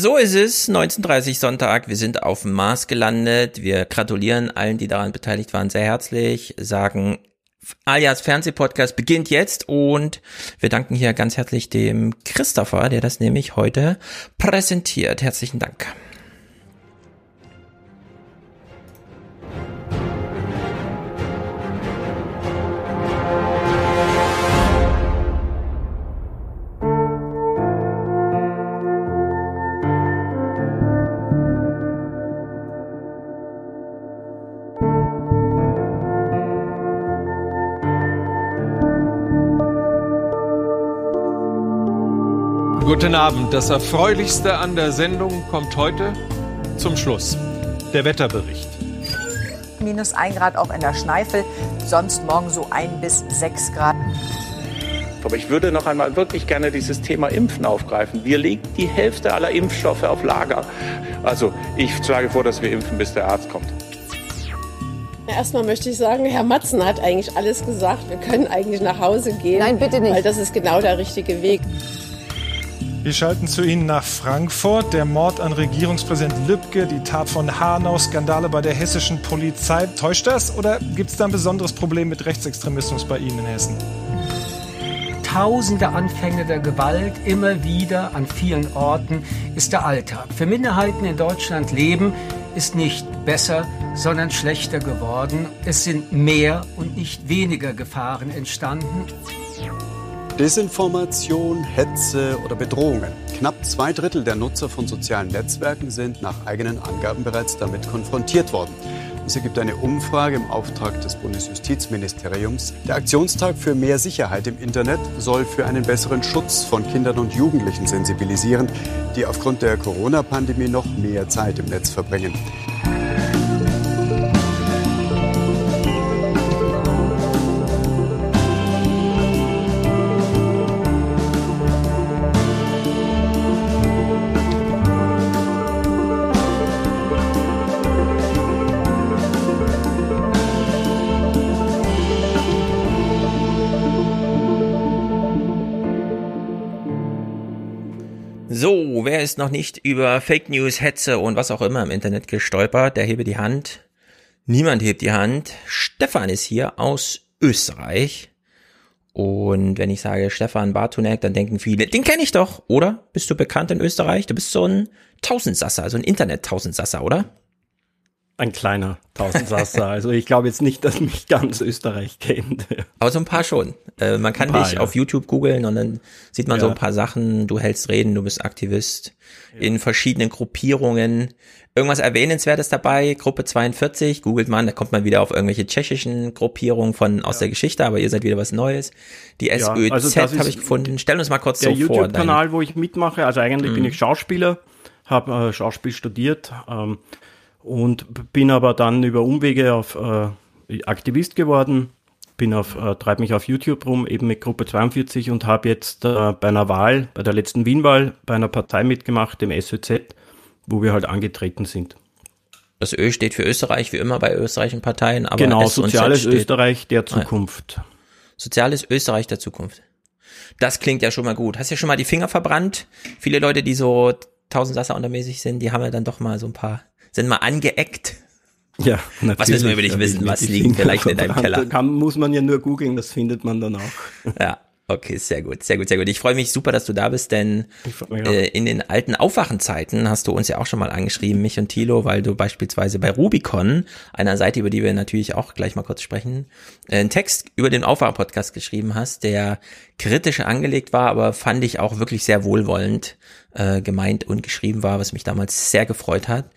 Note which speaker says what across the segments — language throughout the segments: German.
Speaker 1: So ist es, 19.30 Sonntag, wir sind auf dem Mars gelandet. Wir gratulieren allen, die daran beteiligt waren, sehr herzlich, sagen alias Fernsehpodcast beginnt jetzt und wir danken hier ganz herzlich dem Christopher, der das nämlich heute präsentiert. Herzlichen Dank.
Speaker 2: Abend. Das Erfreulichste an der Sendung kommt heute zum Schluss. Der Wetterbericht.
Speaker 3: Minus ein Grad auch in der Schneifel, sonst morgen so ein bis sechs Grad.
Speaker 4: Aber ich würde noch einmal wirklich gerne dieses Thema Impfen aufgreifen. Wir legen die Hälfte aller Impfstoffe auf Lager. Also ich schlage vor, dass wir impfen, bis der Arzt kommt.
Speaker 5: Erstmal möchte ich sagen, Herr Matzen hat eigentlich alles gesagt. Wir können eigentlich nach Hause gehen.
Speaker 3: Nein, bitte nicht.
Speaker 5: Weil das ist genau der richtige Weg.
Speaker 6: Wir schalten zu Ihnen nach Frankfurt. Der Mord an Regierungspräsident Lübcke, die Tat von Hanau, Skandale bei der hessischen Polizei. Täuscht das oder gibt es da ein besonderes Problem mit Rechtsextremismus bei Ihnen in Hessen?
Speaker 7: Tausende Anfänge der Gewalt immer wieder an vielen Orten ist der Alltag. Für Minderheiten in Deutschland leben ist nicht besser, sondern schlechter geworden. Es sind mehr und nicht weniger Gefahren entstanden.
Speaker 8: Desinformation, Hetze oder Bedrohungen. Knapp zwei Drittel der Nutzer von sozialen Netzwerken sind nach eigenen Angaben bereits damit konfrontiert worden. Es ergibt eine Umfrage im Auftrag des Bundesjustizministeriums. Der Aktionstag für mehr Sicherheit im Internet soll für einen besseren Schutz von Kindern und Jugendlichen sensibilisieren, die aufgrund der Corona-Pandemie noch mehr Zeit im Netz verbringen.
Speaker 1: Ist noch nicht über Fake News, Hetze und was auch immer im Internet gestolpert, der hebe die Hand. Niemand hebt die Hand. Stefan ist hier aus Österreich. Und wenn ich sage Stefan Bartunek, dann denken viele, den kenne ich doch, oder? Bist du bekannt in Österreich? Du bist so ein Tausendsasser, also ein Internet-Tausendsasser, oder?
Speaker 9: Ein kleiner Tausendsasser. Also ich glaube jetzt nicht, dass mich ganz Österreich kennt.
Speaker 1: Aber so ein paar schon. Äh, man kann
Speaker 9: paar,
Speaker 1: dich
Speaker 9: ja.
Speaker 1: auf YouTube googeln und dann sieht man
Speaker 9: Ja.
Speaker 1: so ein paar Sachen. Du hältst Reden, du bist Aktivist in verschiedenen Gruppierungen. Irgendwas Erwähnenswertes dabei, Gruppe 42, googelt man, da kommt man wieder auf irgendwelche tschechischen Gruppierungen von aus der Geschichte, aber ihr seid wieder was Neues. Die
Speaker 9: Ja,
Speaker 1: SÖZ
Speaker 9: also
Speaker 1: habe ich gefunden. Stell uns mal kurz
Speaker 9: Der
Speaker 1: so vor.
Speaker 9: YouTube-Kanal, wo ich mitmache, also eigentlich
Speaker 1: Mhm.
Speaker 9: bin ich Schauspieler, habe äh, Schauspiel studiert ähm, und bin aber dann über Umwege auf äh, Aktivist geworden, bin auf, äh, treibe mich auf YouTube rum, eben mit Gruppe 42 und habe jetzt äh, bei einer Wahl, bei der letzten Wien-Wahl, bei einer Partei mitgemacht, dem SÖZ, wo wir halt angetreten sind.
Speaker 1: Das Ö steht für Österreich, wie immer bei österreichischen Parteien, aber
Speaker 9: genau, soziales Österreich der
Speaker 1: Ah, ja.
Speaker 9: Zukunft.
Speaker 1: Soziales Österreich der Zukunft. Das klingt ja schon mal gut. Hast ja schon mal die Finger verbrannt? Viele Leute, die so Tausendsasser untermäßig sind, die haben ja dann doch mal so ein paar, sind mal angeeckt.
Speaker 9: Ja, natürlich.
Speaker 1: Was müssen wir über dich wissen? Was liegt vielleicht in deinem. Keller?
Speaker 9: Kann, muss man ja nur googeln, das findet man dann auch.
Speaker 1: Ja, okay, sehr gut, sehr gut, sehr gut. Ich freue mich super, dass du da bist, denn äh, in den alten Aufwachenzeiten hast du uns ja auch schon mal angeschrieben, mich und Thilo, weil du beispielsweise bei Rubicon, einer Seite, über die wir natürlich auch gleich mal kurz sprechen, äh, einen Text über den Aufwachen-Podcast geschrieben hast, der kritisch angelegt war, aber fand ich auch wirklich sehr wohlwollend äh, gemeint und geschrieben war, was mich damals sehr gefreut hat.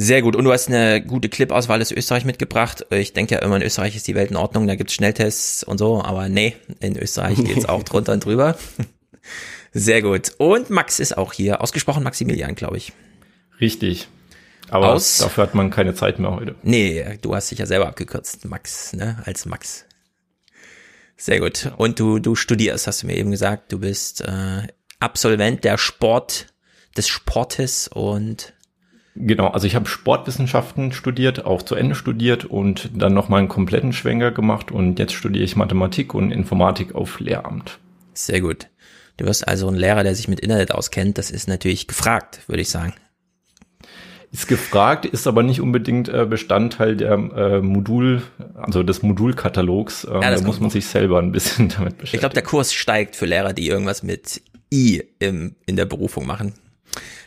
Speaker 1: Sehr gut. Und du hast eine gute Clip-Auswahl aus Österreich mitgebracht. Ich denke ja immer, in Österreich ist die Welt in Ordnung, da gibt's Schnelltests und so, aber nee, in Österreich geht's auch drunter und drüber. Sehr gut. Und Max ist auch hier. Ausgesprochen Maximilian, glaube ich.
Speaker 10: Richtig. Aber
Speaker 1: Aus-
Speaker 10: dafür hat man keine Zeit mehr heute.
Speaker 1: Nee, du hast dich ja selber abgekürzt, Max, ne? Als Max. Sehr gut. Und du, du studierst, hast du mir eben gesagt. Du bist äh, Absolvent der Sport, des Sportes und
Speaker 10: Genau, also ich habe Sportwissenschaften studiert, auch zu Ende studiert und dann nochmal einen kompletten Schwenker gemacht und jetzt studiere ich Mathematik und Informatik auf Lehramt.
Speaker 1: Sehr gut. Du wirst also ein Lehrer, der sich mit Internet auskennt, das ist natürlich gefragt, würde ich sagen.
Speaker 10: Ist gefragt, ist aber nicht unbedingt äh, Bestandteil der äh, Modul, also des Modulkatalogs. Ähm, ja, da muss man sich selber ein bisschen damit beschäftigen.
Speaker 1: Ich glaube, der Kurs steigt für Lehrer, die irgendwas mit I im, in der Berufung machen.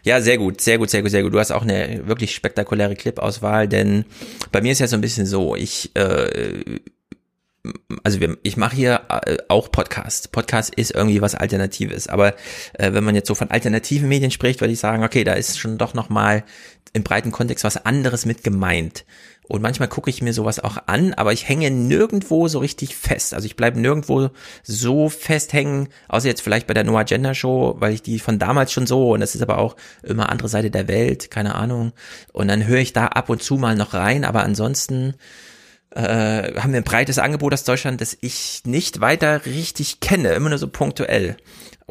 Speaker 1: Ja, sehr gut, sehr gut, sehr gut, sehr gut. Du hast auch eine wirklich spektakuläre Clip-Auswahl, denn bei mir ist ja so ein bisschen so, ich äh, also wir, ich mache hier äh, auch Podcast. Podcast ist irgendwie was Alternatives. Aber äh, wenn man jetzt so von alternativen Medien spricht, würde ich sagen, okay, da ist schon doch nochmal im breiten Kontext was anderes mit gemeint. Und manchmal gucke ich mir sowas auch an, aber ich hänge nirgendwo so richtig fest. Also ich bleibe nirgendwo so festhängen, außer jetzt vielleicht bei der No Agenda Show, weil ich die von damals schon so, und das ist aber auch immer andere Seite der Welt, keine Ahnung. Und dann höre ich da ab und zu mal noch rein, aber ansonsten äh, haben wir ein breites Angebot aus Deutschland, das ich nicht weiter richtig kenne, immer nur so punktuell.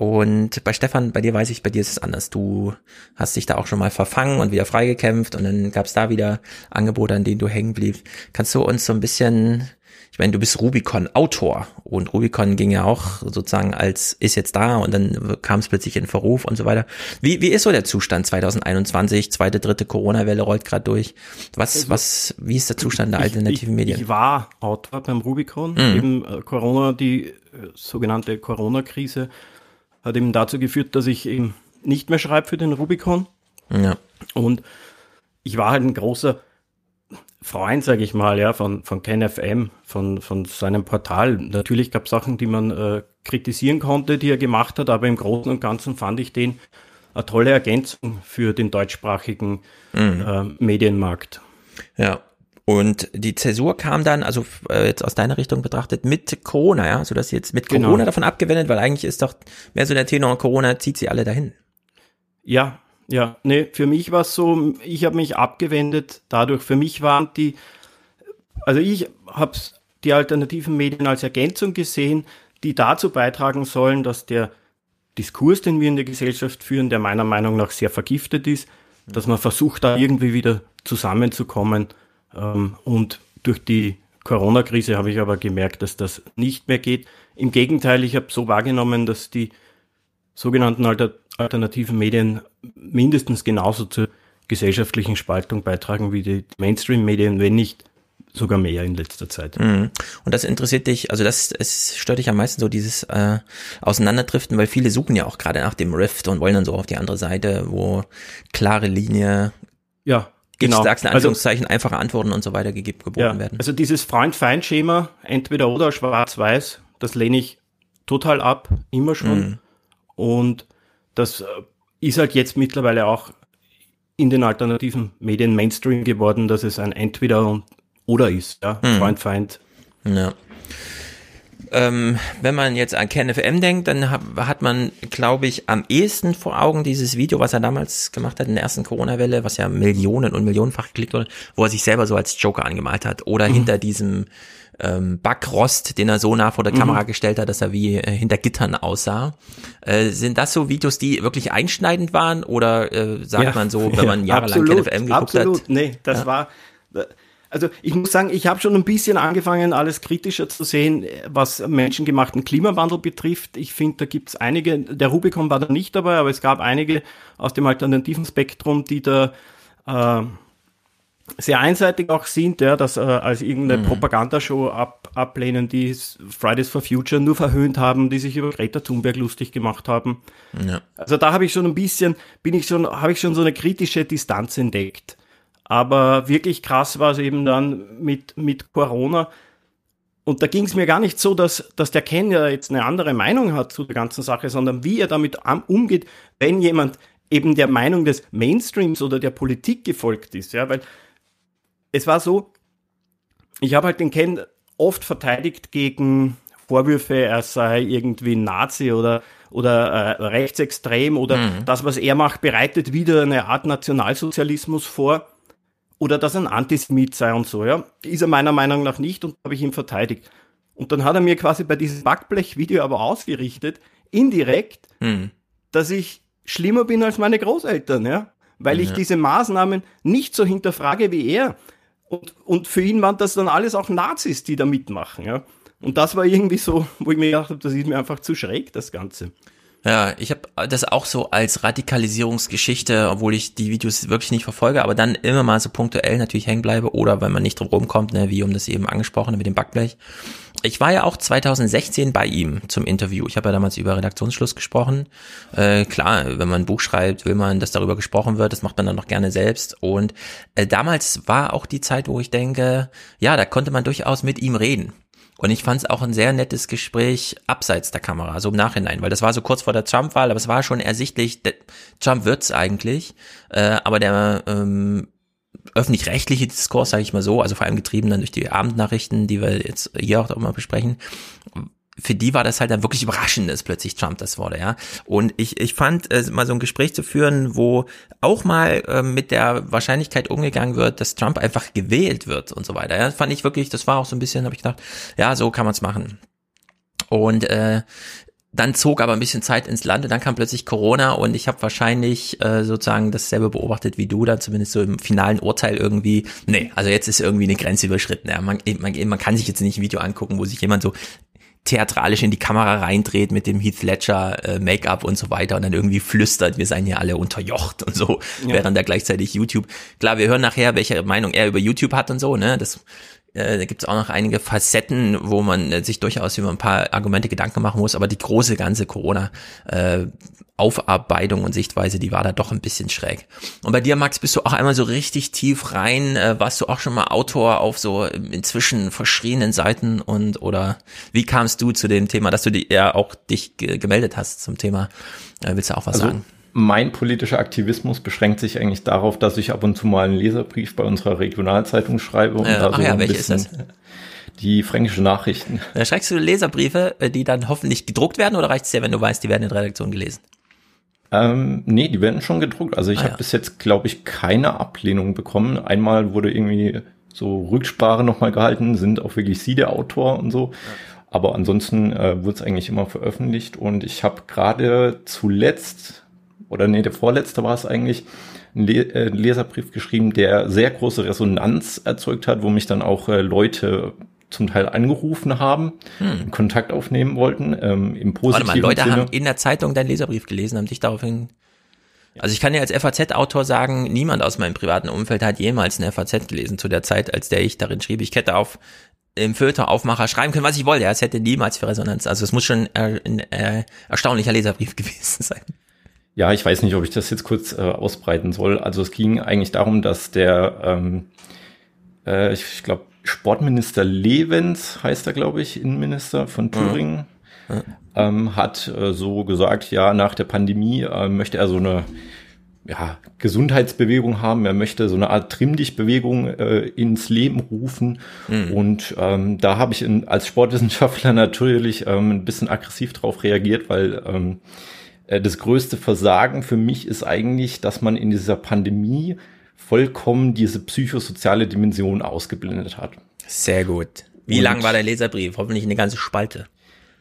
Speaker 1: Und bei Stefan, bei dir weiß ich, bei dir ist es anders. Du hast dich da auch schon mal verfangen und wieder freigekämpft und dann gab es da wieder Angebote, an denen du hängen bliebst. Kannst du uns so ein bisschen ich meine, du bist Rubicon-Autor und Rubicon ging ja auch sozusagen als ist jetzt da und dann kam es plötzlich in Verruf und so weiter. Wie, wie ist so der Zustand 2021? Zweite, dritte Corona-Welle rollt gerade durch. Was, also, was, wie ist der Zustand der alternativen
Speaker 9: ich,
Speaker 1: Medien?
Speaker 9: Ich war Autor beim Rubicon. Mhm. Eben äh, Corona, die äh, sogenannte Corona-Krise hat eben dazu geführt, dass ich eben nicht mehr schreibe für den Rubicon. Ja. Und ich war halt ein großer Freund, sage ich mal, ja, von, von KenFM, von, von seinem Portal. Natürlich gab es Sachen, die man äh, kritisieren konnte, die er gemacht hat, aber im Großen und Ganzen fand ich den eine tolle Ergänzung für den deutschsprachigen mhm. äh, Medienmarkt.
Speaker 1: Ja. Und die Zäsur kam dann, also äh, jetzt aus deiner Richtung betrachtet, mit Corona, ja, so dass jetzt mit genau. Corona genau. davon abgewendet, weil eigentlich ist doch mehr so der Tenor, Corona zieht sie alle dahin.
Speaker 9: Ja, ja, nee, für mich war es so, ich habe mich abgewendet dadurch. Für mich waren die, also ich habe die alternativen Medien als Ergänzung gesehen, die dazu beitragen sollen, dass der Diskurs, den wir in der Gesellschaft führen, der meiner Meinung nach sehr vergiftet ist, dass man versucht, da irgendwie wieder zusammenzukommen. Ähm, und durch die Corona-Krise habe ich aber gemerkt, dass das nicht mehr geht. Im Gegenteil, ich habe so wahrgenommen, dass die sogenannten Alter alternativen Medien mindestens genauso zur gesellschaftlichen Spaltung beitragen wie die Mainstream-Medien, wenn nicht sogar mehr in letzter Zeit.
Speaker 1: Mhm. Und das interessiert dich, also das es stört dich am meisten so dieses äh, Auseinanderdriften, weil viele suchen ja auch gerade nach dem Rift und wollen dann so auf die andere Seite, wo klare Linie,
Speaker 9: ja,
Speaker 1: genau. ich sag's in also Anführungszeichen, also, einfache Antworten und so weiter geboten ja, werden.
Speaker 9: Also dieses Freund-Feind-Schema, entweder oder schwarz-weiß, das lehne ich total ab, immer schon. Mhm. Und das äh, ist halt jetzt mittlerweile auch in den alternativen Medien Mainstream geworden, dass es ein Entweder und oder ist, ja, mhm. Freund, Feind.
Speaker 1: Ja. Ähm, wenn man jetzt an KenFM denkt, dann hat, man, glaube ich, am ehesten vor Augen dieses Video, was er damals gemacht hat in der ersten Corona-Welle, was ja Millionen und Millionenfach geklickt wurde, wo er sich selber so als Joker angemalt hat. Oder mhm. hinter diesem ähm, Backrost, den er so nah vor der Kamera mhm. gestellt hat, dass er wie äh, hinter Gittern aussah. Äh, sind das so Videos, die wirklich einschneidend waren oder äh, sagt ja, man so, wenn man jahrelang
Speaker 9: absolut,
Speaker 1: KenFM geguckt
Speaker 9: absolut.
Speaker 1: hat?
Speaker 9: Nee, das ja. war also ich muss sagen, ich habe schon ein bisschen angefangen, alles kritischer zu sehen, was menschengemachten Klimawandel betrifft. Ich finde, da gibt es einige, der Rubicon war da nicht dabei, aber es gab einige aus dem alternativen Spektrum, die da äh, sehr einseitig auch sind, ja, das äh, als irgendeine mhm. Propagandashow ab, ablehnen, die Fridays for Future nur verhöhnt haben, die sich über Greta Thunberg lustig gemacht haben. Ja. Also da habe ich schon ein bisschen, bin ich schon, habe ich schon so eine kritische Distanz entdeckt. Aber wirklich krass war es eben dann mit, mit Corona. Und da ging es mir gar nicht so, dass, dass der Ken ja jetzt eine andere Meinung hat zu der ganzen Sache, sondern wie er damit umgeht, wenn jemand eben der Meinung des Mainstreams oder der Politik gefolgt ist. Ja, weil es war so, ich habe halt den Ken oft verteidigt gegen Vorwürfe, er sei irgendwie Nazi oder, oder äh, rechtsextrem oder mhm. das, was er macht, bereitet wieder eine Art Nationalsozialismus vor oder dass er ein Antisemit sei und so, ja. Ist er meiner Meinung nach nicht und habe ich ihn verteidigt. Und dann hat er mir quasi bei diesem Backblech-Video aber ausgerichtet, indirekt, hm. dass ich schlimmer bin als meine Großeltern, ja. Weil ja. ich diese Maßnahmen nicht so hinterfrage wie er. Und, und für ihn waren das dann alles auch Nazis, die da mitmachen, ja. Und das war irgendwie so, wo ich mir gedacht habe, das ist mir einfach zu schräg, das Ganze.
Speaker 1: Ja, ich habe das auch so als Radikalisierungsgeschichte, obwohl ich die Videos wirklich nicht verfolge, aber dann immer mal so punktuell natürlich hängen bleibe oder wenn man nicht drum rumkommt, ne, wie um das eben angesprochene mit dem Backblech. Ich war ja auch 2016 bei ihm zum Interview. Ich habe ja damals über Redaktionsschluss gesprochen. Äh, klar, wenn man ein Buch schreibt, will man, dass darüber gesprochen wird. Das macht man dann noch gerne selbst. Und äh, damals war auch die Zeit, wo ich denke, ja, da konnte man durchaus mit ihm reden. Und ich fand es auch ein sehr nettes Gespräch abseits der Kamera, also im Nachhinein, weil das war so kurz vor der Trump-Wahl, aber es war schon ersichtlich, Trump wird's eigentlich, äh, aber der ähm, öffentlich-rechtliche Diskurs, sage ich mal so, also vor allem getrieben dann durch die Abendnachrichten, die wir jetzt hier auch immer besprechen, für die war das halt dann wirklich überraschend, dass plötzlich Trump das wurde, ja. Und ich, ich fand, äh, mal so ein Gespräch zu führen, wo auch mal äh, mit der Wahrscheinlichkeit umgegangen wird, dass Trump einfach gewählt wird und so weiter. Ja, fand ich wirklich, das war auch so ein bisschen, habe ich gedacht, ja, so kann man es machen. Und äh, dann zog aber ein bisschen Zeit ins Land und dann kam plötzlich Corona und ich habe wahrscheinlich äh, sozusagen dasselbe beobachtet wie du, da zumindest so im finalen Urteil irgendwie, nee, also jetzt ist irgendwie eine Grenze überschritten. Ja, man, man, man kann sich jetzt nicht ein Video angucken, wo sich jemand so theatralisch in die Kamera reindreht mit dem Heath Ledger äh, Make-up und so weiter und dann irgendwie flüstert, wir seien ja alle unterjocht und so, ja. während er gleichzeitig YouTube. Klar, wir hören nachher, welche Meinung er über YouTube hat und so, ne? Das äh, da gibt es auch noch einige Facetten, wo man äh, sich durchaus über ein paar Argumente Gedanken machen muss, aber die große ganze Corona äh, Aufarbeitung und Sichtweise, die war da doch ein bisschen schräg. Und bei dir, Max, bist du auch einmal so richtig tief rein, äh, warst du auch schon mal Autor auf so inzwischen verschrienen Seiten und oder wie kamst du zu dem Thema, dass du die, ja auch dich gemeldet hast zum Thema? Äh, willst du auch was also, sagen?
Speaker 10: Mein politischer Aktivismus beschränkt sich eigentlich darauf, dass ich ab und zu mal einen Leserbrief bei unserer Regionalzeitung schreibe. Und
Speaker 1: äh, da ach so ja, welche ist das?
Speaker 10: Die fränkische Nachrichten.
Speaker 1: Da schreibst du Leserbriefe, äh, die dann hoffentlich gedruckt werden oder reicht es dir, wenn du weißt, die werden in der Redaktion gelesen?
Speaker 10: Ähm, nee, die werden schon gedruckt. Also ich ah, habe ja. bis jetzt, glaube ich, keine Ablehnung bekommen. Einmal wurde irgendwie so Rücksprache nochmal gehalten, sind auch wirklich Sie der Autor und so. Ja. Aber ansonsten äh, wird es eigentlich immer veröffentlicht und ich habe gerade zuletzt oder nee, der vorletzte war es eigentlich, einen äh, Leserbrief geschrieben, der sehr große Resonanz erzeugt hat, wo mich dann auch äh, Leute zum Teil angerufen haben, hm. Kontakt aufnehmen wollten, ähm, im positiven Warte mal,
Speaker 1: Leute Sinne. haben in der Zeitung deinen Leserbrief gelesen, haben dich daraufhin also ich kann dir als FAZ-Autor sagen, niemand aus meinem privaten Umfeld hat jemals eine FAZ gelesen zu der Zeit, als der ich darin schrieb. Ich hätte auf im Filteraufmacher schreiben können, was ich wollte. Es hätte niemals für Resonanz. Also es muss schon ein äh, erstaunlicher Leserbrief gewesen sein.
Speaker 10: Ja, ich weiß nicht, ob ich das jetzt kurz äh, ausbreiten soll. Also es ging eigentlich darum, dass der, ähm, äh, ich, ich glaube, Sportminister Levens heißt er, glaube ich, Innenminister von mhm. Thüringen, mhm. ähm, hat äh, so gesagt, ja, nach der Pandemie äh, möchte er so eine ja, Gesundheitsbewegung haben. Er möchte so eine Art Trimm-Dich-Bewegung äh, ins Leben rufen. Mhm. Und ähm, da habe ich in, als Sportwissenschaftler natürlich ähm, ein bisschen aggressiv drauf reagiert, weil ähm, äh, das größte Versagen für mich ist eigentlich, dass man in dieser Pandemie vollkommen diese psychosoziale Dimension ausgeblendet hat.
Speaker 1: Sehr gut. Wie Und lang war der Leserbrief? Hoffentlich eine ganze Spalte.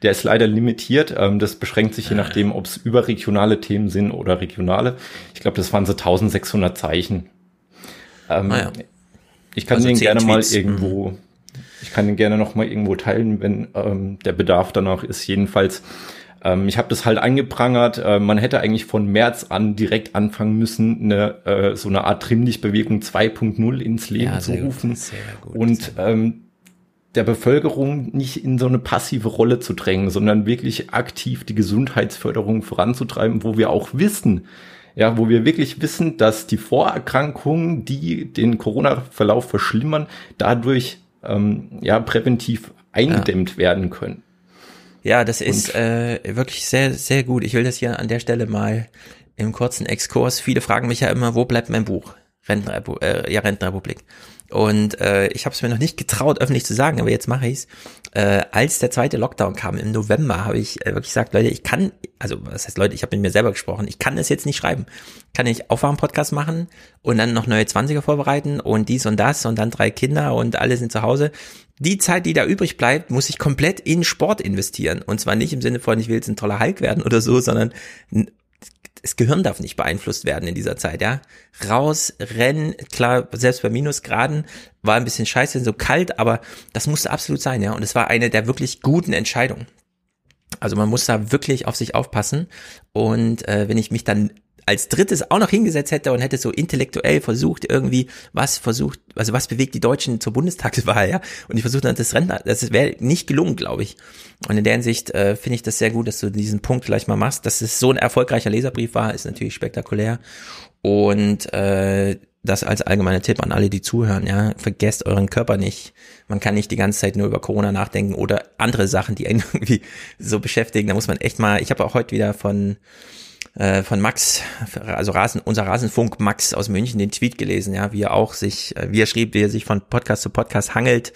Speaker 10: Der ist leider limitiert. Ähm, das beschränkt sich je ah. nachdem, ob es überregionale Themen sind oder regionale. Ich glaube, das waren so 1600 Zeichen. Ähm, ah ja. Ich kann also den gerne Tweets. mal irgendwo, mhm. ich kann den gerne noch mal irgendwo teilen, wenn ähm, der Bedarf danach ist. Jedenfalls ähm, ich habe das halt angeprangert. Äh, man hätte eigentlich von März an direkt anfangen müssen, eine, äh, so eine Art Trimmlich-Bewegung 2.0 ins Leben ja, zu rufen. Gut, und ähm, der Bevölkerung nicht in so eine passive Rolle zu drängen, sondern wirklich aktiv die Gesundheitsförderung voranzutreiben, wo wir auch wissen, ja, wo wir wirklich wissen, dass die Vorerkrankungen, die den Corona-Verlauf verschlimmern, dadurch ähm, ja präventiv eingedämmt ja. werden können.
Speaker 1: Ja, das ist äh, wirklich sehr, sehr gut. Ich will das hier an der Stelle mal im kurzen Exkurs. Viele fragen mich ja immer, wo bleibt mein Buch? Rentenrepu äh, ja, Rentenrepublik. Und äh, ich habe es mir noch nicht getraut, öffentlich zu sagen, aber jetzt mache ich's. Äh, als der zweite Lockdown kam im November, habe ich äh, wirklich gesagt, Leute, ich kann, also was heißt Leute, ich habe mit mir selber gesprochen, ich kann das jetzt nicht schreiben. Kann ich Aufwachen-Podcast machen und dann noch neue Zwanziger vorbereiten und dies und das und dann drei Kinder und alle sind zu Hause die Zeit, die da übrig bleibt, muss ich komplett in Sport investieren. Und zwar nicht im Sinne von, ich will jetzt ein toller Hulk werden oder so, sondern das Gehirn darf nicht beeinflusst werden in dieser Zeit, ja. Raus, rennen, klar, selbst bei Minusgraden war ein bisschen scheiße, so kalt, aber das musste absolut sein, ja. Und es war eine der wirklich guten Entscheidungen. Also man muss da wirklich auf sich aufpassen. Und äh, wenn ich mich dann als drittes auch noch hingesetzt hätte und hätte so intellektuell versucht, irgendwie, was versucht, also was bewegt die Deutschen zur Bundestagswahl, ja? Und ich versuche dann das Rennen, das wäre nicht gelungen, glaube ich. Und in der Hinsicht äh, finde ich das sehr gut, dass du diesen Punkt gleich mal machst. Dass es so ein erfolgreicher Leserbrief war, ist natürlich spektakulär. Und äh, das als allgemeiner Tipp an alle, die zuhören, ja, vergesst euren Körper nicht. Man kann nicht die ganze Zeit nur über Corona nachdenken oder andere Sachen, die einen irgendwie so beschäftigen. Da muss man echt mal, ich habe auch heute wieder von äh, von Max, also Rasen, unser Rasenfunk Max aus München den Tweet gelesen, ja, wie er auch sich, äh, wie er schrieb, wie er sich von Podcast zu Podcast hangelt,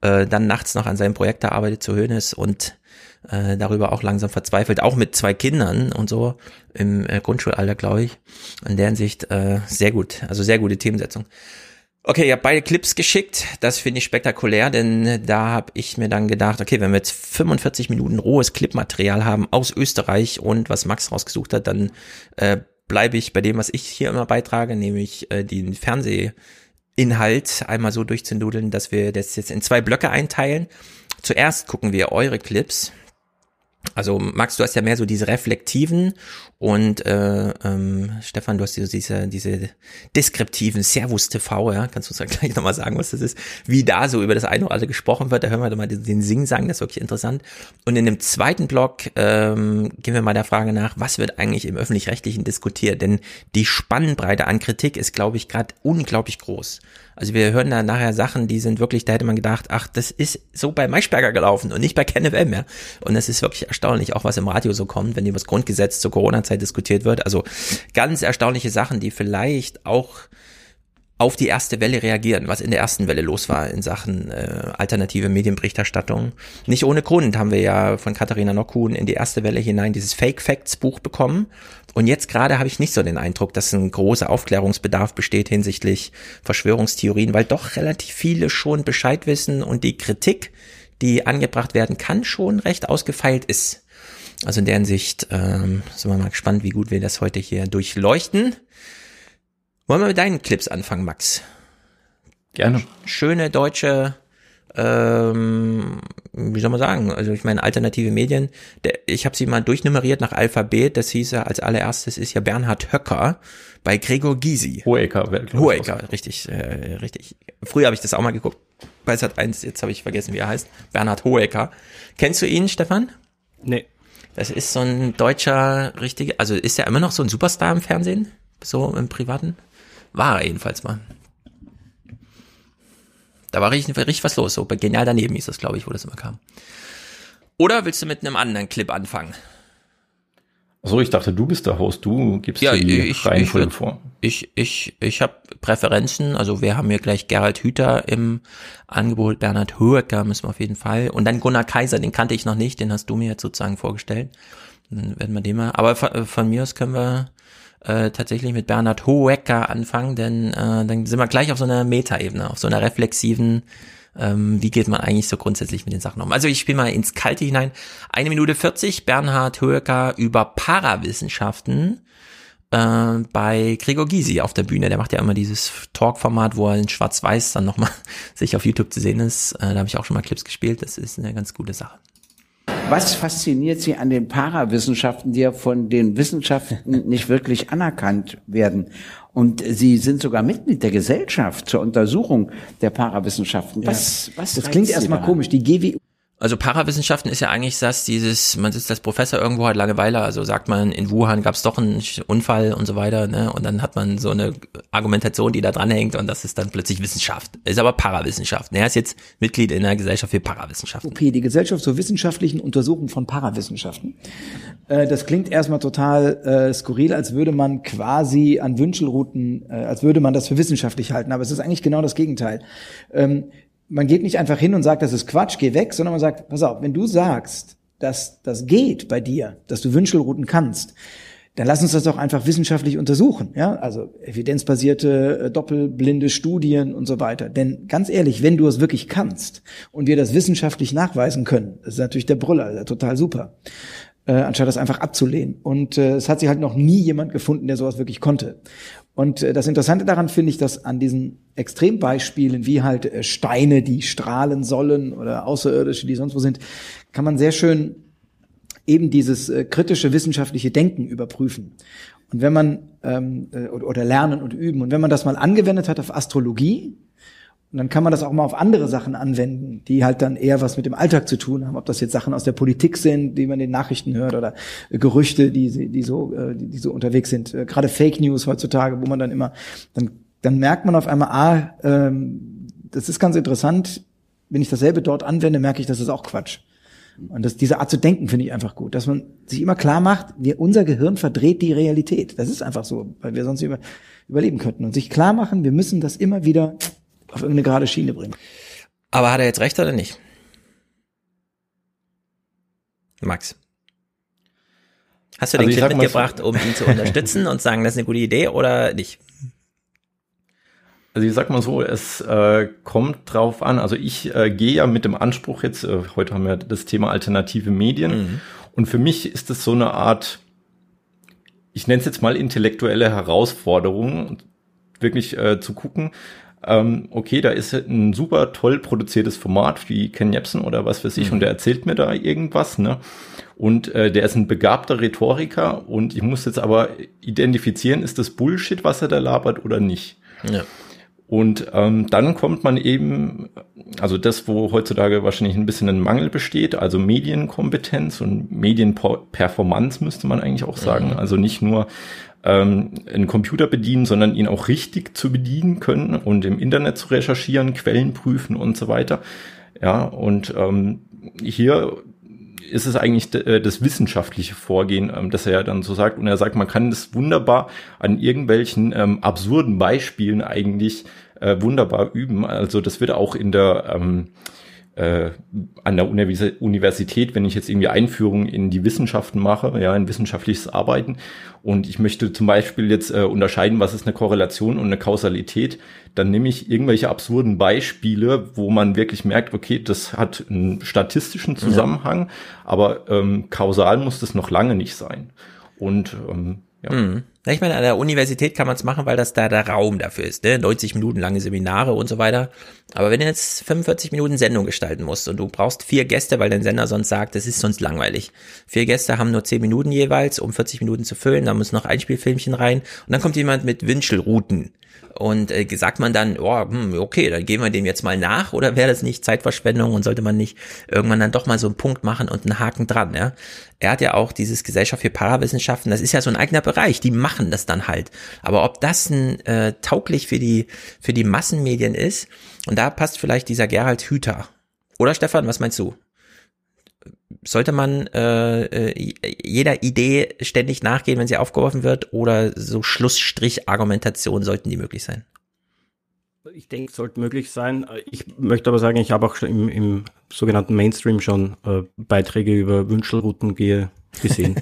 Speaker 1: äh, dann nachts noch an seinem Projekt arbeitet zu Hönes und äh, darüber auch langsam verzweifelt, auch mit zwei Kindern und so im äh, Grundschulalter, glaube ich. In der Hinsicht äh, sehr gut, also sehr gute Themensetzung. Okay, ihr habt beide Clips geschickt. Das finde ich spektakulär, denn da habe ich mir dann gedacht, okay, wenn wir jetzt 45 Minuten rohes Clipmaterial haben aus Österreich und was Max rausgesucht hat, dann äh, bleibe ich bei dem, was ich hier immer beitrage, nämlich äh, den Fernsehinhalt einmal so durchzunudeln, dass wir das jetzt in zwei Blöcke einteilen. Zuerst gucken wir eure Clips also Max, du hast ja mehr so diese reflektiven und äh, ähm, Stefan, du hast so diese, diese deskriptiven Servus TV, ja, kannst du uns ja gleich nochmal sagen, was das ist, wie da so über das eine oder andere gesprochen wird, da hören wir doch mal den, den Sing sagen, das ist wirklich interessant. Und in dem zweiten Block ähm, gehen wir mal der Frage nach, was wird eigentlich im Öffentlich-Rechtlichen diskutiert, denn die Spannbreite an Kritik ist, glaube ich, gerade unglaublich groß. Also wir hören da nachher Sachen, die sind wirklich, da hätte man gedacht, ach, das ist so bei Maischberger gelaufen und nicht bei KenFM, ja. Und das ist wirklich erstaunlich, auch was im Radio so kommt, wenn über das Grundgesetz zur Corona-Zeit diskutiert wird. Also ganz erstaunliche Sachen, die vielleicht auch auf die erste Welle reagieren, was in der ersten Welle los war in Sachen äh, alternative Medienberichterstattung. Nicht ohne Grund haben wir ja von Katharina Nockhuhn in die erste Welle hinein dieses Fake Facts Buch bekommen. Und jetzt gerade habe ich nicht so den Eindruck, dass ein großer Aufklärungsbedarf besteht hinsichtlich Verschwörungstheorien, weil doch relativ viele schon Bescheid wissen und die Kritik, die angebracht werden kann, schon recht ausgefeilt ist. Also in der Hinsicht ähm, sind wir mal gespannt, wie gut wir das heute hier durchleuchten. Wollen wir mit deinen Clips anfangen, Max?
Speaker 10: Gerne.
Speaker 1: Schöne deutsche, ähm, wie soll man sagen, also ich meine alternative Medien. Der, ich habe sie mal durchnummeriert nach Alphabet. Das hieß ja als allererstes ist ja Bernhard Höcker bei Gregor Gysi.
Speaker 10: Hohecker.
Speaker 1: Hohecker, richtig, äh, richtig. Früher habe ich das auch mal geguckt. Bei Sat 1, jetzt habe ich vergessen, wie er heißt. Bernhard Hohecker. Kennst du ihn, Stefan?
Speaker 9: Nee.
Speaker 1: Das ist so ein deutscher, richtiger, also ist er immer noch so ein Superstar im Fernsehen? So im Privaten? War er jedenfalls mal. Da war richtig, richtig was los. So genial daneben ist das, glaube ich, wo das immer kam. Oder willst du mit einem anderen Clip anfangen?
Speaker 10: So, ich dachte, du bist der Host. Du gibst
Speaker 1: ja,
Speaker 10: die
Speaker 1: ich, Reihenfolge ich, vor. Ich, ich, ich habe Präferenzen. Also wir haben hier gleich Gerald Hüther im Angebot, Bernhard Höecker müssen wir auf jeden Fall. Und dann Gunnar Kaiser, den kannte ich noch nicht, den hast du mir jetzt sozusagen vorgestellt. Dann werden wir den mal. Aber von, von mir aus können wir äh, tatsächlich mit Bernhard Hoecker anfangen, denn äh, dann sind wir gleich auf so einer Metaebene, auf so einer reflexiven, ähm, wie geht man eigentlich so grundsätzlich mit den Sachen um. Also ich spiele mal ins Kalte hinein. Eine Minute 40, Bernhard Hoecker über Parawissenschaften äh, bei Gregor Gysi auf der Bühne. Der macht ja immer dieses Talk-Format, wo er in Schwarz-Weiß dann nochmal sich auf YouTube zu sehen ist. Äh, da habe ich auch schon mal Clips gespielt. Das ist eine ganz gute Sache.
Speaker 11: Was fasziniert Sie an den Parawissenschaften, die ja von den Wissenschaften nicht wirklich anerkannt werden? Und Sie sind sogar Mitglied der Gesellschaft zur Untersuchung der Parawissenschaften. Was, ja. was
Speaker 12: das klingt erstmal komisch. Die GWU
Speaker 1: also Parawissenschaften ist ja eigentlich das, dieses, man sitzt als Professor irgendwo hat Langeweile, also sagt man, in Wuhan gab es doch einen Unfall und so weiter, ne? Und dann hat man so eine Argumentation, die da dranhängt und das ist dann plötzlich Wissenschaft. Ist aber Parawissenschaft. Er ist jetzt Mitglied in der Gesellschaft für Parawissenschaften.
Speaker 12: Okay, die Gesellschaft zur wissenschaftlichen Untersuchung von Parawissenschaften. Äh, das klingt erstmal total äh, skurril, als würde man quasi an Wünschelrouten, äh, als würde man das für wissenschaftlich halten, aber es ist eigentlich genau das Gegenteil. Man geht nicht einfach hin und sagt, das ist Quatsch, geh weg, sondern man sagt, pass auf, wenn du sagst, dass das geht bei dir, dass du Wünschelrouten kannst, dann lass uns das doch einfach wissenschaftlich untersuchen, ja, also evidenzbasierte, äh, doppelblinde Studien und so weiter. Denn ganz ehrlich, wenn du es wirklich kannst und wir das wissenschaftlich nachweisen können, das ist natürlich der Brüller, total super, äh, anstatt das einfach abzulehnen. Und äh, es hat sich halt noch nie jemand gefunden, der sowas wirklich konnte. Und äh, das Interessante daran finde ich, dass an diesen Extrembeispielen, wie halt äh, Steine, die strahlen sollen oder Außerirdische, die sonst wo sind, kann man sehr schön eben dieses äh, kritische wissenschaftliche Denken überprüfen. Und wenn man ähm, äh, oder lernen und üben und wenn man das mal angewendet hat auf Astrologie, und dann kann man das auch mal auf andere Sachen anwenden, die halt dann eher was mit dem Alltag zu tun haben. Ob das jetzt Sachen aus der Politik sind, die man in den Nachrichten hört, oder Gerüchte, die, die so, äh, die so unterwegs sind. Äh, gerade Fake News heutzutage, wo man dann immer, dann, dann merkt man auf einmal, ah, ähm, das ist ganz interessant. Wenn ich dasselbe dort anwende, merke ich, das ist auch Quatsch. Und das, diese Art zu denken finde ich einfach gut, dass man sich immer klar macht, wir, unser Gehirn verdreht die Realität. Das ist einfach so, weil wir sonst über, überleben könnten. Und sich klar machen, wir müssen das immer wieder auf irgendeine gerade Schiene bringen.
Speaker 1: Aber hat er jetzt recht oder nicht? Max. Hast du also den Clip mitgebracht, um ihn zu unterstützen und sagen, das ist eine gute Idee oder nicht?
Speaker 10: Also ich sag mal so, es äh, kommt drauf an. Also ich äh, gehe ja mit dem Anspruch jetzt, äh, heute haben wir das Thema alternative Medien mhm. und für mich ist es so eine Art, ich nenne es jetzt mal intellektuelle Herausforderung, wirklich äh, zu gucken, ähm, okay, da ist ein super toll produziertes Format wie Ken Jebsen oder was weiß ich mhm. und der erzählt mir da irgendwas, ne? Und äh, der ist ein begabter Rhetoriker und ich muss jetzt aber identifizieren, ist das Bullshit, was er da labert oder nicht. Ja. Und ähm, dann kommt man eben, also das, wo heutzutage wahrscheinlich ein bisschen ein Mangel besteht, also Medienkompetenz und Medienperformance müsste man eigentlich auch sagen. Mhm. Also nicht nur ähm, einen Computer bedienen, sondern ihn auch richtig zu bedienen können und im Internet zu recherchieren, Quellen prüfen und so weiter. Ja, und ähm, hier ist es eigentlich äh, das wissenschaftliche Vorgehen, ähm, dass er ja dann so sagt. Und er sagt, man kann das wunderbar an irgendwelchen ähm, absurden Beispielen eigentlich äh, wunderbar üben. Also das wird auch in der ähm, äh, an der Universität, wenn ich jetzt irgendwie Einführung in die Wissenschaften mache, ja, in wissenschaftliches Arbeiten und ich möchte zum Beispiel jetzt äh, unterscheiden, was ist eine Korrelation und eine Kausalität, dann nehme ich irgendwelche absurden Beispiele, wo man wirklich merkt, okay, das hat einen statistischen Zusammenhang, ja. aber ähm, kausal muss das noch lange nicht sein. Und ähm, ja.
Speaker 1: Mhm. Ich meine, an der Universität kann man es machen, weil das da der Raum dafür ist, ne? 90 Minuten lange Seminare und so weiter. Aber wenn du jetzt 45 Minuten Sendung gestalten musst und du brauchst vier Gäste, weil dein Sender sonst sagt, das ist sonst langweilig. Vier Gäste haben nur 10 Minuten jeweils, um 40 Minuten zu füllen, da muss noch ein Spielfilmchen rein und dann kommt jemand mit Wünschelrouten und äh, sagt man dann, oh, hm, okay, dann gehen wir dem jetzt mal nach oder wäre das nicht Zeitverschwendung und sollte man nicht irgendwann dann doch mal so einen Punkt machen und einen Haken dran, ja? Er hat ja auch dieses Gesellschaft für Parawissenschaften, das ist ja so ein eigener Bereich, die machen das dann halt. Aber ob das ein, äh, tauglich für die, für die Massenmedien ist, und da passt vielleicht dieser Gerald Hüther. Oder Stefan, was meinst du? Sollte man äh, äh, jeder Idee ständig nachgehen, wenn sie aufgeworfen wird, oder so Schlussstrich-Argumentationen sollten die möglich sein?
Speaker 9: Ich denke, es sollte möglich sein. Ich möchte aber sagen, ich habe auch schon im, im sogenannten Mainstream schon äh, Beiträge über Wünschelrouten gehe, gesehen.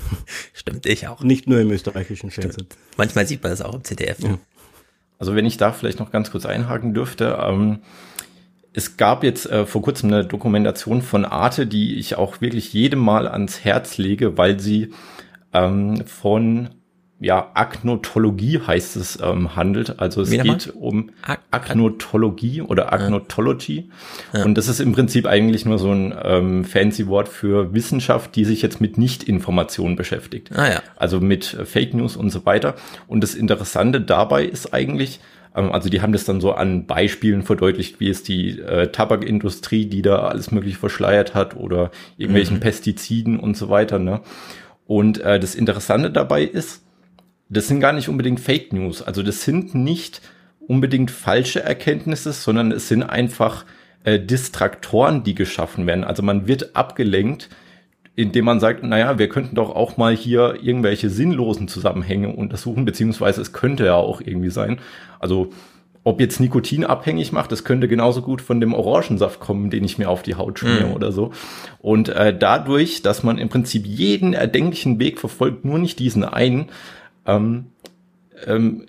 Speaker 1: Stimmt, ich auch.
Speaker 9: Nicht nur im österreichischen Fernsehen.
Speaker 1: Manchmal sieht man das auch im ZDF.
Speaker 10: Ja. Also wenn ich da vielleicht noch ganz kurz einhaken dürfte, ähm, es gab jetzt äh, vor kurzem eine Dokumentation von Arte, die ich auch wirklich jedem Mal ans Herz lege, weil sie ähm, von ja, Agnotologie heißt es, ähm, handelt. Also es Wie geht um Agnotologie oder Agnotology. Ja. Und das ist im Prinzip eigentlich nur so ein ähm, fancy Wort für Wissenschaft, die sich jetzt mit Nicht-Informationen beschäftigt.
Speaker 1: Ah, ja.
Speaker 10: Also mit Fake News und so weiter. Und das Interessante dabei ist eigentlich, also die haben das dann so an Beispielen verdeutlicht, wie es die äh, Tabakindustrie, die da alles mögliche verschleiert hat oder irgendwelchen mhm. Pestiziden und so weiter. Ne? Und äh, das Interessante dabei ist, das sind gar nicht unbedingt Fake News. Also das sind nicht unbedingt falsche Erkenntnisse, sondern es sind einfach äh, Distraktoren, die geschaffen werden. Also man wird abgelenkt indem man sagt, naja, wir könnten doch auch mal hier irgendwelche sinnlosen Zusammenhänge untersuchen, beziehungsweise es könnte ja auch irgendwie sein. Also ob jetzt Nikotin abhängig macht, das könnte genauso gut von dem Orangensaft kommen, den ich mir auf die Haut schmiere mm. oder so. Und äh, dadurch, dass man im Prinzip jeden erdenklichen Weg verfolgt, nur nicht diesen einen, ähm, ähm,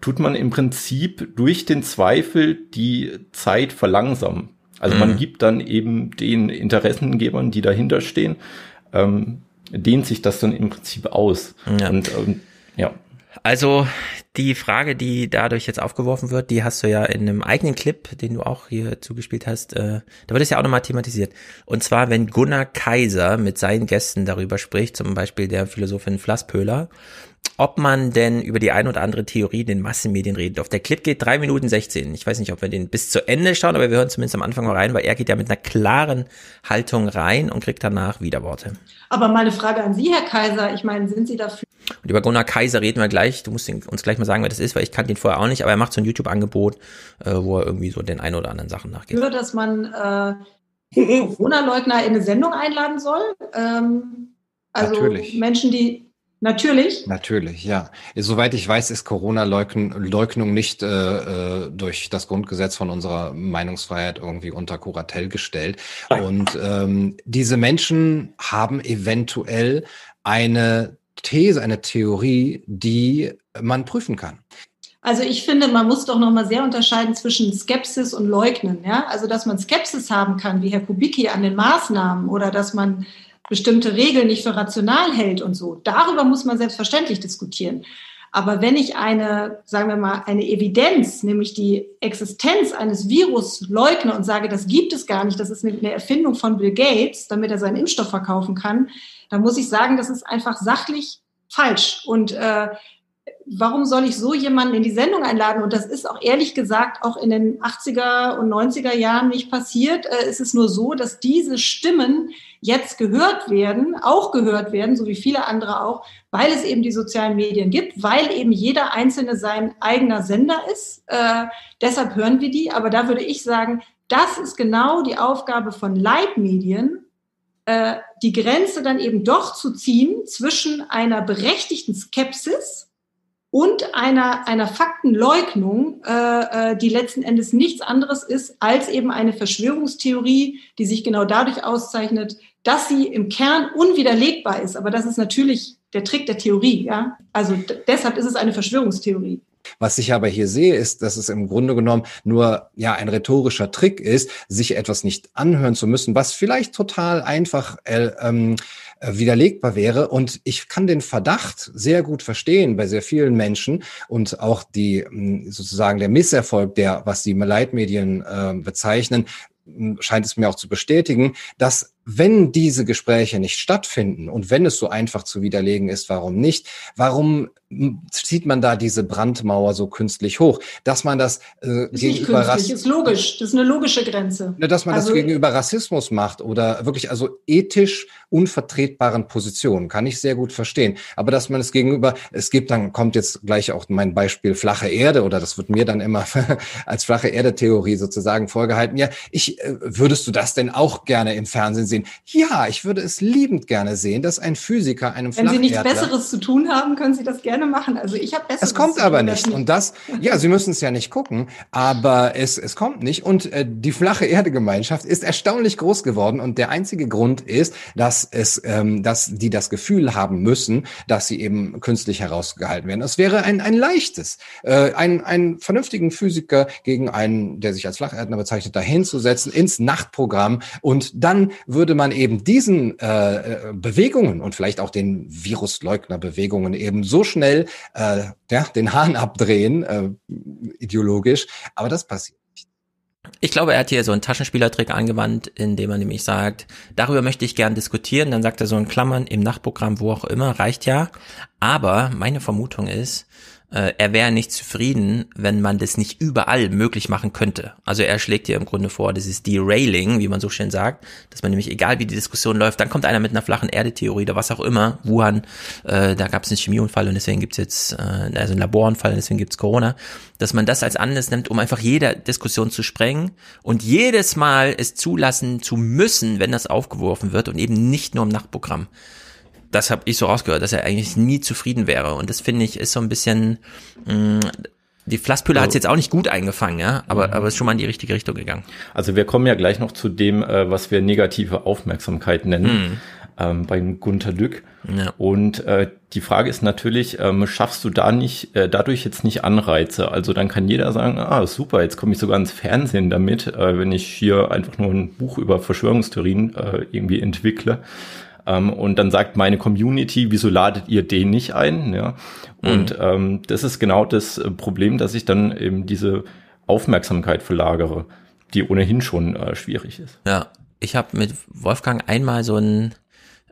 Speaker 10: tut man im Prinzip durch den Zweifel die Zeit verlangsamen. Also mhm. man gibt dann eben den Interessengebern, die dahinter stehen, ähm, dehnt sich das dann im Prinzip aus.
Speaker 1: Ja. Und ähm, ja. Also die Frage, die dadurch jetzt aufgeworfen wird, die hast du ja in einem eigenen Clip, den du auch hier zugespielt hast, äh, da wird es ja auch nochmal thematisiert. Und zwar, wenn Gunnar Kaiser mit seinen Gästen darüber spricht, zum Beispiel der Philosophin Flasspöhler, ob man denn über die ein oder andere Theorie in den Massenmedien reden darf. Der Clip geht drei Minuten 16. Ich weiß nicht, ob wir den bis zu Ende schauen, aber wir hören zumindest am Anfang mal rein, weil er geht ja mit einer klaren Haltung rein und kriegt danach Widerworte.
Speaker 13: Aber mal eine Frage an Sie, Herr Kaiser. Ich meine, sind Sie dafür?
Speaker 1: Und über Gunnar Kaiser reden wir gleich. Du musst uns gleich mal sagen, wer das ist, weil ich kannte ihn vorher auch nicht, aber er macht so ein YouTube-Angebot, äh, wo er irgendwie so den ein oder anderen Sachen nachgeht.
Speaker 13: Für, dass man äh, Corona-Leugner in eine Sendung einladen soll. Ähm, also Natürlich. Menschen, die Natürlich.
Speaker 14: Natürlich, ja. Soweit ich weiß, ist Corona-Leugnung nicht äh, äh, durch das Grundgesetz von unserer Meinungsfreiheit irgendwie unter Kuratell gestellt. Und ähm, diese Menschen haben eventuell eine These, eine Theorie, die man prüfen kann.
Speaker 13: Also ich finde, man muss doch noch mal sehr unterscheiden zwischen Skepsis und Leugnen. Ja? Also dass man Skepsis haben kann, wie Herr Kubicki an den Maßnahmen, oder dass man bestimmte Regeln nicht für rational hält und so. Darüber muss man selbstverständlich diskutieren. Aber wenn ich eine, sagen wir mal, eine Evidenz, nämlich die Existenz eines Virus leugne und sage, das gibt es gar nicht, das ist eine Erfindung von Bill Gates, damit er seinen Impfstoff verkaufen kann, dann muss ich sagen, das ist einfach sachlich falsch. Und äh, warum soll ich so jemanden in die Sendung einladen? Und das ist auch ehrlich gesagt auch in den 80er und 90er Jahren nicht passiert. Äh, es ist nur so, dass diese Stimmen jetzt gehört werden, auch gehört werden, so wie viele andere auch, weil es eben die sozialen Medien gibt, weil eben jeder Einzelne sein eigener Sender ist. Äh, deshalb hören wir die. Aber da würde ich sagen, das ist genau die Aufgabe von Leitmedien, äh, die Grenze dann eben doch zu ziehen zwischen einer berechtigten Skepsis, und einer, einer Faktenleugnung, äh, äh, die letzten Endes nichts anderes ist als eben eine Verschwörungstheorie, die sich genau dadurch auszeichnet, dass sie im Kern unwiderlegbar ist. Aber das ist natürlich der Trick der Theorie. Ja? Also deshalb ist es eine Verschwörungstheorie.
Speaker 14: Was ich aber hier sehe, ist, dass es im Grunde genommen nur ja ein rhetorischer Trick ist, sich etwas nicht anhören zu müssen, was vielleicht total einfach äh, ähm, äh, widerlegbar wäre. Und ich kann den Verdacht sehr gut verstehen bei sehr vielen Menschen und auch die hm, sozusagen der Misserfolg, der, was die Leitmedien äh, bezeichnen, hm, scheint es mir auch zu bestätigen, dass wenn diese Gespräche nicht stattfinden und wenn es so einfach zu widerlegen ist, warum nicht? Warum zieht man da diese Brandmauer so künstlich hoch? Dass man das
Speaker 13: äh, ist gegenüber Rassismus. ist logisch, das ist eine logische Grenze.
Speaker 14: Ne, dass man also, das gegenüber Rassismus macht oder wirklich also ethisch unvertretbaren Positionen, kann ich sehr gut verstehen. Aber dass man es gegenüber, es gibt dann, kommt jetzt gleich auch mein Beispiel flache Erde oder das wird mir dann immer als flache Erde-Theorie sozusagen vorgehalten. Ja, ich, äh, würdest du das denn auch gerne im Fernsehen sehen? sehen? Ja, ich würde es liebend gerne sehen, dass ein Physiker einem
Speaker 13: Wenn Sie nichts Besseres zu tun haben, können Sie das gerne machen. Also ich habe.
Speaker 14: Es kommt aber nicht. nicht. Und das, ja, Sie müssen es ja nicht gucken, aber es, es kommt nicht. Und äh, die flache Erde-Gemeinschaft ist erstaunlich groß geworden. Und der einzige Grund ist, dass es, ähm, dass die das Gefühl haben müssen, dass sie eben künstlich herausgehalten werden. Es wäre ein, ein leichtes, äh, ein, einen vernünftigen Physiker gegen einen, der sich als Flacherdner bezeichnet, dahinzusetzen ins Nachtprogramm und dann würde würde man eben diesen äh, äh, Bewegungen und vielleicht auch den Virusleugner-Bewegungen eben so schnell äh, ja, den Hahn abdrehen, äh, ideologisch, aber das passiert. nicht.
Speaker 1: Ich glaube, er hat hier so einen Taschenspielertrick angewandt, indem er nämlich sagt, darüber möchte ich gern diskutieren. Dann sagt er so in Klammern im Nachtprogramm, wo auch immer, reicht ja. Aber meine Vermutung ist, äh, er wäre nicht zufrieden, wenn man das nicht überall möglich machen könnte. Also er schlägt hier im Grunde vor, das ist Derailing, wie man so schön sagt, dass man nämlich, egal wie die Diskussion läuft, dann kommt einer mit einer flachen Erdetheorie oder was auch immer, Wuhan, äh, da gab es einen Chemieunfall und deswegen gibt's jetzt, äh, also einen Laborunfall und deswegen gibt's Corona, dass man das als Anlass nimmt, um einfach jede Diskussion zu sprengen und jedes Mal es zulassen zu müssen, wenn das aufgeworfen wird und eben nicht nur im Nachtprogramm das habe ich so rausgehört, dass er eigentlich nie zufrieden wäre. Und das finde ich ist so ein bisschen, mh, mm, die Flasspülle hat es jetzt auch nicht gut eingefangen, ja, aber, mhm. aber ist schon mal in die richtige Richtung gegangen.
Speaker 10: Also wir kommen ja gleich noch zu dem, äh, was wir negative Aufmerksamkeit nennen. Mhm. Ähm, beim Gunter Lück. Ja. Und äh, die Frage ist natürlich, ähm, schaffst du da nicht, äh, dadurch jetzt nicht Anreize? Also dann kann jeder sagen, ah, super, jetzt komme ich sogar ins Fernsehen damit, äh, wenn ich hier einfach nur ein Buch über Verschwörungstheorien äh, irgendwie entwickle. Ähm, und dann sagt meine Community, wieso ladet ihr den nicht ein? Ja. Und mhm. ähm, das ist genau das äh, Problem, dass ich dann eben diese Aufmerksamkeit verlagere, die ohnehin schon äh, schwierig ist.
Speaker 1: Ja, ich habe mit Wolfgang einmal so ein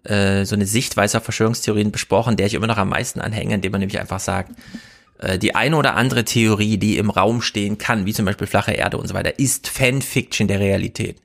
Speaker 1: äh, so eine Sichtweise auf Verschwörungstheorien besprochen, der ich immer noch am meisten anhänge, indem man nämlich einfach sagt, äh, die eine oder andere Theorie, die im Raum stehen kann, wie zum Beispiel flache Erde und so weiter, ist Fanfiction der Realität.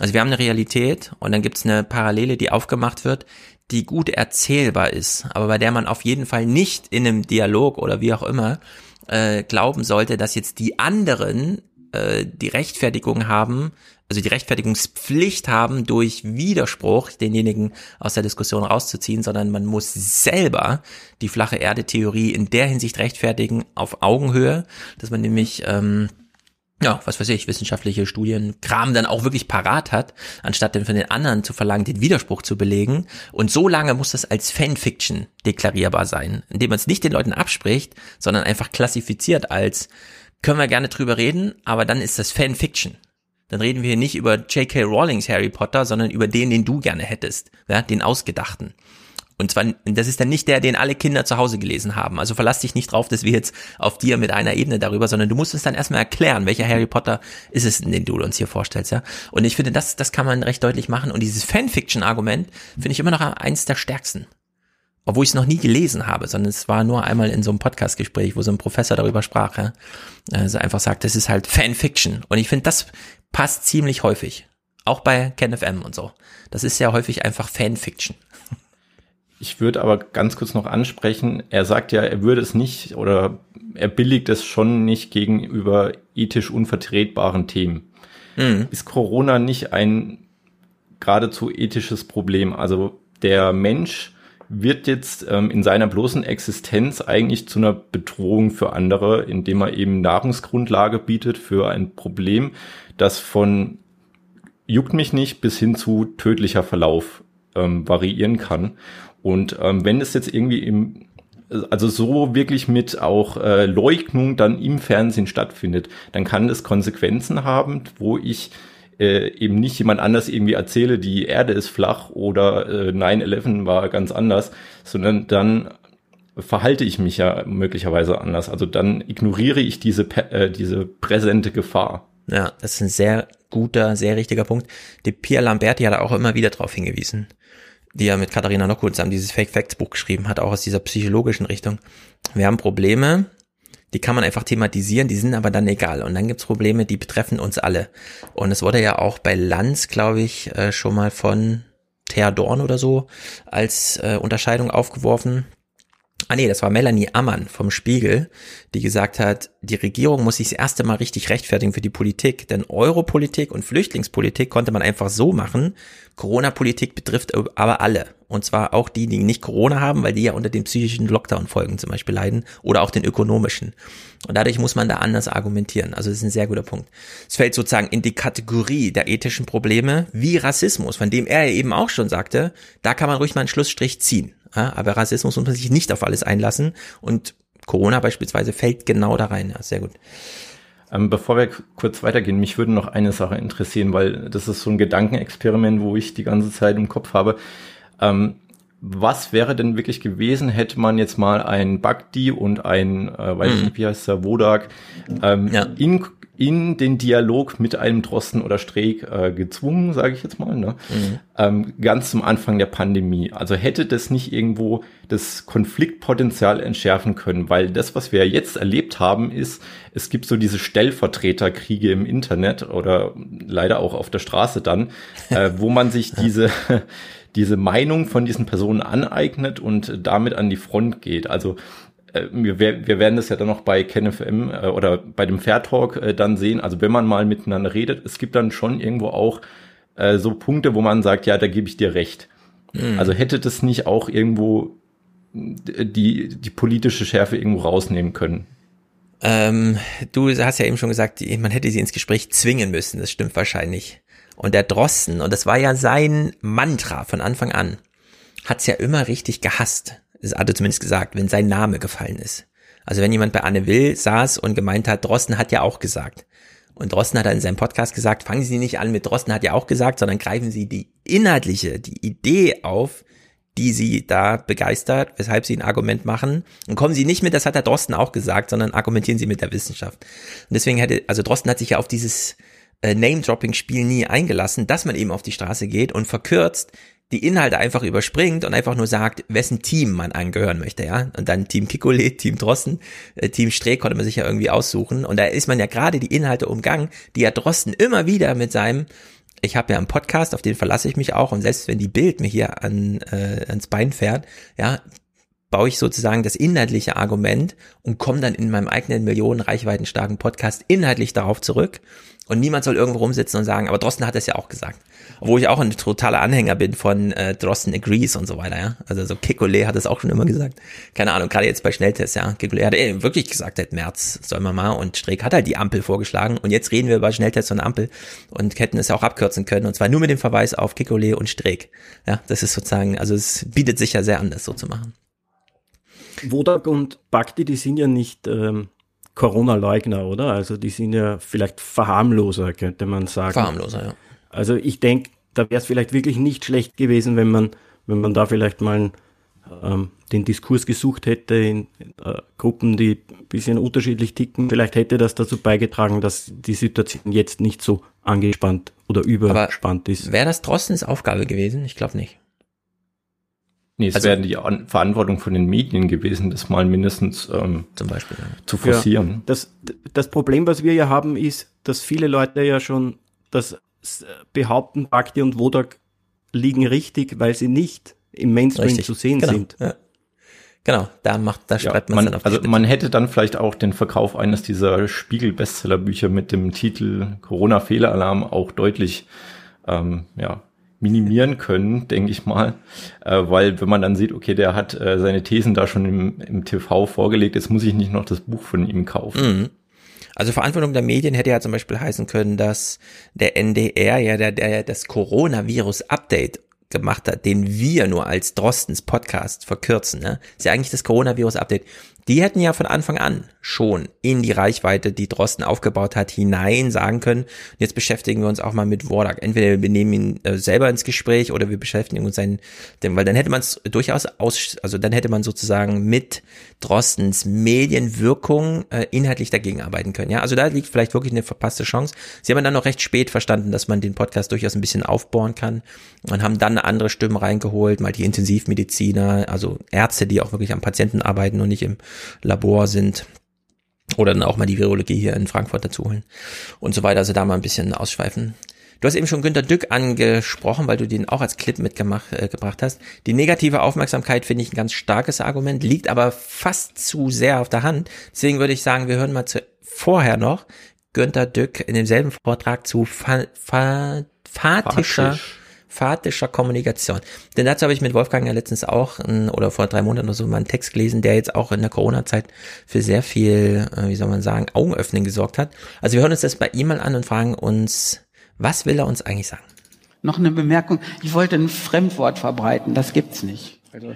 Speaker 1: Also wir haben eine Realität und dann gibt's eine Parallele, die aufgemacht wird, die gut erzählbar ist, aber bei der man auf jeden Fall nicht in einem Dialog oder wie auch immer äh, glauben sollte, dass jetzt die anderen äh, die Rechtfertigung haben, also die Rechtfertigungspflicht haben, durch Widerspruch denjenigen aus der Diskussion rauszuziehen, sondern man muss selber die flache Erde-Theorie in der Hinsicht rechtfertigen auf Augenhöhe, dass man nämlich ähm, ja, was weiß ich, wissenschaftliche Studien, Kram dann auch wirklich parat hat, anstatt dann von den anderen zu verlangen, den Widerspruch zu belegen. Und so lange muss das als Fanfiction deklarierbar sein, indem man es nicht den Leuten abspricht, sondern einfach klassifiziert als, können wir gerne drüber reden, aber dann ist das Fanfiction. Dann reden wir hier nicht über J.K. Rowlings Harry Potter, sondern über den, den du gerne hättest, ja, den ausgedachten. Und zwar, das ist dann nicht der, den alle Kinder zu Hause gelesen haben. Also verlass dich nicht drauf, dass wir jetzt auf dir mit einer Ebene darüber, sondern du musst uns dann erstmal erklären, welcher Harry Potter ist es, den du uns hier vorstellst, ja. Und ich finde, das, das kann man recht deutlich machen. Und dieses Fanfiction-Argument finde ich immer noch eins der stärksten. Obwohl ich es noch nie gelesen habe, sondern es war nur einmal in so einem Podcast-Gespräch, wo so ein Professor darüber sprach, ja. Also einfach sagt, das ist halt Fanfiction. Und ich finde, das passt ziemlich häufig. Auch bei KenFM und so. Das ist ja häufig einfach Fanfiction.
Speaker 10: Ich würde aber ganz kurz noch ansprechen, er sagt ja, er würde es nicht oder er billigt es schon nicht gegenüber ethisch unvertretbaren Themen. Mhm. Ist Corona nicht ein geradezu ethisches Problem? Also der Mensch wird jetzt ähm, in seiner bloßen Existenz eigentlich zu einer Bedrohung für andere, indem er eben Nahrungsgrundlage bietet für ein Problem, das von juckt mich nicht bis hin zu tödlicher Verlauf ähm, variieren kann. Und ähm, wenn es jetzt irgendwie im also so wirklich mit auch äh, Leugnung dann im Fernsehen stattfindet, dann kann das Konsequenzen haben, wo ich äh, eben nicht jemand anders irgendwie erzähle, die Erde ist flach oder äh, 9-11 war ganz anders, sondern dann verhalte ich mich ja möglicherweise anders. Also dann ignoriere ich diese, äh, diese präsente Gefahr.
Speaker 1: Ja, das ist ein sehr guter, sehr richtiger Punkt. Die Pia Lamberti hat auch immer wieder darauf hingewiesen die ja mit Katharina Nocco zusammen dieses Fake Facts Buch geschrieben hat, auch aus dieser psychologischen Richtung. Wir haben Probleme, die kann man einfach thematisieren, die sind aber dann egal. Und dann gibt's Probleme, die betreffen uns alle. Und es wurde ja auch bei Lanz, glaube ich, äh, schon mal von Thea Dorn oder so als äh, Unterscheidung aufgeworfen. Ah nee, das war Melanie Ammann vom Spiegel, die gesagt hat, die Regierung muss sich das erste Mal richtig rechtfertigen für die Politik, denn Europolitik und Flüchtlingspolitik konnte man einfach so machen. Corona-Politik betrifft aber alle. Und zwar auch die, die nicht Corona haben, weil die ja unter den psychischen Lockdown-Folgen zum Beispiel leiden oder auch den ökonomischen. Und dadurch muss man da anders argumentieren. Also das ist ein sehr guter Punkt. Es fällt sozusagen in die Kategorie der ethischen Probleme wie Rassismus, von dem er eben auch schon sagte, da kann man ruhig mal einen Schlussstrich ziehen. Ja, aber Rassismus muss man sich nicht auf alles einlassen und Corona beispielsweise fällt genau da rein. Ja, sehr gut.
Speaker 10: Ähm, bevor wir kurz weitergehen, mich würde noch eine Sache interessieren, weil das ist so ein Gedankenexperiment, wo ich die ganze Zeit im Kopf habe. Ähm, was wäre denn wirklich gewesen, hätte man jetzt mal ein Bagdi und ein, äh, weiß ich mhm. nicht, wie heißt der, Wodak, ähm, ja. in, in den Dialog mit einem Drosten oder Streeck äh, gezwungen, sage ich jetzt mal, ne? Mhm. Ähm, ganz zum Anfang der Pandemie. Also hätte das nicht irgendwo das Konfliktpotenzial entschärfen können, weil das, was wir jetzt erlebt haben, ist, es gibt so diese Stellvertreterkriege im Internet oder leider auch auf der Straße dann, äh, wo man sich diese diese Meinung von diesen Personen aneignet und damit an die Front geht. Also wir, wir werden das ja dann noch bei KenFM äh, oder bei dem Fair Talk äh, dann sehen. Also wenn man mal miteinander redet, es gibt dann schon irgendwo auch äh, so Punkte, wo man sagt, ja, da gebe ich dir recht. Mhm. Also hätte das nicht auch irgendwo die, die politische Schärfe irgendwo rausnehmen können.
Speaker 1: Ähm, du hast ja eben schon gesagt, man hätte sie ins Gespräch zwingen müssen. Das stimmt wahrscheinlich. Und der Drosten, und das war ja sein Mantra von Anfang an, hat's ja immer richtig gehasst. Das hat er zumindest gesagt, wenn sein Name gefallen ist. Also wenn jemand bei Anne Will saß und gemeint hat, Drosten hat ja auch gesagt. Und Drosten hat in seinem Podcast gesagt, fangen Sie nicht an mit Drosten hat ja auch gesagt, sondern greifen Sie die inhaltliche, die Idee auf, die sie da begeistert, weshalb sie ein Argument machen. Und kommen sie nicht mit, das hat der Drosten auch gesagt, sondern argumentieren sie mit der Wissenschaft. Und deswegen hätte, also Drosten hat sich ja auf dieses äh, Name-Dropping-Spiel nie eingelassen, dass man eben auf die Straße geht und verkürzt die Inhalte einfach überspringt und einfach nur sagt, wessen Team man angehören möchte, ja. Und dann Team Kikole, Team Drosten, äh, Team Streeck konnte man sich ja irgendwie aussuchen. Und da ist man ja gerade die Inhalte umgangen, die ja Drosten immer wieder mit seinem ich habe ja einen Podcast, auf den verlasse ich mich auch und selbst wenn die Bild mir hier an, äh, ans Bein fährt, ja, baue ich sozusagen das inhaltliche Argument und komme dann in meinem eigenen Millionen reichweitenstarken Podcast inhaltlich darauf zurück und niemand soll irgendwo rumsitzen und sagen, aber Drosten hat es ja auch gesagt. Obwohl ich auch ein totaler Anhänger bin von äh, Drosten Agrees und so weiter, ja. Also so Kikole hat es auch schon immer gesagt. Keine Ahnung, gerade jetzt bei Schnelltests, ja. Kikole hat ey, wirklich gesagt, seit März soll man mal und Streeck hat halt die Ampel vorgeschlagen und jetzt reden wir über Schnelltests und Ampel und hätten es auch abkürzen können und zwar nur mit dem Verweis auf Kikole und Streeck. Ja, das ist sozusagen, also es bietet sich ja sehr an, das so zu machen.
Speaker 9: Wodak und Bakti, die sind ja nicht ähm, Corona-Leugner, oder? Also die sind ja vielleicht Verharmloser, könnte man sagen.
Speaker 1: Verharmloser, ja.
Speaker 9: Also ich denke, da wäre es vielleicht wirklich nicht schlecht gewesen, wenn man, wenn man da vielleicht mal ähm, den Diskurs gesucht hätte in äh, Gruppen, die ein bisschen unterschiedlich ticken. Vielleicht hätte das dazu beigetragen, dass die Situation jetzt nicht so angespannt oder überspannt Aber ist.
Speaker 1: Wäre das Drossens Aufgabe gewesen? Ich glaube nicht.
Speaker 10: Nee, es also, wäre die An Verantwortung von den Medien gewesen, das mal mindestens ähm,
Speaker 1: zum Beispiel ja.
Speaker 10: zu forcieren. Ja,
Speaker 9: das, das Problem, was wir ja haben, ist, dass viele Leute ja schon das behaupten, Bakti und Wodak liegen richtig, weil sie nicht im Mainstream richtig. zu sehen
Speaker 1: genau.
Speaker 9: sind.
Speaker 1: Ja. Genau, da macht, da schreibt
Speaker 10: ja,
Speaker 1: man,
Speaker 10: man Also man hätte dann vielleicht auch den Verkauf eines dieser Spiegel-Bestsellerbücher mit dem Titel Corona-Fehlalarm auch deutlich ähm, ja, minimieren können, denke ich mal, äh, weil wenn man dann sieht, okay, der hat äh, seine Thesen da schon im, im TV vorgelegt, jetzt muss ich nicht noch das Buch von ihm kaufen.
Speaker 1: Mhm. Also Verantwortung der Medien hätte ja zum Beispiel heißen können, dass der NDR ja der, der das Coronavirus-Update gemacht hat, den wir nur als Drostens Podcast verkürzen. Ne? ist ja eigentlich das Coronavirus-Update die hätten ja von Anfang an schon in die Reichweite, die Drosten aufgebaut hat, hinein sagen können, jetzt beschäftigen wir uns auch mal mit Warlock. Entweder wir nehmen ihn äh, selber ins Gespräch oder wir beschäftigen uns sein, denn, weil dann hätte man es durchaus aus, also dann hätte man sozusagen mit Drostens Medienwirkung äh, inhaltlich dagegen arbeiten können. Ja, also da liegt vielleicht wirklich eine verpasste Chance. Sie haben dann noch recht spät verstanden, dass man den Podcast durchaus ein bisschen aufbauen kann und haben dann andere Stimmen reingeholt, mal die Intensivmediziner, also Ärzte, die auch wirklich am Patienten arbeiten und nicht im Labor sind. Oder dann auch mal die Virologie hier in Frankfurt dazu holen und so weiter. Also da mal ein bisschen ausschweifen. Du hast eben schon Günter Dück angesprochen, weil du den auch als Clip mitgebracht äh, gebracht hast. Die negative Aufmerksamkeit finde ich ein ganz starkes Argument, liegt aber fast zu sehr auf der Hand. Deswegen würde ich sagen, wir hören mal zu, vorher noch Günter Dück in demselben Vortrag zu fa fa fatischer emphatischer Kommunikation. Denn dazu habe ich mit Wolfgang ja letztens auch oder vor drei Monaten oder so mal einen Text gelesen, der jetzt auch in der Corona-Zeit für sehr viel, äh, wie soll man sagen, Augenöffnen gesorgt hat. Also wir hören uns das bei ihm mal an und fragen uns, was will er uns eigentlich sagen?
Speaker 15: Noch eine Bemerkung. Ich wollte ein Fremdwort verbreiten. Das gibt's nicht. Also,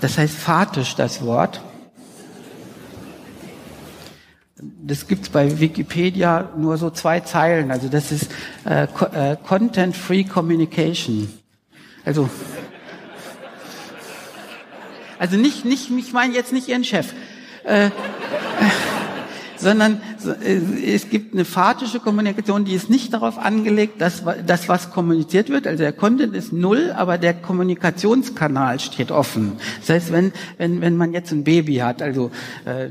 Speaker 15: das heißt fatisch, das Wort das gibt's bei Wikipedia nur so zwei Zeilen. Also das ist äh, äh, Content-Free Communication. Also, also nicht, nicht, ich meine jetzt nicht Ihren Chef, äh, sondern äh, es gibt eine fatische Kommunikation, die ist nicht darauf angelegt, dass das, was kommuniziert wird, also der Content ist null, aber der Kommunikationskanal steht offen. Das heißt, wenn, wenn, wenn man jetzt ein Baby hat, also äh,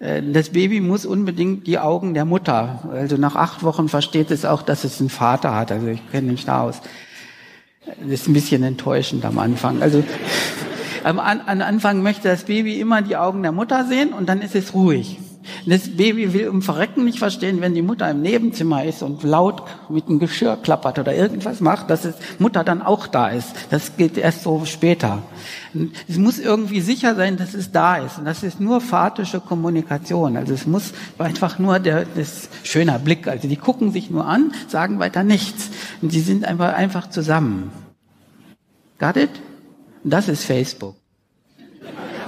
Speaker 15: das Baby muss unbedingt die Augen der Mutter. Also nach acht Wochen versteht es auch, dass es einen Vater hat. Also ich kenne mich da aus. Das ist ein bisschen enttäuschend am Anfang. Also am, Anfang möchte das Baby immer die Augen der Mutter sehen und dann ist es ruhig. Das Baby will um Verrecken nicht verstehen, wenn die Mutter im Nebenzimmer ist und laut mit dem Geschirr klappert oder irgendwas macht, dass es Mutter dann auch da ist. Das geht erst so später. Es muss irgendwie sicher sein, dass es da ist. Und das ist nur fatische Kommunikation. Also es muss einfach nur der, das schöner Blick. Also die gucken sich nur an, sagen weiter nichts. Und sie sind einfach, einfach zusammen. Got it? Und das ist Facebook.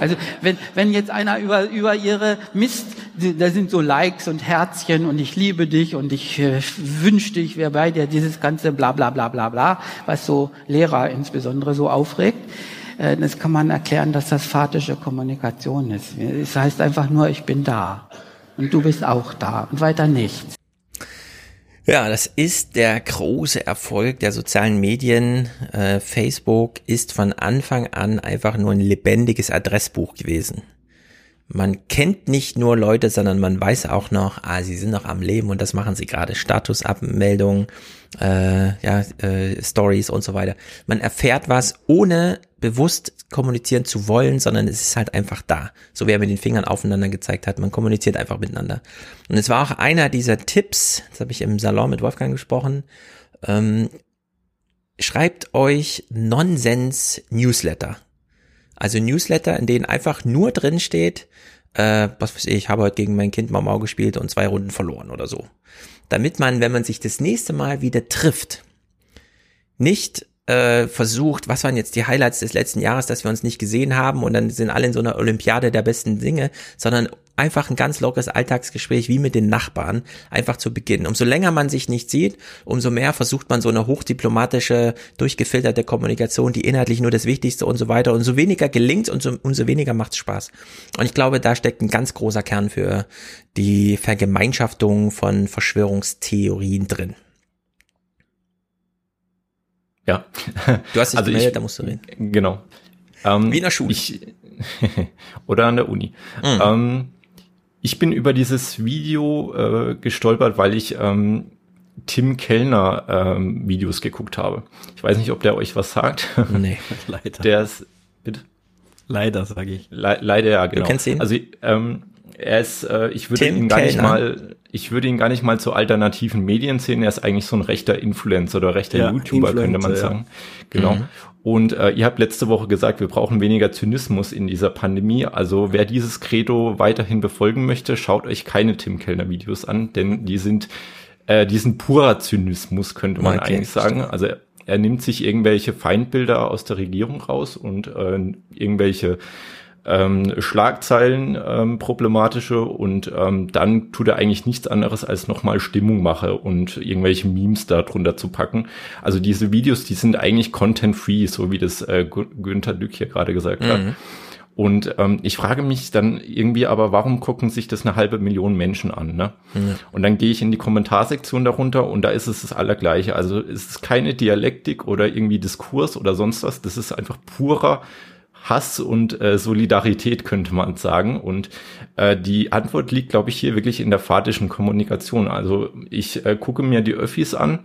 Speaker 15: Also wenn, wenn jetzt einer über, über ihre Mist, da sind so Likes und Herzchen und ich liebe dich und ich äh, wünschte, ich wäre bei dir, dieses ganze bla bla bla bla bla, was so Lehrer insbesondere so aufregt. Äh, das kann man erklären, dass das phatische Kommunikation ist. Es heißt einfach nur, ich bin da und du bist auch da und weiter nichts.
Speaker 1: Ja, das ist der große Erfolg der sozialen Medien. Äh, Facebook ist von Anfang an einfach nur ein lebendiges Adressbuch gewesen. Man kennt nicht nur Leute, sondern man weiß auch noch, ah, sie sind noch am Leben und das machen sie gerade. Statusabmeldungen, äh, ja, äh, Stories und so weiter. Man erfährt was, ohne bewusst kommunizieren zu wollen, sondern es ist halt einfach da. So wie er mit den Fingern aufeinander gezeigt hat. Man kommuniziert einfach miteinander. Und es war auch einer dieser Tipps, das habe ich im Salon mit Wolfgang gesprochen, ähm, schreibt euch Nonsens-Newsletter. Also Newsletter, in denen einfach nur drin steht, äh, was weiß ich, ich habe heute gegen mein Kind Mau gespielt und zwei Runden verloren oder so. Damit man, wenn man sich das nächste Mal wieder trifft, nicht äh, versucht, was waren jetzt die Highlights des letzten Jahres, dass wir uns nicht gesehen haben und dann sind alle in so einer Olympiade der besten Dinge, sondern einfach ein ganz lockeres Alltagsgespräch wie mit den Nachbarn einfach zu beginnen. Umso länger man sich nicht sieht, umso mehr versucht man so eine hochdiplomatische, durchgefilterte Kommunikation, die inhaltlich nur das Wichtigste und so weiter. Und so weniger gelingt und so, umso weniger macht Spaß. Und ich glaube, da steckt ein ganz großer Kern für die Vergemeinschaftung von Verschwörungstheorien drin.
Speaker 10: Ja.
Speaker 1: Du hast dich also gemeldet, ich, da musst du reden.
Speaker 10: Genau. Ähm,
Speaker 1: Wie in der Schule.
Speaker 10: Ich, oder an der Uni. Mhm. Ähm, ich bin über dieses Video äh, gestolpert, weil ich ähm, Tim Kellner ähm, Videos geguckt habe. Ich weiß nicht, ob der euch was sagt.
Speaker 1: Nee,
Speaker 10: leider. Der ist, bitte?
Speaker 9: Leider, sage ich.
Speaker 10: Le leider, ja, genau.
Speaker 1: Du kennst ihn?
Speaker 10: Also, ähm, er ist, äh, ich würde Tim ihn gar Kellner. nicht mal, ich würde ihn gar nicht mal zu alternativen Medien sehen. Er ist eigentlich so ein rechter Influencer oder rechter ja, YouTuber, Influencer, könnte man sagen. Ja. Genau. Mhm. Und äh, ihr habt letzte Woche gesagt, wir brauchen weniger Zynismus in dieser Pandemie. Also wer dieses Credo weiterhin befolgen möchte, schaut euch keine Tim Kellner Videos an, denn die sind, äh, die sind purer Zynismus, könnte man okay. eigentlich sagen. Also er, er nimmt sich irgendwelche Feindbilder aus der Regierung raus und äh, irgendwelche ähm, Schlagzeilen ähm, problematische und ähm, dann tut er eigentlich nichts anderes als nochmal Stimmung mache und irgendwelche Memes da drunter zu packen. Also diese Videos, die sind eigentlich content-free, so wie das äh, Günther Lück hier gerade gesagt mhm. hat. Und ähm, ich frage mich dann irgendwie aber, warum gucken sich das eine halbe Million Menschen an? Ne? Mhm. Und dann gehe ich in die Kommentarsektion darunter und da ist es das Allergleiche. Also es ist keine Dialektik oder irgendwie Diskurs oder sonst was. Das ist einfach purer Hass und äh, Solidarität, könnte man sagen. Und äh, die Antwort liegt, glaube ich, hier wirklich in der fahrtischen Kommunikation. Also ich äh, gucke mir die Öffis an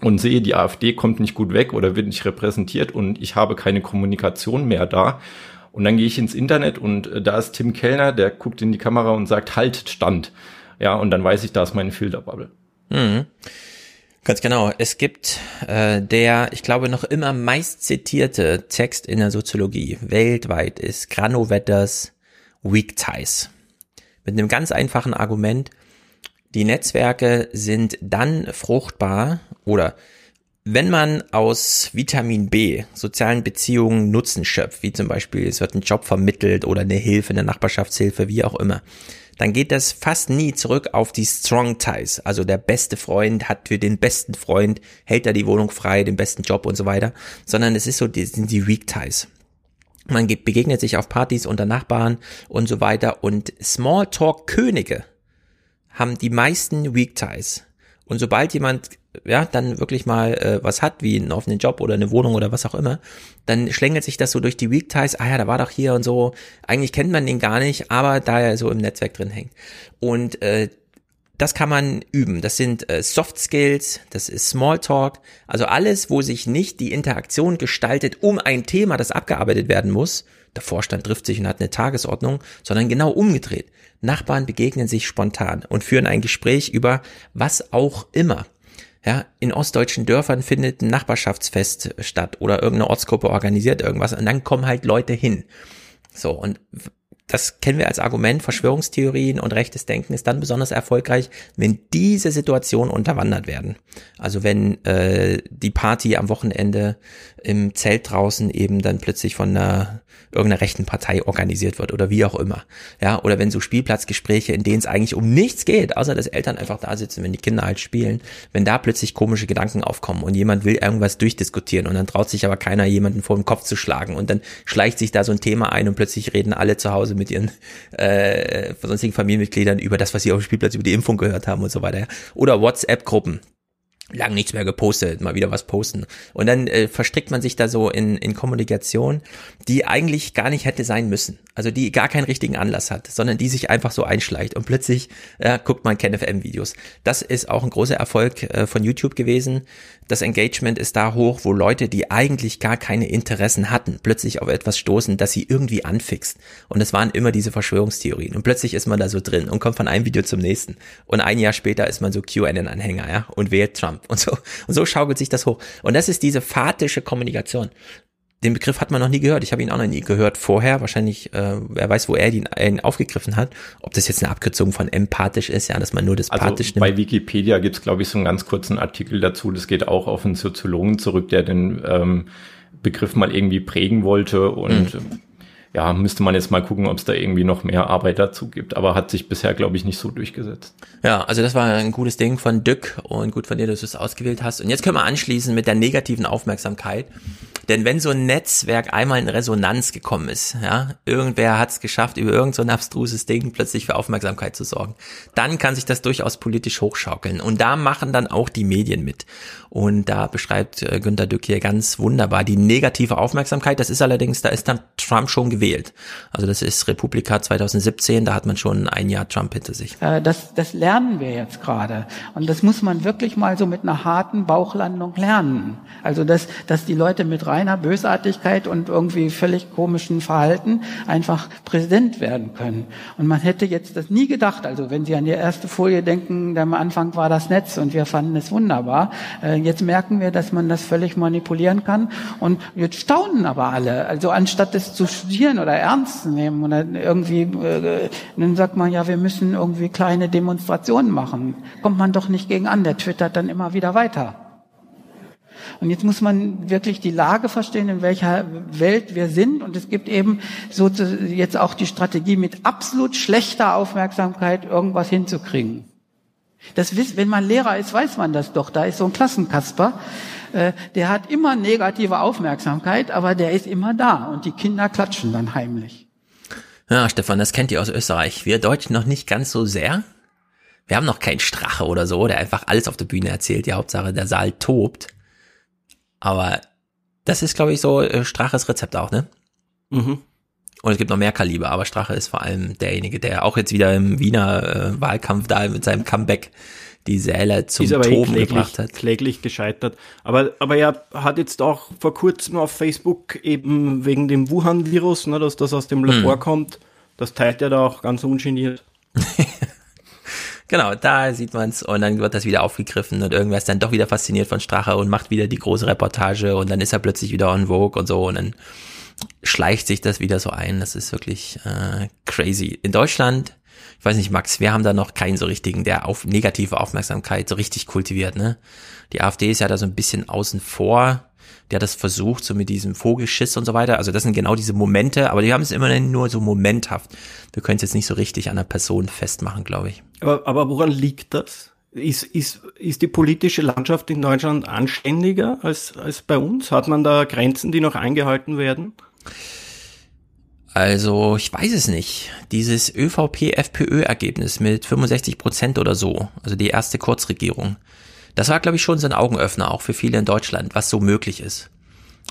Speaker 10: und sehe, die AfD kommt nicht gut weg oder wird nicht repräsentiert und ich habe keine Kommunikation mehr da. Und dann gehe ich ins Internet und äh, da ist Tim Kellner, der guckt in die Kamera und sagt, halt, Stand. Ja, und dann weiß ich, da ist meine Filterbubble.
Speaker 1: Mhm. Ganz genau. Es gibt äh, der, ich glaube, noch immer meist zitierte Text in der Soziologie weltweit ist Granovetters Weak Ties. Mit einem ganz einfachen Argument. Die Netzwerke sind dann fruchtbar oder wenn man aus Vitamin B sozialen Beziehungen Nutzen schöpft, wie zum Beispiel es wird ein Job vermittelt oder eine Hilfe, eine Nachbarschaftshilfe, wie auch immer, dann geht das fast nie zurück auf die Strong Ties. Also der beste Freund hat für den besten Freund, hält er die Wohnung frei, den besten Job und so weiter, sondern es ist so, die sind die Weak Ties. Man begegnet sich auf Partys unter Nachbarn und so weiter und Smalltalk Könige haben die meisten Weak Ties. Und sobald jemand ja, dann wirklich mal äh, was hat, wie einen offenen Job oder eine Wohnung oder was auch immer, dann schlängelt sich das so durch die Weak Ties, ah ja, da war doch hier und so, eigentlich kennt man den gar nicht, aber da er so im Netzwerk drin hängt. Und äh, das kann man üben. Das sind äh, Soft Skills, das ist Smalltalk, also alles, wo sich nicht die Interaktion gestaltet um ein Thema, das abgearbeitet werden muss. Der Vorstand trifft sich und hat eine Tagesordnung, sondern genau umgedreht. Nachbarn begegnen sich spontan und führen ein Gespräch über was auch immer. Ja, in ostdeutschen Dörfern findet ein Nachbarschaftsfest statt oder irgendeine Ortsgruppe organisiert irgendwas und dann kommen halt Leute hin. So, und das kennen wir als Argument, Verschwörungstheorien und rechtes Denken ist dann besonders erfolgreich, wenn diese Situationen unterwandert werden. Also wenn äh, die Party am Wochenende im Zelt draußen eben dann plötzlich von einer irgendeiner rechten Partei organisiert wird oder wie auch immer. Ja, oder wenn so Spielplatzgespräche, in denen es eigentlich um nichts geht, außer dass Eltern einfach da sitzen, wenn die Kinder halt spielen, wenn da plötzlich komische Gedanken aufkommen und jemand will irgendwas durchdiskutieren und dann traut sich aber keiner jemanden vor den Kopf zu schlagen und dann schleicht sich da so ein Thema ein und plötzlich reden alle zu Hause mit ihren äh, sonstigen Familienmitgliedern über das, was sie auf dem Spielplatz über die Impfung gehört haben und so weiter. Oder WhatsApp-Gruppen lang nichts mehr gepostet, mal wieder was posten. Und dann äh, verstrickt man sich da so in, in Kommunikation, die eigentlich gar nicht hätte sein müssen. Also die gar keinen richtigen Anlass hat, sondern die sich einfach so einschleicht. Und plötzlich äh, guckt man KenFM-Videos. Das ist auch ein großer Erfolg äh, von YouTube gewesen. Das Engagement ist da hoch, wo Leute, die eigentlich gar keine Interessen hatten, plötzlich auf etwas stoßen, das sie irgendwie anfixt. Und es waren immer diese Verschwörungstheorien. Und plötzlich ist man da so drin und kommt von einem Video zum nächsten. Und ein Jahr später ist man so QAnon-Anhänger, ja, und wählt Trump. Trump und so. Und so schaukelt sich das hoch. Und das ist diese fatische Kommunikation. Den Begriff hat man noch nie gehört. Ich habe ihn auch noch nie gehört vorher. Wahrscheinlich, äh, wer weiß, wo er ihn, ihn aufgegriffen hat. Ob das jetzt eine Abkürzung von empathisch ist, ja, dass man nur das
Speaker 10: also
Speaker 1: pathisch
Speaker 10: nimmt. Bei Wikipedia gibt's glaube ich, so einen ganz kurzen Artikel dazu. Das geht auch auf einen Soziologen zurück, der den ähm, Begriff mal irgendwie prägen wollte und mhm ja, müsste man jetzt mal gucken, ob es da irgendwie noch mehr Arbeit dazu gibt. Aber hat sich bisher, glaube ich, nicht so durchgesetzt.
Speaker 1: Ja, also das war ein gutes Ding von Dück und gut von dir, dass du es ausgewählt hast. Und jetzt können wir anschließen mit der negativen Aufmerksamkeit. Denn wenn so ein Netzwerk einmal in Resonanz gekommen ist, ja, irgendwer hat es geschafft, über irgend so abstruses Ding plötzlich für Aufmerksamkeit zu sorgen, dann kann sich das durchaus politisch hochschaukeln. Und da machen dann auch die Medien mit. Und da beschreibt äh, Günter Dück hier ganz wunderbar die negative Aufmerksamkeit. Das ist allerdings, da ist dann Trump schon gewählt. Also das ist Republika 2017, da hat man schon ein Jahr Trump hinter sich.
Speaker 15: Äh, das, das lernen wir jetzt gerade. Und das muss man wirklich mal so mit einer harten Bauchlandung lernen. Also dass, dass die Leute mit reiner Bösartigkeit und irgendwie völlig komischen Verhalten einfach Präsident werden können. Und man hätte jetzt das nie gedacht. Also wenn Sie an die erste Folie denken, am Anfang war das Netz und wir fanden es wunderbar. Äh, jetzt merken wir, dass man das völlig manipulieren kann. Und jetzt staunen aber alle. Also anstatt das zu studieren oder ernst nehmen oder irgendwie, äh, dann sagt man ja, wir müssen irgendwie kleine Demonstrationen machen. Kommt man doch nicht gegen an. Der twittert dann immer wieder weiter. Und jetzt muss man wirklich die Lage verstehen, in welcher Welt wir sind. Und es gibt eben so jetzt auch die Strategie, mit absolut schlechter Aufmerksamkeit irgendwas hinzukriegen. Das, wenn man Lehrer ist, weiß man das doch. Da ist so ein Klassenkasper, der hat immer negative Aufmerksamkeit, aber der ist immer da und die Kinder klatschen dann heimlich.
Speaker 1: Ja, Stefan, das kennt ihr aus Österreich. Wir Deutschen noch nicht ganz so sehr. Wir haben noch keinen Strache oder so, der einfach alles auf der Bühne erzählt. Die Hauptsache, der Saal tobt. Aber das ist, glaube ich, so äh, Straches Rezept auch, ne? Mhm. Und es gibt noch mehr Kaliber, aber Strache ist vor allem derjenige, der auch jetzt wieder im Wiener äh, Wahlkampf da mit seinem Comeback die Säle zum
Speaker 9: ist
Speaker 1: Toben
Speaker 9: eh
Speaker 1: gebracht hat.
Speaker 9: Kläglich gescheitert. Aber, aber er hat jetzt auch vor kurzem auf Facebook eben wegen dem Wuhan-Virus, ne, dass das aus dem Labor hm. kommt, das teilt er da auch ganz ungeniert.
Speaker 1: Genau, da sieht man's und dann wird das wieder aufgegriffen und irgendwer ist dann doch wieder fasziniert von Strache und macht wieder die große Reportage und dann ist er plötzlich wieder on Vogue und so und dann schleicht sich das wieder so ein. Das ist wirklich äh, crazy. In Deutschland, ich weiß nicht, Max, wir haben da noch keinen so richtigen, der auf negative Aufmerksamkeit so richtig kultiviert, ne? Die AfD ist ja da so ein bisschen außen vor der das versucht, so mit diesem Vogelschiss und so weiter. Also das sind genau diese Momente, aber die haben es immerhin nur so momenthaft. Wir können es jetzt nicht so richtig an einer Person festmachen, glaube ich.
Speaker 9: Aber, aber woran liegt das? Ist, ist, ist die politische Landschaft in Deutschland anständiger als, als bei uns? Hat man da Grenzen, die noch eingehalten werden?
Speaker 1: Also, ich weiß es nicht. Dieses ÖVP-FPÖ-Ergebnis mit 65 Prozent oder so, also die erste Kurzregierung, das war, glaube ich, schon so ein Augenöffner auch für viele in Deutschland, was so möglich ist.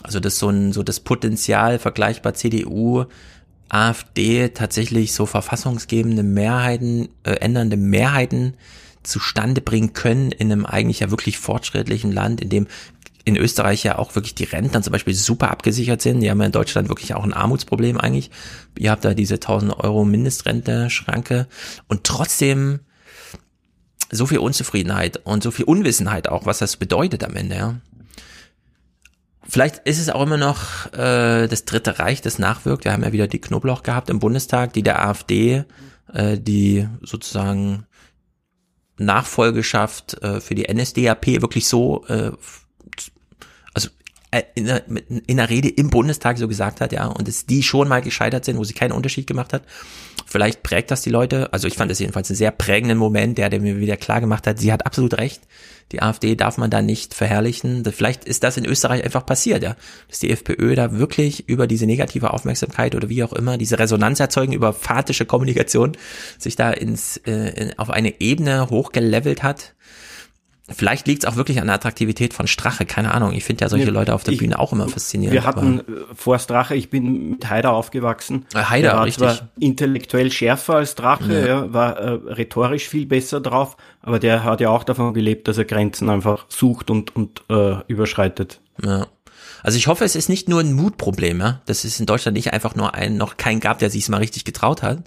Speaker 1: Also das so ein, so das Potenzial vergleichbar CDU, AfD tatsächlich so verfassungsgebende Mehrheiten, äh, ändernde Mehrheiten zustande bringen können in einem eigentlich ja wirklich fortschrittlichen Land, in dem in Österreich ja auch wirklich die Rentner zum Beispiel super abgesichert sind. Die haben ja in Deutschland wirklich auch ein Armutsproblem eigentlich. Ihr habt da diese 1000 Euro Mindestrente-Schranke und trotzdem so viel Unzufriedenheit und so viel Unwissenheit auch, was das bedeutet am Ende, ja. Vielleicht ist es auch immer noch äh, das Dritte Reich, das nachwirkt. Wir haben ja wieder die Knoblauch gehabt im Bundestag, die der AfD, äh, die sozusagen Nachfolgeschaft äh, für die NSDAP wirklich so, äh, in, der, in der Rede im Bundestag so gesagt hat, ja, und dass die schon mal gescheitert sind, wo sie keinen Unterschied gemacht hat. Vielleicht prägt das die Leute. Also ich fand das jedenfalls einen sehr prägenden Moment, der, der mir wieder klar gemacht hat, sie hat absolut recht. Die AfD darf man da nicht verherrlichen. Vielleicht ist das in Österreich einfach passiert, ja. Dass die FPÖ da wirklich über diese negative Aufmerksamkeit oder wie auch immer, diese Resonanz erzeugen über fatische Kommunikation, sich da ins, äh, auf eine Ebene hochgelevelt hat, Vielleicht liegt es auch wirklich an der Attraktivität von Strache, keine Ahnung. Ich finde ja solche Leute auf der ich, Bühne auch immer faszinierend.
Speaker 9: Wir hatten äh, vor Strache, ich bin mit Haider aufgewachsen.
Speaker 1: Äh, Haider,
Speaker 9: war
Speaker 1: richtig.
Speaker 9: Zwar intellektuell schärfer als Drache, ja. war äh, rhetorisch viel besser drauf, aber der hat ja auch davon gelebt, dass er Grenzen einfach sucht und, und äh, überschreitet.
Speaker 1: Ja. Also ich hoffe, es ist nicht nur ein Mutproblem, ja? dass es in Deutschland nicht einfach nur einen, noch keinen gab, der sich es mal richtig getraut hat,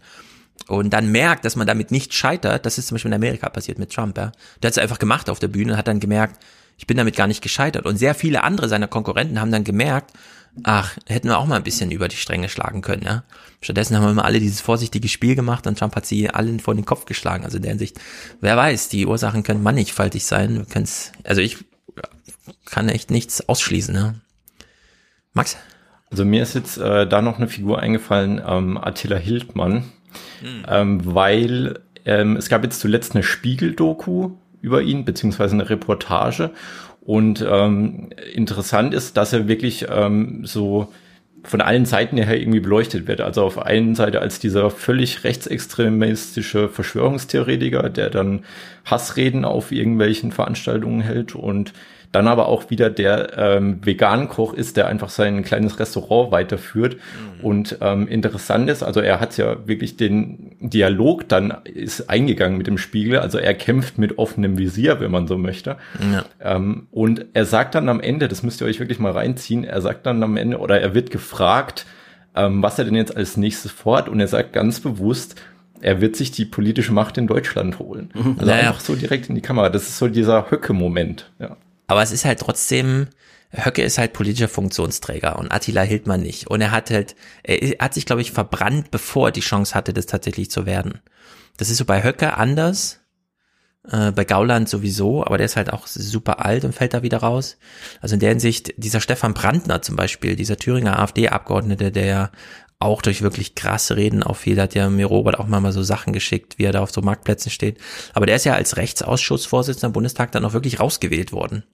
Speaker 1: und dann merkt, dass man damit nicht scheitert, das ist zum Beispiel in Amerika passiert mit Trump, ja. Der hat es einfach gemacht auf der Bühne und hat dann gemerkt, ich bin damit gar nicht gescheitert. Und sehr viele andere seiner Konkurrenten haben dann gemerkt, ach, hätten wir auch mal ein bisschen über die Stränge schlagen können, ja. Stattdessen haben wir immer alle dieses vorsichtige Spiel gemacht und Trump hat sie allen vor den Kopf geschlagen. Also in der Hinsicht, wer weiß, die Ursachen können mannigfaltig sein. Wir also ich kann echt nichts ausschließen, ja. Max?
Speaker 10: Also mir ist jetzt äh, da noch eine Figur eingefallen, ähm, Attila Hildmann, Mhm. Ähm, weil ähm, es gab jetzt zuletzt eine Spiegel-Doku über ihn, beziehungsweise eine Reportage. Und ähm, interessant ist, dass er wirklich ähm, so von allen Seiten her irgendwie beleuchtet wird. Also auf einen Seite als dieser völlig rechtsextremistische Verschwörungstheoretiker, der dann Hassreden auf irgendwelchen Veranstaltungen hält und dann aber auch wieder der ähm, Vegan-Koch ist, der einfach sein kleines Restaurant weiterführt. Mhm. Und ähm, interessant ist, also er hat ja wirklich den Dialog dann ist eingegangen mit dem Spiegel. Also er kämpft mit offenem Visier, wenn man so möchte. Ja. Ähm, und er sagt dann am Ende, das müsst ihr euch wirklich mal reinziehen, er sagt dann am Ende, oder er wird gefragt, ähm, was er denn jetzt als nächstes vorhat. Und er sagt ganz bewusst, er wird sich die politische Macht in Deutschland holen. Mhm. Also naja. einfach so direkt in die Kamera. Das ist so dieser Höcke-Moment. Ja.
Speaker 1: Aber es ist halt trotzdem, Höcke ist halt politischer Funktionsträger und Attila Hildmann nicht. Und er hat halt, er hat sich, glaube ich, verbrannt, bevor er die Chance hatte, das tatsächlich zu werden. Das ist so bei Höcke anders, äh, bei Gauland sowieso, aber der ist halt auch super alt und fällt da wieder raus. Also in der Hinsicht, dieser Stefan Brandner zum Beispiel, dieser Thüringer AfD-Abgeordnete, der auch durch wirklich krasse Reden auffiel, hat ja mir Robert auch mal so Sachen geschickt, wie er da auf so Marktplätzen steht. Aber der ist ja als Rechtsausschussvorsitzender im Bundestag dann auch wirklich rausgewählt worden.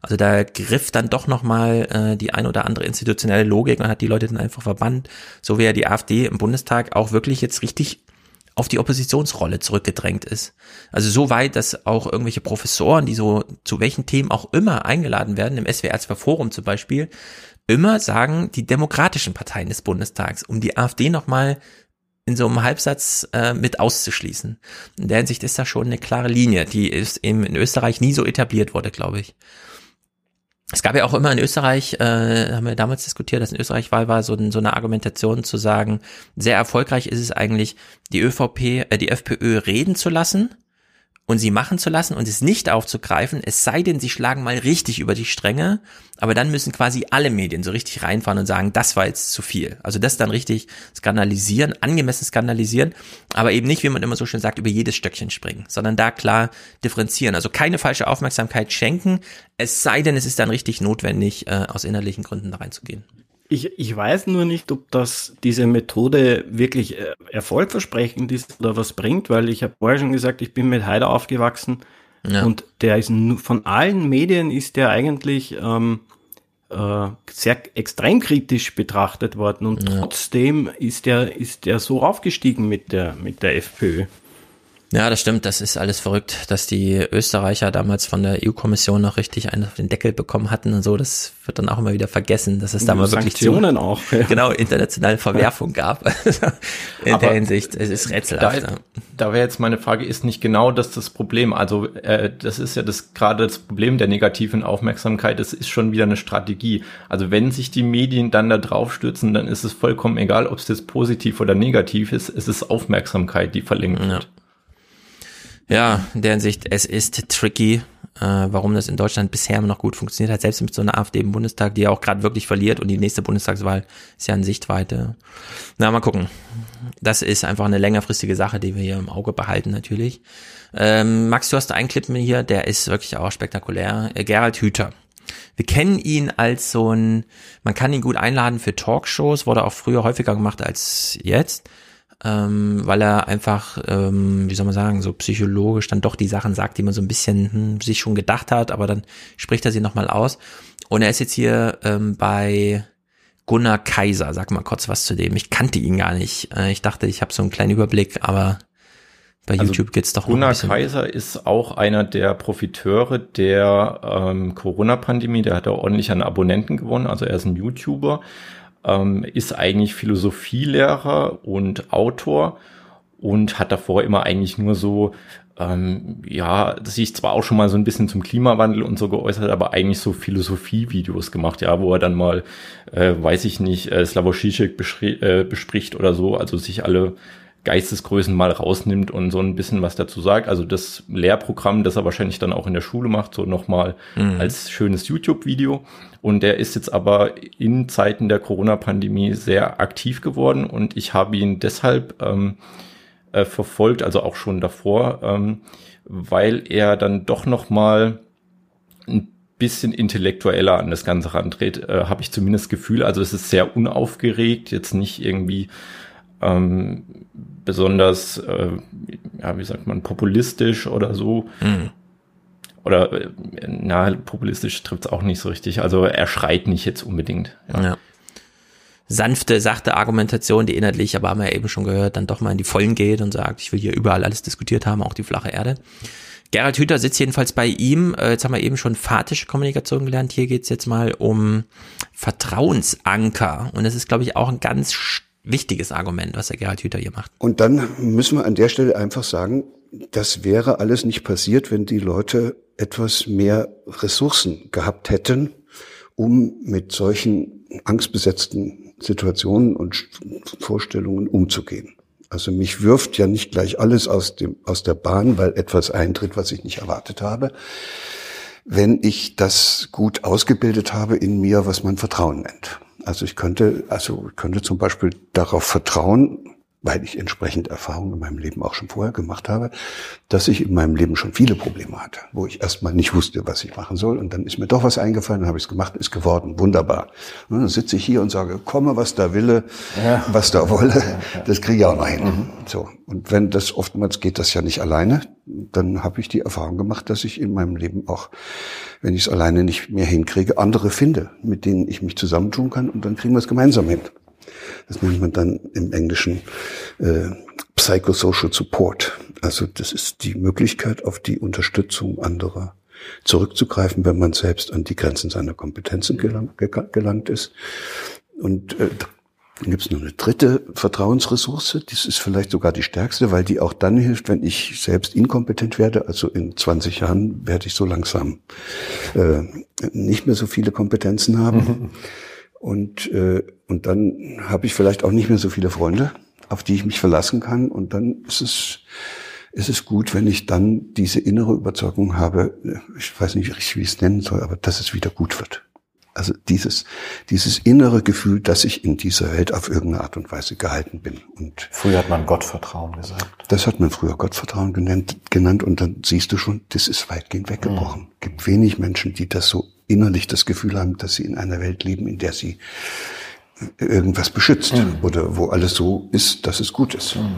Speaker 1: Also da griff dann doch nochmal äh, die ein oder andere institutionelle Logik und hat die Leute dann einfach verbannt, so wie ja die AfD im Bundestag auch wirklich jetzt richtig auf die Oppositionsrolle zurückgedrängt ist. Also so weit, dass auch irgendwelche Professoren, die so zu welchen Themen auch immer eingeladen werden, im SWR 2 Forum zum Beispiel, immer sagen, die demokratischen Parteien des Bundestags, um die AfD nochmal in so einem Halbsatz äh, mit auszuschließen. In der Hinsicht ist da schon eine klare Linie, die ist eben in Österreich nie so etabliert wurde, glaube ich. Es gab ja auch immer in Österreich, äh, haben wir damals diskutiert, dass in Österreich Wahl war, so, so eine Argumentation zu sagen, sehr erfolgreich ist es eigentlich, die ÖVP, äh, die FPÖ reden zu lassen und sie machen zu lassen und es nicht aufzugreifen, es sei denn, sie schlagen mal richtig über die Stränge, aber dann müssen quasi alle Medien so richtig reinfahren und sagen, das war jetzt zu viel. Also das dann richtig skandalisieren, angemessen skandalisieren, aber eben nicht, wie man immer so schön sagt, über jedes Stöckchen springen, sondern da klar differenzieren. Also keine falsche Aufmerksamkeit schenken, es sei denn, es ist dann richtig notwendig, äh, aus innerlichen Gründen da reinzugehen.
Speaker 9: Ich, ich weiß nur nicht, ob das diese Methode wirklich äh, erfolgversprechend ist oder was bringt, weil ich habe vorher schon gesagt, ich bin mit Haider aufgewachsen ja. und der ist von allen Medien ist der eigentlich ähm, äh, sehr extrem kritisch betrachtet worden und ja. trotzdem ist der ist der so aufgestiegen mit der mit der FPÖ.
Speaker 1: Ja, das stimmt. Das ist alles verrückt, dass die Österreicher damals von der EU-Kommission noch richtig einen auf den Deckel bekommen hatten und so. Das wird dann auch immer wieder vergessen, dass es da mal wirklich
Speaker 9: Sanktionen auch ja.
Speaker 1: genau internationale Verwerfung gab. In Aber der Hinsicht, es ist rätselhaft.
Speaker 10: Da, da wäre jetzt meine Frage, ist nicht genau das das Problem? Also äh, das ist ja das gerade das Problem der negativen Aufmerksamkeit. Es ist schon wieder eine Strategie. Also wenn sich die Medien dann da drauf stürzen, dann ist es vollkommen egal, ob es jetzt positiv oder negativ ist. Es ist Aufmerksamkeit, die verlängert wird.
Speaker 1: Ja. Ja, in der Hinsicht, es ist tricky. äh, warum das in Deutschland bisher noch gut funktioniert hat, selbst mit so einer AfD im Bundestag, die ja auch gerade wirklich verliert und die nächste Bundestagswahl ist ja in Sichtweite. Na, mal gucken. Das ist einfach eine längerfristige Sache, die wir hier im Auge behalten natürlich. Ähm, Max, du hast einen Clip hier, der ist wirklich auch spektakulär. Äh, Gerald Hüther. Wir kennen ihn als so ein, man kann ihn gut einladen für Talkshows, wurde auch früher häufiger gemacht als jetzt ähm, weil er einfach, ähm, wie soll man sagen, so psychologisch dann doch die Sachen sagt, die man so ein bisschen hm, sich schon gedacht hat, aber dann spricht er sie nochmal aus. Und er ist jetzt hier ähm, bei Gunnar Kaiser. Sag mal kurz was zu dem. Ich kannte ihn gar nicht. Äh, ich dachte, ich habe so einen kleinen Überblick, aber bei also YouTube geht's doch
Speaker 10: Gunnar Kaiser ist auch einer der Profiteure der ähm, Corona-Pandemie. Der hat auch ordentlich an Abonnenten gewonnen. Also er ist ein YouTuber ähm, ist eigentlich Philosophielehrer und Autor und hat davor immer eigentlich nur so ähm, ja, sich zwar auch schon mal so ein bisschen zum Klimawandel und so geäußert, aber eigentlich so Philosophie-Videos gemacht, ja, wo er dann mal, äh, weiß ich nicht, äh, Slavoj Žižek äh, bespricht oder so, also sich alle Geistesgrößen mal rausnimmt und so ein bisschen was dazu sagt. Also das Lehrprogramm, das er wahrscheinlich dann auch in der Schule macht, so nochmal mhm. als schönes YouTube-Video. Und der ist jetzt aber in Zeiten der Corona-Pandemie sehr aktiv geworden und ich habe ihn deshalb ähm, äh, verfolgt, also auch schon davor, ähm, weil er dann doch nochmal ein bisschen intellektueller an das Ganze rantritt, äh, habe ich zumindest das Gefühl. Also es ist sehr unaufgeregt, jetzt nicht irgendwie ähm, besonders, äh, ja, wie sagt man, populistisch oder so. Mhm. Oder, äh, na, populistisch trifft es auch nicht so richtig. Also er schreit nicht jetzt unbedingt. Ja. ja.
Speaker 1: Sanfte, sachte Argumentation, die inhaltlich, aber haben wir ja eben schon gehört, dann doch mal in die Vollen geht und sagt, ich will hier überall alles diskutiert haben, auch die flache Erde. Gerald Hüther sitzt jedenfalls bei ihm. Äh, jetzt haben wir eben schon fatische Kommunikation gelernt. Hier geht's jetzt mal um Vertrauensanker. Und das ist, glaube ich, auch ein ganz wichtiges Argument, was der Gerhard Hüther hier macht.
Speaker 16: Und dann müssen wir an der Stelle einfach sagen, das wäre alles nicht passiert, wenn die Leute etwas mehr Ressourcen gehabt hätten, um mit solchen angstbesetzten Situationen und Vorstellungen umzugehen. Also mich wirft ja nicht gleich alles aus dem, aus der Bahn, weil etwas eintritt, was ich nicht erwartet habe. Wenn ich das gut ausgebildet habe in mir, was man Vertrauen nennt. Also ich könnte, also ich könnte zum Beispiel darauf vertrauen, weil ich entsprechend Erfahrungen in meinem Leben auch schon vorher gemacht habe, dass ich in meinem Leben schon viele Probleme hatte, wo ich erstmal nicht wusste, was ich machen soll. Und dann ist mir doch was eingefallen, habe ich es gemacht, ist geworden, wunderbar. Und dann sitze ich hier und sage, komme, was da wille, ja. was da wolle, das kriege ich auch noch hin. Mhm. So. Und wenn das oftmals geht das ja nicht alleine, dann habe ich die Erfahrung gemacht, dass ich in meinem Leben auch, wenn ich es alleine nicht mehr hinkriege, andere finde, mit denen ich mich zusammentun kann und dann kriegen wir es gemeinsam hin. Das nennt man dann im Englischen äh, Psychosocial Support. Also das ist die Möglichkeit, auf die Unterstützung anderer zurückzugreifen, wenn man selbst an die Grenzen seiner Kompetenzen gelang, gelangt ist. Und äh, dann gibt es noch eine dritte Vertrauensressource, das ist vielleicht sogar die stärkste, weil die auch dann hilft, wenn ich selbst inkompetent werde. Also in 20 Jahren werde ich so langsam äh, nicht mehr so viele Kompetenzen haben. Mhm. Und, äh, und dann habe ich vielleicht auch nicht mehr so viele Freunde, auf die ich mich verlassen kann. Und dann ist es, ist es gut, wenn ich dann diese innere Überzeugung habe, ich weiß nicht, wie ich es nennen soll, aber dass es wieder gut wird. Also dieses, dieses innere Gefühl, dass ich in dieser Welt auf irgendeine Art und Weise gehalten bin. Und
Speaker 17: früher hat man Gottvertrauen gesagt.
Speaker 16: Das hat man früher Gottvertrauen genannt, genannt und dann siehst du schon, das ist weitgehend weggebrochen. Mhm. gibt wenig Menschen, die das so innerlich das Gefühl haben, dass sie in einer Welt leben, in der sie irgendwas beschützt mhm. oder wo alles so ist, dass es gut ist. Mhm.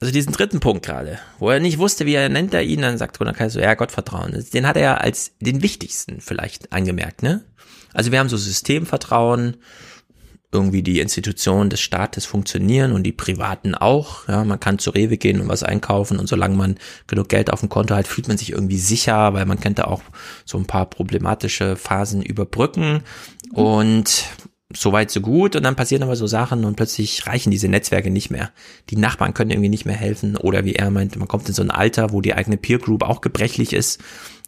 Speaker 1: Also diesen dritten Punkt gerade, wo er nicht wusste, wie er nennt er ihn, dann sagt Ronald so, ja, Gottvertrauen. Den hat er ja als den wichtigsten vielleicht angemerkt, ne? Also wir haben so Systemvertrauen, irgendwie die Institutionen des Staates funktionieren und die privaten auch. Ja, man kann zu Rewe gehen und was einkaufen und solange man genug Geld auf dem Konto hat, fühlt man sich irgendwie sicher, weil man könnte auch so ein paar problematische Phasen überbrücken. Und so weit, so gut. Und dann passieren aber so Sachen und plötzlich reichen diese Netzwerke nicht mehr. Die Nachbarn können irgendwie nicht mehr helfen. Oder wie er meint, man kommt in so ein Alter, wo die eigene Peer Group auch gebrechlich ist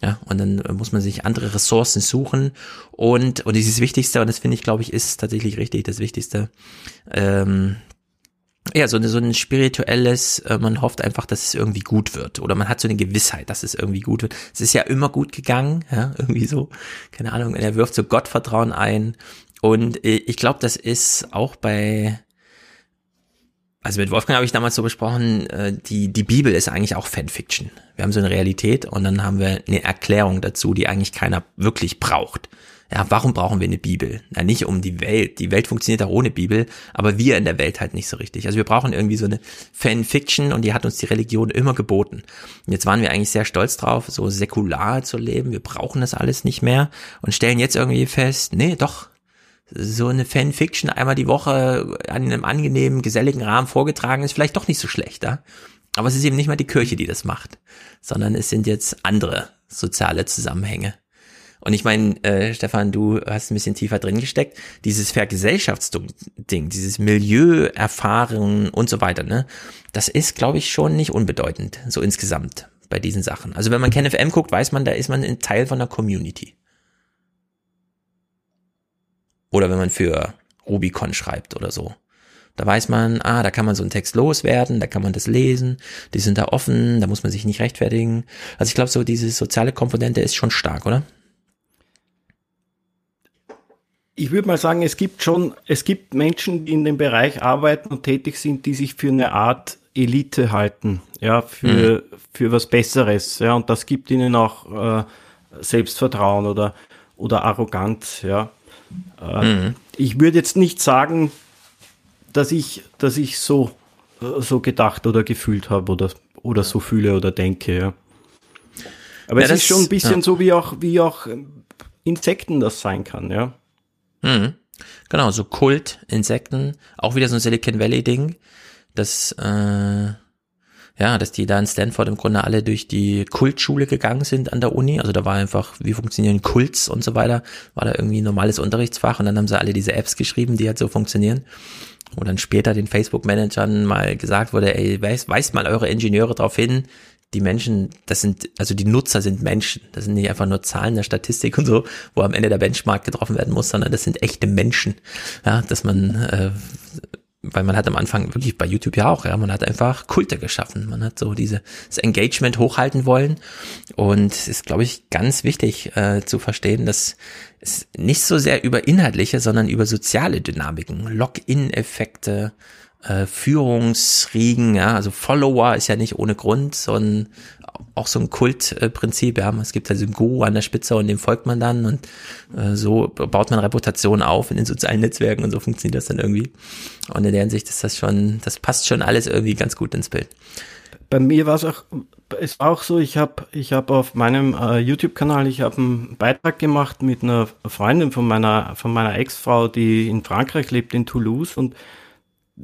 Speaker 1: ja, und dann muss man sich andere Ressourcen suchen. Und, und dieses Wichtigste, und das finde ich, glaube ich, ist tatsächlich richtig, das Wichtigste, ähm, ja, so, so ein spirituelles, äh, man hofft einfach, dass es irgendwie gut wird. Oder man hat so eine Gewissheit, dass es irgendwie gut wird. Es ist ja immer gut gegangen, ja, irgendwie so, keine Ahnung, er wirft so Gottvertrauen ein. Und äh, ich glaube, das ist auch bei, also mit Wolfgang habe ich damals so besprochen, äh, die, die Bibel ist eigentlich auch Fanfiction. Wir haben so eine Realität und dann haben wir eine Erklärung dazu, die eigentlich keiner wirklich braucht. Ja, warum brauchen wir eine Bibel? Na, nicht um die Welt. Die Welt funktioniert auch ohne Bibel, aber wir in der Welt halt nicht so richtig. Also wir brauchen irgendwie so eine Fanfiction und die hat uns die Religion immer geboten. Und jetzt waren wir eigentlich sehr stolz drauf, so säkular zu leben. Wir brauchen das alles nicht mehr und stellen jetzt irgendwie fest, nee, doch, so eine Fanfiction einmal die Woche an einem angenehmen, geselligen Rahmen vorgetragen ist vielleicht doch nicht so schlecht, ja? Aber es ist eben nicht mal die Kirche, die das macht, sondern es sind jetzt andere soziale Zusammenhänge. Und ich meine, äh, Stefan, du hast ein bisschen tiefer drin gesteckt, dieses Vergesellschaftsding, dieses Milieu, Erfahrungen und so weiter, ne? Das ist, glaube ich, schon nicht unbedeutend, so insgesamt bei diesen Sachen. Also wenn man KenFM guckt, weiß man, da ist man ein Teil von der Community. Oder wenn man für Rubicon schreibt oder so. Da weiß man, ah, da kann man so einen Text loswerden, da kann man das lesen, die sind da offen, da muss man sich nicht rechtfertigen. Also ich glaube, so diese soziale Komponente ist schon stark, oder?
Speaker 9: Ich würde mal sagen, es gibt schon, es gibt Menschen, die in dem Bereich arbeiten und tätig sind, die sich für eine Art Elite halten, ja, für, mhm. für was Besseres, ja, und das gibt ihnen auch äh, Selbstvertrauen oder, oder Arroganz, ja. Äh, mhm. Ich würde jetzt nicht sagen, dass ich, dass ich so, äh, so gedacht oder gefühlt habe oder, oder so fühle oder denke, ja. Aber ja, es ist schon ein bisschen ja. so, wie auch, wie auch Insekten das sein kann, ja.
Speaker 1: Mhm. Genau, so Kult, Insekten, auch wieder so ein Silicon Valley Ding, dass, äh, ja, dass die da in Stanford im Grunde alle durch die Kultschule gegangen sind an der Uni. Also da war einfach, wie funktionieren Kults und so weiter, war da irgendwie ein normales Unterrichtsfach und dann haben sie alle diese Apps geschrieben, die halt so funktionieren. Und dann später den Facebook-Managern mal gesagt wurde, ey, weist, weist mal eure Ingenieure darauf hin, die Menschen, das sind, also die Nutzer sind Menschen. Das sind nicht einfach nur Zahlen der Statistik und so, wo am Ende der Benchmark getroffen werden muss, sondern das sind echte Menschen. Ja, dass man, äh, weil man hat am Anfang wirklich bei YouTube ja auch, ja, man hat einfach Kulte geschaffen. Man hat so dieses Engagement hochhalten wollen. Und es ist, glaube ich, ganz wichtig äh, zu verstehen, dass es nicht so sehr über inhaltliche, sondern über soziale Dynamiken, Login-Effekte, äh, Führungsriegen, ja, also Follower ist ja nicht ohne Grund, sondern auch so ein Kultprinzip, ja. Es gibt also einen Guru an der Spitze und dem folgt man dann und äh, so baut man Reputation auf in den sozialen Netzwerken und so funktioniert das dann irgendwie. Und in der Hinsicht ist das schon, das passt schon alles irgendwie ganz gut ins Bild.
Speaker 9: Bei mir war es auch, es war auch so, ich habe ich hab auf meinem äh, YouTube-Kanal, ich habe einen Beitrag gemacht mit einer Freundin von meiner, von meiner Ex-Frau, die in Frankreich lebt, in Toulouse und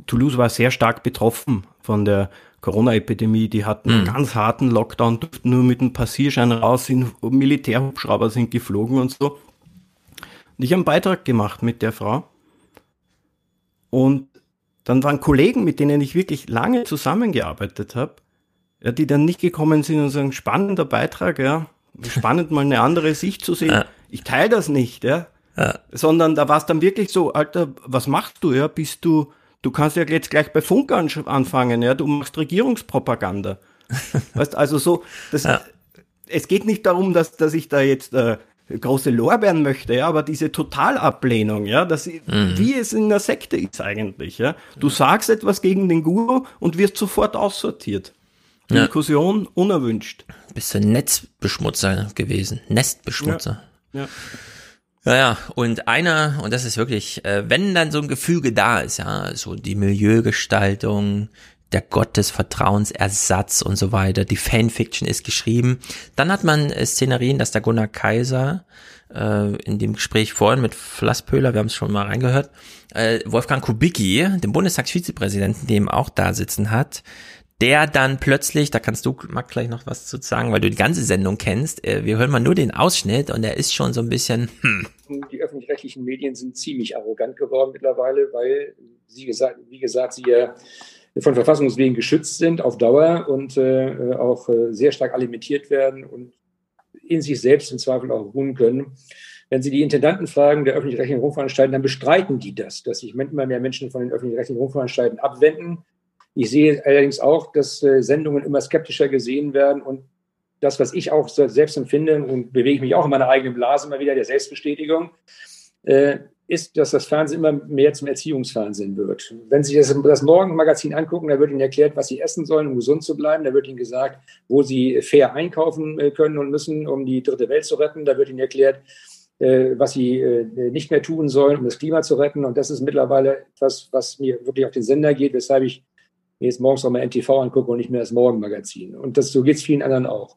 Speaker 9: Toulouse war sehr stark betroffen von der Corona-Epidemie. Die hatten mhm. einen ganz harten Lockdown, durften nur mit einem Passierschein raus, sind, Militärhubschrauber sind geflogen und so. Und ich habe einen Beitrag gemacht mit der Frau. Und dann waren Kollegen, mit denen ich wirklich lange zusammengearbeitet habe, ja, die dann nicht gekommen sind und sagen, spannender Beitrag, ja, spannend mal eine andere Sicht zu sehen. Ich teile das nicht, ja. ja. Sondern da war es dann wirklich so, Alter, was machst du, ja? Bist du, Du kannst ja jetzt gleich bei Funk anfangen, ja, du machst Regierungspropaganda. weißt also so, das, ja. es geht nicht darum, dass, dass ich da jetzt äh, große Lorbeeren möchte, ja, aber diese Totalablehnung, ja, das, mhm. wie es in der Sekte ist eigentlich, ja. Du sagst etwas gegen den Guru und wirst sofort aussortiert. Ja. Diskussion unerwünscht.
Speaker 1: Bist du Netzbeschmutzer gewesen, Nestbeschmutzer. Ja. ja. Ja, ja, und einer, und das ist wirklich, äh, wenn dann so ein Gefüge da ist, ja, so die Milieugestaltung, der Gott des Vertrauensersatz und so weiter, die Fanfiction ist geschrieben, dann hat man äh, Szenerien, dass der Gunnar Kaiser äh, in dem Gespräch vorhin mit Flasspöhler, wir haben es schon mal reingehört, äh, Wolfgang Kubicki, den Bundestagsvizepräsidenten, dem auch da sitzen hat, der dann plötzlich, da kannst du, Marc, gleich noch was zu sagen, weil du die ganze Sendung kennst. Äh, wir hören mal nur den Ausschnitt und er ist schon so ein bisschen, hm.
Speaker 18: Die öffentlich-rechtlichen Medien sind ziemlich arrogant geworden mittlerweile, weil sie gesagt, wie gesagt, sie ja von Verfassungswegen geschützt sind auf Dauer und äh, auch äh, sehr stark alimentiert werden und in sich selbst im Zweifel auch ruhen können. Wenn Sie die Intendanten fragen der öffentlich-rechtlichen Rundfunkanstalten, dann bestreiten die das, dass sich immer mehr Menschen von den öffentlich-rechtlichen Rundfunkanstalten abwenden Ich sehe allerdings auch, dass äh, Sendungen immer skeptischer gesehen werden und das, was ich auch selbst empfinde und bewege ich mich auch in meiner eigenen Blase immer wieder der Selbstbestätigung, äh, ist, dass das Fernsehen immer mehr zum Erziehungsfernsehen wird. Wenn Sie das, das Morgenmagazin angucken, da wird Ihnen erklärt, was Sie essen sollen, um gesund zu bleiben. Da wird Ihnen gesagt, wo Sie fair einkaufen äh, können und müssen, um die dritte Welt zu retten. Da wird Ihnen erklärt, was Sie nicht mehr tun sollen, um das Klima zu retten. Und das ist mittlerweile etwas, was mir wirklich auf den Sender geht, weshalb ich mir jetzt morgens auch mal NTV angucke und nicht mehr das Morgenmagazin. Und das, so geht es vielen anderen auch.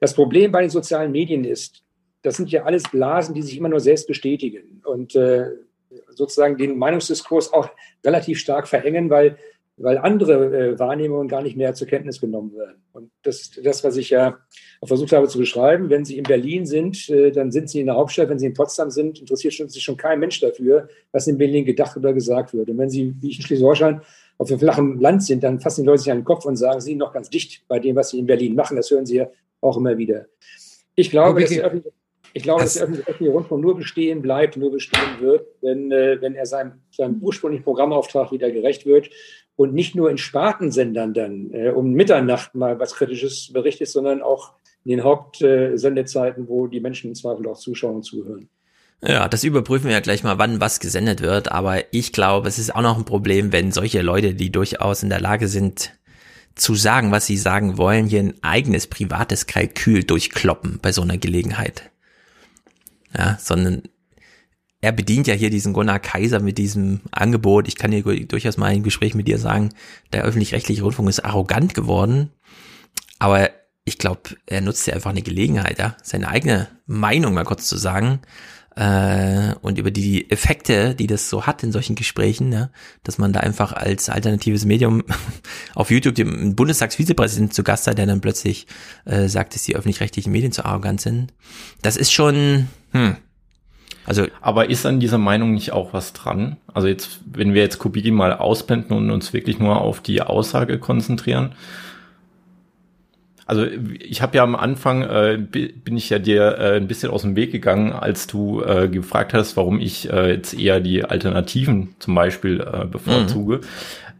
Speaker 18: Das Problem bei den sozialen Medien ist, das sind ja alles Blasen, die sich immer nur selbst bestätigen und äh, sozusagen den Meinungsdiskurs auch relativ stark verengen, weil, weil andere äh, Wahrnehmungen gar nicht mehr zur Kenntnis genommen werden. Und das, das, was ich ja versucht habe zu beschreiben, wenn Sie in Berlin sind, äh, dann sind Sie in der Hauptstadt. Wenn Sie in Potsdam sind, interessiert sich schon kein Mensch dafür, was in Berlin gedacht oder gesagt wird. Und wenn Sie, wie ich in Schleswig-Holstein, auf dem flachen Land sind, dann fassen die Leute sich an den Kopf und sagen, Sie sind noch ganz dicht bei dem, was Sie in Berlin machen. Das hören Sie ja auch immer wieder. Ich glaube, dass der öffentliche ich glaube, das dass der öffentliche Rundfunk nur bestehen bleibt, nur bestehen wird, wenn, äh, wenn er seinem, seinem ursprünglichen Programmauftrag wieder gerecht wird und nicht nur in Spartensendern dann äh, um Mitternacht mal was Kritisches berichtet, sondern auch in den Hauptsendezeiten, wo die Menschen im Zweifel auch zuschauen und zuhören.
Speaker 1: Ja, das überprüfen wir ja gleich mal, wann was gesendet wird. Aber ich glaube, es ist auch noch ein Problem, wenn solche Leute, die durchaus in der Lage sind, zu sagen, was sie sagen wollen, hier ein eigenes privates Kalkül durchkloppen bei so einer Gelegenheit ja, sondern er bedient ja hier diesen Gunnar Kaiser mit diesem Angebot. Ich kann dir durchaus mal ein Gespräch mit dir sagen, der öffentlich-rechtliche Rundfunk ist arrogant geworden, aber ich glaube, er nutzt ja einfach eine Gelegenheit, ja, seine eigene Meinung mal kurz zu sagen äh, und über die Effekte, die das so hat in solchen Gesprächen, ja, dass man da einfach als alternatives Medium auf YouTube den Bundestagsvizepräsidenten zu Gast hat, der dann plötzlich äh, sagt, dass die öffentlich-rechtlichen Medien zu arrogant sind. Das ist schon, hm.
Speaker 10: Also, aber ist an dieser Meinung nicht auch was dran? Also jetzt, wenn wir jetzt Kubicki mal ausblenden und uns wirklich nur auf die Aussage konzentrieren. Also ich habe ja am Anfang äh, bin ich ja dir äh, ein bisschen aus dem Weg gegangen, als du äh, gefragt hast, warum ich äh, jetzt eher die Alternativen zum Beispiel äh, bevorzuge. Mhm.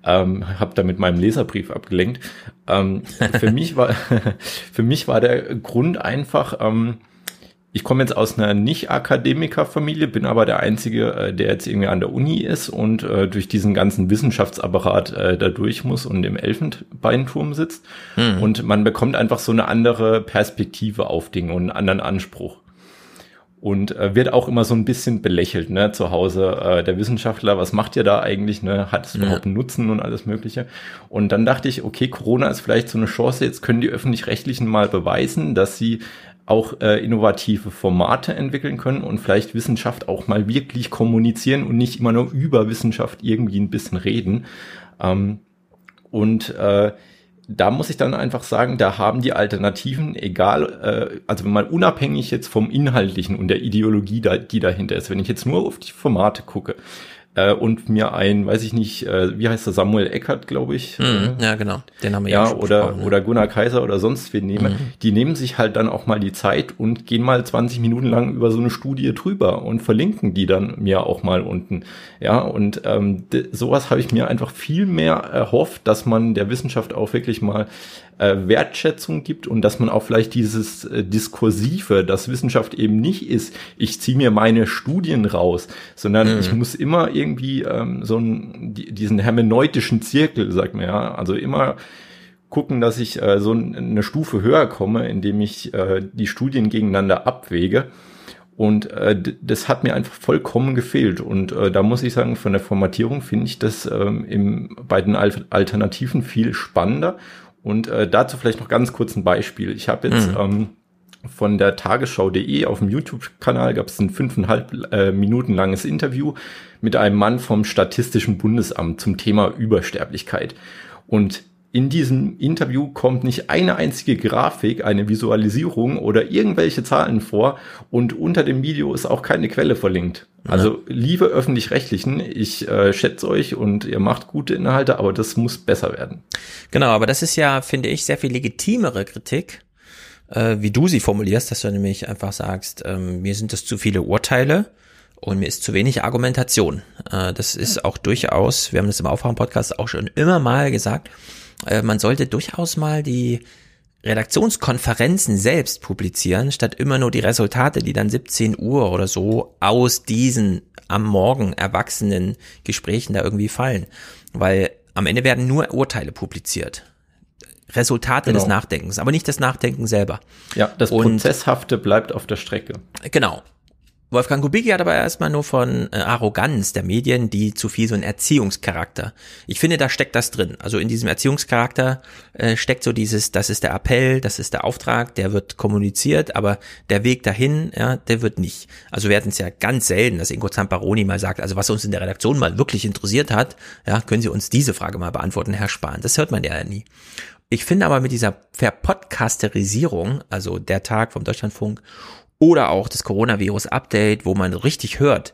Speaker 10: Ähm, habe da mit meinem Leserbrief abgelenkt. Ähm, für mich war für mich war der Grund einfach. Ähm, ich komme jetzt aus einer Nicht-Akademiker-Familie, bin aber der Einzige, äh, der jetzt irgendwie an der Uni ist und äh, durch diesen ganzen Wissenschaftsapparat äh, da durch muss und im Elfenbeinturm sitzt. Mhm. Und man bekommt einfach so eine andere Perspektive auf Dinge und einen anderen Anspruch. Und äh, wird auch immer so ein bisschen belächelt, ne, zu Hause. Äh, der Wissenschaftler, was macht ihr da eigentlich, ne? Hat es überhaupt einen Nutzen und alles Mögliche? Und dann dachte ich, okay, Corona ist vielleicht so eine Chance, jetzt können die Öffentlich-Rechtlichen mal beweisen, dass sie auch äh, innovative Formate entwickeln können und vielleicht Wissenschaft auch mal wirklich kommunizieren und nicht immer nur über Wissenschaft irgendwie ein bisschen reden. Ähm, und äh, da muss ich dann einfach sagen, da haben die Alternativen, egal, äh, also wenn man unabhängig jetzt vom Inhaltlichen und der Ideologie, da, die dahinter ist, wenn ich jetzt nur auf die Formate gucke, äh, und mir ein, weiß ich nicht, äh, wie heißt der, Samuel Eckert, glaube ich.
Speaker 1: Mhm, ja, genau.
Speaker 10: Den haben wir ja, ja oder, oder Gunnar Kaiser oder sonst wen nehmen. Mhm. Die nehmen sich halt dann auch mal die Zeit und gehen mal 20 Minuten lang über so eine Studie drüber und verlinken die dann mir auch mal unten. Ja, und ähm, sowas habe ich mir einfach viel mehr erhofft, dass man der Wissenschaft auch wirklich mal äh, Wertschätzung gibt und dass man auch vielleicht dieses äh, Diskursive, dass Wissenschaft eben nicht ist, ich ziehe mir meine Studien raus, sondern mhm. ich muss immer irgendwie ähm, so einen, diesen hermeneutischen Zirkel, sagt man ja, also immer gucken, dass ich äh, so eine Stufe höher komme, indem ich äh, die Studien gegeneinander abwäge. Und äh, das hat mir einfach vollkommen gefehlt. Und äh, da muss ich sagen, von der Formatierung finde ich das ähm, im, bei den Alternativen viel spannender. Und äh, dazu vielleicht noch ganz kurz ein Beispiel. Ich habe jetzt mhm. ähm, von der Tagesschau.de auf dem YouTube-Kanal gab es ein fünfeinhalb äh, Minuten langes Interview mit einem Mann vom Statistischen Bundesamt zum Thema Übersterblichkeit. Und in diesem Interview kommt nicht eine einzige Grafik, eine Visualisierung oder irgendwelche Zahlen vor und unter dem Video ist auch keine Quelle verlinkt. Also liebe öffentlich-rechtlichen, ich äh, schätze euch und ihr macht gute Inhalte, aber das muss besser werden.
Speaker 1: Genau, aber das ist ja, finde ich, sehr viel legitimere Kritik, äh, wie du sie formulierst, dass du nämlich einfach sagst, ähm, mir sind das zu viele Urteile Und mir ist zu wenig Argumentation. Äh, das ist auch durchaus, wir haben das im Aufwachen-Podcast auch schon immer mal gesagt, äh, man sollte durchaus mal die Redaktionskonferenzen selbst publizieren, statt immer nur die Resultate, die dann 17 Uhr oder so aus diesen am Morgen erwachsenen Gesprächen da irgendwie fallen. Weil am Ende werden nur Urteile publiziert. Resultate genau. des Nachdenkens, aber nicht das Nachdenken selber.
Speaker 10: Ja, das Und, Prozesshafte bleibt auf der Strecke.
Speaker 1: Genau. Wolfgang Kubicki hat aber erstmal nur von äh, Arroganz der Medien, die zu viel so ein Erziehungscharakter. Ich finde, da steckt das drin. Also in diesem Erziehungscharakter äh, steckt so dieses, das ist der Appell, das ist der Auftrag, der wird kommuniziert, aber der Weg dahin, ja, der wird nicht. Also wir hatten es ja ganz selten, dass Ingo Zamparoni mal sagt, also was uns in der Redaktion mal wirklich interessiert hat, ja, können Sie uns diese Frage mal beantworten, Herr Spahn. Das hört man ja nie. Ich finde aber mit dieser Verpodcasterisierung, also der Tag vom Deutschlandfunk oder auch das Coronavirus-Update, wo man richtig hört,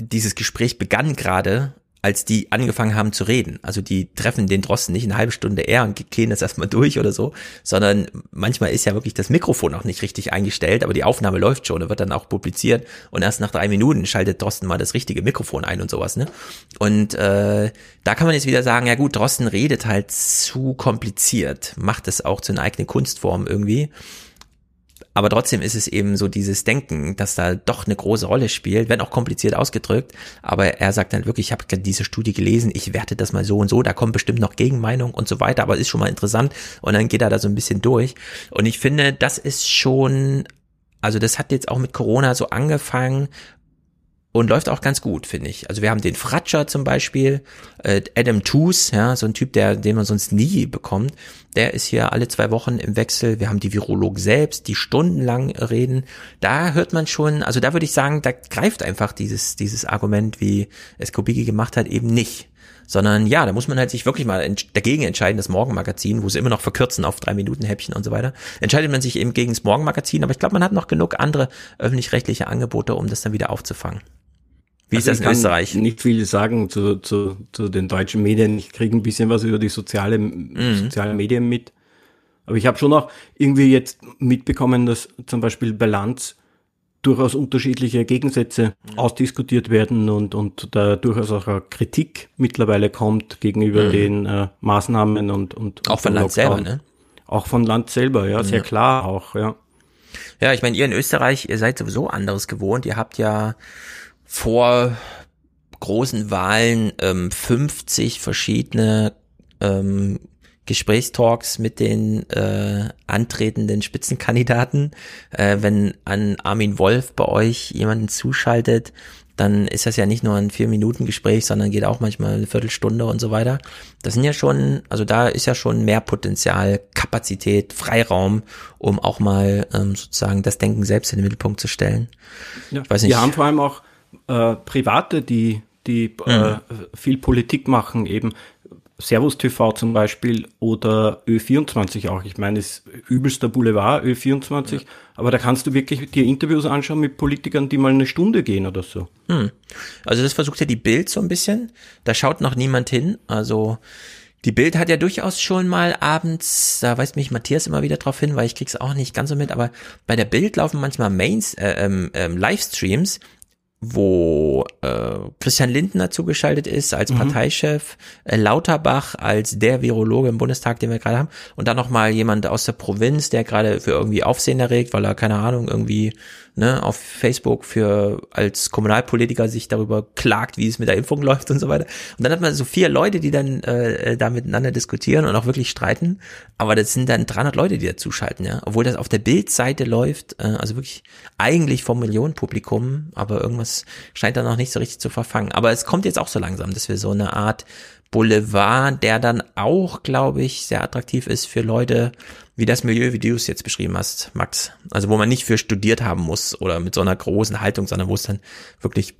Speaker 1: dieses Gespräch begann gerade, als die angefangen haben zu reden. Also die treffen den Drosten nicht eine halbe Stunde eher und gehen das erstmal durch oder so, sondern manchmal ist ja wirklich das Mikrofon auch nicht richtig eingestellt, aber die Aufnahme läuft schon und wird dann auch publiziert und erst nach drei Minuten schaltet Drosten mal das richtige Mikrofon ein und sowas. Ne? Und äh, da kann man jetzt wieder sagen, ja gut, Drosten redet halt zu kompliziert, macht es auch zu einer eigenen Kunstform irgendwie. Aber trotzdem ist es eben so dieses Denken, dass da doch eine große Rolle spielt, wenn auch kompliziert ausgedrückt. Aber er sagt dann wirklich, ich habe diese Studie gelesen, ich werte das mal so und so, da kommt bestimmt noch Gegenmeinung und so weiter, aber ist schon mal interessant. Und dann geht er da so ein bisschen durch. Und ich finde, das ist schon, also das hat jetzt auch mit Corona so angefangen, und läuft auch ganz gut, finde ich. Also wir haben den Fratscher zum Beispiel, äh, Adam Toos, ja, so ein Typ, der, den man sonst nie bekommt, der ist hier alle zwei Wochen im Wechsel. Wir haben die Virolog selbst, die stundenlang reden. Da hört man schon, also da würde ich sagen, da greift einfach dieses, dieses Argument, wie es Kubicki gemacht hat, eben nicht. Sondern ja, da muss man halt sich wirklich mal dagegen entscheiden, das Morgenmagazin, wo sie immer noch verkürzen auf drei Minuten Häppchen und so weiter. Entscheidet man sich eben gegen das Morgenmagazin, aber ich glaube, man hat noch genug andere öffentlich-rechtliche Angebote, um das dann wieder aufzufangen.
Speaker 9: Wie also ist das in Österreich? Nicht viel sagen zu, zu, zu den deutschen Medien. Ich kriege ein bisschen was über die soziale, mhm. sozialen Medien mit. Aber ich habe schon auch irgendwie jetzt mitbekommen, dass zum Beispiel Balance durchaus unterschiedliche Gegensätze mhm. ausdiskutiert werden und, und da durchaus auch Kritik mittlerweile kommt gegenüber mhm. den äh, Maßnahmen und, und
Speaker 1: auch von Land selber, ne?
Speaker 9: Auch von Land selber, ja, sehr klar auch, ja.
Speaker 1: Ja, ich meine, ihr in Österreich, ihr seid sowieso anderes gewohnt. Ihr habt ja vor großen Wahlen ähm, 50 verschiedene ähm, Gesprächstalks mit den äh, antretenden Spitzenkandidaten. Äh, wenn an Armin Wolf bei euch jemanden zuschaltet, dann ist das ja nicht nur ein vier Minuten Gespräch, sondern geht auch manchmal eine Viertelstunde und so weiter. Das sind ja schon, also da ist ja schon mehr Potenzial, Kapazität, Freiraum, um auch mal ähm, sozusagen das Denken selbst in den Mittelpunkt zu stellen.
Speaker 9: Ja, ich weiß nicht. Wir haben vor allem auch äh, Private, die, die äh, mhm. äh, viel Politik machen, eben Servus TV zum Beispiel oder Ö24 auch. Ich meine, es ist übelster Boulevard, Ö24, ja. aber da kannst du wirklich dir Interviews anschauen mit Politikern, die mal eine Stunde gehen oder so.
Speaker 1: Hm. Also das versucht ja die Bild so ein bisschen. Da schaut noch niemand hin. Also die Bild hat ja durchaus schon mal abends, da weist mich Matthias immer wieder drauf hin, weil ich krieg's auch nicht ganz so mit, aber bei der Bild laufen manchmal Mains, äh, ähm, ähm, Livestreams, wo äh, Christian Lindner zugeschaltet ist als mhm. Parteichef, äh, Lauterbach als der Virologe im Bundestag, den wir gerade haben, und dann nochmal jemand aus der Provinz, der gerade für irgendwie Aufsehen erregt, weil er, keine Ahnung, irgendwie ne, auf Facebook für als Kommunalpolitiker sich darüber klagt, wie es mit der Impfung läuft und so weiter. Und dann hat man so vier Leute, die dann äh, da miteinander diskutieren und auch wirklich streiten. Aber das sind dann 300 Leute, die da zuschalten, ja. Obwohl das auf der Bildseite läuft, äh, also wirklich eigentlich vom Millionenpublikum, aber irgendwas scheint da noch nicht so richtig zu verfangen. Aber es kommt jetzt auch so langsam, dass wir so eine Art Boulevard, der dann auch, glaube ich, sehr attraktiv ist für Leute, wie das Milieu, wie du es jetzt beschrieben hast, Max. Also wo man nicht für studiert haben muss oder mit so einer großen Haltung, sondern wo es dann wirklich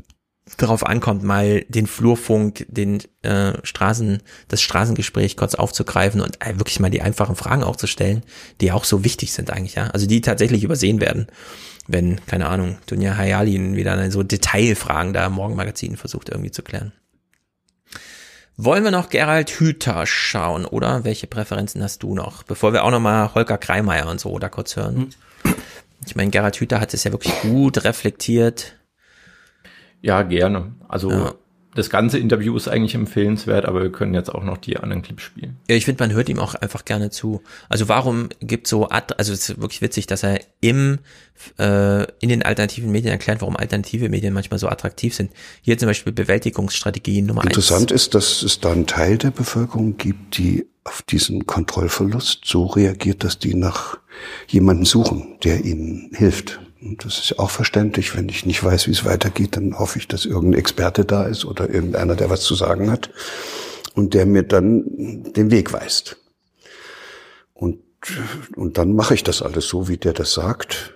Speaker 1: darauf ankommt, mal den Flurfunk, den äh, Straßen, das Straßengespräch kurz aufzugreifen und äh, wirklich mal die einfachen Fragen auch zu stellen, die auch so wichtig sind eigentlich, ja. Also die tatsächlich übersehen werden, wenn, keine Ahnung, Dunja Hayalin wieder so Detailfragen da im Morgenmagazin versucht irgendwie zu klären. Wollen wir noch Gerald Hüther schauen, oder? Welche Präferenzen hast du noch? Bevor wir auch noch mal Holger Kreimeier und so da kurz hören. Hm. Ich meine, Gerald Hüther hat es ja wirklich gut reflektiert.
Speaker 10: Ja, gerne. Also ja das ganze Interview ist eigentlich empfehlenswert, aber wir können jetzt auch noch die anderen Clips spielen.
Speaker 1: Ja, ich finde, man hört ihm auch einfach gerne zu. Also warum gibt so, also es ist wirklich witzig, dass er im äh, in den alternativen Medien erklärt, warum alternative Medien manchmal so attraktiv sind. Hier zum Beispiel Bewältigungsstrategie Nummer
Speaker 16: Interessant eins. ist, dass es da einen Teil der Bevölkerung gibt, die auf diesen Kontrollverlust so reagiert, dass die nach jemanden suchen, der ihnen hilft. Und das ist auch verständlich. Wenn ich nicht weiß, wie es weitergeht, dann hoffe ich, dass irgendein Experte da ist oder irgendeiner, der was zu sagen hat und der mir dann den Weg weist. Und, und dann mache ich das alles so, wie der das sagt.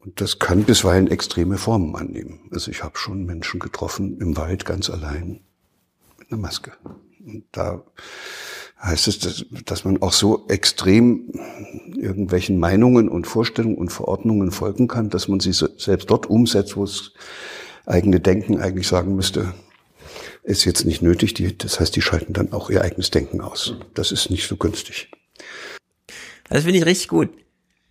Speaker 16: Und das kann bisweilen extreme Formen annehmen. Also ich habe schon Menschen getroffen im Wald ganz allein mit einer Maske. Und da heißt es, dass, dass man auch so extrem irgendwelchen Meinungen und Vorstellungen und Verordnungen folgen kann, dass man sie selbst dort umsetzt, wo es eigene Denken eigentlich sagen müsste, ist jetzt nicht nötig. Die, das heißt, die schalten dann auch ihr eigenes Denken aus. Das ist nicht so günstig.
Speaker 1: Das finde ich richtig gut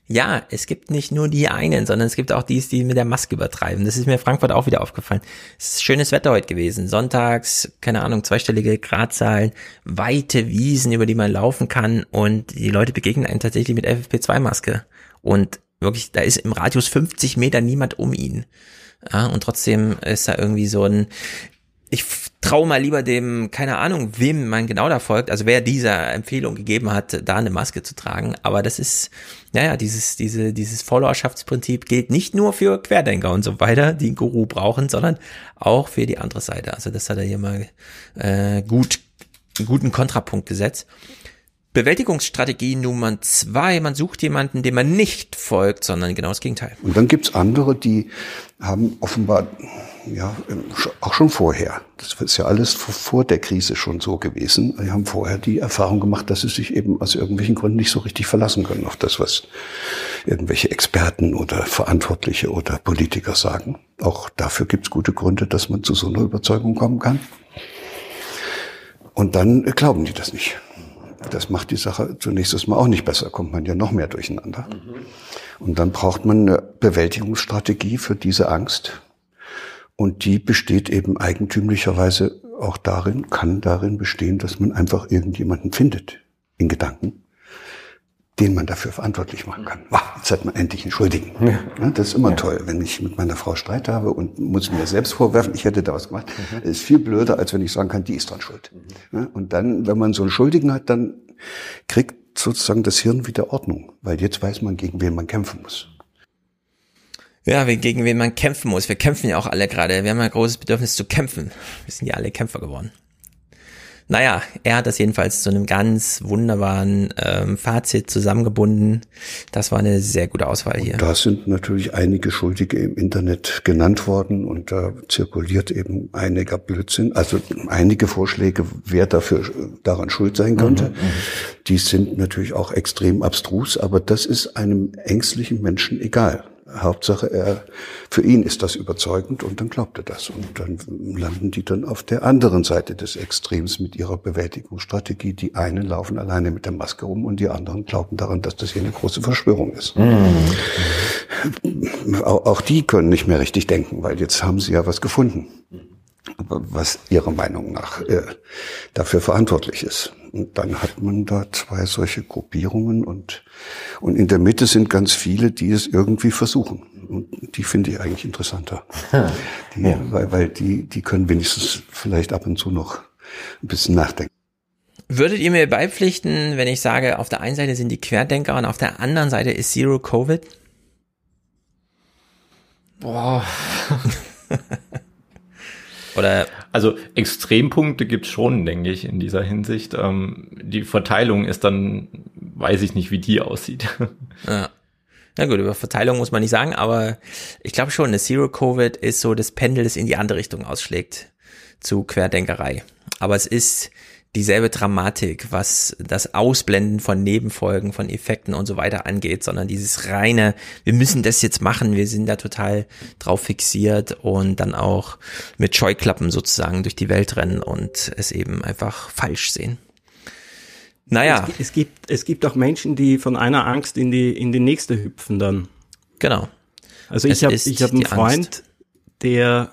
Speaker 1: ja, es gibt nicht nur die einen, sondern es gibt auch die, die mit der Maske übertreiben. Das ist mir Frankfurt auch wieder aufgefallen. Es ist schönes Wetter heute gewesen. Sonntags, keine Ahnung, zweistellige Gradzahlen, weite Wiesen, über die man laufen kann und die Leute begegnen einen tatsächlich mit FFP2-Maske. Und wirklich, da ist im Radius 50 Meter niemand um ihn. Ja, und trotzdem ist da irgendwie so ein, ich traue mal lieber dem, keine Ahnung, wem man genau da folgt, also wer dieser Empfehlung gegeben hat, da eine Maske zu tragen. Aber das ist, naja, dieses, diese, dieses Followerschaftsprinzip gilt nicht nur für Querdenker und so weiter, die einen Guru brauchen, sondern auch für die andere Seite. Also das hat er hier mal äh, gut, einen guten Kontrapunkt gesetzt. Bewältigungsstrategie Nummer zwei, man sucht jemanden, dem man nicht folgt, sondern genau das Gegenteil.
Speaker 16: Und dann gibt's andere, die haben offenbar ja, auch schon vorher. Das ist ja alles vor der Krise schon so gewesen. Wir haben vorher die Erfahrung gemacht, dass sie sich eben aus irgendwelchen Gründen nicht so richtig verlassen können auf das, was irgendwelche Experten oder Verantwortliche oder Politiker sagen. Auch dafür gibt es gute Gründe, dass man zu so einer Überzeugung kommen kann. Und dann glauben die das nicht. Das macht die Sache zunächst mal auch nicht besser, kommt man ja noch mehr durcheinander. Und dann braucht man eine Bewältigungsstrategie für diese Angst, und die besteht eben eigentümlicherweise auch darin, kann darin bestehen, dass man einfach irgendjemanden findet in Gedanken, den man dafür verantwortlich machen kann. Wow, jetzt hat man endlich einen Schuldigen. Ja. das ist immer ja. toll, wenn ich mit meiner Frau Streit habe und muss mir selbst vorwerfen, ich hätte da was gemacht. Mhm. Das ist viel blöder, als wenn ich sagen kann, die ist dran schuld. Mhm. und dann, wenn man so einen Schuldigen hat, dann kriegt sozusagen das Hirn wieder Ordnung, weil jetzt weiß man, gegen wen man kämpfen muss.
Speaker 1: Ja, gegen wen man kämpfen muss. Wir kämpfen ja auch alle gerade. Wir haben ein großes Bedürfnis zu kämpfen. Wir sind ja alle Kämpfer geworden. Naja, er hat das jedenfalls zu einem ganz wunderbaren ähm, Fazit zusammengebunden. Das war eine sehr gute Auswahl hier.
Speaker 16: Und da sind natürlich einige Schuldige im Internet genannt worden und da zirkuliert eben einiger Blödsinn. Also einige Vorschläge, wer dafür daran schuld sein könnte. Mhm, mhm. die sind natürlich auch extrem abstrus, aber das ist einem ängstlichen Menschen egal. Hauptsache, er, für ihn ist das überzeugend und dann glaubt er das. Und dann landen die dann auf der anderen Seite des Extrems mit ihrer Bewältigungsstrategie. Die einen laufen alleine mit der Maske rum und die anderen glauben daran, dass das hier eine große Verschwörung ist. Mhm. Auch, auch die können nicht mehr richtig denken, weil jetzt haben sie ja was gefunden was ihrer Meinung nach äh, dafür verantwortlich ist. Und dann hat man da zwei solche Gruppierungen und, und in der Mitte sind ganz viele, die es irgendwie versuchen. Und die finde ich eigentlich interessanter. Die, ja. weil, weil die, die können wenigstens vielleicht ab und zu noch ein bisschen nachdenken.
Speaker 1: Würdet ihr mir beipflichten, wenn ich sage, auf der einen Seite sind die Querdenker und auf der anderen Seite ist Zero Covid?
Speaker 10: Boah. Oder also Extrempunkte gibt's schon, denke ich, in dieser Hinsicht. Ähm, die Verteilung ist dann, weiß ich nicht, wie die aussieht.
Speaker 1: Ja. Na gut, über Verteilung muss man nicht sagen, aber ich glaube schon, eine Zero-Covid ist so das Pendel, das in die andere Richtung ausschlägt zu Querdenkerei. Aber es ist dieselbe Dramatik, was das Ausblenden von Nebenfolgen, von Effekten und so weiter angeht, sondern dieses reine, wir müssen das jetzt machen, wir sind da total drauf fixiert und dann auch mit Scheuklappen sozusagen durch die Welt rennen und es eben einfach falsch sehen.
Speaker 9: Naja. Es, es gibt, es gibt auch Menschen, die von einer Angst in die, in die nächste hüpfen dann.
Speaker 1: Genau.
Speaker 9: Also ich habe ich hab einen Freund, Angst. der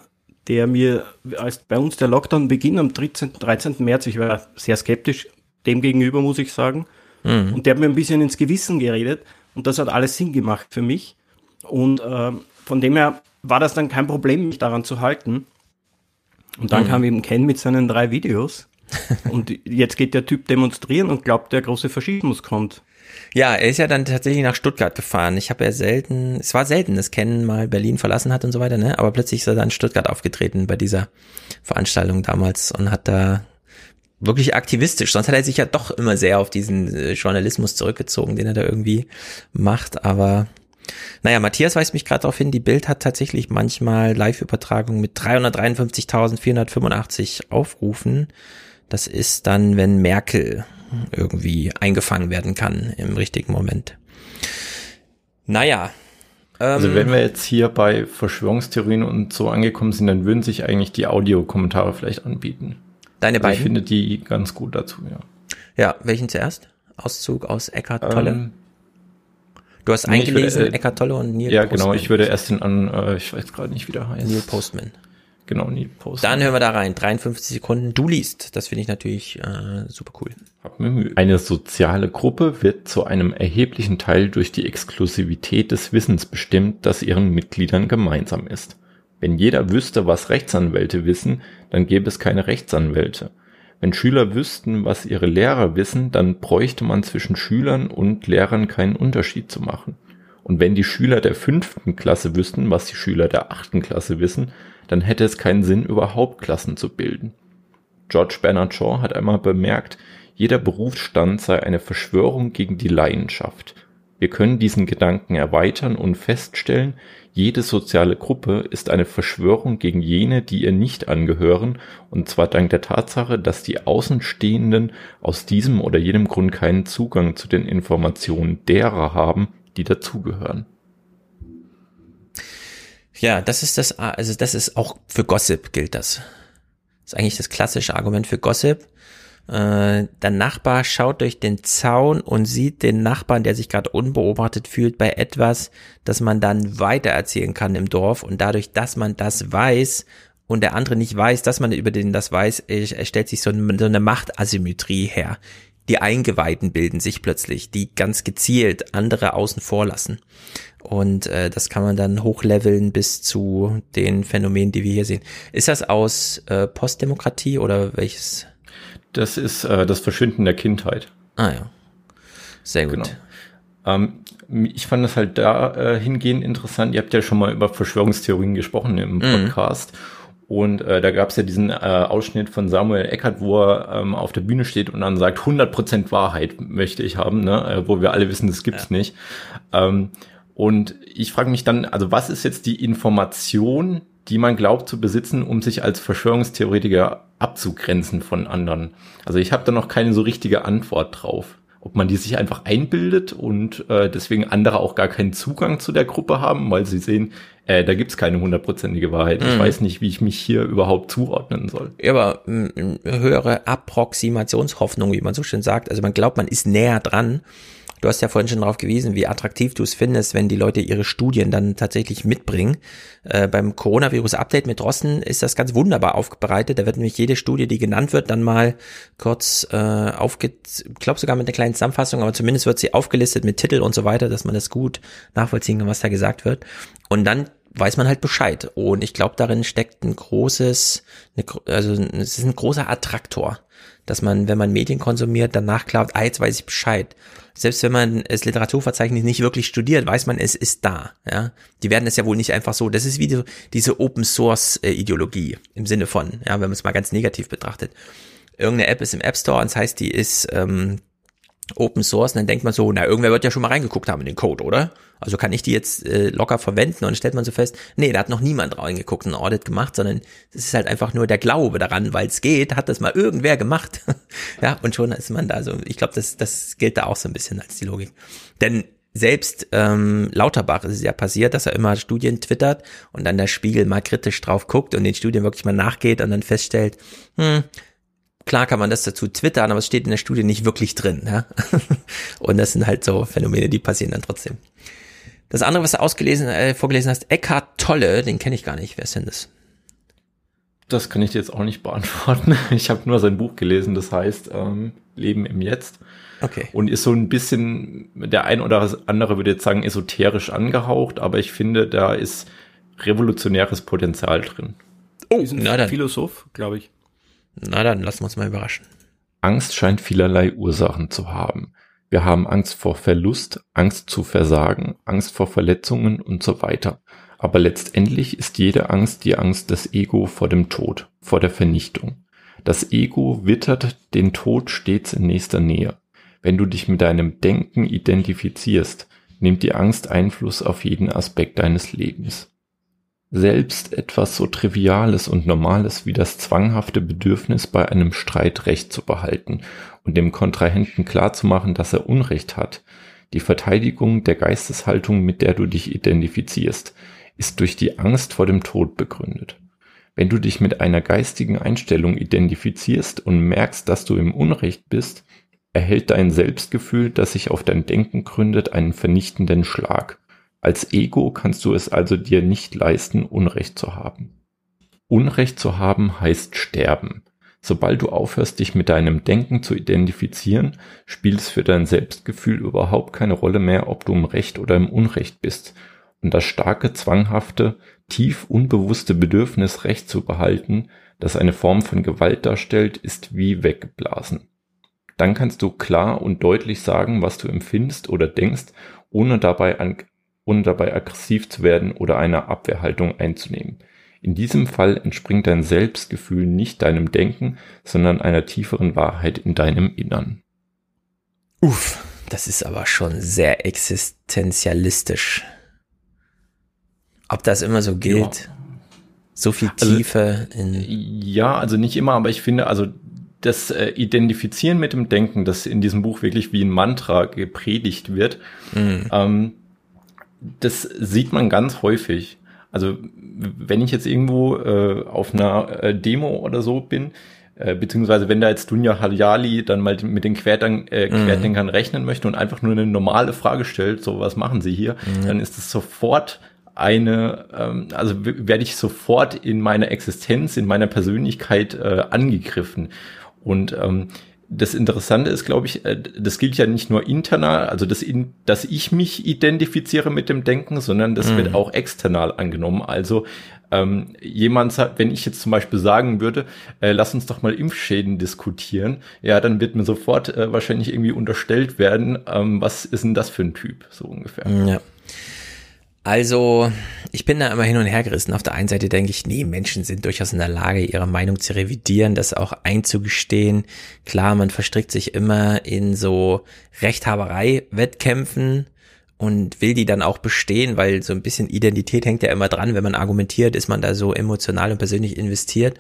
Speaker 9: der mir, als bei uns der Lockdown beginnt am 13. 13. März, ich war sehr skeptisch dem gegenüber, muss ich sagen. Mhm. Und der hat mir ein bisschen ins Gewissen geredet und das hat alles Sinn gemacht für mich. Und äh, von dem her war das dann kein Problem, mich daran zu halten. Und dann mhm. kam eben Ken mit seinen drei Videos. und jetzt geht der Typ demonstrieren und glaubt, der große Faschismus kommt.
Speaker 1: Ja, er ist ja dann tatsächlich nach Stuttgart gefahren. Ich habe ja selten, es war selten, dass Ken mal Berlin verlassen hat und so weiter, ne? Aber plötzlich ist er dann in Stuttgart aufgetreten bei dieser Veranstaltung damals und hat da wirklich aktivistisch. Sonst hat er sich ja doch immer sehr auf diesen äh, Journalismus zurückgezogen, den er da irgendwie macht. Aber naja, Matthias weist mich gerade darauf hin, die Bild hat tatsächlich manchmal Live-Übertragungen mit 353.485 Aufrufen. Das ist dann, wenn Merkel irgendwie eingefangen werden kann im richtigen Moment. Naja.
Speaker 10: also ähm, wenn wir jetzt hier bei Verschwörungstheorien und so angekommen sind, dann würden sich eigentlich die Audiokommentare vielleicht anbieten.
Speaker 1: Deine also beiden?
Speaker 10: Ich finde die ganz gut dazu, ja.
Speaker 1: Ja, welchen zuerst? Auszug aus Eckhart Tolle? Ähm, du hast nee, eingelesen, würde, äh, Eckhart Tolle und
Speaker 10: Neil Ja, Postman. genau, ich würde erst den an, äh, ich weiß gerade nicht, wie der heißt.
Speaker 1: Neil Postman.
Speaker 10: Genau, Neil
Speaker 1: Postman. Dann hören wir da rein, 53 Sekunden, du liest. Das finde ich natürlich äh, super cool.
Speaker 10: Hab mir Mühe. Eine soziale Gruppe wird zu einem erheblichen Teil durch die Exklusivität des Wissens bestimmt, das ihren Mitgliedern gemeinsam ist. Wenn jeder wüsste, was Rechtsanwälte wissen, dann gäbe es keine Rechtsanwälte. Wenn Schüler wüssten, was ihre Lehrer wissen, dann bräuchte man zwischen Schülern und Lehrern keinen Unterschied zu machen. Und wenn die Schüler der fünften Klasse wüssten, was die Schüler der achten Klasse wissen, dann hätte es keinen Sinn, überhaupt Klassen zu bilden. George Bernard Shaw hat einmal bemerkt, jeder Berufsstand sei eine Verschwörung gegen die Leidenschaft. Wir können diesen Gedanken erweitern und feststellen, jede soziale Gruppe ist eine Verschwörung gegen jene, die ihr nicht angehören, und zwar dank der Tatsache, dass die Außenstehenden aus diesem oder jenem Grund keinen Zugang zu den Informationen derer haben, die dazugehören.
Speaker 1: Ja, das ist das, also das ist auch für Gossip gilt das. Das ist eigentlich das klassische Argument für Gossip. Äh, der Nachbar schaut durch den Zaun und sieht den Nachbarn, der sich gerade unbeobachtet fühlt, bei etwas, das man dann weitererzählen kann im Dorf. Und dadurch, dass man das weiß und der andere nicht weiß, dass man über den das weiß, stellt sich so eine, so eine Machtasymmetrie her. Die Eingeweihten bilden sich plötzlich, die ganz gezielt andere außen vor lassen. Und äh, das kann man dann hochleveln bis zu den Phänomenen, die wir hier sehen. Ist das aus äh, Postdemokratie oder welches
Speaker 10: das ist äh, das Verschwinden der Kindheit.
Speaker 1: Ah ja. Sehr gut. Genau.
Speaker 10: Ähm, ich fand das halt da äh, interessant. Ihr habt ja schon mal über Verschwörungstheorien gesprochen im mhm. Podcast. Mhm. Und äh, da gab es ja diesen äh, Ausschnitt von Samuel Eckert, wo er ähm, auf der Bühne steht und dann sagt, 100% Wahrheit möchte ich haben, ne? Äh, wo wir alle wissen, das gibt's ja. nicht. Ähm, und ich frage mich dann, also was ist jetzt die Information, die man glaubt zu besitzen, um sich als Verschwörungstheoretiker abzugrenzen von anderen. Also ich habe da noch keine so richtige Antwort drauf. Ob man die sich einfach einbildet und äh, deswegen andere auch gar keinen Zugang zu der Gruppe haben, weil sie sehen, äh, da gibt's keine hundertprozentige Wahrheit. Mhm. Ich weiß nicht, wie ich mich hier überhaupt zuordnen soll.
Speaker 1: Ja, aber höhere Approximationshoffnung, wie man so schön sagt. Also man glaubt, man ist näher dran Du hast ja vorhin schon darauf gewiesen, wie attraktiv du es findest, wenn die Leute ihre Studien dann tatsächlich mitbringen. Äh, beim Coronavirus-Update mit Rossen ist das ganz wunderbar aufbereitet. Da wird nämlich jede Studie, die genannt wird, dann mal kurz äh, aufge... Ich glaube sogar mit einer kleinen Zusammenfassung, aber zumindest wird sie aufgelistet mit Titel und so weiter, dass man das gut nachvollziehen kann, was da gesagt wird. Und dann weiß man halt Bescheid. Und ich glaube, darin steckt ein großes, eine, also es ist ein großer Attraktor, dass man, wenn man Medien konsumiert, danach glaubt, ah, jetzt weiß ich Bescheid selbst wenn man das Literaturverzeichnis nicht wirklich studiert, weiß man, es ist da. Ja, die werden es ja wohl nicht einfach so. Das ist wie die, diese Open Source äh, Ideologie im Sinne von, ja, wenn man es mal ganz negativ betrachtet. Irgendeine App ist im App Store und das heißt, die ist ähm, Open Source, und dann denkt man so, na, irgendwer wird ja schon mal reingeguckt haben in den Code, oder? Also kann ich die jetzt äh, locker verwenden und dann stellt man so fest, nee, da hat noch niemand reingeguckt und ein Audit gemacht, sondern es ist halt einfach nur der Glaube daran, weil es geht, hat das mal irgendwer gemacht. ja, und schon ist man da so, ich glaube, das, das gilt da auch so ein bisschen als die Logik. Denn selbst ähm, Lauterbach ist es ja passiert, dass er immer Studien twittert und dann der Spiegel mal kritisch drauf guckt und den Studien wirklich mal nachgeht und dann feststellt, hm, klar kann man das dazu twittern, aber es steht in der Studie nicht wirklich drin. Ja? Und das sind halt so Phänomene, die passieren dann trotzdem. Das andere, was du ausgelesen, äh, vorgelesen hast, Eckhart Tolle, den kenne ich gar nicht. Wer ist denn das?
Speaker 10: Das kann ich dir jetzt auch nicht beantworten. Ich habe nur sein Buch gelesen, das heißt ähm, Leben im Jetzt.
Speaker 1: Okay.
Speaker 10: Und ist so ein bisschen, der ein oder andere würde jetzt sagen, esoterisch angehaucht, aber ich finde, da ist revolutionäres Potenzial drin.
Speaker 1: Oh, na dann.
Speaker 10: Philosoph, glaube ich.
Speaker 1: Na dann, lassen wir uns mal überraschen.
Speaker 10: Angst scheint vielerlei Ursachen zu haben. Wir haben Angst vor Verlust, Angst zu versagen, Angst vor Verletzungen und so weiter. Aber letztendlich ist jede Angst die Angst des Ego vor dem Tod, vor der Vernichtung. Das Ego wittert den Tod stets in nächster Nähe. Wenn du dich mit deinem Denken identifizierst, nimmt die Angst Einfluss auf jeden Aspekt deines Lebens. Selbst etwas so Triviales und Normales wie das zwanghafte Bedürfnis, bei einem Streit Recht zu behalten und dem Kontrahenten klarzumachen, dass er Unrecht hat, die Verteidigung der Geisteshaltung, mit der du dich identifizierst, ist durch die Angst vor dem Tod begründet. Wenn du dich mit einer geistigen Einstellung identifizierst und merkst, dass du im Unrecht bist, erhält dein Selbstgefühl, das sich auf dein Denken gründet, einen vernichtenden Schlag. Als Ego kannst du es also dir nicht leisten, Unrecht zu haben. Unrecht zu haben heißt sterben. Sobald du aufhörst, dich mit deinem Denken zu identifizieren, spielt es für dein Selbstgefühl überhaupt keine Rolle mehr, ob du im Recht oder im Unrecht bist. Und das starke, zwanghafte, tief unbewusste Bedürfnis, Recht zu behalten, das eine Form von Gewalt darstellt, ist wie weggeblasen. Dann kannst du klar und deutlich sagen, was du empfindest oder denkst, ohne dabei, an, ohne dabei aggressiv zu werden oder eine Abwehrhaltung einzunehmen. In diesem Fall entspringt dein Selbstgefühl nicht deinem Denken, sondern einer tieferen Wahrheit in deinem Innern.
Speaker 1: Uff, das ist aber schon sehr existenzialistisch. Ob das immer so gilt? Ja. So viel also, Tiefe
Speaker 10: also, in. Ja, also nicht immer, aber ich finde, also das äh, Identifizieren mit dem Denken, das in diesem Buch wirklich wie ein Mantra gepredigt wird, mhm. ähm, das sieht man ganz häufig. Also wenn ich jetzt irgendwo äh, auf einer äh, Demo oder so bin, äh, beziehungsweise wenn da jetzt Dunja Haljali dann mal mit den Querdenk äh, mhm. Querdenkern mhm. rechnen möchte und einfach nur eine normale Frage stellt, so was machen sie hier, mhm. dann ist es sofort eine, ähm, also werde ich sofort in meiner Existenz, in meiner Persönlichkeit äh, angegriffen. Und ähm, das Interessante ist, glaube ich, äh, das gilt ja nicht nur internal, also dass, in, dass ich mich identifiziere mit dem Denken, sondern das mhm. wird auch external angenommen. Also ähm, jemand, wenn ich jetzt zum Beispiel sagen würde, äh, lass uns doch mal Impfschäden diskutieren, ja, dann wird mir sofort äh, wahrscheinlich irgendwie unterstellt werden, ähm, was ist denn das für ein Typ, so ungefähr.
Speaker 1: Ja. Also, ich bin da immer hin und her gerissen. Auf der einen Seite denke ich, nee, Menschen sind durchaus in der Lage, ihre Meinung zu revidieren, das auch einzugestehen. Klar, man verstrickt sich immer in so Rechthaberei-Wettkämpfen und will die dann auch bestehen, weil so ein bisschen Identität hängt ja immer dran. Wenn man argumentiert, ist man da so emotional und persönlich investiert.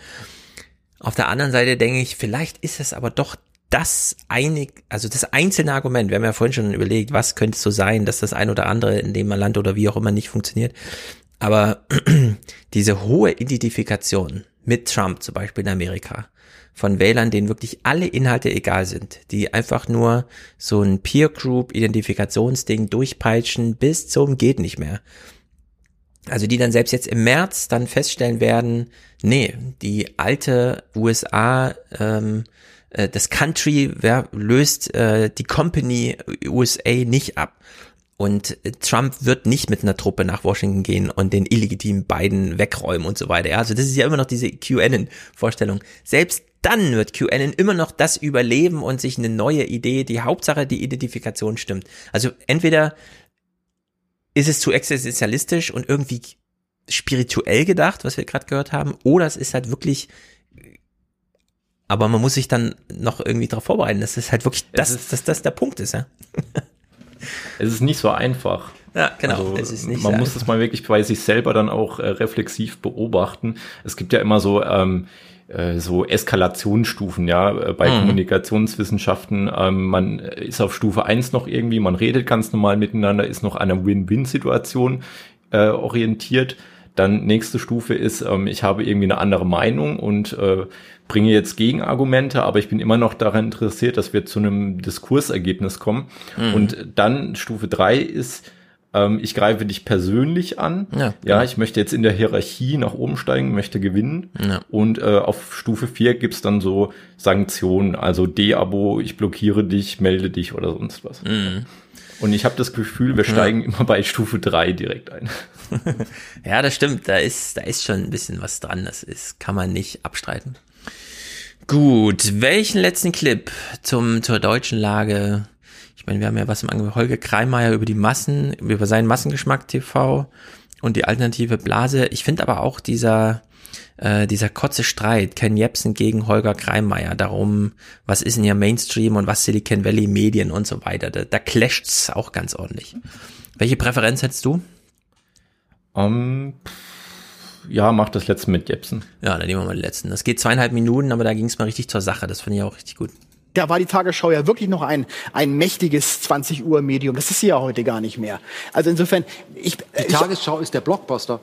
Speaker 1: Auf der anderen Seite denke ich, vielleicht ist es aber doch das einig, also das einzelne Argument, wir haben ja vorhin schon überlegt, was könnte es so sein, dass das ein oder andere in dem Land oder wie auch immer nicht funktioniert. Aber diese hohe Identifikation mit Trump zum Beispiel in Amerika von Wählern, denen wirklich alle Inhalte egal sind, die einfach nur so ein Peer Group Identifikationsding durchpeitschen bis zum geht nicht mehr. Also die dann selbst jetzt im März dann feststellen werden, nee, die alte USA ähm, äh, das Country wer, löst äh, die Company USA nicht ab. Und äh, Trump wird nicht mit einer Truppe nach Washington gehen und den illegitimen Biden wegräumen und so weiter. Ja, also das ist ja immer noch diese QAnon-Vorstellung. Selbst dann wird QAnon immer noch das überleben und sich eine neue Idee, die Hauptsache die Identifikation stimmt. Also entweder ist es zu existenzialistisch und irgendwie spirituell gedacht, was wir gerade gehört haben, oder es ist halt wirklich aber man muss sich dann noch irgendwie darauf vorbereiten, dass es halt wirklich das, ist, dass das der Punkt ist, ja.
Speaker 10: es ist nicht so einfach.
Speaker 1: Ja, genau.
Speaker 10: Also, man muss das mal wirklich bei sich selber dann auch äh, reflexiv beobachten. Es gibt ja immer so ähm, äh, so Eskalationsstufen, ja, äh, bei mhm. Kommunikationswissenschaften. Ähm, man ist auf Stufe eins noch irgendwie, man redet ganz normal miteinander, ist noch an einer Win-Win-Situation äh, orientiert. Dann nächste Stufe ist, ähm, ich habe irgendwie eine andere Meinung und äh, bringe jetzt Gegenargumente, aber ich bin immer noch daran interessiert, dass wir zu einem Diskursergebnis kommen. Mhm. Und dann Stufe drei ist, ähm, ich greife dich persönlich an. Ja, ja, ich möchte jetzt in der Hierarchie nach oben steigen, möchte gewinnen. Ja. Und äh, auf Stufe 4 gibt's dann so Sanktionen, also D-Abo, ich blockiere dich, melde dich oder sonst was. Mhm. Und ich habe das Gefühl, wir steigen ja. immer bei Stufe 3 direkt ein.
Speaker 1: ja, das stimmt. Da ist, da ist schon ein bisschen was dran. Das ist, kann man nicht abstreiten. Gut, welchen letzten Clip zum, zur deutschen Lage ich meine, wir haben ja was im Angebot. Holger Kreimeier über die Massen, über seinen Massengeschmack TV und die alternative Blase. Ich finde aber auch dieser, äh, dieser kotze Streit, Ken Jebsen gegen Holger Kreimeier, darum, was ist denn ja Mainstream und was Silicon Valley Medien und so weiter. Da, da clasht's auch ganz ordentlich. Welche Präferenz hättest du?
Speaker 10: Um, ja, mach das letzte mit Jebsen.
Speaker 1: Ja, dann nehmen wir mal den letzten. Das geht zweieinhalb Minuten, aber da ging es mal richtig zur Sache. Das fand ich auch richtig gut
Speaker 19: da war die Tagesschau ja wirklich noch ein, ein mächtiges 20 Uhr Medium. Das ist sie ja heute gar nicht mehr. Also insofern, ich.
Speaker 20: Die Tagesschau ist der Blockbuster.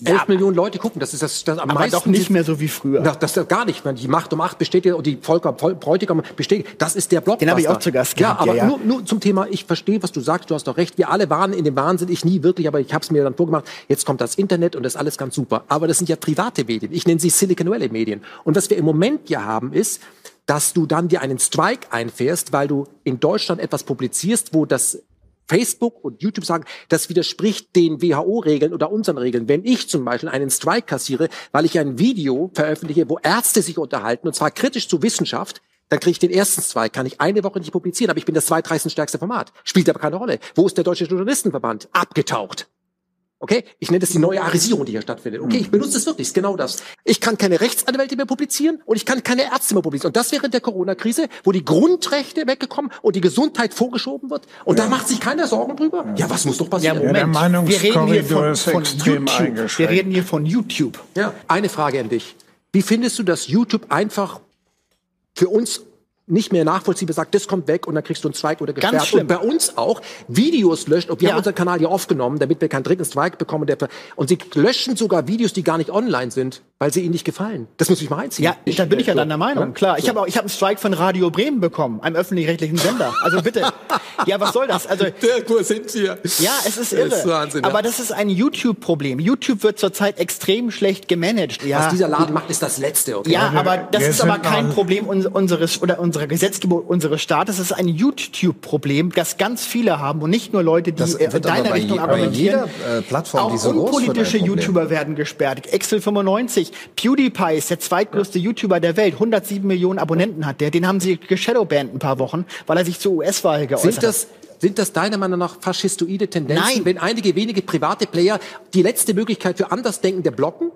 Speaker 20: Ja, 11 Millionen Leute gucken, das ist das, das am
Speaker 19: aber
Speaker 20: meisten.
Speaker 19: doch nicht mehr so wie früher.
Speaker 20: Das, das ist gar nicht mehr. Die Macht um 8 besteht ja, und die Volker Bräutigam besteht, das ist der Blockbuster.
Speaker 19: Den habe ich auch zu Gast
Speaker 20: gehabt. Ja, aber ja, ja. Nur, nur zum Thema, ich verstehe, was du sagst, du hast doch recht. Wir alle waren in dem Wahnsinn, ich nie wirklich, aber ich habe es mir dann vorgemacht. Jetzt kommt das Internet und das ist alles ganz super. Aber das sind ja private Medien. Ich nenne sie Silicon Valley Medien. Und was wir im Moment ja haben, ist, dass du dann dir einen Strike einfährst, weil du in Deutschland etwas publizierst, wo das Facebook und YouTube sagen, das widerspricht den WHO-Regeln oder unseren Regeln. Wenn ich zum Beispiel einen Strike kassiere, weil ich ein Video veröffentliche, wo Ärzte sich unterhalten, und zwar kritisch zur Wissenschaft, dann kriege ich den ersten Strike, kann ich eine Woche nicht publizieren, aber ich bin das zweitreichsten Format. Spielt aber keine Rolle. Wo ist der Deutsche Journalistenverband? Abgetaucht. Okay? Ich nenne das die neue Arisierung, die hier stattfindet. Okay, ich benutze es wirklich, ist genau das. Ich kann keine Rechtsanwälte mehr publizieren und ich kann keine Ärzte mehr publizieren. Und das während der Corona-Krise, wo die Grundrechte weggekommen und die Gesundheit vorgeschoben wird. Und ja. da macht sich keiner Sorgen drüber. Ja, was muss doch passieren?
Speaker 19: Ja, Moment. Wir reden hier von, von YouTube. Wir reden hier von YouTube.
Speaker 20: Ja, eine Frage an dich. Wie findest du, dass YouTube einfach für uns nicht mehr nachvollziehbar sagt, das kommt weg und dann kriegst du einen Zweig oder gesperrt. Und bei uns auch Videos löscht. Und wir ja. haben unseren Kanal ja aufgenommen, damit wir keinen dritten Zweig bekommen. und sie löschen sogar Videos, die gar nicht online sind, weil sie ihnen nicht gefallen. Das muss ich mal einziehen.
Speaker 19: Ja, ich, da bin ich ja so. deiner Meinung. Ja? Klar, ich so. habe auch, ich habe einen Strike von Radio Bremen bekommen, einem öffentlich-rechtlichen Sender. Also bitte. ja, was soll das? Also
Speaker 20: Dirk, wo sind wir?
Speaker 19: Ja, es ist irre. Das ist Wahnsinn, Aber das ist ein YouTube-Problem. YouTube wird zurzeit extrem schlecht gemanagt. Ja.
Speaker 20: Was dieser Laden macht, ist das Letzte.
Speaker 19: Okay? Ja, aber das ist aber kein Problem unseres oder unserer Gesetzgebung unseres Staates. Es ist ein YouTube-Problem, das ganz viele haben und nicht nur Leute, die in äh, deiner Richtung argumentieren.
Speaker 20: Jeder, äh, Plattform,
Speaker 19: auch
Speaker 20: die so
Speaker 19: unpolitische YouTuber werden gesperrt. Excel 95, PewDiePie ist der zweitgrößte ja. YouTuber der Welt, 107 Millionen Abonnenten hat der. Den haben sie geshadowbanned ein paar Wochen, weil er sich zur US-Wahl geäußert
Speaker 20: Sind das sind das deiner Meinung nach faschistoide Tendenzen, Nein. wenn einige wenige private Player die letzte Möglichkeit für Andersdenkende blocken?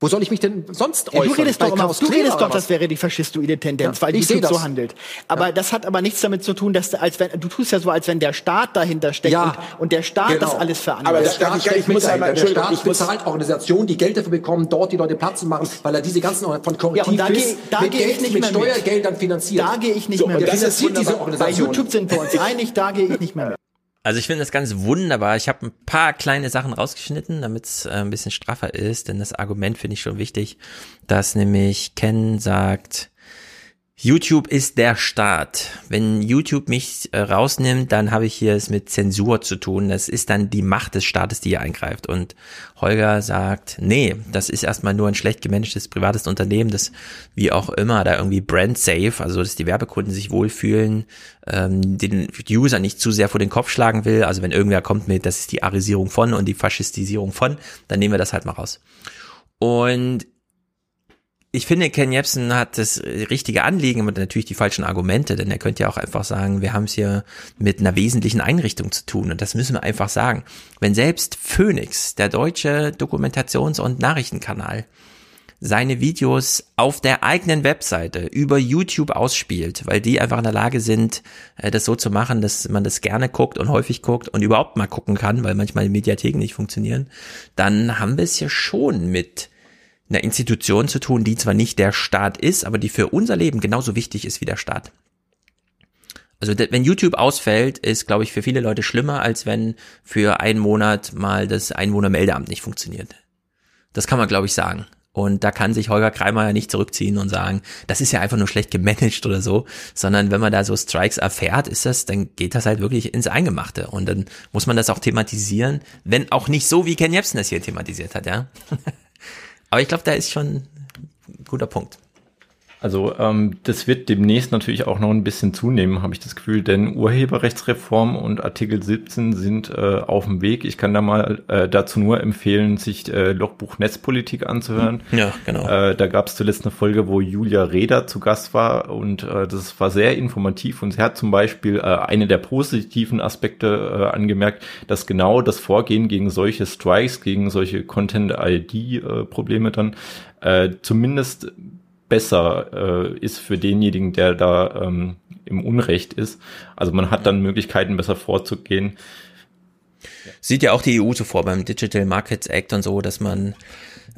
Speaker 20: Wo soll ich mich denn sonst
Speaker 19: ja, äußern? Du redest doch, immer, du redest doch das wäre die faschistoide Tendenz, ja, weil YouTube das. so handelt. Aber ja. das hat aber nichts damit zu tun, dass du, als wenn, du tust ja so, als wenn der Staat dahinter steckt ja. und, und, der Staat genau. das alles veranlasst.
Speaker 20: Aber der Staat, steckt ich muss einmal, der Staat ich bezahlt Organisationen, die Geld dafür bekommen, dort die Leute Platz zu machen, weil er diese ganzen von Korrektiv ja,
Speaker 19: da gehe da geh ich nicht
Speaker 20: mit Steuergeldern finanziert.
Speaker 19: Da gehe ich nicht so, mehr
Speaker 20: mit. Der finanziert diese
Speaker 19: Organisation. Bei YouTube sind wir uns einig, da gehe ich nicht mehr mit.
Speaker 1: Also ich finde das ganz wunderbar. Ich habe ein paar kleine Sachen rausgeschnitten, damit es äh, ein bisschen straffer ist, denn das Argument finde ich schon wichtig, dass nämlich Ken sagt, YouTube ist der Staat. Wenn YouTube mich äh, rausnimmt, dann habe ich hier es mit Zensur zu tun. Das ist dann die Macht des Staates, die hier eingreift. Und Holger sagt, nee, das ist erstmal nur ein schlecht gemanagtes privates Unternehmen, das wie auch immer da irgendwie brand safe, also dass die Werbekunden sich wohlfühlen, ähm, den User nicht zu sehr vor den Kopf schlagen will. Also wenn irgendwer kommt mit, das ist die Arisierung von und die Faschistisierung von, dann nehmen wir das halt mal raus. Und ich finde, Ken Jebsen hat das richtige Anliegen, aber natürlich die falschen Argumente, denn er könnte ja auch einfach sagen, wir haben es hier mit einer wesentlichen Einrichtung zu tun und das müssen wir einfach sagen. Wenn selbst Phoenix, der deutsche Dokumentations- und Nachrichtenkanal, seine Videos auf der eigenen Webseite über YouTube ausspielt, weil die einfach in der Lage sind, äh, das so zu machen, dass man das gerne guckt und häufig guckt und überhaupt mal gucken kann, weil manchmal die Mediatheken nicht funktionieren, dann haben wir es ja schon mit einer Institution zu tun, die zwar nicht der Staat ist, aber die für unser Leben genauso wichtig ist wie der Staat. Also wenn YouTube ausfällt, ist, glaube ich, für viele Leute schlimmer, als wenn für einen Monat mal das Einwohnermeldeamt nicht funktioniert. Das kann man, glaube ich, sagen. Und da kann sich Holger Kreimer ja nicht zurückziehen und sagen, das ist ja einfach nur schlecht gemanagt oder so, sondern wenn man da so Strikes erfährt, ist das, dann geht das halt wirklich ins Eingemachte. Und dann muss man das auch thematisieren, wenn auch nicht so, wie Ken Jebsen das hier thematisiert hat, ja. Aber ich glaube, da ist schon ein guter Punkt.
Speaker 10: Also ähm, das wird demnächst natürlich auch noch ein bisschen zunehmen, habe ich das Gefühl, denn Urheberrechtsreform und Artikel 17 sind äh, auf dem Weg. Ich kann da mal äh, dazu nur empfehlen, sich äh, Logbuch Netzpolitik anzuhören.
Speaker 1: Ja, genau.
Speaker 10: Äh, da gab es zuletzt eine Folge, wo Julia Reda zu Gast war und äh, das war sehr informativ und sie hat zum Beispiel äh, eine der positiven Aspekte äh, angemerkt, dass genau das Vorgehen gegen solche Strikes, gegen solche Content-ID-Probleme äh, dann äh, zumindest besser äh, ist für denjenigen, der da ähm, im Unrecht ist. Also man hat dann Möglichkeiten, besser vorzugehen.
Speaker 1: Sieht ja auch die EU so vor beim Digital Markets Act und so, dass man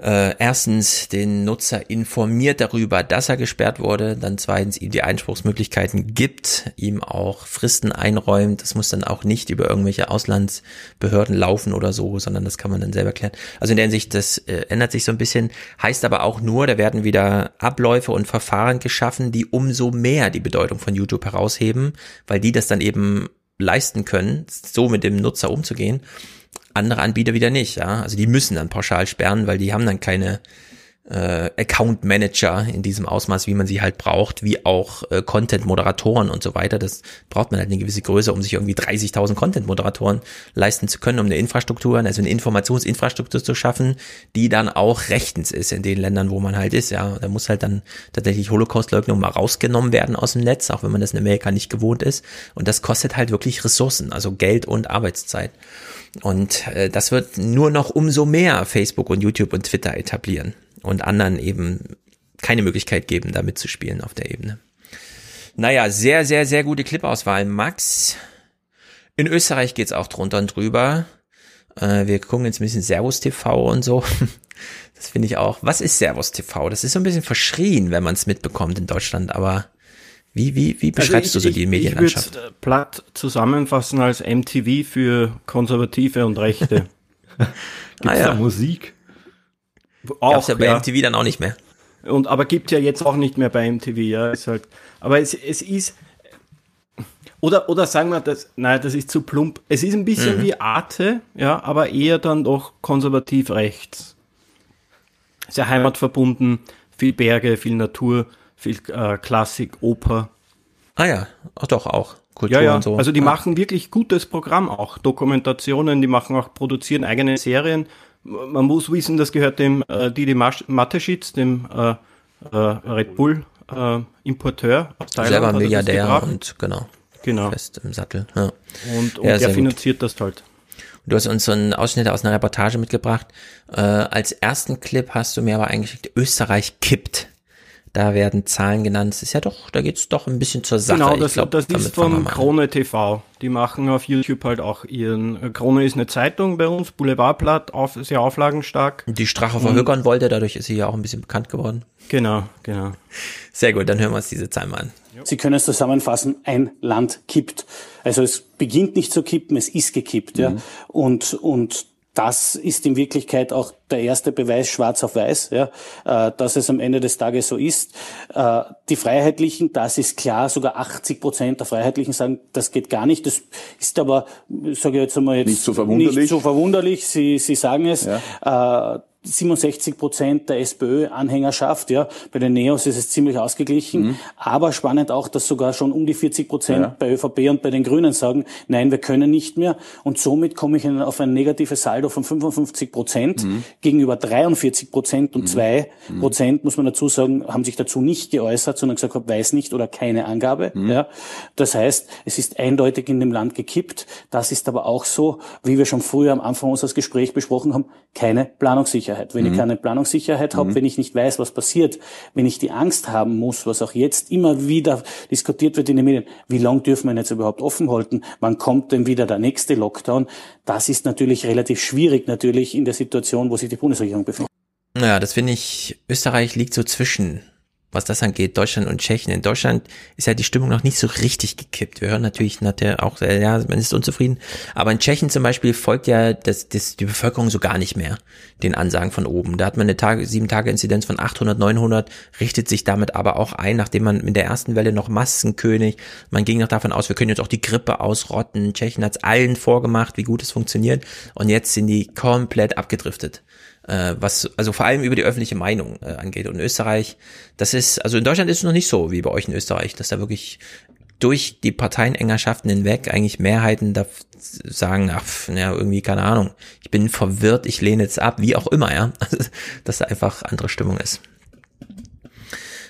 Speaker 1: äh, erstens den Nutzer informiert darüber, dass er gesperrt wurde, dann zweitens ihm die Einspruchsmöglichkeiten gibt, ihm auch Fristen einräumt. Das muss dann auch nicht über irgendwelche Auslandsbehörden laufen oder so, sondern das kann man dann selber klären. Also in der Hinsicht, das äh, ändert sich so ein bisschen, heißt aber auch nur, da werden wieder Abläufe und Verfahren geschaffen, die umso mehr die Bedeutung von YouTube herausheben, weil die das dann eben leisten können, so mit dem Nutzer umzugehen andere Anbieter wieder nicht, ja. Also die müssen dann pauschal sperren, weil die haben dann keine äh, Account Manager in diesem Ausmaß, wie man sie halt braucht, wie auch äh, Content-Moderatoren und so weiter. Das braucht man halt eine gewisse Größe, um sich irgendwie 30.000 Content-Moderatoren leisten zu können, um eine Infrastruktur, also eine Informationsinfrastruktur zu schaffen, die dann auch rechtens ist in den Ländern, wo man halt ist. Ja, da muss halt dann tatsächlich Holocaust-Leugnung mal rausgenommen werden aus dem Netz, auch wenn man das in Amerika nicht gewohnt ist. Und das kostet halt wirklich Ressourcen, also Geld und Arbeitszeit. Und äh, das wird nur noch umso mehr Facebook und YouTube und Twitter etablieren und anderen eben keine Möglichkeit geben, da mitzuspielen auf der Ebene. Naja, sehr, sehr, sehr gute Clipauswahl. Max, in Österreich geht's auch drunter und drüber. Äh, wir gucken jetzt ein bisschen Servus TV und so. Das finde ich auch. Was ist Servus TV? Das ist so ein bisschen verschrien, wenn man es mitbekommt in Deutschland, aber wie, wie, wie also beschreibst also ich, du so die Medienlandschaft? Ich
Speaker 9: würde platt zusammenfassen als MTV für Konservative und Rechte.
Speaker 10: Gibt es ah, ja. da Musik?
Speaker 1: Auch, Gab's ja bei ja. MTV dann auch nicht mehr.
Speaker 9: Und aber gibt ja jetzt auch nicht mehr bei MTV, ja. Ist halt, aber es, es ist. Oder, oder sagen wir das, nein, das ist zu plump. Es ist ein bisschen mhm. wie Arte, ja, aber eher dann doch konservativ rechts. Sehr heimatverbunden, viel Berge, viel Natur viel äh, Klassik, Oper.
Speaker 1: Ah ja, Ach doch auch. Kultur
Speaker 9: ja, ja.
Speaker 1: und so.
Speaker 9: Also die ja. machen wirklich gutes Programm auch. Dokumentationen, die machen auch, produzieren eigene Serien. Man muss wissen, das gehört dem äh, Didi Mateschitz, dem äh, äh, Red Bull äh, Importeur
Speaker 1: aus Thailand. Selber Milliardär und genau.
Speaker 9: Genau.
Speaker 1: Fest im Sattel. Ja.
Speaker 9: Und, und ja, der finanziert gut. das halt.
Speaker 1: Du hast uns so einen Ausschnitt aus einer Reportage mitgebracht. Äh, als ersten Clip hast du mir aber eigentlich Österreich kippt. Da werden Zahlen genannt. Das ist ja doch, da geht's doch ein bisschen zur Sache.
Speaker 9: Genau, das, glaub, das ist von Krone TV. Die machen auf YouTube halt auch ihren. Äh, Krone ist eine Zeitung bei uns, Boulevardblatt, auf, sehr auflagenstark.
Speaker 1: Die Strache verhökern wollte, dadurch ist sie ja auch ein bisschen bekannt geworden.
Speaker 9: Genau, genau.
Speaker 1: Sehr gut, dann hören wir uns diese Zahlen mal an.
Speaker 21: Sie können es zusammenfassen, ein Land kippt. Also es beginnt nicht zu kippen, es ist gekippt. Mhm. Ja. Und, und das ist in Wirklichkeit auch der erste Beweis schwarz auf weiß, ja, äh, dass es am Ende des Tages so ist. Äh, die Freiheitlichen, das ist klar, sogar 80 Prozent der Freiheitlichen sagen, das geht gar nicht. Das ist aber, sage ich jetzt einmal jetzt
Speaker 22: nicht so verwunderlich.
Speaker 21: Nicht so verwunderlich. Sie, Sie sagen es. Ja. Äh, 67 Prozent der SPÖ-Anhängerschaft. Ja, bei den Neos ist es ziemlich ausgeglichen. Mhm. Aber spannend auch, dass sogar schon um die 40 Prozent ja. bei ÖVP und bei den Grünen sagen, nein, wir können nicht mehr. Und somit komme ich auf ein negatives Saldo von 55 Prozent mhm. gegenüber 43 Prozent und mhm. zwei. Prozent, muss man dazu sagen, haben sich dazu nicht geäußert, sondern gesagt, weiß nicht oder keine Angabe. Mhm. Ja, das heißt, es ist eindeutig in dem Land gekippt. Das ist aber auch so, wie wir schon früher am Anfang unseres Gesprächs besprochen haben, keine Planungssicherheit. Planungssicherheit. Wenn mhm. ich keine Planungssicherheit habe, mhm. wenn ich nicht weiß, was passiert, wenn ich die Angst haben muss, was auch jetzt immer wieder diskutiert wird in den Medien, wie lange dürfen wir jetzt überhaupt offen halten? Wann kommt denn wieder der nächste Lockdown? Das ist natürlich relativ schwierig natürlich in der Situation, wo sich die Bundesregierung befindet.
Speaker 1: Naja, das finde ich, Österreich liegt so zwischen was das angeht, Deutschland und Tschechien. In Deutschland ist ja die Stimmung noch nicht so richtig gekippt. Wir hören natürlich nachher auch, ja, man ist unzufrieden. Aber in Tschechien zum Beispiel folgt ja das, das, die Bevölkerung so gar nicht mehr den Ansagen von oben. Da hat man eine Tage, sieben Tage Inzidenz von 800, 900, richtet sich damit aber auch ein, nachdem man mit der ersten Welle noch Maskenkönig, man ging noch davon aus, wir können jetzt auch die Grippe ausrotten. Tschechien hat es allen vorgemacht, wie gut es funktioniert. Und jetzt sind die komplett abgedriftet äh, was also vor allem über die öffentliche Meinung äh, angeht. Und Österreich, das ist, also in Deutschland ist es noch nicht so wie bei euch in Österreich, dass da wirklich durch die Parteienengerschaften hinweg eigentlich Mehrheiten da sagen, ach, ja, irgendwie, keine Ahnung, ich bin verwirrt, ich lehne jetzt ab, wie auch immer, ja, dass da einfach andere Stimmung ist.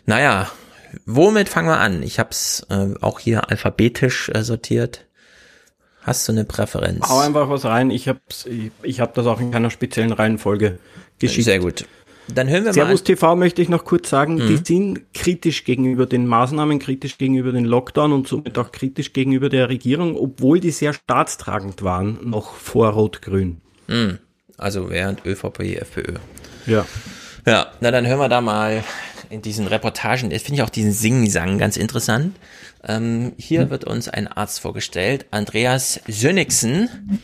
Speaker 1: Naja, womit fangen wir an? Ich habe es äh, auch hier alphabetisch äh, sortiert. Hast du eine Präferenz?
Speaker 9: Hau einfach was rein. Ich habe ich, hab das auch in keiner speziellen Reihenfolge geschickt.
Speaker 1: Sehr gut. Dann hören wir
Speaker 9: Servus mal. TV möchte ich noch kurz sagen, mhm. die sind kritisch gegenüber den Maßnahmen, kritisch gegenüber den Lockdown und somit auch kritisch gegenüber der Regierung, obwohl die sehr staatstragend waren, noch vor Rot-Grün.
Speaker 1: Mhm. Also während ÖVP, FPÖ.
Speaker 9: Ja.
Speaker 1: Ja, na dann hören wir da mal in diesen Reportagen, finde ich auch diesen Sing-Sang ganz interessant. Ähm, hier hm. wird uns ein Arzt vorgestellt, Andreas Sönnigsen.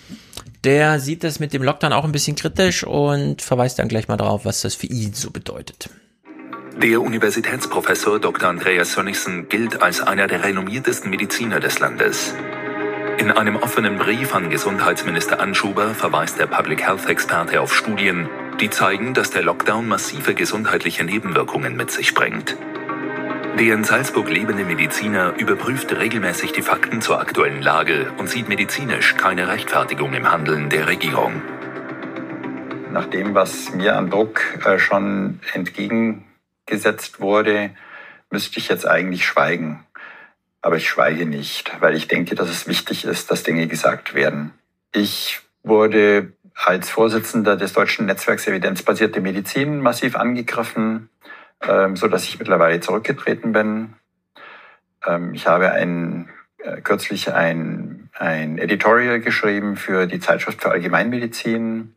Speaker 1: Der sieht das mit dem Lockdown auch ein bisschen kritisch und verweist dann gleich mal darauf, was das für ihn so bedeutet.
Speaker 22: Der Universitätsprofessor Dr. Andreas Sönnigsen gilt als einer der renommiertesten Mediziner des Landes. In einem offenen Brief an Gesundheitsminister Anschuber verweist der Public Health Experte auf Studien, die zeigen, dass der Lockdown massive gesundheitliche Nebenwirkungen mit sich bringt. Der in Salzburg lebende Mediziner überprüft regelmäßig die Fakten zur aktuellen Lage und sieht medizinisch keine Rechtfertigung im Handeln der Regierung.
Speaker 23: Nach dem, was mir an Druck äh, schon entgegengesetzt wurde, müsste ich jetzt eigentlich schweigen. Aber ich schweige nicht, weil ich denke, dass es wichtig ist, dass Dinge gesagt werden. Ich wurde als Vorsitzender des Deutschen Netzwerks Evidenzbasierte Medizin massiv angegriffen ähm, so dass ich mittlerweile zurückgetreten bin. Ähm, ich habe ein, äh, kürzlich ein, ein Editorial geschrieben für die Zeitschrift für Allgemeinmedizin.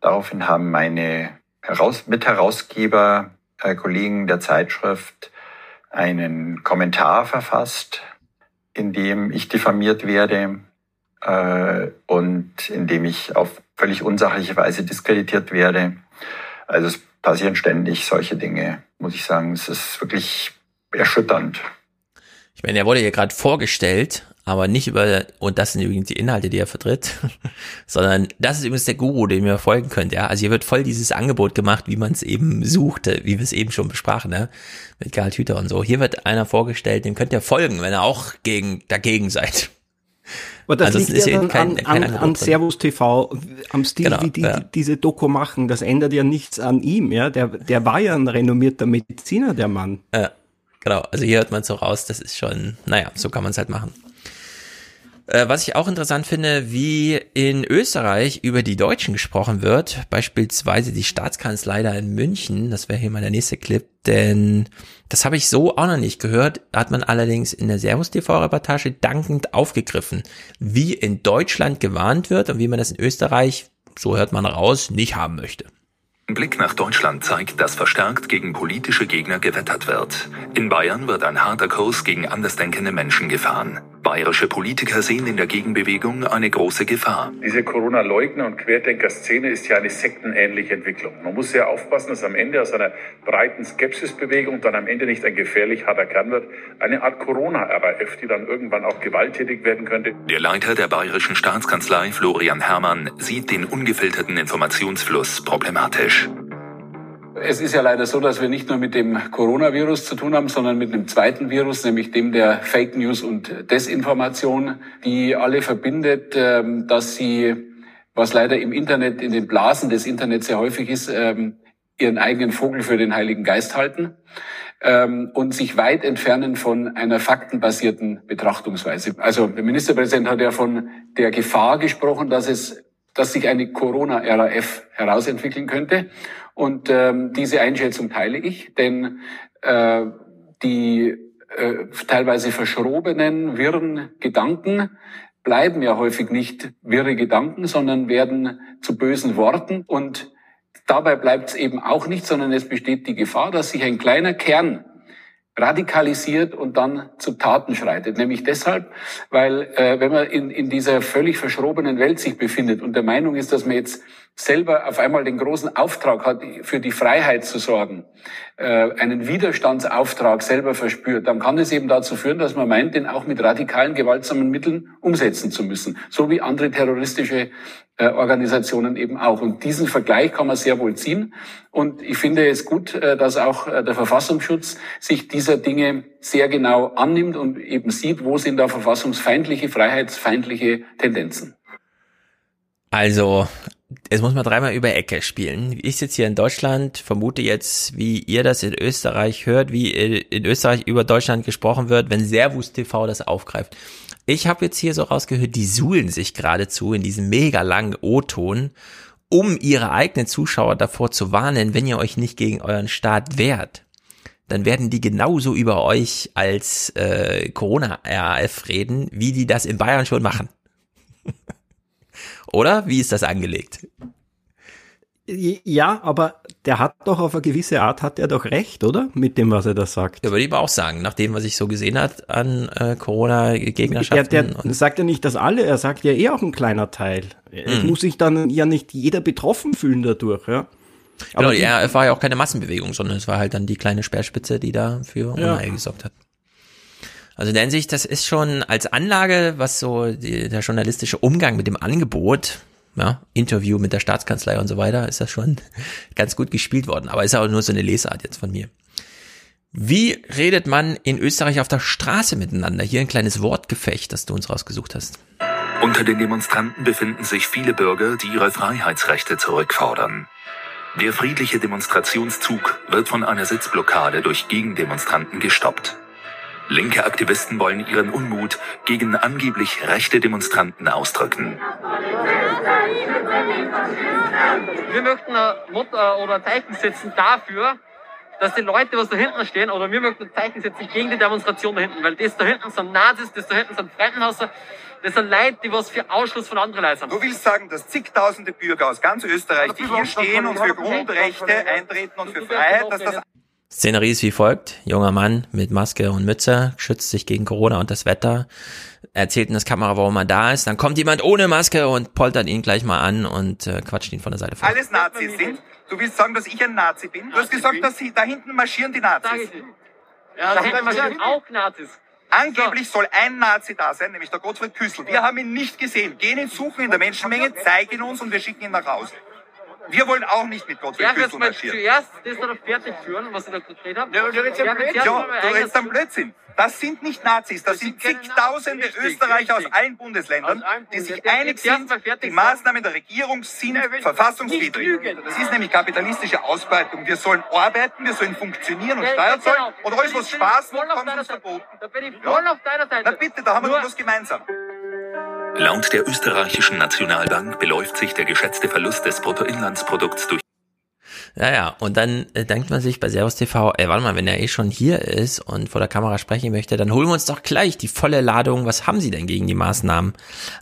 Speaker 23: Daraufhin haben meine Heraus Mitherausgeber, äh, Kollegen der Zeitschrift, einen Kommentar verfasst, in dem ich diffamiert werde äh, und in dem ich auf völlig unsachliche Weise diskreditiert werde. Also es passieren ständig solche Dinge, muss ich sagen. Es ist wirklich erschütternd.
Speaker 1: Ich meine, er wurde hier gerade vorgestellt, aber nicht über, und das sind übrigens die Inhalte, die er vertritt, sondern das ist übrigens der Guru, dem ihr folgen könnt, ja. Also hier wird voll dieses Angebot gemacht, wie man es eben suchte, wie wir es eben schon besprachen, ne? Mit Karl Hüter und so. Hier wird einer vorgestellt, dem könnt ihr folgen, wenn ihr auch gegen, dagegen seid.
Speaker 9: Aber das Ansonsten liegt ja dann kein, an, kein an, an Servus TV, am Stil, genau, wie die, ja. diese Doku machen. Das ändert ja nichts an ihm, ja. Der, der war ja ein renommierter Mediziner, der Mann.
Speaker 1: Ja, genau. Also hier hört man so raus, das ist schon, naja, so kann man es halt machen. Äh, was ich auch interessant finde, wie in Österreich über die Deutschen gesprochen wird, beispielsweise die Staatskanzlei da in München, das wäre hier mal der nächste Clip, denn das habe ich so auch noch nicht gehört, hat man allerdings in der Servus TV-Reportage dankend aufgegriffen, wie in Deutschland gewarnt wird und wie man das in Österreich, so hört man raus, nicht haben möchte.
Speaker 22: Ein Blick nach Deutschland zeigt, dass verstärkt gegen politische Gegner gewettert wird. In Bayern wird ein harter Kurs gegen andersdenkende Menschen gefahren. Bayerische Politiker sehen in der Gegenbewegung eine große Gefahr.
Speaker 24: Diese Corona-Leugner- und Querdenker-Szene ist ja eine sektenähnliche Entwicklung. Man muss sehr aufpassen, dass am Ende aus einer breiten Skepsisbewegung dann am Ende nicht ein gefährlich harter Kern wird. Eine Art Corona-RAF, die dann irgendwann auch gewalttätig werden könnte.
Speaker 22: Der Leiter der Bayerischen Staatskanzlei, Florian Herrmann, sieht den ungefilterten Informationsfluss problematisch.
Speaker 25: Es ist ja leider so, dass wir nicht nur mit dem Coronavirus zu tun haben, sondern mit einem zweiten Virus, nämlich dem der Fake News und Desinformation, die alle verbindet, ähm, dass sie, was leider im Internet, in den Blasen des Internets sehr häufig ist, ähm, ihren eigenen Vogel für den Heiligen Geist halten ähm, und sich weit entfernen von einer faktenbasierten Betrachtungsweise. Also der Ministerpräsident hat ja von der Gefahr gesprochen, dass es dass sich eine Corona-RAF herausentwickeln könnte. Und ähm, diese Einschätzung teile ich, denn äh, die äh, teilweise verschrobenen, wirren Gedanken bleiben ja häufig nicht wirre Gedanken, sondern werden zu bösen Worten. Und dabei bleibt es eben auch nicht, sondern es besteht die Gefahr, dass sich ein kleiner Kern radikalisiert und dann zu Taten schreitet. Nämlich deshalb, weil äh, wenn man in, in dieser völlig verschrobenen Welt sich befindet und der Meinung ist, dass man jetzt selber auf einmal den großen Auftrag hat, für die Freiheit zu sorgen, äh, einen Widerstandsauftrag selber verspürt, dann kann es eben dazu führen, dass man meint, den auch mit radikalen, gewaltsamen Mitteln umsetzen zu müssen. So wie andere terroristische äh, Organisationen eben auch. Und diesen Vergleich kann man sehr wohl ziehen. Und ich finde es gut, äh, dass auch der Verfassungsschutz sich dieser Dinge sehr genau annimmt und eben sieht, wo sind da verfassungsfeindliche, freiheitsfeindliche Tendenzen.
Speaker 1: Also, es muss man dreimal über Ecke spielen. Ich sitze hier in Deutschland, vermute jetzt, wie ihr das in Österreich hört, wie in Österreich über Deutschland gesprochen wird, wenn Servus TV das aufgreift. Ich habe jetzt hier so rausgehört, die suhlen sich geradezu in diesem mega langen O-Ton, um ihre eigenen Zuschauer davor zu warnen, wenn ihr euch nicht gegen euren Staat wehrt. Dann werden die genauso über euch als äh, Corona-RAF reden, wie die das in Bayern schon machen. Oder? Wie ist das angelegt?
Speaker 9: Ja, aber der hat doch auf eine gewisse Art, hat er doch recht, oder? Mit dem, was er da sagt.
Speaker 1: Ja, würde ich aber auch sagen, nach dem, was ich so gesehen hat an äh, Corona-Gegnerschaften.
Speaker 9: Der, der sagt ja nicht, dass alle, er sagt ja eh auch ein kleiner Teil. Es mhm. muss sich dann ja nicht jeder betroffen fühlen dadurch, ja.
Speaker 1: Aber genau, ja, es war ja auch keine Massenbewegung, sondern es war halt dann die kleine Speerspitze, die da für Unheil ja. gesorgt hat. Also in der Hinsicht, das ist schon als Anlage, was so die, der journalistische Umgang mit dem Angebot ja, Interview mit der Staatskanzlei und so weiter, ist das schon ganz gut gespielt worden. Aber ist auch nur so eine Lesart jetzt von mir. Wie redet man in Österreich auf der Straße miteinander? Hier ein kleines Wortgefecht, das du uns rausgesucht hast.
Speaker 22: Unter den Demonstranten befinden sich viele Bürger, die ihre Freiheitsrechte zurückfordern. Der friedliche Demonstrationszug wird von einer Sitzblockade durch Gegendemonstranten gestoppt. Linke Aktivisten wollen ihren Unmut gegen angeblich rechte Demonstranten ausdrücken.
Speaker 26: Wir möchten ein Motto oder ein Zeichen setzen dafür, dass die Leute, was da hinten stehen, oder wir möchten ein Zeichen setzen gegen die Demonstration da hinten, weil das da hinten sind Nazis, das da hinten sind Fremdenhasser, das sind Leute, die was für Ausschluss von anderen Leuten sind.
Speaker 27: Du willst sagen, dass zigtausende Bürger aus ganz Österreich, die hier stehen und für Grundrechte eintreten und für Freiheit, dass das
Speaker 1: Szenerie ist wie folgt. Junger Mann mit Maske und Mütze schützt sich gegen Corona und das Wetter. Erzählt in das Kamera, warum er da ist. Dann kommt jemand ohne Maske und poltert ihn gleich mal an und äh, quatscht ihn von der Seite
Speaker 27: vor. Alles Nazis sind. Du willst sagen, dass ich ein Nazi bin? Du hast gesagt, dass sie, da hinten marschieren die Nazis.
Speaker 26: Ja, da hinten marschieren auch Nazis.
Speaker 27: Angeblich soll ein Nazi da sein, nämlich der Gottfried Küssel. Wir haben ihn nicht gesehen. Gehen ihn suchen in der Menschenmenge, zeigen ihn uns und wir schicken ihn nach Hause. Wir wollen auch nicht mit Gottfried Küssel marschieren.
Speaker 26: Zuerst das dann fertig führen, was ich da gedreht habe. Ja,
Speaker 27: du redest ja, Blödsinn. Ja, du redest dann Blödsinn. Das sind nicht Nazis, das, das sind zigtausende richtig, Österreicher richtig. aus allen Bundesländern, aus die sich einig sind, die Maßnahmen der Regierung sind verfassungswidrig. Das ist nämlich kapitalistische Ausbeutung. Wir sollen arbeiten, wir sollen funktionieren und Steuern zahlen genau. und alles, was Spaß macht, kommt uns verboten. Da bin ich voll ja? auf deiner Seite. Na bitte, da haben wir doch was gemeinsam.
Speaker 22: Laut der österreichischen Nationalbank beläuft sich der geschätzte Verlust des Bruttoinlandsprodukts durch
Speaker 1: ja, ja, und dann äh, denkt man sich bei Servus TV, ey, warte mal, wenn er eh schon hier ist und vor der Kamera sprechen möchte, dann holen wir uns doch gleich die volle Ladung, was haben Sie denn gegen die Maßnahmen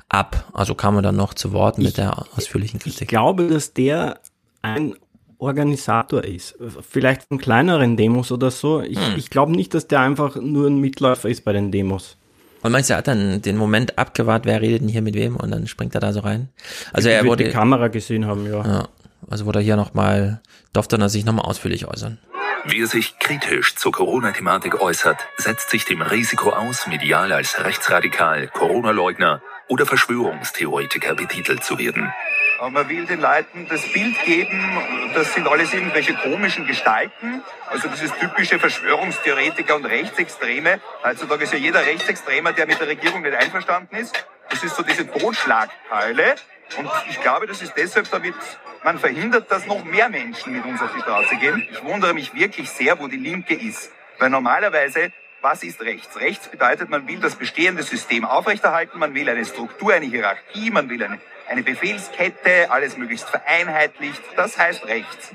Speaker 1: ab? Also kam er dann noch zu Wort mit ich, der ausführlichen Kritik.
Speaker 9: Ich glaube, dass der ein Organisator ist. Vielleicht von kleineren Demos oder so. Ich, hm. ich glaube nicht, dass der einfach nur ein Mitläufer ist bei den Demos.
Speaker 1: Und meinst du, er hat dann den Moment abgewartet, wer redet denn hier mit wem und dann springt er da so rein? Also er wurde
Speaker 9: die Kamera gesehen haben, ja. ja
Speaker 1: also wurde er hier nochmal, durfte er sich nochmal ausführlich äußern.
Speaker 22: Wer sich kritisch zur Corona-Thematik äußert, setzt sich dem Risiko aus, medial als rechtsradikal, Corona-Leugner oder Verschwörungstheoretiker betitelt zu werden.
Speaker 27: Man will den Leuten das Bild geben, das sind alles irgendwelche komischen Gestalten. Also das ist typische Verschwörungstheoretiker und Rechtsextreme. Heutzutage ist ja jeder Rechtsextremer, der mit der Regierung nicht einverstanden ist. Das ist so diese Totschlagkeule. Und ich glaube, das ist deshalb, damit man verhindert, dass noch mehr Menschen mit uns auf die Straße gehen. Ich wundere mich wirklich sehr, wo die Linke ist. Weil normalerweise was ist rechts? Rechts bedeutet, man will das bestehende System aufrechterhalten, man will eine Struktur, eine Hierarchie, man will eine, eine Befehlskette, alles möglichst vereinheitlicht. Das heißt rechts.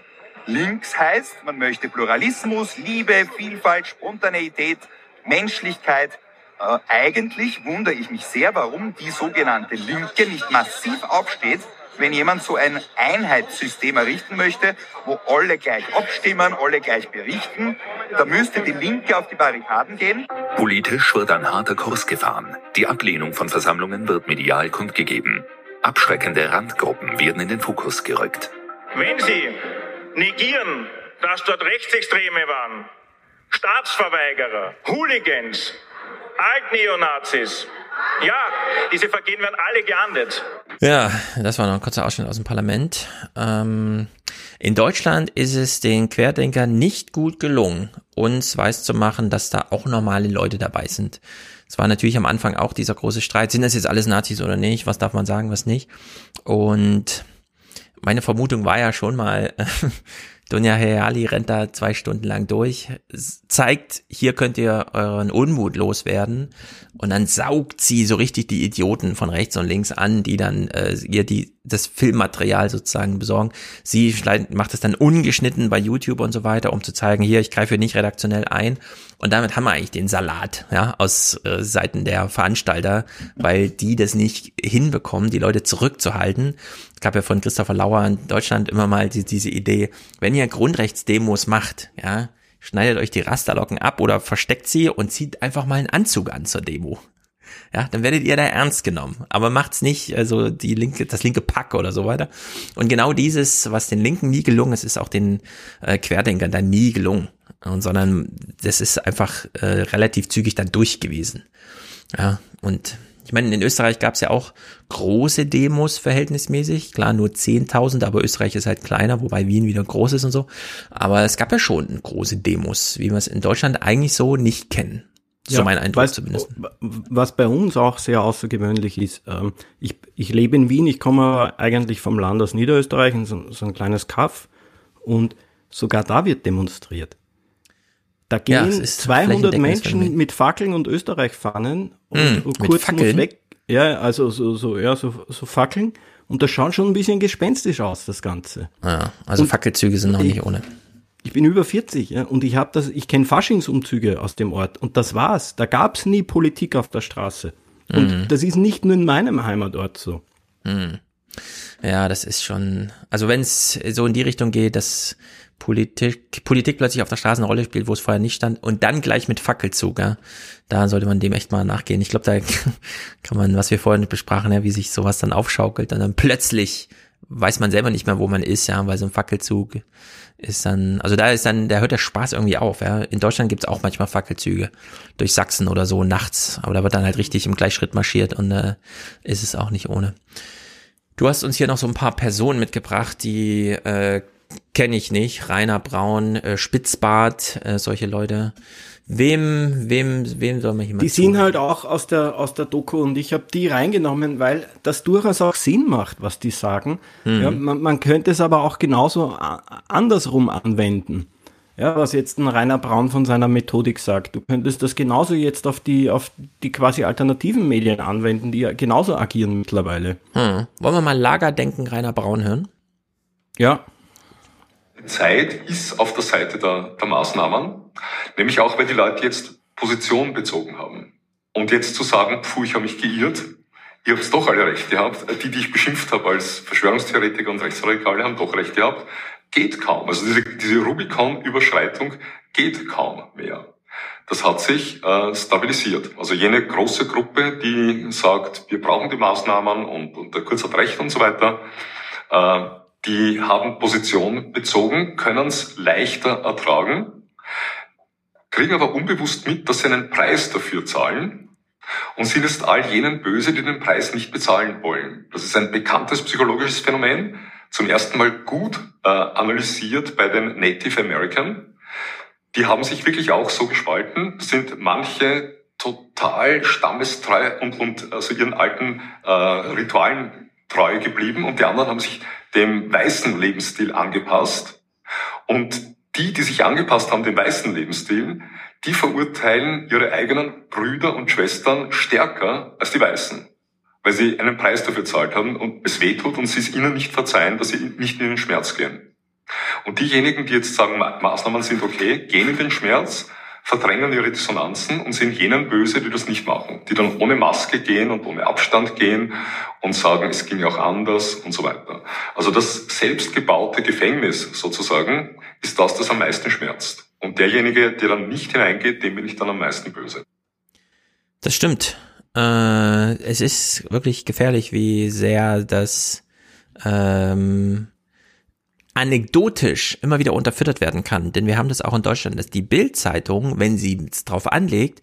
Speaker 27: Links heißt, man möchte Pluralismus, Liebe, Vielfalt, Spontaneität, Menschlichkeit. Äh, eigentlich wundere ich mich sehr, warum die sogenannte Linke nicht massiv aufsteht wenn jemand so ein Einheitssystem errichten möchte, wo alle gleich abstimmen, alle gleich berichten, da müsste die Linke auf die Barrikaden gehen.
Speaker 22: Politisch wird ein harter Kurs gefahren. Die Ablehnung von Versammlungen wird medial kundgegeben. Abschreckende Randgruppen werden in den Fokus gerückt.
Speaker 28: Wenn Sie negieren, dass dort Rechtsextreme waren, Staatsverweigerer, Hooligans, Altneonazis, ja, diese Vergehen werden alle geahndet.
Speaker 1: Ja, das war noch ein kurzer Ausschnitt aus dem Parlament. Ähm, in Deutschland ist es den Querdenkern nicht gut gelungen, uns weiß zu machen, dass da auch normale Leute dabei sind. Es war natürlich am Anfang auch dieser große Streit, sind das jetzt alles Nazis oder nicht? Was darf man sagen, was nicht? Und meine Vermutung war ja schon mal, Dunja Heali rennt da zwei Stunden lang durch, zeigt, hier könnt ihr euren Unmut loswerden. Und dann saugt sie so richtig die Idioten von rechts und links an, die dann äh, ihr die das Filmmaterial sozusagen besorgen. Sie macht es dann ungeschnitten bei YouTube und so weiter, um zu zeigen, hier, ich greife nicht redaktionell ein. Und damit haben wir eigentlich den Salat, ja, aus äh, Seiten der Veranstalter, weil die das nicht hinbekommen, die Leute zurückzuhalten. Es gab ja von Christopher Lauer in Deutschland immer mal die, diese Idee, wenn ihr Grundrechtsdemos macht, ja, schneidet euch die Rasterlocken ab oder versteckt sie und zieht einfach mal einen Anzug an zur Demo. Ja, dann werdet ihr da ernst genommen. Aber macht's nicht, also die linke, das linke Pack oder so weiter. Und genau dieses, was den Linken nie gelungen ist, ist auch den äh, Querdenkern dann nie gelungen. Und sondern das ist einfach äh, relativ zügig dann durch gewesen. Ja, und ich meine, in Österreich gab es ja auch große Demos verhältnismäßig. Klar, nur 10.000, aber Österreich ist halt kleiner, wobei Wien wieder groß ist und so. Aber es gab ja schon große Demos, wie wir es in Deutschland eigentlich so nicht kennen. So ja, mein Eindruck
Speaker 9: was, zumindest. Was bei uns auch sehr außergewöhnlich ist, ähm, ich, ich lebe in Wien, ich komme eigentlich vom Land aus Niederösterreich, so, so ein kleines Kaff, und sogar da wird demonstriert. Da gehen ja, 200 Menschen mit Fackeln und Österreich-Fahnen und, mm, kurz muss weg. Ja, also so, so, ja, so, so Fackeln. Und das schaut schon ein bisschen gespenstisch aus, das Ganze.
Speaker 1: Ja, also und Fackelzüge sind noch ich, nicht ohne.
Speaker 9: Ich bin über 40 ja, und ich habe das, ich kenne Faschingsumzüge aus dem Ort und das war's. Da gab's nie Politik auf der Straße. Und mhm. das ist nicht nur in meinem Heimatort so.
Speaker 1: Mhm. Ja, das ist schon, also wenn es so in die Richtung geht, dass Politik, Politik plötzlich auf der Straße eine Rolle spielt, wo es vorher nicht stand, und dann gleich mit Fackelzug, ja, da sollte man dem echt mal nachgehen. Ich glaube, da kann man, was wir vorhin besprachen, ja, wie sich sowas dann aufschaukelt und dann plötzlich weiß man selber nicht mehr, wo man ist, ja, weil so ein Fackelzug ist dann, also da ist dann, da hört der Spaß irgendwie auf, ja. In Deutschland gibt's auch manchmal Fackelzüge durch Sachsen oder so nachts, aber da wird dann halt richtig im Gleichschritt marschiert und äh, ist es auch nicht ohne. Du hast uns hier noch so ein paar Personen mitgebracht, die äh, kenne ich nicht. Rainer Braun, äh, Spitzbart, äh, solche Leute. Wem, wem, wem soll man hier mal
Speaker 9: Die sind halt auch aus der, aus der Doku und ich habe die reingenommen, weil das durchaus auch Sinn macht, was die sagen. Mhm. Ja, man, man könnte es aber auch genauso andersrum anwenden. Ja, was jetzt ein Rainer Braun von seiner Methodik sagt. Du könntest das genauso jetzt auf die, auf die quasi alternativen Medien anwenden, die ja genauso agieren mittlerweile.
Speaker 1: Hm. Wollen wir mal Lagerdenken Rainer Braun hören?
Speaker 9: Ja.
Speaker 29: Zeit ist auf der Seite der, der Maßnahmen, nämlich auch, weil die Leute jetzt Position bezogen haben. Und jetzt zu sagen, puh, ich habe mich geirrt, ihr habt doch alle recht gehabt, die, die ich beschimpft habe als Verschwörungstheoretiker und Rechtsradikale, haben doch recht gehabt, geht kaum. Also diese, diese Rubicon-Überschreitung geht kaum mehr. Das hat sich äh, stabilisiert. Also jene große Gruppe, die sagt, wir brauchen die Maßnahmen und, und der Kurz hat recht und so weiter, äh, die haben Position bezogen, können es leichter ertragen, kriegen aber unbewusst mit, dass sie einen Preis dafür zahlen und sind jetzt all jenen böse, die den Preis nicht bezahlen wollen. Das ist ein bekanntes psychologisches Phänomen, zum ersten Mal gut äh, analysiert bei den Native American. Die haben sich wirklich auch so gespalten, sind manche total stammestreu und, und also ihren alten äh, Ritualen treu geblieben und die anderen haben sich dem weißen Lebensstil angepasst. Und die, die sich angepasst haben, dem weißen Lebensstil, die verurteilen ihre eigenen Brüder und Schwestern stärker als die Weißen. Weil sie einen Preis dafür zahlt haben und es wehtut und sie es ihnen nicht verzeihen, dass sie nicht in den Schmerz gehen. Und diejenigen, die jetzt sagen, Maßnahmen sind okay, gehen in den Schmerz, verdrängen ihre Dissonanzen und sind jenen böse, die das nicht machen, die dann ohne Maske gehen und ohne Abstand gehen und sagen, es ging auch anders und so weiter. Also das selbstgebaute Gefängnis sozusagen ist das, das am meisten schmerzt. Und derjenige, der dann nicht hineingeht, dem bin ich dann am meisten böse.
Speaker 1: Das stimmt. Äh, es ist wirklich gefährlich, wie sehr das ähm, anekdotisch immer wieder unterfüttert werden kann. Denn wir haben das auch in Deutschland, dass die Bild-Zeitung, wenn sie es drauf anlegt,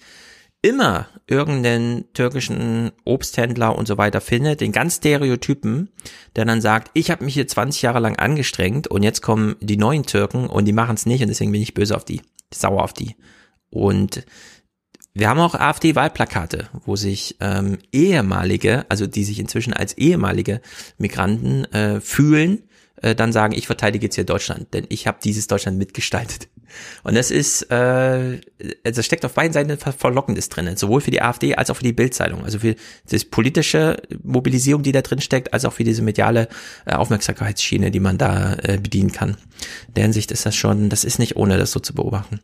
Speaker 1: immer irgendeinen türkischen Obsthändler und so weiter findet, den ganz Stereotypen, der dann sagt, ich habe mich hier 20 Jahre lang angestrengt und jetzt kommen die neuen Türken und die machen es nicht und deswegen bin ich böse auf die, sauer auf die. Und wir haben auch AfD-Wahlplakate, wo sich ähm, ehemalige, also die sich inzwischen als ehemalige Migranten äh, fühlen, äh, dann sagen, ich verteidige jetzt hier Deutschland, denn ich habe dieses Deutschland mitgestaltet. Und das ist, äh, also steckt auf beiden Seiten Verlockendes drin, sowohl für die AfD als auch für die Bildzeitung, also für das politische Mobilisierung, die da drin steckt, als auch für diese mediale äh, Aufmerksamkeitsschiene, die man da äh, bedienen kann. In der Hinsicht ist das schon, das ist nicht ohne das so zu beobachten.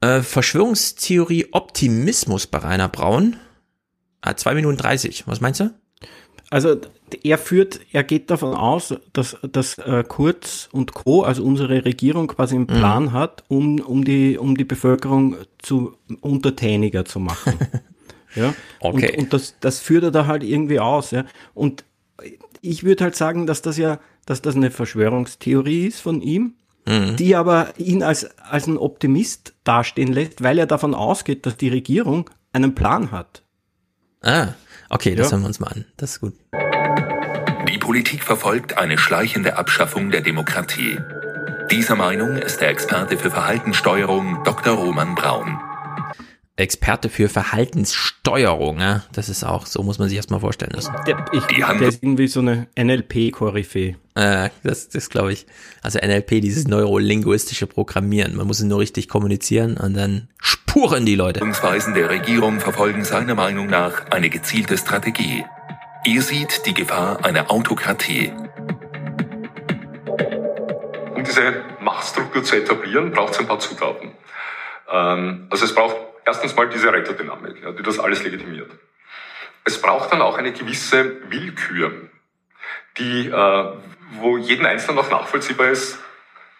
Speaker 1: Äh, Verschwörungstheorie Optimismus bei Rainer Braun. Ah, zwei Minuten dreißig. Was meinst du?
Speaker 9: Also er führt, er geht davon aus, dass, dass äh, Kurz und Co., also unsere Regierung quasi einen mhm. Plan mhm. hat, um, um, die, um die Bevölkerung zu untertäniger zu machen. ja. Okay. Und, und das, das führt er da halt irgendwie aus. Ja. Und ich würde halt sagen, dass das ja, dass das eine Verschwörungstheorie ist von ihm, mhm. die aber ihn als, als ein Optimist dastehen lässt, weil er davon ausgeht, dass die Regierung einen Plan hat.
Speaker 1: Ah, okay, das ja. hören wir uns mal an. Das ist gut.
Speaker 22: Die Politik verfolgt eine schleichende Abschaffung der Demokratie. Dieser Meinung ist der Experte für Verhaltenssteuerung Dr. Roman Braun.
Speaker 1: Experte für Verhaltenssteuerung, ja? das ist auch, so muss man sich erstmal vorstellen lassen.
Speaker 9: Der, ich, der ist irgendwie so eine NLP-Koryphäe.
Speaker 1: Äh, das das glaube ich. Also NLP, dieses neurolinguistische Programmieren. Man muss es nur richtig kommunizieren und dann spuren die Leute.
Speaker 22: Weisen der Regierung verfolgen seiner Meinung nach eine gezielte Strategie. Ihr seht die Gefahr einer Autokratie.
Speaker 29: Um diese Machtstruktur zu etablieren, braucht es ein paar Zutaten. Ähm, also es braucht erstens mal diese Retterdynamik, ja, die das alles legitimiert. Es braucht dann auch eine gewisse Willkür, die, äh, wo jeden Einzelnen noch nachvollziehbar ist,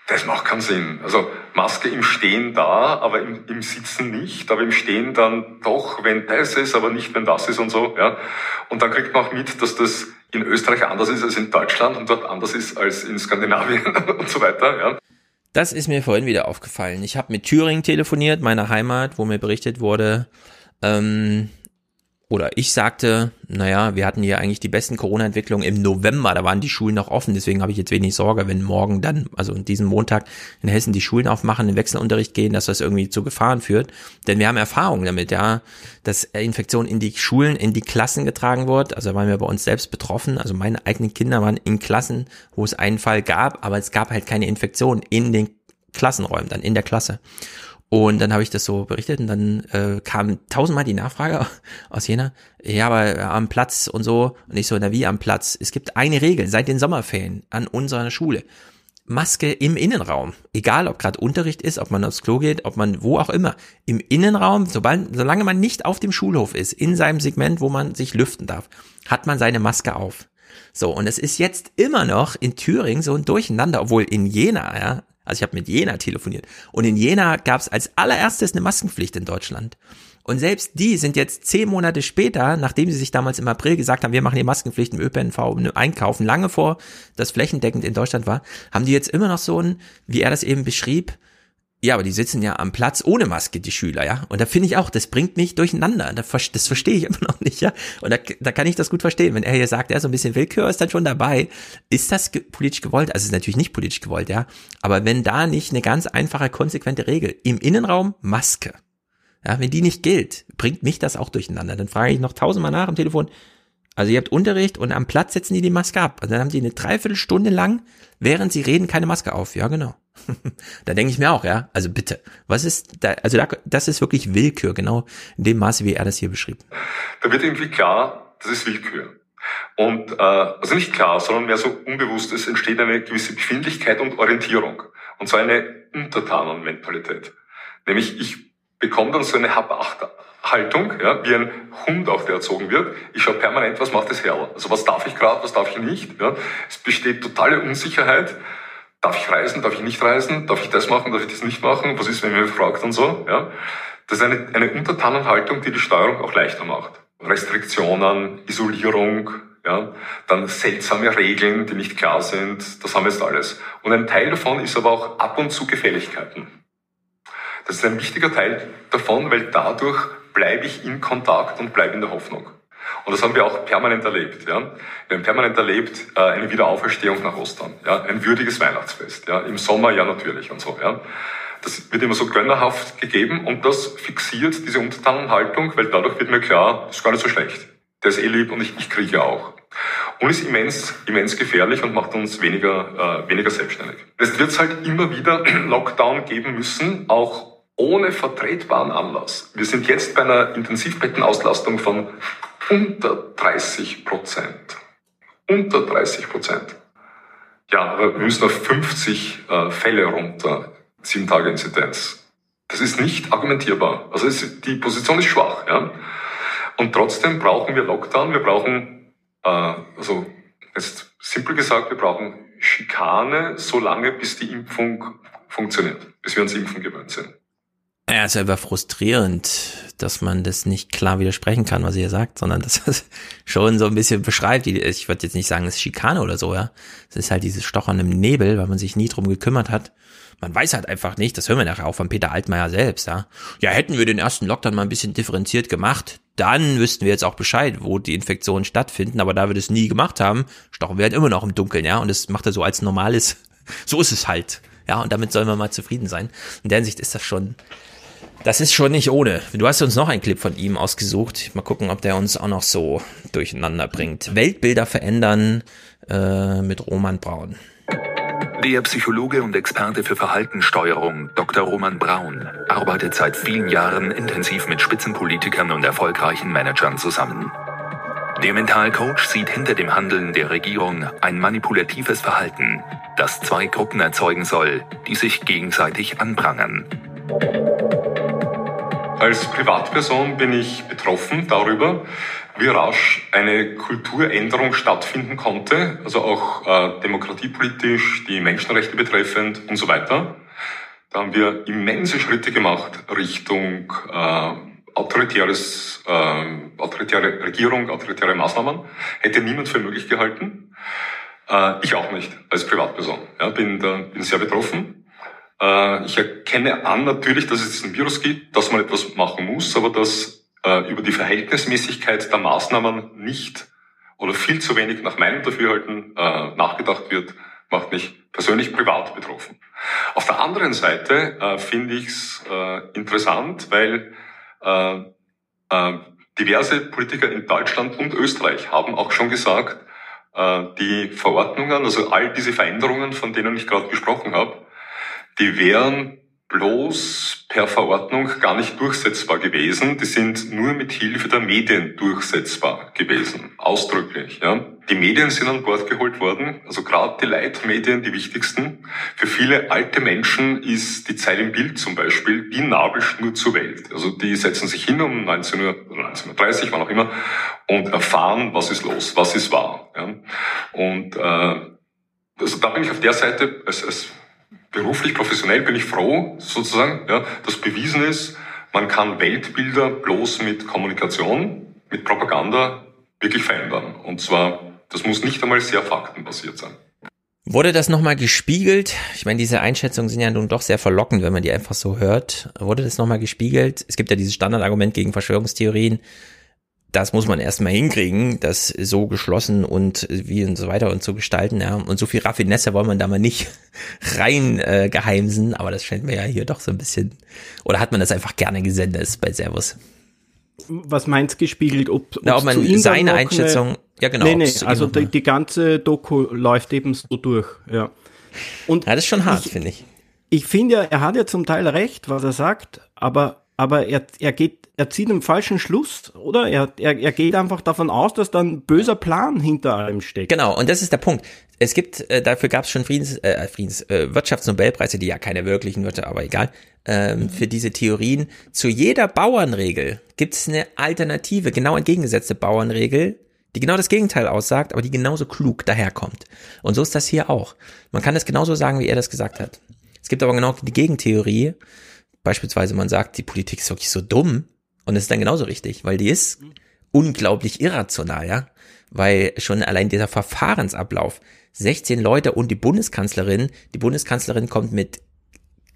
Speaker 29: das macht keinen Sinn. Also Maske im Stehen da, aber im, im Sitzen nicht, aber im Stehen dann doch, wenn das ist, aber nicht, wenn das ist und so. Ja. Und dann kriegt man auch mit, dass das in Österreich anders ist als in Deutschland und dort anders ist als in Skandinavien und so weiter. Ja.
Speaker 1: Das ist mir vorhin wieder aufgefallen. Ich habe mit Thüringen telefoniert, meiner Heimat, wo mir berichtet wurde, ähm, oder ich sagte, naja, wir hatten hier eigentlich die besten Corona-Entwicklungen im November, da waren die Schulen noch offen, deswegen habe ich jetzt wenig Sorge, wenn morgen dann, also diesen Montag in Hessen die Schulen aufmachen, in Wechselunterricht gehen, dass das irgendwie zu Gefahren führt. Denn wir haben Erfahrung damit, ja, dass Infektion in die Schulen, in die Klassen getragen wird. Also waren wir bei uns selbst betroffen. Also meine eigenen Kinder waren in Klassen, wo es einen Fall gab, aber es gab halt keine Infektion in den Klassenräumen, dann in der Klasse. Und dann habe ich das so berichtet und dann äh, kam tausendmal die Nachfrage aus Jena, ja, aber am Platz und so. Und ich so, na wie am Platz? Es gibt eine Regel seit den Sommerferien an unserer Schule. Maske im Innenraum. Egal, ob gerade Unterricht ist, ob man aufs Klo geht, ob man wo auch immer. Im Innenraum, sobald, solange man nicht auf dem Schulhof ist, in seinem Segment, wo man sich lüften darf, hat man seine Maske auf. So, und es ist jetzt immer noch in Thüringen so ein Durcheinander, obwohl in Jena, ja, also ich habe mit Jena telefoniert. Und in Jena gab es als allererstes eine Maskenpflicht in Deutschland. Und selbst die sind jetzt zehn Monate später, nachdem sie sich damals im April gesagt haben, wir machen die Maskenpflicht im ÖPNV einkaufen, lange vor das flächendeckend in Deutschland war, haben die jetzt immer noch so ein, wie er das eben beschrieb, ja, aber die sitzen ja am Platz ohne Maske, die Schüler, ja. Und da finde ich auch, das bringt mich durcheinander. Das, verstehe ich immer noch nicht, ja. Und da, da kann ich das gut verstehen. Wenn er hier sagt, er ja, so ein bisschen Willkür ist dann schon dabei. Ist das politisch gewollt? Also ist natürlich nicht politisch gewollt, ja. Aber wenn da nicht eine ganz einfache, konsequente Regel im Innenraum Maske, ja, wenn die nicht gilt, bringt mich das auch durcheinander. Dann frage ich noch tausendmal nach am Telefon. Also ihr habt Unterricht und am Platz setzen die die Maske ab. Und dann haben die eine Dreiviertelstunde lang, während sie reden, keine Maske auf. Ja, genau. da denke ich mir auch, ja, also bitte, was ist da, also da, das ist wirklich Willkür, genau in dem Maße, wie er das hier beschrieb.
Speaker 29: Da wird irgendwie klar, das ist Willkür. Und äh, also nicht klar, sondern mehr so unbewusst, es entsteht eine gewisse Befindlichkeit und Orientierung. Und zwar eine Untertanenmentalität. Nämlich, ich bekomme dann so eine Hab-Acht-Haltung, ja, wie ein Hund auch, der erzogen wird. Ich schaue permanent, was macht das Herr? Also was darf ich gerade, was darf ich nicht? Ja. Es besteht totale Unsicherheit. Darf ich reisen, darf ich nicht reisen? Darf ich das machen, darf ich das nicht machen? Was ist, wenn mir fragt und so? Ja. Das ist eine, eine Untertanenhaltung, die die Steuerung auch leichter macht. Restriktionen, Isolierung, ja, dann seltsame Regeln, die nicht klar sind, das haben wir jetzt alles. Und ein Teil davon ist aber auch ab und zu Gefälligkeiten. Das ist ein wichtiger Teil davon, weil dadurch bleibe ich in Kontakt und bleibe in der Hoffnung. Und das haben wir auch permanent erlebt. Ja. Wir haben permanent erlebt äh, eine Wiederauferstehung nach Ostern, ja, ein würdiges Weihnachtsfest. Ja. Im Sommer ja natürlich und so. Ja. Das wird immer so gönnerhaft gegeben und das fixiert diese Untertanenhaltung, weil dadurch wird mir klar, das ist gar nicht so schlecht. Der ist eh lieb und ich, ich kriege auch. Und ist immens, immens gefährlich und macht uns weniger, äh, weniger selbstständig. Es wird halt immer wieder Lockdown geben müssen, auch ohne vertretbaren Anlass. Wir sind jetzt bei einer Intensivbettenauslastung von unter 30 Prozent. Unter 30 Prozent. Ja, wir müssen auf 50 äh, Fälle runter. Sieben Tage Inzidenz. Das ist nicht argumentierbar. Also ist, die Position ist schwach. Ja? Und trotzdem brauchen wir Lockdown. Wir brauchen, äh, also jetzt simpel gesagt, wir brauchen Schikane so lange, bis die Impfung funktioniert, bis wir uns impfen gewöhnt sind.
Speaker 1: Ja, ist aber frustrierend, dass man das nicht klar widersprechen kann, was ihr sagt, sondern dass das schon so ein bisschen beschreibt. Ich würde jetzt nicht sagen, es ist Schikane oder so, ja. Es ist halt dieses Stochern im Nebel, weil man sich nie drum gekümmert hat. Man weiß halt einfach nicht, das hören wir nachher auch von Peter Altmaier selbst, ja. Ja, hätten wir den ersten Lockdown mal ein bisschen differenziert gemacht, dann wüssten wir jetzt auch Bescheid, wo die Infektionen stattfinden, aber da wir das nie gemacht haben, stochen wir halt immer noch im Dunkeln, ja. Und das macht er so als normales, so ist es halt. Ja, und damit sollen wir mal zufrieden sein. In der Hinsicht ist das schon das ist schon nicht ohne. Du hast uns noch einen Clip von ihm ausgesucht. Mal gucken, ob der uns auch noch so durcheinander bringt. Weltbilder verändern äh, mit Roman Braun.
Speaker 22: Der Psychologe und Experte für Verhaltenssteuerung Dr. Roman Braun arbeitet seit vielen Jahren intensiv mit Spitzenpolitikern und erfolgreichen Managern zusammen. Der Mentalcoach sieht hinter dem Handeln der Regierung ein manipulatives Verhalten, das zwei Gruppen erzeugen soll, die sich gegenseitig anprangern.
Speaker 29: Als Privatperson bin ich betroffen darüber, wie rasch eine Kulturänderung stattfinden konnte, also auch äh, demokratiepolitisch, die Menschenrechte betreffend und so weiter. Da haben wir immense Schritte gemacht Richtung äh, autoritäres, äh, autoritäre Regierung, autoritäre Maßnahmen. Hätte niemand für möglich gehalten. Äh, ich auch nicht als Privatperson. Ja, bin, da, bin sehr betroffen. Äh, ich erkenne an natürlich, dass es diesen Virus gibt, dass man etwas machen muss, aber dass äh, über die Verhältnismäßigkeit der Maßnahmen nicht oder viel zu wenig nach meinem Dafürhalten äh, nachgedacht wird, macht mich persönlich privat betroffen. Auf der anderen Seite äh, finde ich es äh, interessant, weil äh, äh, diverse Politiker in Deutschland und Österreich haben auch schon gesagt, äh, die Verordnungen, also all diese Veränderungen, von denen ich gerade gesprochen habe, die wären bloß per Verordnung gar nicht durchsetzbar gewesen. Die sind nur mit Hilfe der Medien durchsetzbar gewesen, ausdrücklich. Ja. Die Medien sind an Bord geholt worden, also gerade die Leitmedien, die wichtigsten. Für viele alte Menschen ist die Zeit im Bild zum Beispiel die Nabelschnur zur Welt. Also die setzen sich hin um 19 Uhr, 19.30 Uhr, wann auch immer, und erfahren, was ist los, was ist wahr. Ja. Und äh, also da bin ich auf der Seite als, als beruflich, professionell bin ich froh, sozusagen, ja, dass bewiesen ist, man kann Weltbilder bloß mit Kommunikation, mit Propaganda wirklich verändern. Und zwar, das muss nicht einmal sehr faktenbasiert sein.
Speaker 1: Wurde das nochmal gespiegelt? Ich meine, diese Einschätzungen sind ja nun doch sehr verlockend, wenn man die einfach so hört. Wurde das nochmal gespiegelt? Es gibt ja dieses Standardargument gegen Verschwörungstheorien das muss man erstmal hinkriegen, das so geschlossen und wie und so weiter und so gestalten, ja. Und so viel Raffinesse wollen man da mal nicht rein äh, geheimsen, aber das scheint mir ja hier doch so ein bisschen. Oder hat man das einfach gerne gesendet bei Servus?
Speaker 9: Was meinst gespiegelt? Ob,
Speaker 1: Na, ob man seine Einschätzung, eine, ja genau.
Speaker 9: Nee, nee, also die, die, ganze Doku läuft eben so durch, ja.
Speaker 1: Und ja, das ist schon hart, finde ich.
Speaker 9: Ich finde ja, er hat ja zum Teil recht, was er sagt, aber, aber er, er geht er zieht einen falschen Schluss, oder? Er, er, er geht einfach davon aus, dass da ein böser Plan hinter allem steckt.
Speaker 1: Genau, und das ist der Punkt. Es gibt, äh, dafür gab es schon Friedens, äh, Friedens äh, Wirtschaftsnobelpreise, die ja keine wirklichen Wirtschaft, aber egal. ähm, für diese Theorien. Zu jeder Bauernregel gibt es eine Alternative, genau entgegengesetzte Bauernregel, die genau das Gegenteil aussagt, aber die genauso klug daherkommt. Und so ist das hier auch. Man kann das genauso sagen, wie er das gesagt hat. Es gibt aber genau die Gegentheorie. Beispielsweise man sagt, die Politik ist wirklich so dumm. Und es ist dann genauso richtig, weil die ist unglaublich irrational, ja. Weil schon allein dieser Verfahrensablauf, 16 Leute und die Bundeskanzlerin, die Bundeskanzlerin kommt mit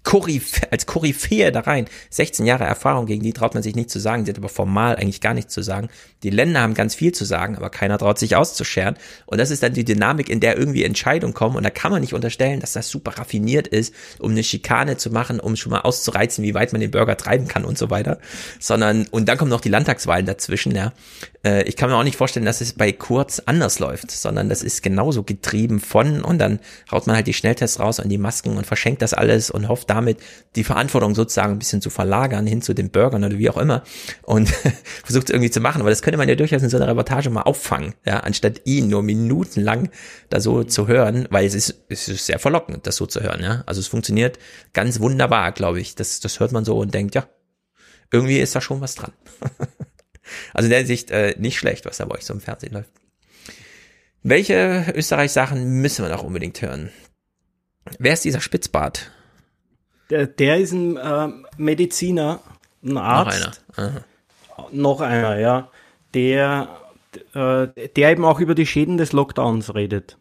Speaker 1: Koryphä als Koryphäe da rein. 16 Jahre Erfahrung, gegen die traut man sich nicht zu sagen. Sie hat aber formal eigentlich gar nichts zu sagen. Die Länder haben ganz viel zu sagen, aber keiner traut sich auszuscheren. Und das ist dann die Dynamik, in der irgendwie Entscheidungen kommen. Und da kann man nicht unterstellen, dass das super raffiniert ist, um eine Schikane zu machen, um schon mal auszureizen, wie weit man den Bürger treiben kann und so weiter. Sondern, und dann kommen noch die Landtagswahlen dazwischen, ja. Äh, ich kann mir auch nicht vorstellen, dass es bei Kurz anders läuft, sondern das ist genauso getrieben von und dann haut man halt die Schnelltests raus und die Masken und verschenkt das alles und hofft damit die Verantwortung sozusagen ein bisschen zu verlagern hin zu den Bürgern oder wie auch immer und versucht es irgendwie zu machen, aber das könnte man ja durchaus in so einer Reportage mal auffangen, ja, anstatt ihn nur minutenlang da so zu hören, weil es ist, es ist sehr verlockend, das so zu hören, ja. Also es funktioniert ganz wunderbar, glaube ich. Das, das hört man so und denkt, ja, irgendwie ist da schon was dran. Also in der Sicht äh, nicht schlecht, was da bei euch so im Fernsehen läuft. Welche Österreich-Sachen müssen wir noch unbedingt hören? Wer ist dieser Spitzbart?
Speaker 9: Der, der ist ein äh, Mediziner, ein Arzt.
Speaker 1: Noch einer. Aha.
Speaker 9: Noch einer, ja. Der, äh, der eben auch über die Schäden des Lockdowns redet.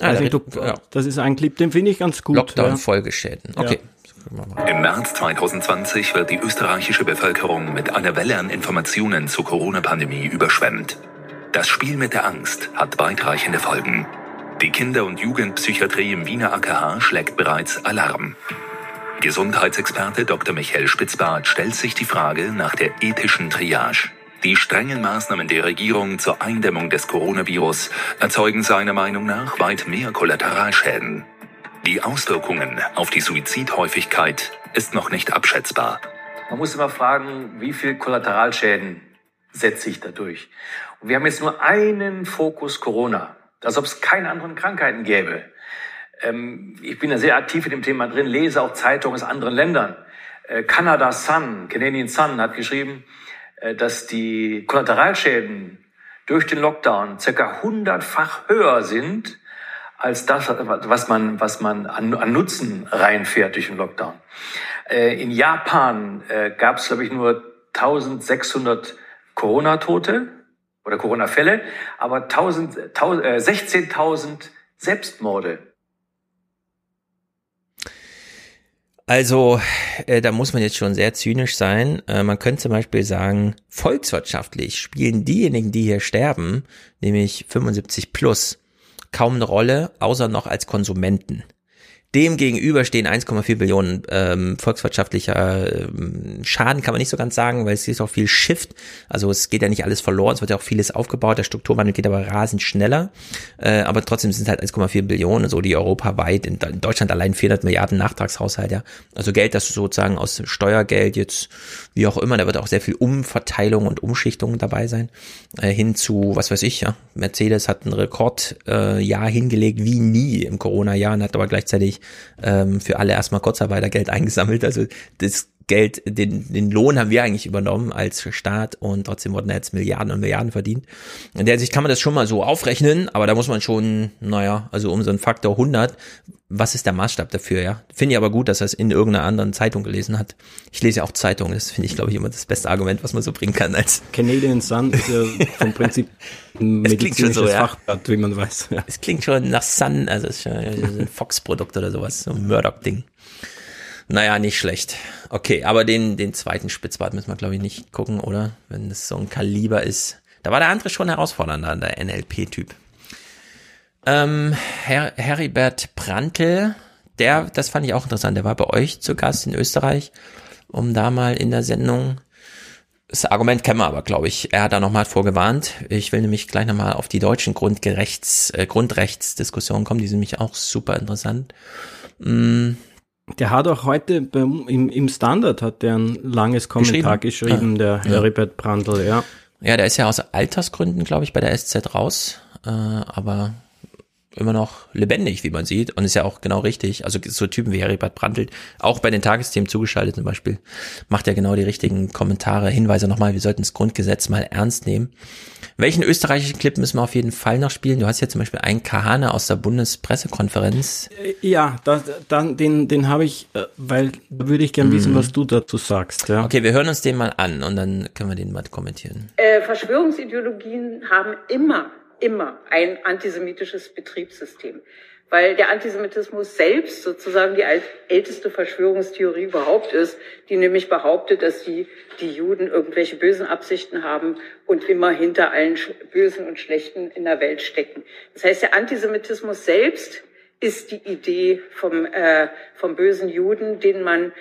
Speaker 1: Ah,
Speaker 9: also
Speaker 1: der
Speaker 9: du,
Speaker 1: ja.
Speaker 9: Das ist ein Clip, den finde ich ganz gut.
Speaker 1: Lockdown-Folgeschäden.
Speaker 9: Ja.
Speaker 1: Okay.
Speaker 22: Im März 2020 wird die österreichische Bevölkerung mit einer Welle an Informationen zur Corona-Pandemie überschwemmt. Das Spiel mit der Angst hat weitreichende Folgen. Die Kinder- und Jugendpsychiatrie im Wiener AKH schlägt bereits Alarm. Gesundheitsexperte Dr. Michael Spitzbart stellt sich die Frage nach der ethischen Triage. Die strengen Maßnahmen der Regierung zur Eindämmung des Coronavirus erzeugen seiner Meinung nach weit mehr Kollateralschäden. Die Auswirkungen auf die Suizidhäufigkeit ist noch nicht abschätzbar.
Speaker 30: Man muss immer fragen, wie viel Kollateralschäden setze ich dadurch? Und wir haben jetzt nur einen Fokus Corona, als ob es keine anderen Krankheiten gäbe. Ähm, ich bin da sehr aktiv in dem Thema drin, lese auch Zeitungen aus anderen Ländern. Äh, Canada Sun, Canadian Sun hat geschrieben, äh, dass die Kollateralschäden durch den Lockdown circa hundertfach höher sind als das, was man, was man an, an Nutzen reinfährt durch den Lockdown. Äh, in Japan äh, gab es, glaube ich, nur 1600 Corona-Tote oder Corona-Fälle, aber 1000, 1000, äh, 16.000 Selbstmorde.
Speaker 1: Also, äh, da muss man jetzt schon sehr zynisch sein. Äh, man könnte zum Beispiel sagen, volkswirtschaftlich spielen diejenigen, die hier sterben, nämlich 75 plus, kaum eine Rolle, außer noch als Konsumenten. Dem gegenüber stehen 1,4 Billionen ähm, volkswirtschaftlicher ähm, Schaden, kann man nicht so ganz sagen, weil es ist auch viel Shift. Also es geht ja nicht alles verloren, es wird ja auch vieles aufgebaut. Der Strukturwandel geht aber rasend schneller. Äh, aber trotzdem sind es halt 1,4 Billionen, so die europaweit, in, in Deutschland allein 400 Milliarden Nachtragshaushalt, ja. Also Geld, das sozusagen aus Steuergeld jetzt, wie auch immer, da wird auch sehr viel Umverteilung und Umschichtung dabei sein. Äh, hin zu, was weiß ich, ja. Mercedes hat ein Rekordjahr äh, Jahr hingelegt wie nie im Corona-Jahr und hat aber gleichzeitig ähm, für alle erstmal Kurzarbeitergeld eingesammelt. Also das Geld, den, den Lohn haben wir eigentlich übernommen als Staat und trotzdem wurden jetzt Milliarden und Milliarden verdient. In der Sicht kann man das schon mal so aufrechnen, aber da muss man schon, naja, also um so einen Faktor 100, was ist der Maßstab dafür, ja? Finde ich aber gut, dass er es in irgendeiner anderen Zeitung gelesen hat. Ich lese ja auch Zeitungen, das finde ich, glaube ich, immer das beste Argument, was man so bringen kann als
Speaker 9: Canadian Sun ist ja vom Prinzip ein
Speaker 1: Es klingt schon so,
Speaker 9: medizinisches
Speaker 1: ja.
Speaker 9: Fachblatt, wie man weiß. Ja.
Speaker 1: Es klingt schon nach Sun, also es ist schon ein Fox-Produkt oder sowas, so ein Murdoch-Ding. Naja, nicht schlecht. Okay, aber den, den zweiten Spitzbart müssen wir, glaube ich, nicht gucken, oder? Wenn das so ein Kaliber ist. Da war der andere schon herausfordernder, der NLP-Typ. Ähm, Her Heribert Prantl, der, das fand ich auch interessant, der war bei euch zu Gast in Österreich, um da mal in der Sendung das Argument kennen wir aber, glaube ich. Er hat da nochmal vorgewarnt. Ich will nämlich gleich nochmal auf die deutschen Grundgerechts, äh, Grundrechtsdiskussionen kommen. Die sind nämlich auch super interessant. Mm,
Speaker 9: Der hat auch heute beim, im, im Standard hat der ein langes Kommentar geschrieben,
Speaker 1: Ah,
Speaker 9: der
Speaker 1: ja.
Speaker 9: Heribert Brandl, ja.
Speaker 1: Ja, der ist ja aus Altersgründen, glaube ich, bei der SZ raus. Äh, aber immer noch lebendig, wie man sieht. Und ist ja auch genau richtig. Also so Typen wie Heribert Brandelt, auch bei den Tagesthemen zugeschaltet zum Beispiel, macht ja genau die richtigen Kommentare, Hinweise nochmal, wir sollten das Grundgesetz mal ernst nehmen. Welchen österreichischen Clip müssen wir auf jeden Fall noch spielen? Du hast ja zum Beispiel einen Kahane aus der Bundespressekonferenz.
Speaker 9: Äh, ja, das, dann, den, den habe ich, äh, weil da würde ich gern wissen, mhm. was du dazu sagst. Ja.
Speaker 1: Okay, wir hören uns den mal an und dann können wir den mal kommentieren.
Speaker 31: Äh, Verschwörungsideologien haben immer immer ein antisemitisches Betriebssystem. Weil der Antisemitismus selbst sozusagen die älteste Verschwörungstheorie überhaupt ist, die nämlich behauptet, dass die, die Juden irgendwelche bösen Absichten haben und immer hinter allen Bösen und Schlechten in der Welt stecken. Das heißt, der Antisemitismus selbst ist die Idee vom, äh, vom bösen Juden, den man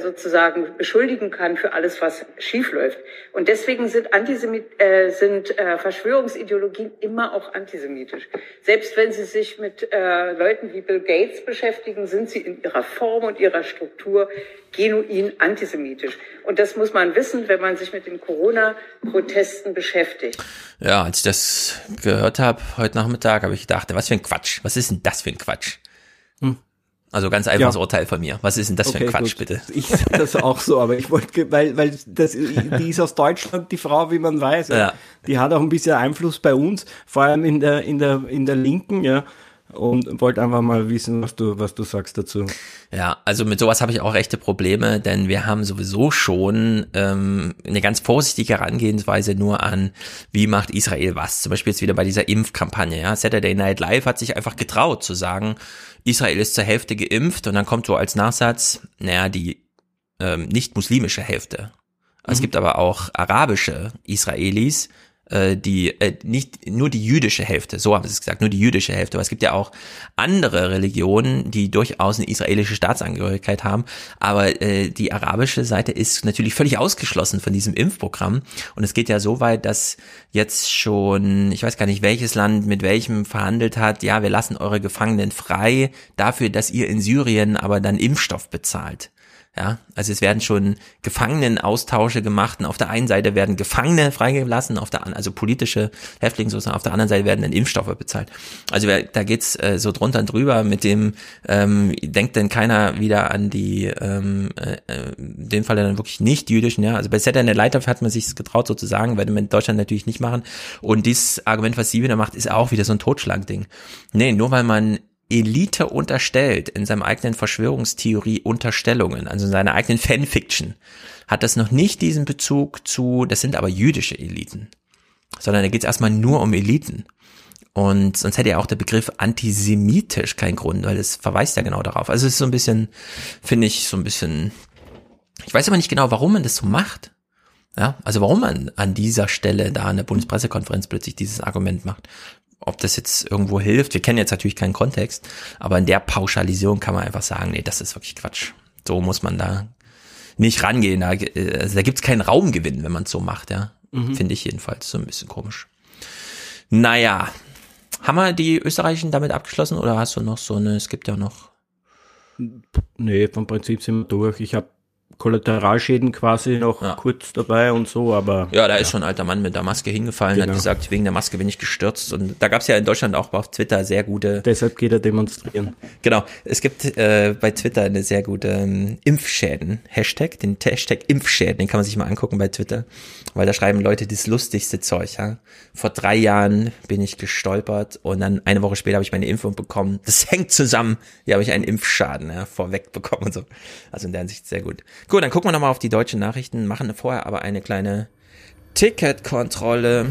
Speaker 31: sozusagen beschuldigen kann für alles, was schiefläuft. Und deswegen sind, Antisemit äh, sind äh, Verschwörungsideologien immer auch antisemitisch. Selbst wenn sie sich mit äh, Leuten wie Bill Gates beschäftigen, sind sie in ihrer Form und ihrer Struktur genuin antisemitisch. Und das muss man wissen, wenn man sich mit den Corona-Protesten beschäftigt.
Speaker 1: Ja, als ich das gehört habe heute Nachmittag, habe ich gedacht, was für ein Quatsch. Was ist denn das für ein Quatsch? Hm. Also ganz einfaches ja. Urteil von mir. Was ist denn das okay, für ein Quatsch, gut. bitte?
Speaker 9: Ich sehe das auch so, aber ich wollte, weil, weil das, die ist aus Deutschland, die Frau, wie man weiß. Ja. Die hat auch ein bisschen Einfluss bei uns, vor allem in der, in der, in der Linken, ja und wollte einfach mal wissen, was du, was du sagst dazu.
Speaker 1: Ja, also mit sowas habe ich auch echte Probleme, denn wir haben sowieso schon ähm, eine ganz vorsichtige Herangehensweise nur an, wie macht Israel was. Zum Beispiel jetzt wieder bei dieser Impfkampagne. Ja, Saturday Night Live hat sich einfach getraut zu sagen, Israel ist zur Hälfte geimpft und dann kommt so als Nachsatz, naja, die ähm, nicht muslimische Hälfte. Mhm. Es gibt aber auch arabische Israelis, äh, die äh, nicht nur die jüdische Hälfte, so haben sie es gesagt, nur die jüdische Hälfte, aber es gibt ja auch andere Religionen, die durchaus eine israelische Staatsangehörigkeit haben, aber äh, die arabische Seite ist natürlich völlig ausgeschlossen von diesem Impfprogramm und es geht ja so weit, dass jetzt schon, ich weiß gar nicht, welches Land mit welchem verhandelt hat, ja, wir lassen eure Gefangenen frei dafür, dass ihr in Syrien aber dann Impfstoff bezahlt. Ja, also es werden schon Gefangenenaustausche gemacht und auf der einen Seite werden Gefangene freigelassen, auf der also politische Häftlinge sozusagen, auf der anderen Seite werden dann Impfstoffe bezahlt. Also da geht's äh, so drunter und drüber mit dem, ähm, denkt denn keiner wieder an die, ähm, äh, in dem Fall dann wirklich nicht jüdischen, ja. Also bei Saturday Night Live hat man sich getraut sozusagen, würde man in Deutschland natürlich nicht machen. Und dieses Argument, was sie wieder macht, ist auch wieder so ein Totschlagding. Nee, nur weil man Elite unterstellt, in seinem eigenen Verschwörungstheorie Unterstellungen, also in seiner eigenen Fanfiction, hat das noch nicht diesen Bezug zu, das sind aber jüdische Eliten, sondern da geht es erstmal nur um Eliten. Und sonst hätte ja auch der Begriff antisemitisch keinen Grund, weil es verweist ja genau darauf. Also es ist so ein bisschen, finde ich, so ein bisschen, ich weiß aber nicht genau, warum man das so macht. Ja, also warum man an dieser Stelle da in der Bundespressekonferenz plötzlich dieses Argument macht ob das jetzt irgendwo hilft. Wir kennen jetzt natürlich keinen Kontext, aber in der Pauschalisierung kann man einfach sagen, nee, das ist wirklich Quatsch. So muss man da nicht rangehen. Da, also da gibt's keinen Raumgewinn, wenn man es so macht, ja. Mhm. Finde ich jedenfalls so ein bisschen komisch. Naja, haben wir die Österreichischen damit abgeschlossen oder hast du noch so eine, es gibt ja noch.
Speaker 9: Nee, vom Prinzip sind wir durch. Ich habe Kollateralschäden quasi noch ja. kurz dabei und so, aber.
Speaker 1: Ja, da ja. ist schon ein alter Mann mit der Maske hingefallen, genau. hat gesagt, wegen der Maske bin ich gestürzt. Und da gab es ja in Deutschland auch auf Twitter sehr gute.
Speaker 9: Deshalb geht er demonstrieren.
Speaker 1: Genau. Es gibt äh, bei Twitter eine sehr gute ähm, Impfschäden-Hashtag, den Hashtag Impfschäden, den kann man sich mal angucken bei Twitter. Weil da schreiben Leute das lustigste Zeug, ja. Vor drei Jahren bin ich gestolpert und dann eine Woche später habe ich meine Impfung bekommen. Das hängt zusammen. Hier habe ich einen Impfschaden ja, vorweg bekommen und so. Also in der Hinsicht sehr gut. Gut, dann gucken wir nochmal auf die deutschen Nachrichten, machen vorher aber eine kleine Ticketkontrolle.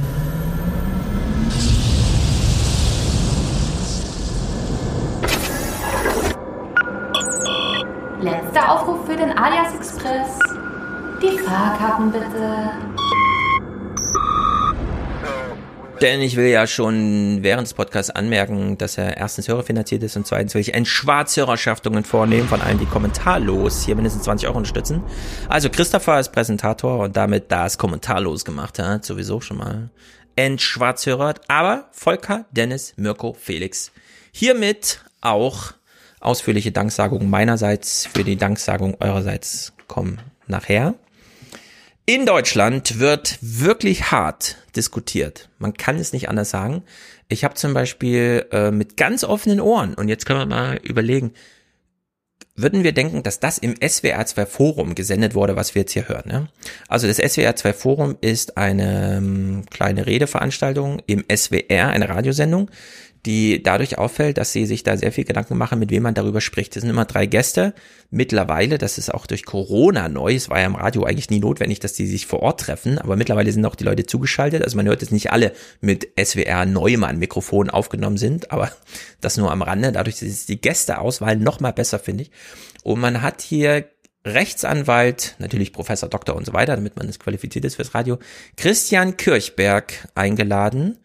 Speaker 32: Letzter Aufruf für den Alias Express. Die Fahrkarten bitte.
Speaker 1: Denn ich will ja schon während des Podcasts anmerken, dass er erstens hörerfinanziert ist und zweitens will ich Entschwarzhörerschaftungen vornehmen von allen, die kommentarlos hier mindestens 20 Euro unterstützen. Also Christopher ist Präsentator und damit das kommentarlos gemacht hat, sowieso schon mal entschwarzhörert. Aber Volker, Dennis, Mirko, Felix. Hiermit auch ausführliche Danksagungen meinerseits für die Danksagung eurerseits kommen nachher. In Deutschland wird wirklich hart diskutiert. Man kann es nicht anders sagen. Ich habe zum Beispiel äh, mit ganz offenen Ohren, und jetzt können wir mal überlegen, würden wir denken, dass das im SWR 2 Forum gesendet wurde, was wir jetzt hier hören. Ne? Also das SWR 2 Forum ist eine ähm, kleine Redeveranstaltung im SWR, eine Radiosendung, die dadurch auffällt, dass sie sich da sehr viel Gedanken machen, mit wem man darüber spricht. Es sind immer drei Gäste. Mittlerweile, das ist auch durch Corona neu, es war ja im Radio eigentlich nie notwendig, dass die sich vor Ort treffen, aber mittlerweile sind auch die Leute zugeschaltet. Also man hört jetzt nicht alle mit SWR Neumann Mikrofon aufgenommen sind, aber das nur am Rande. Dadurch ist die Gästeauswahl noch mal besser, finde ich. Und man hat hier Rechtsanwalt, natürlich Professor, Doktor und so weiter, damit man es qualifiziert ist fürs Radio, Christian Kirchberg eingeladen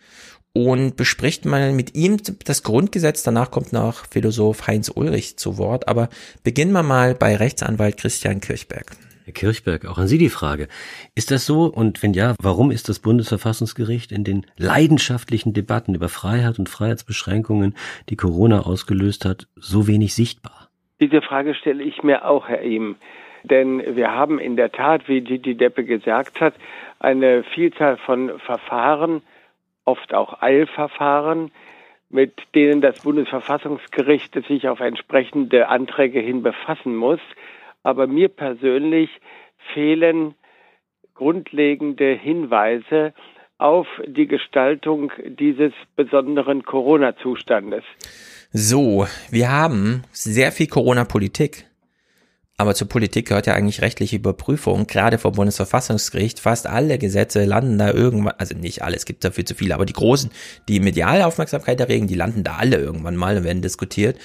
Speaker 1: und bespricht mal mit ihm das Grundgesetz. Danach kommt noch Philosoph Heinz Ulrich zu Wort. Aber beginnen wir mal bei Rechtsanwalt Christian Kirchberg.
Speaker 33: Herr Kirchberg, auch an Sie die Frage. Ist das so? Und wenn ja, warum ist das Bundesverfassungsgericht in den leidenschaftlichen Debatten über Freiheit und Freiheitsbeschränkungen, die Corona ausgelöst hat, so wenig sichtbar?
Speaker 34: Diese Frage stelle ich mir auch, Herr Ihm. Denn wir haben in der Tat, wie Gigi Deppe gesagt hat, eine Vielzahl von Verfahren, oft auch Eilverfahren, mit denen das Bundesverfassungsgericht sich auf entsprechende Anträge hin befassen muss. Aber mir persönlich fehlen grundlegende Hinweise auf die Gestaltung dieses besonderen Corona-Zustandes.
Speaker 1: So, wir haben sehr viel Corona-Politik. Aber zur Politik gehört ja eigentlich rechtliche Überprüfung, gerade vom Bundesverfassungsgericht. Fast alle Gesetze landen da irgendwann, also nicht alle, es gibt dafür zu viele, aber die großen, die mediale Aufmerksamkeit erregen, die landen da alle irgendwann mal und werden diskutiert.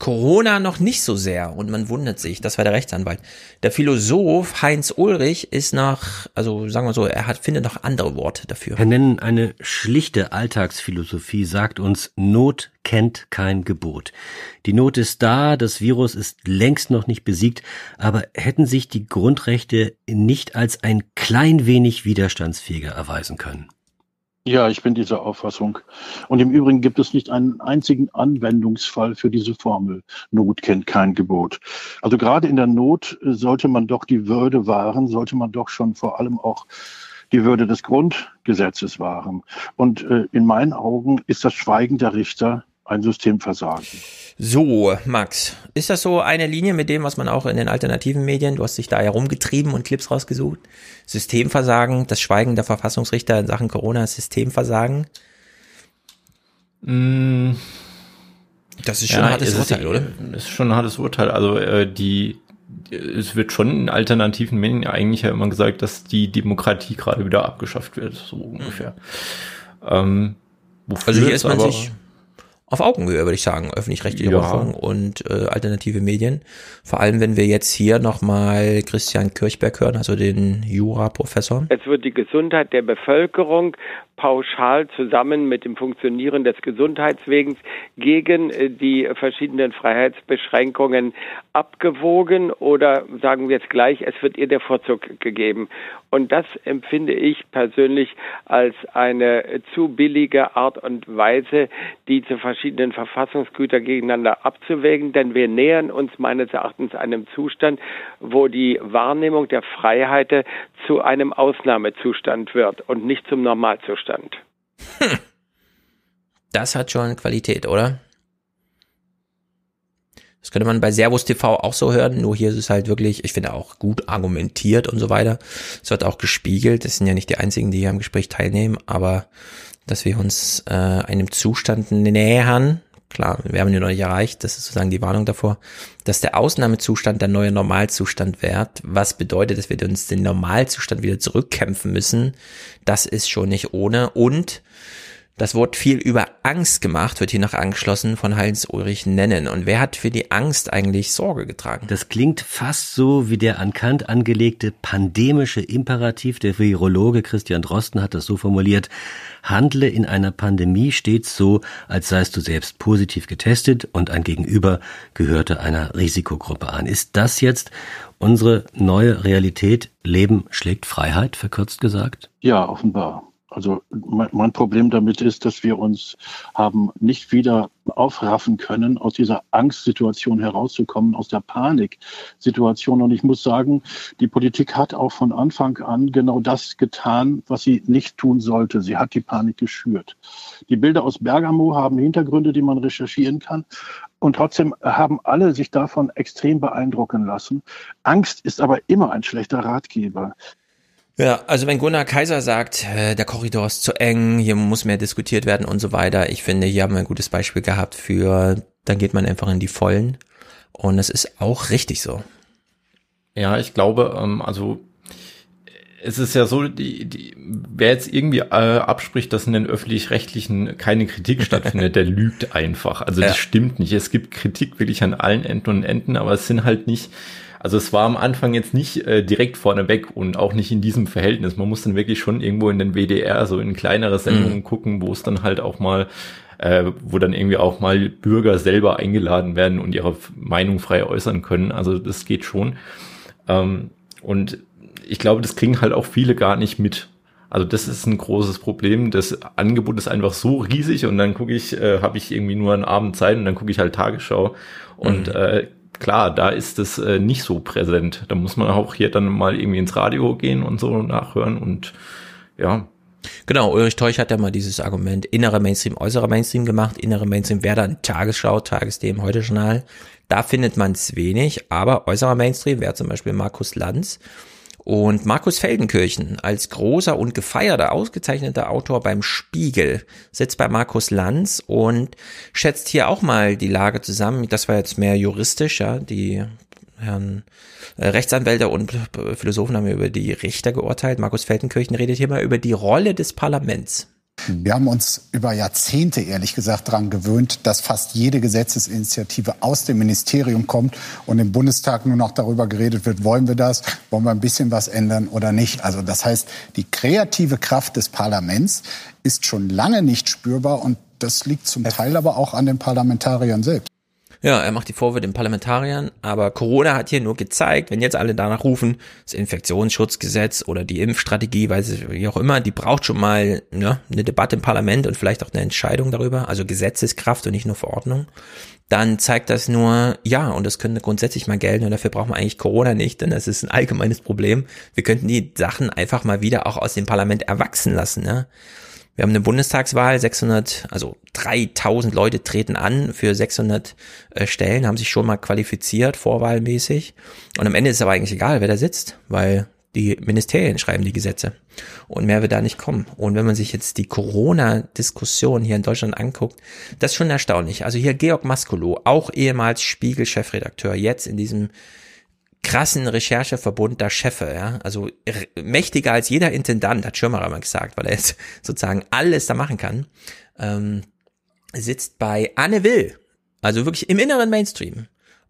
Speaker 1: Corona noch nicht so sehr und man wundert sich, das war der Rechtsanwalt. Der Philosoph Heinz Ulrich ist nach, also sagen wir so, er hat, findet noch andere Worte dafür.
Speaker 33: Herr Nennen, eine schlichte Alltagsphilosophie sagt uns, Not kennt kein Gebot. Die Not ist da, das Virus ist längst noch nicht besiegt, aber hätten sich die Grundrechte nicht als ein klein wenig widerstandsfähiger erweisen können?
Speaker 35: Ja, ich bin dieser Auffassung. Und im Übrigen gibt es nicht einen einzigen Anwendungsfall für diese Formel. Not kennt kein Gebot. Also gerade in der Not sollte man doch die Würde wahren, sollte man doch schon vor allem auch die Würde des Grundgesetzes wahren. Und äh, in meinen Augen ist das Schweigen der Richter ein Systemversagen.
Speaker 1: So, Max, ist das so eine Linie mit dem, was man auch in den alternativen Medien, du hast dich da herumgetrieben und Clips rausgesucht? Systemversagen, das Schweigen der Verfassungsrichter in Sachen Corona, Systemversagen?
Speaker 10: Mm.
Speaker 1: Das ist schon ja, ein hartes Urteil, oder?
Speaker 10: Das ist schon ein hartes Urteil. Also äh, die, es wird schon in alternativen Medien eigentlich ja immer gesagt, dass die Demokratie gerade wieder abgeschafft wird, so ungefähr. Mhm. Ähm,
Speaker 1: also hier ist man sich auf Augenhöhe, würde ich sagen, öffentlich-rechtliche ja. Rundfunk und äh, alternative Medien. Vor allem, wenn wir jetzt hier nochmal Christian Kirchberg hören, also den Jura-Professor.
Speaker 34: Es wird die Gesundheit der Bevölkerung pauschal zusammen mit dem Funktionieren des Gesundheitswegens gegen äh, die verschiedenen Freiheitsbeschränkungen abgewogen oder sagen wir jetzt gleich, es wird ihr der Vorzug gegeben. Und das empfinde ich persönlich als eine zu billige Art und Weise, die zu verschiedenen Verfassungsgütern gegeneinander abzuwägen, denn wir nähern uns meines Erachtens einem Zustand, wo die Wahrnehmung der Freiheit zu einem Ausnahmezustand wird und nicht zum Normalzustand. Hm.
Speaker 1: Das hat schon Qualität, oder? Das könnte man bei Servus TV auch so hören, nur hier ist es halt wirklich, ich finde auch gut argumentiert und so weiter. Es wird auch gespiegelt, das sind ja nicht die einzigen, die hier am Gespräch teilnehmen, aber dass wir uns äh, einem Zustand nähern, klar, wir haben ihn noch nicht erreicht, das ist sozusagen die Warnung davor, dass der Ausnahmezustand der neue Normalzustand wird, was bedeutet, dass wir uns den Normalzustand wieder zurückkämpfen müssen, das ist schon nicht ohne und das Wort viel über Angst gemacht, wird hier noch angeschlossen von Heinz-Ulrich Nennen. Und wer hat für die Angst eigentlich Sorge getragen?
Speaker 33: Das klingt fast so wie der an Kant angelegte pandemische Imperativ. Der Virologe Christian Drosten hat das so formuliert. Handle in einer Pandemie stets so, als seist du selbst positiv getestet und ein Gegenüber gehörte einer Risikogruppe an. Ist das jetzt unsere neue Realität? Leben schlägt Freiheit, verkürzt gesagt?
Speaker 35: Ja, offenbar. Also mein, Problem damit ist, dass wir uns haben nicht wieder aufraffen können, aus dieser Angstsituation herauszukommen, aus der Paniksituation. Und ich muss sagen, die Politik hat auch von Anfang an genau das getan, was sie nicht tun sollte. Sie hat die Panik geschürt. Die Bilder aus Bergamo haben Hintergründe, die man recherchieren kann. Und trotzdem haben alle sich davon extrem beeindrucken lassen. Angst ist aber immer ein schlechter Ratgeber.
Speaker 1: Ja, also wenn Gunnar Kaiser sagt, äh, der Korridor ist zu eng, hier muss mehr diskutiert werden und so weiter, ich finde, hier haben wir ein gutes Beispiel gehabt für, dann geht man einfach in die Vollen. Und es ist auch richtig so.
Speaker 10: Ja, ich glaube, ähm, also es ist ja so, die, die, wer jetzt irgendwie äh, abspricht, dass in den öffentlich-rechtlichen keine Kritik stattfindet, der lügt einfach. Also ja. das stimmt nicht. Es gibt Kritik wirklich an allen Enden und Enden, aber es sind halt nicht also es war am Anfang jetzt nicht äh, direkt vorneweg und auch nicht in diesem Verhältnis. Man muss dann wirklich schon irgendwo in den WDR, so in kleinere Sendungen mhm. gucken, wo es dann halt auch mal äh, wo dann irgendwie auch mal Bürger selber eingeladen werden und ihre Meinung frei äußern können. Also das geht schon. Ähm, und ich glaube, das kriegen halt auch viele gar nicht mit. Also das ist ein großes Problem. Das Angebot ist einfach so riesig und dann gucke ich, äh, habe ich irgendwie nur einen Abend Zeit und dann gucke ich halt Tagesschau und mhm. äh, klar, da ist es äh, nicht so präsent. Da muss man auch hier dann mal irgendwie ins Radio gehen und so nachhören und ja.
Speaker 1: Genau, Ulrich Teuch hat ja mal dieses Argument innere Mainstream, äußere Mainstream gemacht. Innere Mainstream wäre dann Tagesschau, Tagesthemen, Heute-Journal. Da findet man es wenig, aber äußerer Mainstream wäre zum Beispiel Markus Lanz. Und Markus Feldenkirchen als großer und gefeierter, ausgezeichneter Autor beim Spiegel sitzt bei Markus Lanz und schätzt hier auch mal die Lage zusammen. Das war jetzt mehr juristisch, ja, die Herren äh, Rechtsanwälte und Philosophen haben über die Richter geurteilt. Markus Feldenkirchen redet hier mal über die Rolle des Parlaments.
Speaker 36: Wir haben uns über Jahrzehnte, ehrlich gesagt, daran gewöhnt, dass fast jede Gesetzesinitiative aus dem Ministerium kommt und im Bundestag nur noch darüber geredet wird, wollen wir das, wollen wir ein bisschen was ändern oder nicht. Also das heißt, die kreative Kraft des Parlaments ist schon lange nicht spürbar und das liegt zum Teil aber auch an den Parlamentariern selbst.
Speaker 1: Ja, er macht die Vorwürfe den Parlamentariern, aber Corona hat hier nur gezeigt, wenn jetzt alle danach rufen, das Infektionsschutzgesetz oder die Impfstrategie, weiß ich, wie auch immer, die braucht schon mal ne, eine Debatte im Parlament und vielleicht auch eine Entscheidung darüber, also Gesetzeskraft und nicht nur Verordnung. Dann zeigt das nur, ja, und das könnte grundsätzlich mal gelten und dafür brauchen wir eigentlich Corona nicht, denn das ist ein allgemeines Problem. Wir könnten die Sachen einfach mal wieder auch aus dem Parlament erwachsen lassen. Ne? Wir haben eine Bundestagswahl, 600, also 3000 Leute treten an für 600 äh, Stellen, haben sich schon mal qualifiziert, vorwahlmäßig. Und am Ende ist es aber eigentlich egal, wer da sitzt, weil die Ministerien schreiben die Gesetze und mehr wird da nicht kommen. Und wenn man sich jetzt die Corona-Diskussion hier in Deutschland anguckt, das ist schon erstaunlich. Also hier Georg Maskolo, auch ehemals Spiegel-Chefredakteur, jetzt in diesem krassen Rechercheverbund der Chefe, ja, also mächtiger als jeder Intendant, hat Schirmer mal gesagt, weil er jetzt sozusagen alles da machen kann, ähm, sitzt bei Anne Will, also wirklich im inneren Mainstream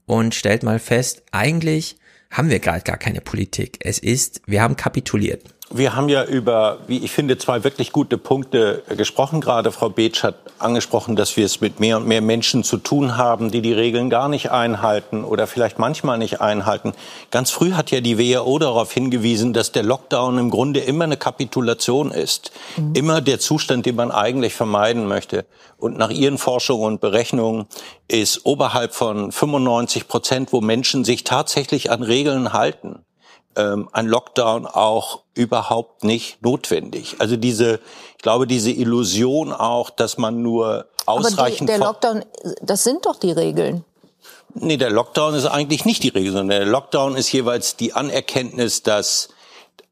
Speaker 1: und stellt mal fest, eigentlich haben wir gerade gar keine Politik. Es ist, wir haben kapituliert.
Speaker 37: Wir haben ja über, wie ich finde, zwei wirklich gute Punkte gesprochen. Gerade Frau Beetsch hat angesprochen, dass wir es mit mehr und mehr Menschen zu tun haben, die die Regeln gar nicht einhalten oder vielleicht manchmal nicht einhalten. Ganz früh hat ja die WHO darauf hingewiesen, dass der Lockdown im Grunde immer eine Kapitulation ist. Mhm. Immer der Zustand, den man eigentlich vermeiden möchte. Und nach ihren Forschungen und Berechnungen ist oberhalb von 95 Prozent, wo Menschen sich tatsächlich an Regeln halten ähm, ein Lockdown auch überhaupt nicht notwendig. Also diese, ich glaube, diese Illusion auch, dass man nur ausreichend.
Speaker 38: Aber die, der Lockdown, das sind doch die Regeln.
Speaker 37: Nee, der Lockdown ist eigentlich nicht die Regel, sondern der Lockdown ist jeweils die Anerkenntnis, dass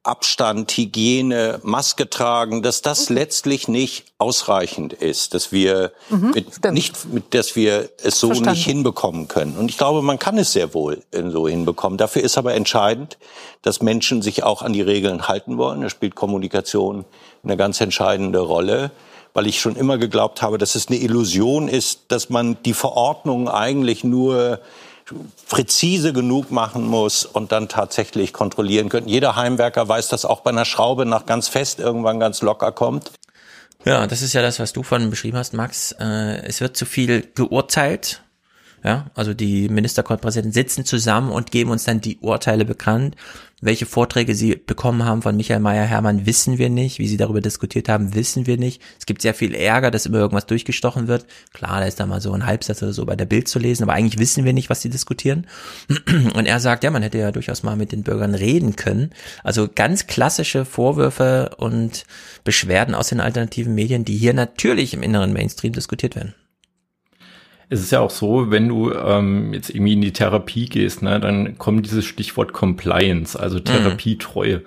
Speaker 37: Abstand, Hygiene, Maske tragen, dass das letztlich nicht ausreichend ist, dass wir mhm, mit, nicht, mit, dass wir es so Verstanden. nicht hinbekommen können. Und ich glaube, man kann es sehr wohl so hinbekommen. Dafür ist aber entscheidend, dass Menschen sich auch an die Regeln halten wollen. Da spielt Kommunikation eine ganz entscheidende Rolle weil ich schon immer geglaubt habe, dass es eine Illusion ist, dass man die Verordnungen eigentlich nur präzise genug machen muss und dann tatsächlich kontrollieren können. Jeder Heimwerker weiß, dass auch bei einer Schraube nach ganz fest irgendwann ganz locker kommt.
Speaker 1: Ja, das ist ja das, was du vorhin beschrieben hast, Max. Äh, es wird zu viel geurteilt Ja, also die Ministerpräsidenten sitzen zusammen und geben uns dann die Urteile bekannt. Welche Vorträge sie bekommen haben von Michael Meyer-Hermann, wissen wir nicht. Wie sie darüber diskutiert haben, wissen wir nicht. Es gibt sehr viel Ärger, dass immer irgendwas durchgestochen wird. Klar, da ist da mal so ein Halbsatz oder so bei der Bild zu lesen, aber eigentlich wissen wir nicht, was sie diskutieren. Und er sagt, ja, man hätte ja durchaus mal mit den Bürgern reden können. Also ganz klassische Vorwürfe und Beschwerden aus den alternativen Medien, die hier natürlich im inneren Mainstream diskutiert werden
Speaker 10: es ist ja auch so, wenn du ähm, jetzt irgendwie in die Therapie gehst, ne, dann kommt dieses Stichwort Compliance, also mhm. Therapietreue. Mhm.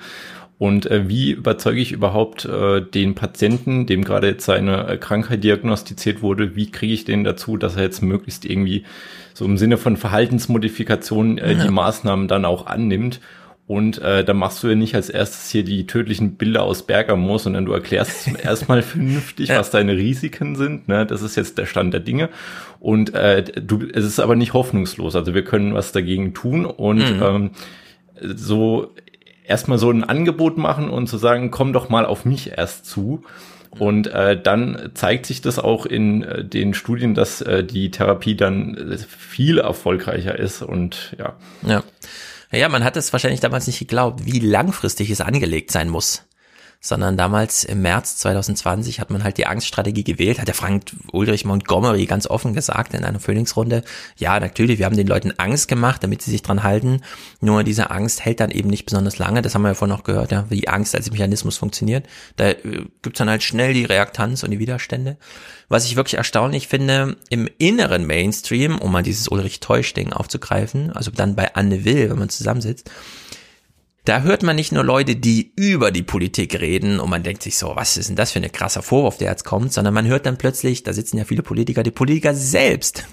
Speaker 10: Und äh, wie überzeuge ich überhaupt äh, den Patienten, dem gerade jetzt seine äh, Krankheit diagnostiziert wurde, wie kriege ich den dazu, dass er jetzt möglichst irgendwie so im Sinne von Verhaltensmodifikation äh, ja. die Maßnahmen dann auch annimmt und äh, da machst du ja nicht als erstes hier die tödlichen Bilder aus Bergamo, sondern du erklärst erstmal vernünftig, was deine Risiken sind. Ne? Das ist jetzt der Stand der Dinge. Und äh, du, es ist aber nicht hoffnungslos. Also wir können was dagegen tun und mhm. ähm, so erstmal so ein Angebot machen und zu sagen, komm doch mal auf mich erst zu. Und äh, dann zeigt sich das auch in äh, den Studien, dass äh, die Therapie dann äh, viel erfolgreicher ist und ja.
Speaker 1: Ja. Ja, man hat es wahrscheinlich damals nicht geglaubt, wie langfristig es angelegt sein muss sondern damals im März 2020 hat man halt die Angststrategie gewählt, hat der Frank Ulrich Montgomery ganz offen gesagt in einer Phoenix-Runde, ja, natürlich, wir haben den Leuten Angst gemacht, damit sie sich dran halten, nur diese Angst hält dann eben nicht besonders lange, das haben wir ja vorhin noch gehört, ja, wie Angst als Mechanismus funktioniert, da äh, gibt's dann halt schnell die Reaktanz und die Widerstände. Was ich wirklich erstaunlich finde, im inneren Mainstream, um mal dieses Ulrich-Täusch-Ding aufzugreifen, also dann bei Anne Will, wenn man zusammensitzt, da hört man nicht nur Leute, die über die Politik reden und man denkt sich so, was ist denn das für ein krasser Vorwurf, der jetzt kommt, sondern man hört dann plötzlich, da sitzen ja viele Politiker, die Politiker selbst,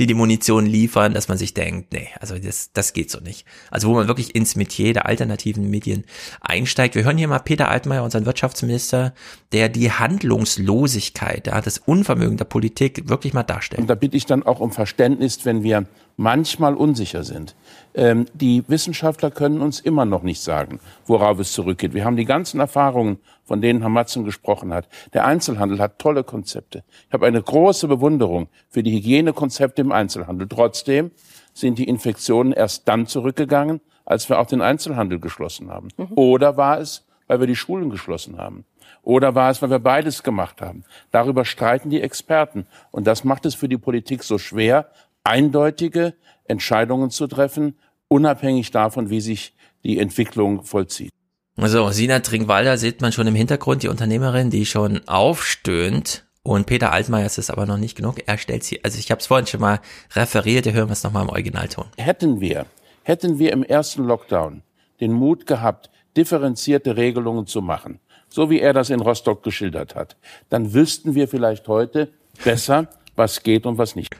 Speaker 1: die die Munition liefern, dass man sich denkt, nee, also das, das geht so nicht. Also wo man wirklich ins Metier der alternativen Medien einsteigt. Wir hören hier mal Peter Altmaier, unseren Wirtschaftsminister, der die Handlungslosigkeit, ja, das Unvermögen der Politik wirklich mal darstellt.
Speaker 39: Und da bitte ich dann auch um Verständnis, wenn wir manchmal unsicher sind. Ähm, die Wissenschaftler können uns immer noch nicht sagen, worauf es zurückgeht. Wir haben die ganzen Erfahrungen, von denen Herr Matzen gesprochen hat. Der Einzelhandel hat tolle Konzepte. Ich habe eine große Bewunderung für die Hygienekonzepte im Einzelhandel. Trotzdem sind die Infektionen erst dann zurückgegangen, als wir auch den Einzelhandel geschlossen haben. Mhm. Oder war es, weil wir die Schulen geschlossen haben? Oder war es, weil wir beides gemacht haben? Darüber streiten die Experten. Und das macht es für die Politik so schwer, eindeutige Entscheidungen zu treffen, unabhängig davon, wie sich die Entwicklung vollzieht.
Speaker 1: Also Sina Trinkwalder sieht man schon im Hintergrund, die Unternehmerin, die schon aufstöhnt. Und Peter Altmaier ist es aber noch nicht genug. Er stellt sie, also ich habe es vorhin schon mal referiert, hören wir es nochmal im Originalton.
Speaker 39: Hätten wir, hätten wir im ersten Lockdown den Mut gehabt, differenzierte Regelungen zu machen, so wie er das in Rostock geschildert hat, dann wüssten wir vielleicht heute besser, was geht und was nicht.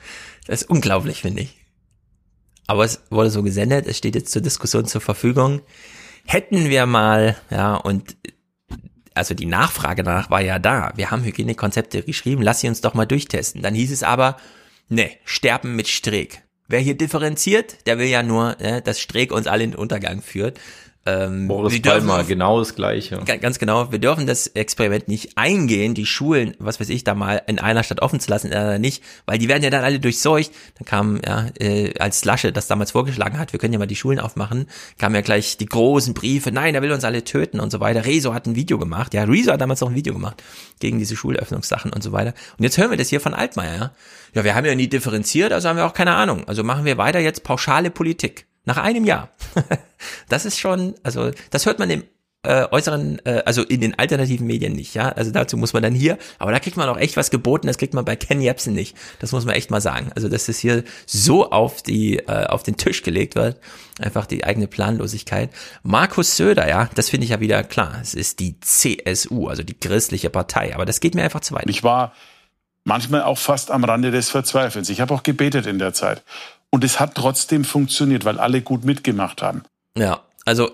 Speaker 1: Das ist unglaublich, finde ich. Aber es wurde so gesendet, es steht jetzt zur Diskussion zur Verfügung. Hätten wir mal, ja, und also die Nachfrage danach war ja da. Wir haben Hygienekonzepte geschrieben, lass sie uns doch mal durchtesten. Dann hieß es aber, ne, sterben mit Streeck. Wer hier differenziert, der will ja nur, äh, dass Streeck uns alle in den Untergang führt.
Speaker 10: Ähm, Boris Palmer, genau das Gleiche.
Speaker 1: Ganz genau. Wir dürfen das Experiment nicht eingehen, die Schulen, was weiß ich, da mal in einer Stadt offen zu lassen, äh, nicht, weil die werden ja dann alle durchseucht. Dann kam, ja, äh, als Lasche das damals vorgeschlagen hat, wir können ja mal die Schulen aufmachen, kamen ja gleich die großen Briefe, nein, er will uns alle töten und so weiter. Rezo hat ein Video gemacht, ja, Rezo hat damals auch ein Video gemacht gegen diese Schulöffnungssachen und so weiter. Und jetzt hören wir das hier von Altmaier, ja. Ja, wir haben ja nie differenziert, also haben wir auch keine Ahnung. Also machen wir weiter jetzt pauschale Politik. Nach einem Jahr. das ist schon, also das hört man im äh, äußeren, äh, also in den alternativen Medien nicht, ja. Also dazu muss man dann hier, aber da kriegt man auch echt was geboten, das kriegt man bei Ken Jebsen nicht. Das muss man echt mal sagen. Also dass das hier so auf die, äh, auf den Tisch gelegt wird, einfach die eigene Planlosigkeit. Markus Söder, ja, das finde ich ja wieder klar. Es ist die CSU, also die christliche Partei, aber das geht mir einfach zu weit.
Speaker 40: Ich war manchmal auch fast am Rande des Verzweifelns. Ich habe auch gebetet in der Zeit. Und es hat trotzdem funktioniert, weil alle gut mitgemacht haben.
Speaker 1: Ja, also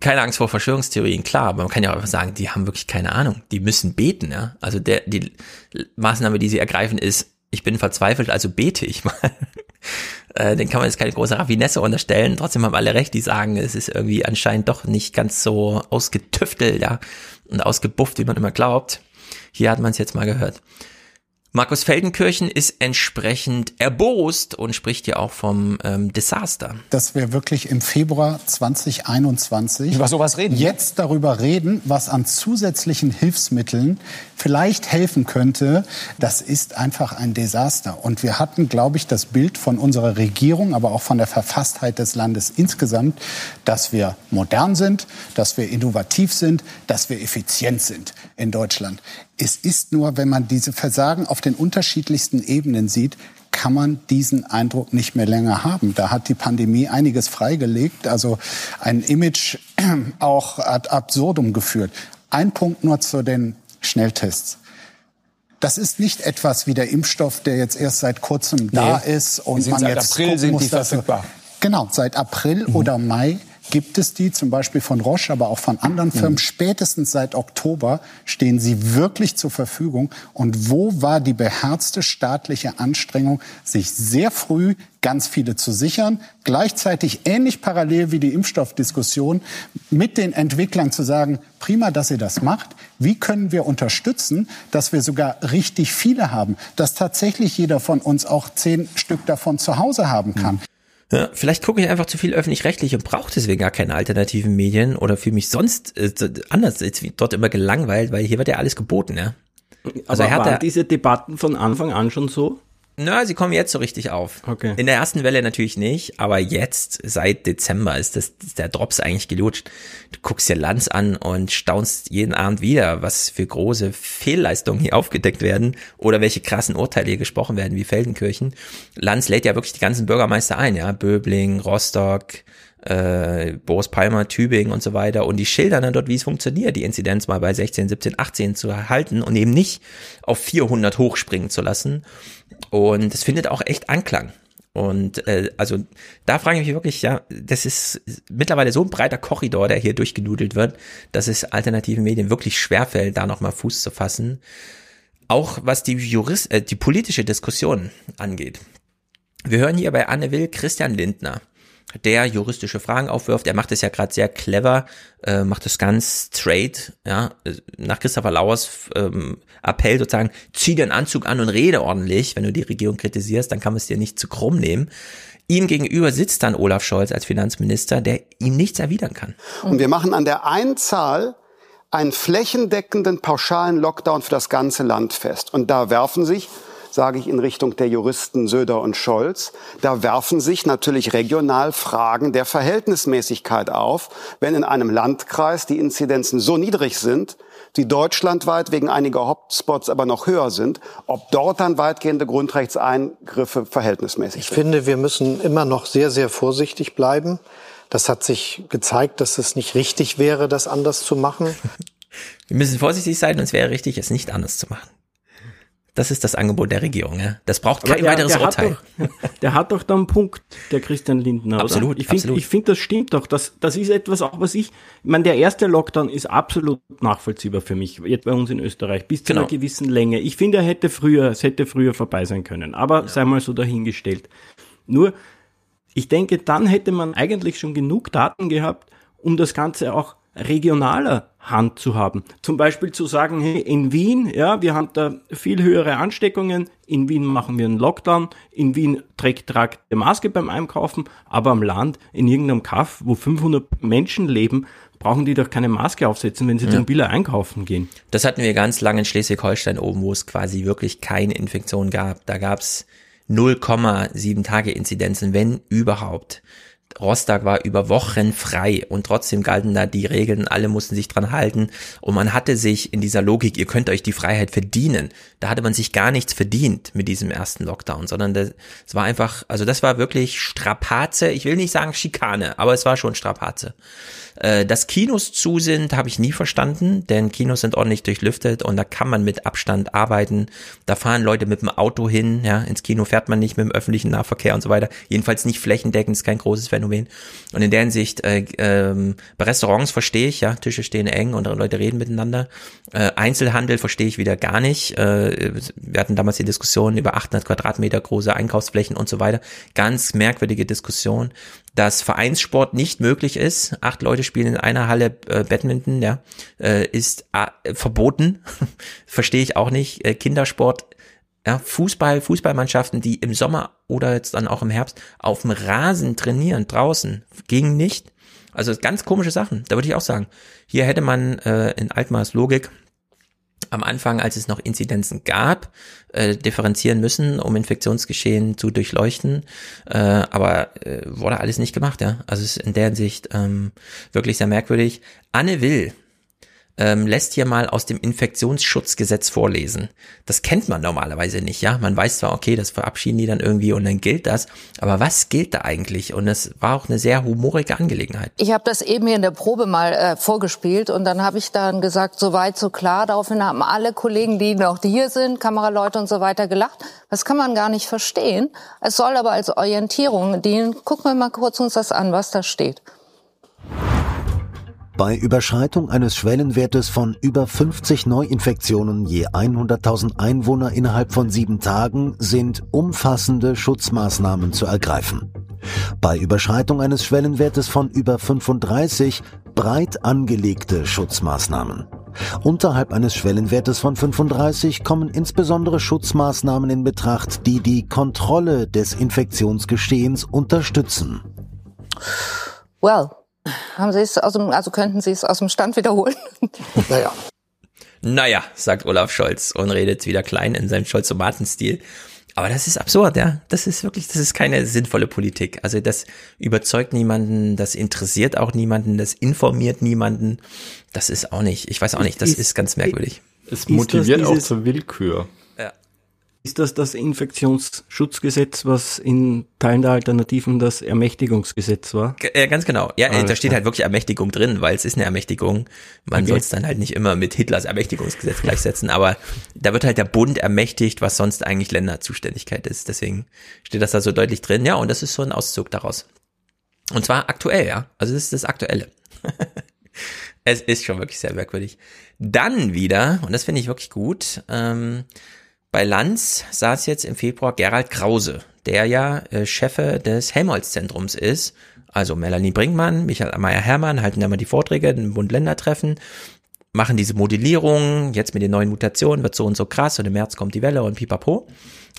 Speaker 1: keine Angst vor Verschwörungstheorien, klar, aber man kann ja auch einfach sagen, die haben wirklich keine Ahnung. Die müssen beten, ja. Also der, die Maßnahme, die sie ergreifen, ist, ich bin verzweifelt, also bete ich mal. äh, den kann man jetzt keine große Raffinesse unterstellen. Trotzdem haben alle recht, die sagen, es ist irgendwie anscheinend doch nicht ganz so ausgetüftelt, ja, und ausgebufft, wie man immer glaubt. Hier hat man es jetzt mal gehört. Markus Feldenkirchen ist entsprechend erbost und spricht ja auch vom ähm, Desaster.
Speaker 36: Dass wir wirklich im Februar 2021
Speaker 41: über sowas reden.
Speaker 36: Jetzt darüber reden, was an zusätzlichen Hilfsmitteln vielleicht helfen könnte, das ist einfach ein Desaster. Und wir hatten, glaube ich, das Bild von unserer Regierung, aber auch von der Verfasstheit des Landes insgesamt, dass wir modern sind, dass wir innovativ sind, dass wir effizient sind in Deutschland. Es ist nur, wenn man diese Versagen auf den unterschiedlichsten Ebenen sieht, kann man diesen Eindruck nicht mehr länger haben. Da hat die Pandemie einiges freigelegt, also ein Image auch ad absurdum geführt. Ein Punkt nur zu den Schnelltests. Das ist nicht etwas wie der Impfstoff, der jetzt erst seit kurzem nee. da ist
Speaker 41: und man
Speaker 36: seit jetzt
Speaker 41: April sind die verfügbar.
Speaker 36: Genau, seit April mhm. oder Mai gibt es die, zum Beispiel von Roche, aber auch von anderen Firmen. Mhm. Spätestens seit Oktober stehen sie wirklich zur Verfügung. Und wo war die beherzte staatliche Anstrengung, sich sehr früh ganz viele zu sichern, gleichzeitig ähnlich parallel wie die Impfstoffdiskussion mit den Entwicklern zu sagen, prima, dass ihr das macht. Wie können wir unterstützen, dass wir sogar richtig viele haben, dass tatsächlich jeder von uns auch zehn Stück davon zu Hause haben kann? Mhm.
Speaker 1: Ja, vielleicht gucke ich einfach zu viel öffentlich-rechtlich und brauche deswegen gar keine alternativen Medien oder fühle mich sonst äh, anders jetzt dort immer gelangweilt, weil hier wird ja alles geboten, ja.
Speaker 9: Also Aber er hat waren diese Debatten von Anfang an schon so?
Speaker 1: Na, sie kommen jetzt so richtig auf.
Speaker 9: Okay.
Speaker 1: In der ersten Welle natürlich nicht, aber jetzt, seit Dezember, ist, das, ist der Drops eigentlich gelutscht. Du guckst dir Lanz an und staunst jeden Abend wieder, was für große Fehlleistungen hier aufgedeckt werden oder welche krassen Urteile hier gesprochen werden, wie Feldenkirchen. Lanz lädt ja wirklich die ganzen Bürgermeister ein, ja. Böbling, Rostock, äh, Boris Palmer, Tübingen und so weiter und die schildern dann dort, wie es funktioniert, die Inzidenz mal bei 16, 17, 18 zu erhalten und eben nicht auf 400 hochspringen zu lassen. Und es findet auch echt Anklang. Und äh, also da frage ich mich wirklich, ja, das ist mittlerweile so ein breiter Korridor, der hier durchgenudelt wird, dass es alternativen Medien wirklich schwerfällt, da nochmal Fuß zu fassen. Auch was die Jurist, äh, die politische Diskussion angeht. Wir hören hier bei Anne Will Christian Lindner der juristische Fragen aufwirft. Er macht es ja gerade sehr clever, äh, macht es ganz straight, ja, nach Christopher Lauers ähm, Appell sozusagen, zieh den Anzug an und rede ordentlich, wenn du die Regierung kritisierst, dann kann man es dir nicht zu krumm nehmen. Ihm gegenüber sitzt dann Olaf Scholz als Finanzminister, der ihm nichts erwidern kann.
Speaker 42: Und wir machen an der einen Zahl einen flächendeckenden pauschalen Lockdown für das ganze Land fest. Und da werfen sich sage ich in Richtung der Juristen Söder und Scholz. Da werfen sich natürlich regional Fragen der Verhältnismäßigkeit auf, wenn in einem Landkreis die Inzidenzen so niedrig sind, die deutschlandweit wegen einiger Hotspots aber noch höher sind, ob dort dann weitgehende Grundrechtseingriffe verhältnismäßig
Speaker 43: ich
Speaker 42: sind.
Speaker 43: Ich finde, wir müssen immer noch sehr, sehr vorsichtig bleiben. Das hat sich gezeigt, dass es nicht richtig wäre, das anders zu machen.
Speaker 1: Wir müssen vorsichtig sein und es wäre richtig, es nicht anders zu machen. Das ist das Angebot der Regierung. Ja? Das braucht kein der, weiteres
Speaker 9: der
Speaker 1: Urteil.
Speaker 9: Doch, der hat doch da einen Punkt, der Christian Lindner.
Speaker 1: Absolut,
Speaker 9: oder? Ich finde, finde, das stimmt doch. Das, das ist etwas auch, was ich, ich meine, der erste Lockdown ist absolut nachvollziehbar für mich, jetzt bei uns in Österreich, bis zu genau. einer gewissen Länge. Ich finde, er hätte früher, es hätte früher vorbei sein können. Aber ja. sei mal so dahingestellt. Nur, ich denke, dann hätte man eigentlich schon genug Daten gehabt, um das Ganze auch regionaler Hand zu haben. Zum Beispiel zu sagen, hey, in Wien, ja, wir haben da viel höhere Ansteckungen, in Wien machen wir einen Lockdown, in Wien trägt tragt der Maske beim Einkaufen, aber am Land, in irgendeinem Kaff, wo 500 Menschen leben, brauchen die doch keine Maske aufsetzen, wenn sie ja. zum Biller einkaufen gehen.
Speaker 1: Das hatten wir ganz lange in Schleswig-Holstein oben, wo es quasi wirklich keine Infektion gab. Da gab's 0,7 Tage Inzidenzen, wenn überhaupt. Rostock war über Wochen frei und trotzdem galten da die Regeln, alle mussten sich dran halten und man hatte sich in dieser Logik, ihr könnt euch die Freiheit verdienen, da hatte man sich gar nichts verdient mit diesem ersten Lockdown, sondern das, es war einfach, also das war wirklich Strapaze, ich will nicht sagen Schikane, aber es war schon Strapaze. Äh, dass Kinos zu sind, habe ich nie verstanden, denn Kinos sind ordentlich durchlüftet und da kann man mit Abstand arbeiten. Da fahren Leute mit dem Auto hin, ja, ins Kino fährt man nicht mit dem öffentlichen Nahverkehr und so weiter. Jedenfalls nicht flächendeckend, ist kein großes Phänomen. Und in der Hinsicht, äh, ähm, bei Restaurants verstehe ich, ja, Tische stehen eng und Leute reden miteinander. Äh, Einzelhandel verstehe ich wieder gar nicht. Äh, wir hatten damals die Diskussion über 800 Quadratmeter große Einkaufsflächen und so weiter. Ganz merkwürdige Diskussion dass Vereinssport nicht möglich ist. Acht Leute spielen in einer Halle äh, Badminton, ja, äh, ist äh, verboten. Verstehe ich auch nicht. Äh, Kindersport Ja, Fußball, Fußballmannschaften, die im Sommer oder jetzt dann auch im Herbst auf dem Rasen trainieren, draußen, ging nicht. Also ganz komische Sachen, da würde ich auch sagen. Hier hätte man äh, in Altmars Logik am Anfang, als es noch Inzidenzen gab, äh, differenzieren müssen, um Infektionsgeschehen zu durchleuchten. Äh, aber äh, wurde alles nicht gemacht, ja. Also es ist in der Hinsicht ähm, wirklich sehr merkwürdig. Anne Will, ähm, lässt hier mal aus dem Infektionsschutzgesetz vorlesen. Das kennt man normalerweise nicht, ja. Man weiß zwar, okay, das verabschieden die dann irgendwie und dann gilt das, aber was gilt da eigentlich? Und es war auch eine sehr humorige Angelegenheit.
Speaker 38: Ich habe das eben hier in der Probe mal äh, vorgespielt und dann habe ich dann gesagt, so weit, so klar. Daraufhin haben alle Kollegen, die noch hier sind, Kameraleute und so weiter gelacht. Das kann man gar nicht verstehen. Es soll aber als Orientierung dienen. Gucken wir mal kurz uns das an, was da steht.
Speaker 44: Bei Überschreitung eines Schwellenwertes von über 50 Neuinfektionen je 100.000 Einwohner innerhalb von sieben Tagen sind umfassende Schutzmaßnahmen zu ergreifen. Bei Überschreitung eines Schwellenwertes von über 35 breit angelegte Schutzmaßnahmen. Unterhalb eines Schwellenwertes von 35 kommen insbesondere Schutzmaßnahmen in Betracht, die die Kontrolle des Infektionsgeschehens unterstützen.
Speaker 38: Well, haben Sie es aus dem, also könnten Sie es aus dem Stand wiederholen?
Speaker 1: Naja. Naja, sagt Olaf Scholz und redet wieder klein in seinem Scholz-Tomaten-Stil. Aber das ist absurd, ja. Das ist wirklich, das ist keine sinnvolle Politik. Also das überzeugt niemanden, das interessiert auch niemanden, das informiert niemanden. Das ist auch nicht, ich weiß auch nicht, das ist, ist ganz merkwürdig.
Speaker 9: Es motiviert auch zur Willkür. Ist das das Infektionsschutzgesetz, was in Teilen der Alternativen das Ermächtigungsgesetz war?
Speaker 1: Ja, ganz genau. Ja, Alles da steht klar. halt wirklich Ermächtigung drin, weil es ist eine Ermächtigung. Man okay. soll es dann halt nicht immer mit Hitlers Ermächtigungsgesetz gleichsetzen, aber da wird halt der Bund ermächtigt, was sonst eigentlich Länderzuständigkeit ist. Deswegen steht das da so deutlich drin. Ja, und das ist so ein Auszug daraus. Und zwar aktuell, ja. Also das ist das Aktuelle. es ist schon wirklich sehr merkwürdig. Dann wieder, und das finde ich wirklich gut, ähm, bei Lanz saß jetzt im Februar Gerald Krause, der ja äh, Chefe des Helmholtz-Zentrums ist. Also Melanie Brinkmann, Michael Meyer-Hermann halten ja mal die Vorträge im Bund-Länder-Treffen, machen diese Modellierung, jetzt mit den neuen Mutationen wird so und so krass und im März kommt die Welle und pipapo.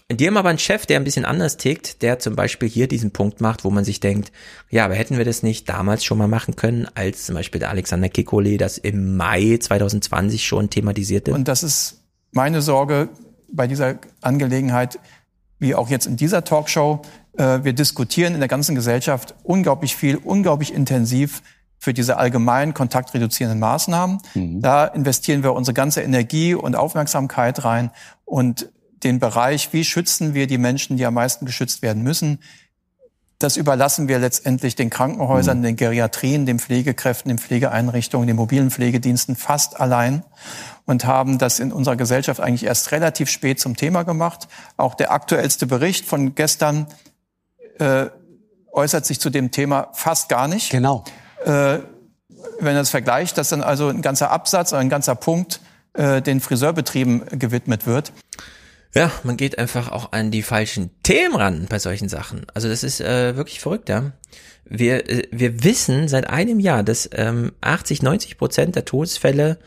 Speaker 1: Die haben aber einen Chef, der ein bisschen anders tickt, der zum Beispiel hier diesen Punkt macht, wo man sich denkt, ja, aber hätten wir das nicht damals schon mal machen können, als zum Beispiel der Alexander Kikole das im Mai 2020 schon thematisierte?
Speaker 41: Und das ist meine Sorge, bei dieser Angelegenheit, wie auch jetzt in dieser Talkshow. Äh, wir diskutieren in der ganzen Gesellschaft unglaublich viel, unglaublich intensiv für diese allgemeinen kontaktreduzierenden Maßnahmen. Mhm. Da investieren wir unsere ganze Energie und Aufmerksamkeit rein und den Bereich, wie schützen wir die Menschen, die am meisten geschützt werden müssen, das überlassen wir letztendlich den Krankenhäusern, mhm. den Geriatrien, den Pflegekräften, den Pflegeeinrichtungen, den mobilen Pflegediensten fast allein und haben das in unserer Gesellschaft eigentlich erst relativ spät zum Thema gemacht. Auch der aktuellste Bericht von gestern äh, äußert sich zu dem Thema fast gar nicht.
Speaker 43: Genau.
Speaker 41: Äh, wenn er das vergleicht, dass dann also ein ganzer Absatz, ein ganzer Punkt äh, den Friseurbetrieben gewidmet wird.
Speaker 1: Ja, man geht einfach auch an die falschen Themen ran bei solchen Sachen. Also das ist äh, wirklich verrückt, ja. Wir, äh, wir wissen seit einem Jahr, dass ähm, 80, 90 Prozent der Todesfälle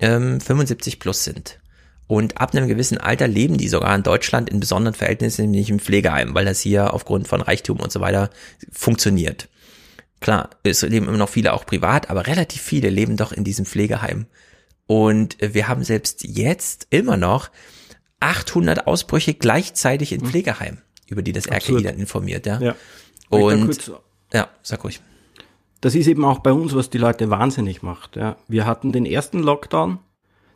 Speaker 1: ähm, 75 plus sind. Und ab einem gewissen Alter leben die sogar in Deutschland in besonderen Verhältnissen, nämlich im Pflegeheim, weil das hier aufgrund von Reichtum und so weiter funktioniert. Klar, es leben immer noch viele auch privat, aber relativ viele leben doch in diesem Pflegeheim. Und wir haben selbst jetzt immer noch 800 Ausbrüche gleichzeitig in hm. Pflegeheim, über die das RKI dann informiert, ja. ja. Und, ja, sag ruhig
Speaker 9: das ist eben auch bei uns, was die Leute wahnsinnig macht. Ja. Wir hatten den ersten Lockdown,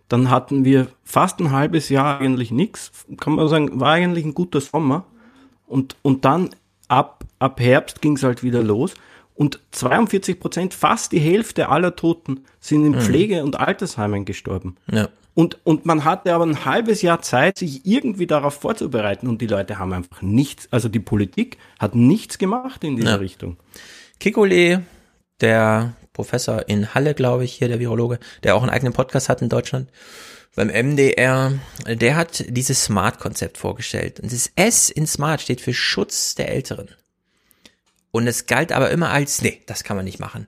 Speaker 9: dann hatten wir fast ein halbes Jahr eigentlich nichts, kann man sagen, war eigentlich ein guter Sommer. Und, und dann ab, ab Herbst ging es halt wieder los. Und 42 Prozent, fast die Hälfte aller Toten, sind in mhm. Pflege- und Altersheimen gestorben.
Speaker 1: Ja.
Speaker 9: Und, und man hatte aber ein halbes Jahr Zeit, sich irgendwie darauf vorzubereiten. Und die Leute haben einfach nichts, also die Politik hat nichts gemacht in dieser ja. Richtung.
Speaker 1: Kikole der Professor in Halle, glaube ich, hier der Virologe, der auch einen eigenen Podcast hat in Deutschland, beim MDR, der hat dieses Smart-Konzept vorgestellt. Und das S in Smart steht für Schutz der Älteren. Und es galt aber immer als, nee, das kann man nicht machen.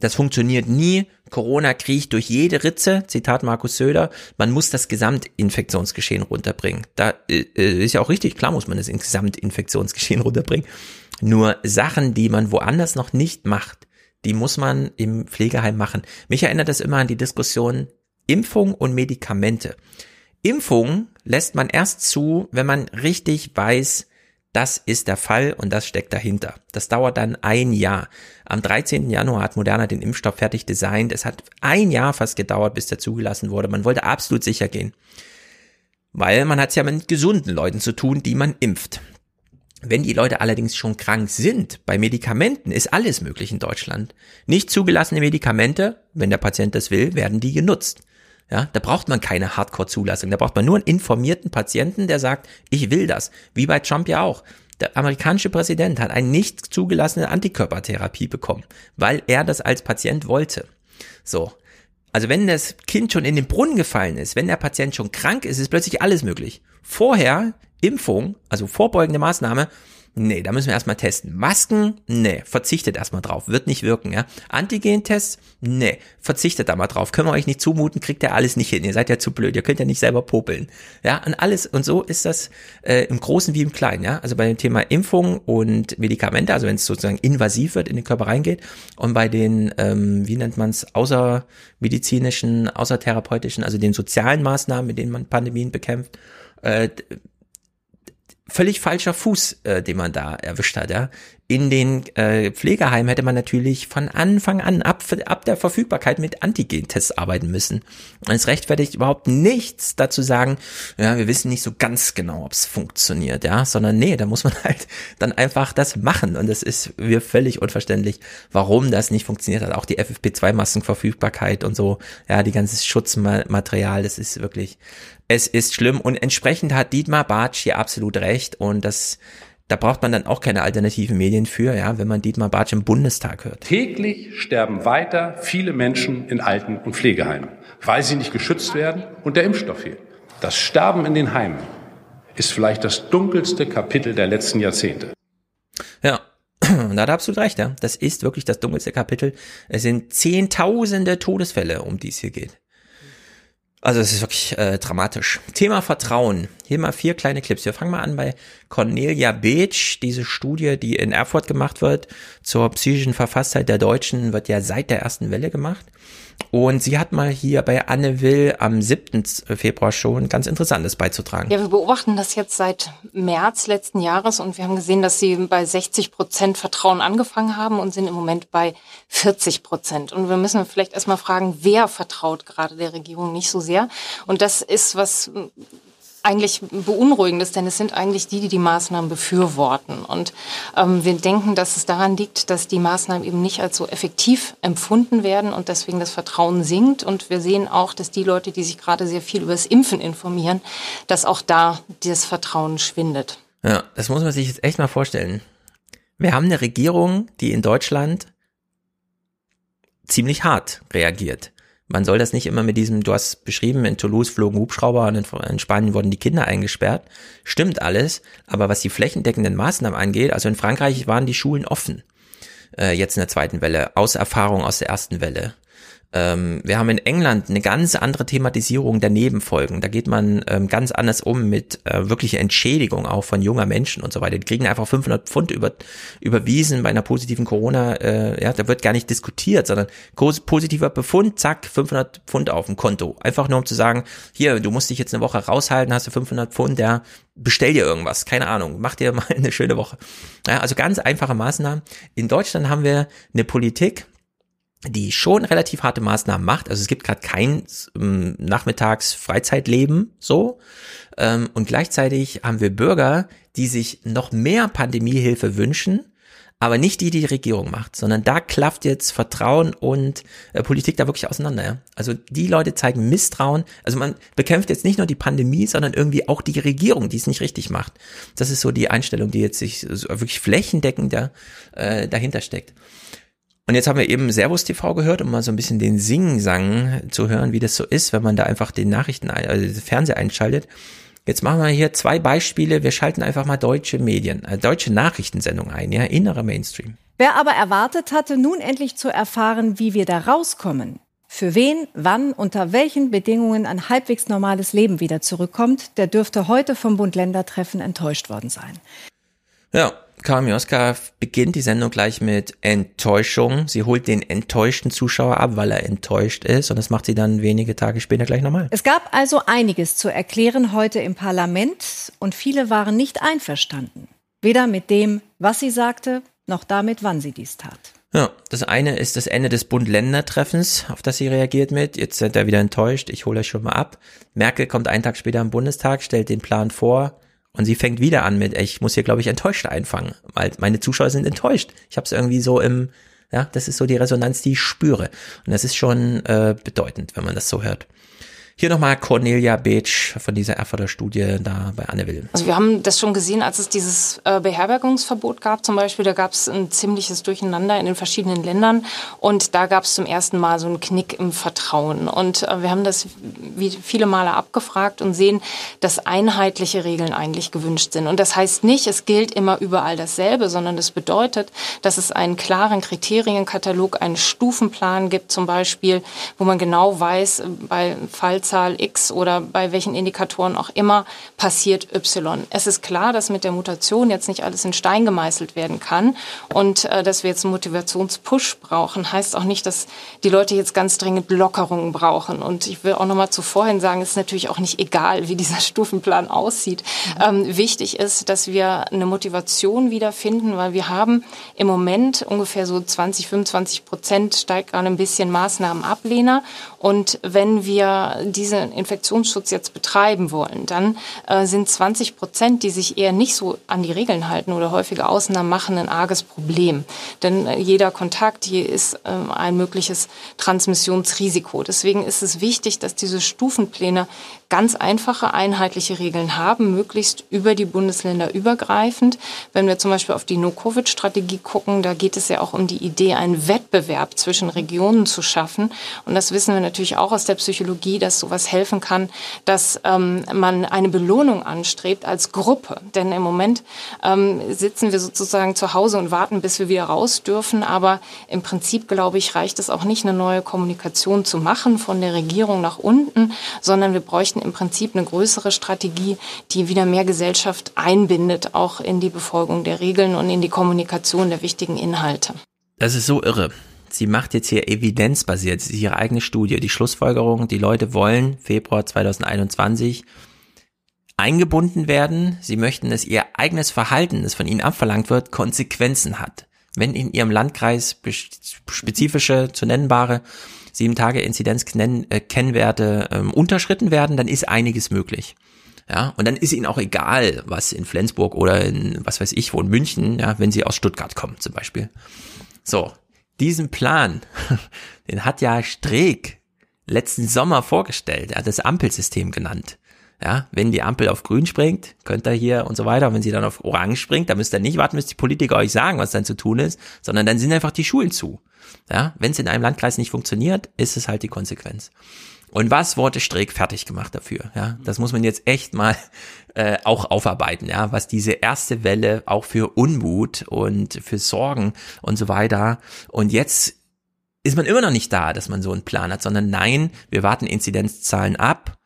Speaker 1: Das funktioniert nie, Corona kriecht durch jede Ritze, Zitat Markus Söder, man muss das Gesamtinfektionsgeschehen runterbringen. Da äh, äh, ist ja auch richtig, klar muss man das Gesamtinfektionsgeschehen runterbringen. Nur Sachen, die man woanders noch nicht macht, die muss man im Pflegeheim machen. Mich erinnert das immer an die Diskussion Impfung und Medikamente. Impfung lässt man erst zu, wenn man richtig weiß, das ist der Fall und das steckt dahinter. Das dauert dann ein Jahr. Am 13. Januar hat Moderna den Impfstoff fertig designt. Es hat ein Jahr fast gedauert, bis der zugelassen wurde. Man wollte absolut sicher gehen. Weil man hat es ja mit gesunden Leuten zu tun, die man impft. Wenn die Leute allerdings schon krank sind, bei Medikamenten ist alles möglich in Deutschland. Nicht zugelassene Medikamente, wenn der Patient das will, werden die genutzt. Ja, da braucht man keine Hardcore-Zulassung. Da braucht man nur einen informierten Patienten, der sagt, ich will das. Wie bei Trump ja auch. Der amerikanische Präsident hat eine nicht zugelassene Antikörpertherapie bekommen, weil er das als Patient wollte. So. Also wenn das Kind schon in den Brunnen gefallen ist, wenn der Patient schon krank ist, ist plötzlich alles möglich. Vorher Impfung, also vorbeugende Maßnahme, Nee, da müssen wir erstmal testen. Masken? Nee, verzichtet erstmal drauf. Wird nicht wirken, ja. Antigen-Tests? Nee, verzichtet da mal drauf. Können wir euch nicht zumuten, kriegt ihr alles nicht hin. Ihr seid ja zu blöd, ihr könnt ja nicht selber popeln. Ja, und alles, und so ist das äh, im Großen wie im Kleinen, ja. Also bei dem Thema Impfung und Medikamente, also wenn es sozusagen invasiv wird, in den Körper reingeht, und bei den, ähm, wie nennt man es, außermedizinischen, außertherapeutischen, also den sozialen Maßnahmen, mit denen man Pandemien bekämpft, äh, völlig falscher Fuß, äh, den man da erwischt hat. Ja. In den äh, Pflegeheimen hätte man natürlich von Anfang an ab, ab der Verfügbarkeit mit Antigen-Tests arbeiten müssen. Und es rechtfertigt überhaupt nichts dazu sagen, ja, wir wissen nicht so ganz genau, ob es funktioniert, ja, sondern nee, da muss man halt dann einfach das machen. Und das ist mir völlig unverständlich, warum das nicht funktioniert hat. Auch die FFP2-Maskenverfügbarkeit und so, ja, die ganze Schutzmaterial, das ist wirklich, es ist schlimm. Und entsprechend hat Dietmar Bartsch hier absolut recht. Und das da braucht man dann auch keine alternativen Medien für, ja, wenn man Dietmar Bartsch im Bundestag hört.
Speaker 45: Täglich sterben weiter viele Menschen in Alten- und Pflegeheimen, weil sie nicht geschützt werden und der Impfstoff fehlt. Das Sterben in den Heimen ist vielleicht das dunkelste Kapitel der letzten Jahrzehnte.
Speaker 1: Ja, da hat er absolut recht, ja. Das ist wirklich das dunkelste Kapitel. Es sind zehntausende Todesfälle, um die es hier geht. Also es ist wirklich äh, dramatisch. Thema Vertrauen. Hier mal vier kleine Clips. Wir fangen mal an bei Cornelia Beetsch. Diese Studie, die in Erfurt gemacht wird zur psychischen Verfasstheit der Deutschen, wird ja seit der ersten Welle gemacht. Und sie hat mal hier bei Anne Will am 7. Februar schon ganz Interessantes beizutragen.
Speaker 46: Ja, wir beobachten das jetzt seit März letzten Jahres und wir haben gesehen, dass sie bei 60 Prozent Vertrauen angefangen haben und sind im Moment bei 40 Prozent. Und wir müssen vielleicht erstmal fragen, wer vertraut gerade der Regierung nicht so sehr? Und das ist was eigentlich beunruhigendes, denn es sind eigentlich die, die die Maßnahmen befürworten. Und ähm, wir denken, dass es daran liegt, dass die Maßnahmen eben nicht als so effektiv empfunden werden und deswegen das Vertrauen sinkt. Und wir sehen auch, dass die Leute, die sich gerade sehr viel über das Impfen informieren, dass auch da das Vertrauen schwindet.
Speaker 1: Ja, das muss man sich jetzt echt mal vorstellen. Wir haben eine Regierung, die in Deutschland ziemlich hart reagiert man soll das nicht immer mit diesem, du hast beschrieben, in Toulouse flogen Hubschrauber und in Spanien wurden die Kinder eingesperrt. Stimmt alles, aber was die flächendeckenden Maßnahmen angeht, also in Frankreich waren die Schulen offen, äh, jetzt in der zweiten Welle, aus Erfahrung aus der ersten Welle. Ähm, wir haben in England eine ganz andere Thematisierung der Nebenfolgen. Da geht man ähm, ganz anders um mit äh, wirklicher Entschädigung auch von junger Menschen und so weiter. Die kriegen einfach 500 Pfund über, überwiesen bei einer positiven Corona. Äh, ja, da wird gar nicht diskutiert, sondern positiver Befund, zack, 500 Pfund auf dem Konto. Einfach nur um zu sagen, hier, du musst dich jetzt eine Woche raushalten, hast du 500 Pfund, ja, bestell dir irgendwas, keine Ahnung, mach dir mal eine schöne Woche. Ja, also ganz einfache Maßnahmen. In Deutschland haben wir eine Politik, die schon relativ harte Maßnahmen macht. Also es gibt gerade kein ähm, Nachmittags-Freizeitleben so. Ähm, und gleichzeitig haben wir Bürger, die sich noch mehr Pandemiehilfe wünschen, aber nicht die, die die Regierung macht, sondern da klafft jetzt Vertrauen und äh, Politik da wirklich auseinander. Ja? Also die Leute zeigen Misstrauen. Also man bekämpft jetzt nicht nur die Pandemie, sondern irgendwie auch die Regierung, die es nicht richtig macht. Das ist so die Einstellung, die jetzt sich wirklich flächendeckend da, äh, dahinter steckt. Und jetzt haben wir eben Servus TV gehört, um mal so ein bisschen den Sing-Sang zu hören, wie das so ist, wenn man da einfach den Nachrichten, also den Fernseher einschaltet. Jetzt machen wir hier zwei Beispiele. Wir schalten einfach mal deutsche Medien, äh, deutsche Nachrichtensendungen ein, ja, innerer Mainstream.
Speaker 47: Wer aber erwartet hatte, nun endlich zu erfahren, wie wir da rauskommen,
Speaker 48: Für wen, wann, unter welchen Bedingungen ein halbwegs normales Leben wieder zurückkommt, der dürfte heute vom Bund-Länder-Treffen enttäuscht worden sein.
Speaker 1: Ja, Karin Mioska beginnt die Sendung gleich mit Enttäuschung. Sie holt den enttäuschten Zuschauer ab, weil er enttäuscht ist. Und das macht sie dann wenige Tage später gleich nochmal.
Speaker 48: Es gab also einiges zu erklären heute im Parlament und viele waren nicht einverstanden. Weder mit dem, was sie sagte, noch damit, wann sie dies tat.
Speaker 1: Ja, das eine ist das Ende des Bund-Länder-Treffens, auf das sie reagiert mit. Jetzt sind er wieder enttäuscht, ich hole euch schon mal ab. Merkel kommt einen Tag später im Bundestag, stellt den Plan vor und sie fängt wieder an mit, ich muss hier, glaube ich, enttäuscht einfangen, weil meine Zuschauer sind enttäuscht. Ich habe es irgendwie so im, ja, das ist so die Resonanz, die ich spüre. Und das ist schon äh, bedeutend, wenn man das so hört. Hier nochmal Cornelia Beetsch von dieser Erfurter Studie da bei Anne Will.
Speaker 46: Also wir haben das schon gesehen, als es dieses äh, Beherbergungsverbot gab zum Beispiel. Da gab es ein ziemliches Durcheinander in den verschiedenen Ländern. Und da gab es zum ersten Mal so einen Knick im Vertrauen. Und äh, wir haben das wie viele Male abgefragt und sehen, dass einheitliche Regeln eigentlich gewünscht sind. Und das heißt nicht, es gilt immer überall dasselbe, sondern das bedeutet, dass es einen klaren Kriterienkatalog, einen Stufenplan gibt zum Beispiel, wo man genau weiß, bei Fall Zahl X oder bei welchen Indikatoren auch immer passiert Y. Es ist klar, dass mit der Mutation jetzt nicht alles in Stein gemeißelt werden kann und äh, dass wir jetzt einen Motivationspush brauchen, heißt auch nicht, dass die Leute jetzt ganz dringend Lockerungen brauchen. Und ich will auch noch mal zuvorhin sagen, es ist natürlich auch nicht egal, wie dieser Stufenplan aussieht. Ähm, wichtig ist, dass wir eine Motivation wiederfinden, weil wir haben im Moment ungefähr so 20, 25 Prozent steigt gerade ein bisschen Maßnahmenablehner. Und wenn wir diesen Infektionsschutz jetzt betreiben wollen, dann äh, sind 20 Prozent, die sich eher nicht so an die Regeln halten oder häufige Ausnahmen machen, ein arges Problem. Denn äh, jeder Kontakt hier ist äh, ein mögliches Transmissionsrisiko. Deswegen ist es wichtig, dass diese Stufenpläne ganz einfache, einheitliche Regeln haben, möglichst über die Bundesländer übergreifend. Wenn wir zum Beispiel auf die No-Covid-Strategie gucken, da geht es ja auch um die Idee, einen Wettbewerb zwischen Regionen zu schaffen. Und das wissen wir natürlich auch aus der Psychologie, dass sowas helfen kann, dass ähm, man eine Belohnung anstrebt als Gruppe. Denn im Moment ähm, sitzen wir sozusagen zu Hause und warten, bis wir wieder raus dürfen. Aber im Prinzip, glaube ich, reicht es auch nicht, eine neue Kommunikation zu machen von der Regierung nach unten, sondern wir bräuchten bräuchten im Prinzip eine größere Strategie, die wieder mehr Gesellschaft einbindet, auch in die Befolgung der Regeln und in die Kommunikation der wichtigen Inhalte.
Speaker 1: Das ist so irre. Sie macht jetzt hier evidenzbasiert, sie ist ihre eigene Studie, die Schlussfolgerung, die Leute wollen Februar 2021 eingebunden werden. Sie möchten, dass ihr eigenes Verhalten, das von ihnen abverlangt wird, Konsequenzen hat. Wenn in ihrem Landkreis spezifische, zu nennbare sieben Tage Inzidenz-Kennwerte äh, ähm, unterschritten werden, dann ist einiges möglich. Ja, und dann ist ihnen auch egal, was in Flensburg oder in, was weiß ich, wo in München, ja, wenn sie aus Stuttgart kommen zum Beispiel. So, diesen Plan, den hat ja Streeck letzten Sommer vorgestellt. Er hat das Ampelsystem genannt. Ja, wenn die Ampel auf grün springt, könnt ihr hier und so weiter. Und wenn sie dann auf orange springt, dann müsst ihr nicht warten, bis die Politiker euch sagen, was dann zu tun ist, sondern dann sind einfach die Schulen zu. Ja, wenn es in einem Landkreis nicht funktioniert, ist es halt die Konsequenz. Und was wurde Streeck fertig gemacht dafür? Ja, das muss man jetzt echt mal äh, auch aufarbeiten. Ja, was diese erste Welle auch für Unmut und für Sorgen und so weiter. Und jetzt ist man immer noch nicht da, dass man so einen Plan hat, sondern nein, wir warten Inzidenzzahlen ab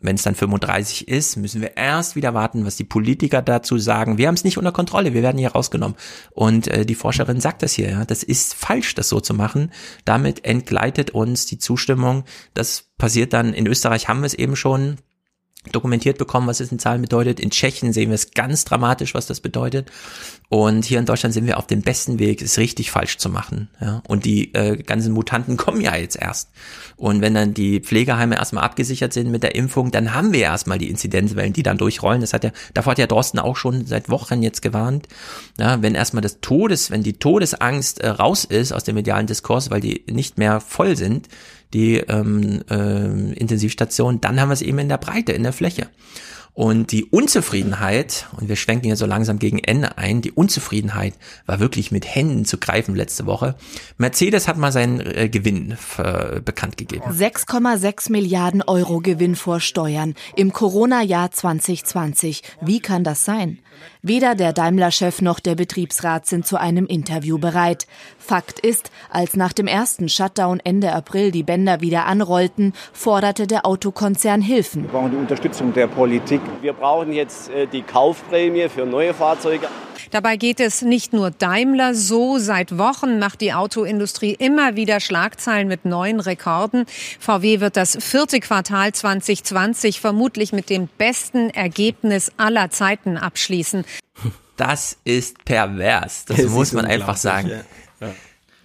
Speaker 1: wenn es dann 35 ist, müssen wir erst wieder warten, was die Politiker dazu sagen. Wir haben es nicht unter Kontrolle, wir werden hier rausgenommen. Und äh, die Forscherin sagt das hier, ja, das ist falsch, das so zu machen. Damit entgleitet uns die Zustimmung. Das passiert dann, in Österreich haben wir es eben schon, dokumentiert bekommen, was es in Zahlen bedeutet. In Tschechien sehen wir es ganz dramatisch, was das bedeutet. Und hier in Deutschland sind wir auf dem besten Weg, es richtig falsch zu machen. Ja? Und die äh, ganzen Mutanten kommen ja jetzt erst. Und wenn dann die Pflegeheime erstmal abgesichert sind mit der Impfung, dann haben wir erstmal die Inzidenzwellen, die dann durchrollen. Das hat ja, davor hat ja Drosten auch schon seit Wochen jetzt gewarnt. Ja, wenn erstmal das Todes, wenn die Todesangst äh, raus ist aus dem medialen Diskurs, weil die nicht mehr voll sind, die ähm, äh, Intensivstation, dann haben wir es eben in der Breite, in der Fläche. Und die Unzufriedenheit, und wir schwenken hier so langsam gegen Ende ein, die Unzufriedenheit war wirklich mit Händen zu greifen letzte Woche. Mercedes hat mal seinen äh, Gewinn äh, bekannt gegeben.
Speaker 49: 6,6 Milliarden Euro Gewinn vor Steuern im Corona-Jahr 2020. Wie kann das sein? Weder der Daimler-Chef noch der Betriebsrat sind zu einem Interview bereit. Fakt ist, als nach dem ersten Shutdown Ende April die Bänder wieder anrollten, forderte der Autokonzern Hilfen.
Speaker 50: Wir brauchen die Unterstützung der Politik. Wir brauchen jetzt äh, die Kaufprämie für neue Fahrzeuge.
Speaker 47: Dabei geht es nicht nur Daimler so. Seit Wochen macht die Autoindustrie immer wieder Schlagzeilen mit neuen Rekorden. VW wird das vierte Quartal 2020 vermutlich mit dem besten Ergebnis aller Zeiten abschließen.
Speaker 1: Das ist pervers. Das, das muss man einfach sagen. Ja.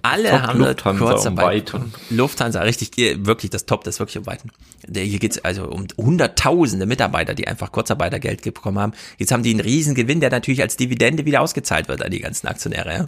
Speaker 1: Alle Top haben Lufthansa Kurzarbeit. Um Lufthansa, richtig, wirklich das Top, das ist wirklich um Weiten. Hier geht's also um hunderttausende Mitarbeiter, die einfach Kurzarbeitergeld bekommen haben. Jetzt haben die einen riesen Gewinn, der natürlich als Dividende wieder ausgezahlt wird an die ganzen Aktionäre. Ja?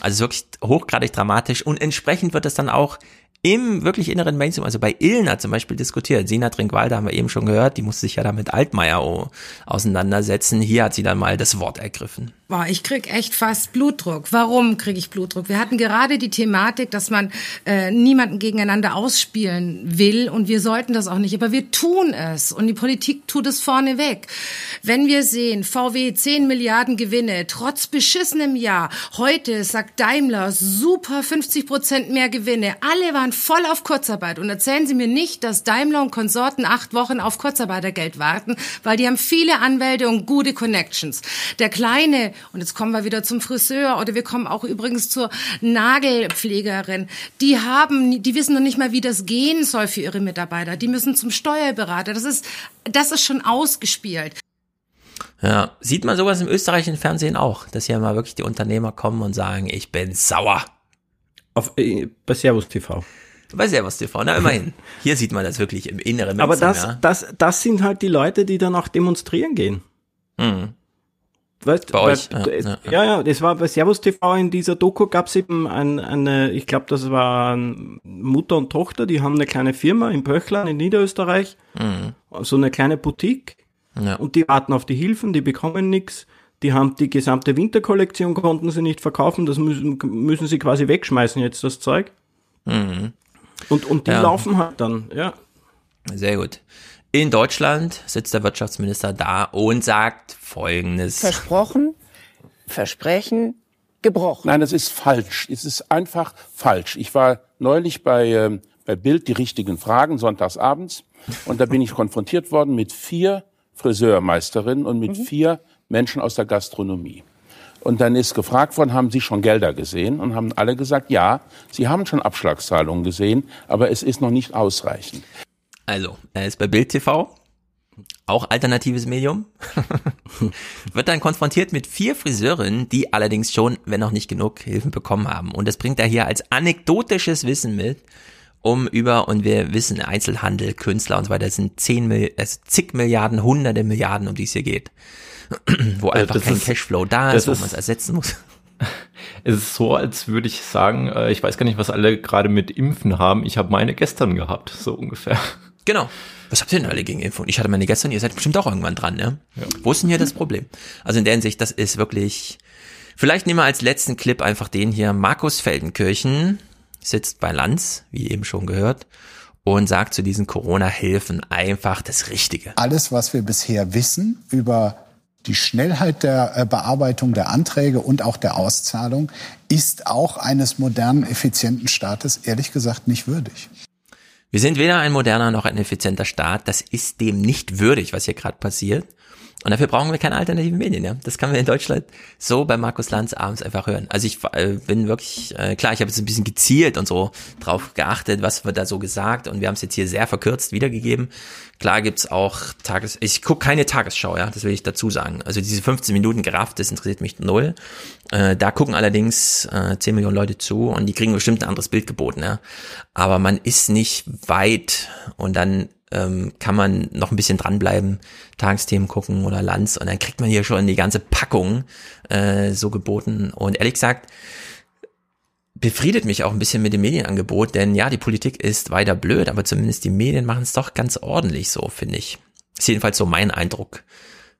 Speaker 1: Also wirklich hochgradig dramatisch und entsprechend wird das dann auch im wirklich inneren Mainstream, also bei Ilna zum Beispiel diskutiert. Sina Trinkwalder haben wir eben schon gehört, die musste sich ja da mit Altmaier auseinandersetzen. Hier hat sie dann mal das Wort ergriffen.
Speaker 51: Boah, ich krieg echt fast Blutdruck. Warum kriege ich Blutdruck? Wir hatten gerade die Thematik, dass man äh, niemanden gegeneinander ausspielen will und wir sollten das auch nicht, aber wir tun es und die Politik tut es vorneweg. Wenn wir sehen, VW 10 Milliarden Gewinne, trotz beschissenem Jahr, heute sagt Daimler super 50 Prozent mehr Gewinne, alle waren voll auf Kurzarbeit und erzählen Sie mir nicht, dass Daimler und Konsorten acht Wochen auf Kurzarbeitergeld warten, weil die haben viele Anwälte und gute Connections. Der kleine und jetzt kommen wir wieder zum Friseur oder wir kommen auch übrigens zur Nagelpflegerin. Die haben, die wissen noch nicht mal, wie das gehen soll für ihre Mitarbeiter. Die müssen zum Steuerberater. Das ist, das ist schon ausgespielt.
Speaker 1: Ja, sieht man sowas im österreichischen Fernsehen auch, dass hier mal wirklich die Unternehmer kommen und sagen, ich bin sauer.
Speaker 9: Auf, äh, bei Servus TV.
Speaker 1: Bei Servus TV, na immerhin. Hier sieht man das wirklich im inneren
Speaker 9: Aber das, ja. das, das sind halt die Leute, die dann auch demonstrieren gehen. Mhm. Weißt, bei euch. Ja, ja, ja, ja, das war bei Servus TV in dieser Doku gab es eben ein, eine, ich glaube, das waren Mutter und Tochter, die haben eine kleine Firma in Pöchland in Niederösterreich, mhm. so eine kleine Boutique ja. und die warten auf die Hilfen, die bekommen nichts. Die haben die gesamte Winterkollektion konnten sie nicht verkaufen, das müssen, müssen sie quasi wegschmeißen jetzt, das Zeug. Mhm. Und, und die laufen halt dann, ja.
Speaker 1: Sehr gut. In Deutschland sitzt der Wirtschaftsminister da und sagt Folgendes.
Speaker 52: Versprochen, Versprechen, gebrochen.
Speaker 39: Nein, das ist falsch. Es ist einfach falsch. Ich war neulich bei, äh, bei Bild die richtigen Fragen, sonntagsabends, und da bin ich konfrontiert worden mit vier Friseurmeisterinnen und mit mhm. vier Menschen aus der Gastronomie. Und dann ist gefragt worden, haben Sie schon Gelder gesehen? Und haben alle gesagt, ja, Sie haben schon Abschlagszahlungen gesehen, aber es ist noch nicht ausreichend.
Speaker 1: Also, er ist bei Bild TV, auch alternatives Medium, wird dann konfrontiert mit vier Friseurinnen, die allerdings schon, wenn noch nicht genug, Hilfen bekommen haben. Und das bringt er hier als anekdotisches Wissen mit, um über, und wir wissen, Einzelhandel, Künstler und so weiter, das sind zehn, also zig Milliarden, hunderte Milliarden, um die es hier geht. wo einfach das kein ist, Cashflow da ist, wo man es ersetzen muss.
Speaker 10: Es ist so, als würde ich sagen, äh, ich weiß gar nicht, was alle gerade mit Impfen haben. Ich habe meine gestern gehabt, so ungefähr.
Speaker 1: Genau. Was habt ihr denn alle gegen Impfung? Ich hatte meine gestern, ihr seid bestimmt auch irgendwann dran, ne? Ja. Wo ist denn hier das Problem? Also in der Hinsicht, das ist wirklich. Vielleicht nehmen wir als letzten Clip einfach den hier. Markus Feldenkirchen sitzt bei Lanz, wie eben schon gehört, und sagt zu diesen Corona-Hilfen einfach das Richtige.
Speaker 36: Alles, was wir bisher wissen über die Schnellheit der äh, Bearbeitung der Anträge und auch der Auszahlung ist auch eines modernen, effizienten Staates ehrlich gesagt nicht würdig.
Speaker 1: Wir sind weder ein moderner noch ein effizienter Staat. Das ist dem nicht würdig, was hier gerade passiert. Und dafür brauchen wir keine alternativen Medien, ja. Das kann man in Deutschland so bei Markus Lanz abends einfach hören. Also ich äh, bin wirklich, äh, klar, ich habe jetzt ein bisschen gezielt und so drauf geachtet, was wird da so gesagt und wir haben es jetzt hier sehr verkürzt wiedergegeben. Klar gibt's auch Tages... Ich gucke keine Tagesschau, ja, das will ich dazu sagen. Also diese 15 Minuten gerafft, das interessiert mich null. Äh, da gucken allerdings äh, 10 Millionen Leute zu und die kriegen bestimmt ein anderes Bild geboten, ja. Aber man ist nicht weit und dann ähm, kann man noch ein bisschen dranbleiben, Tagesthemen gucken oder Lanz und dann kriegt man hier schon die ganze Packung äh, so geboten. Und ehrlich gesagt, befriedet mich auch ein bisschen mit dem Medienangebot, denn ja, die Politik ist weiter blöd, aber zumindest die Medien machen es doch ganz ordentlich so, finde ich. Ist jedenfalls so mein Eindruck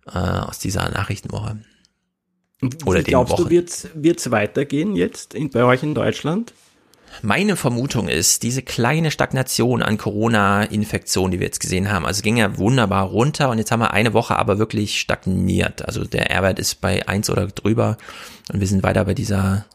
Speaker 1: äh, aus dieser Nachrichtenwoche.
Speaker 9: Oder Wie glaubst Wochen. du, wird's wird's weitergehen jetzt in, bei euch in Deutschland?
Speaker 1: Meine Vermutung ist, diese kleine Stagnation an Corona-Infektionen, die wir jetzt gesehen haben, also ging ja wunderbar runter und jetzt haben wir eine Woche aber wirklich stagniert. Also der R-Wert ist bei eins oder drüber und wir sind weiter bei dieser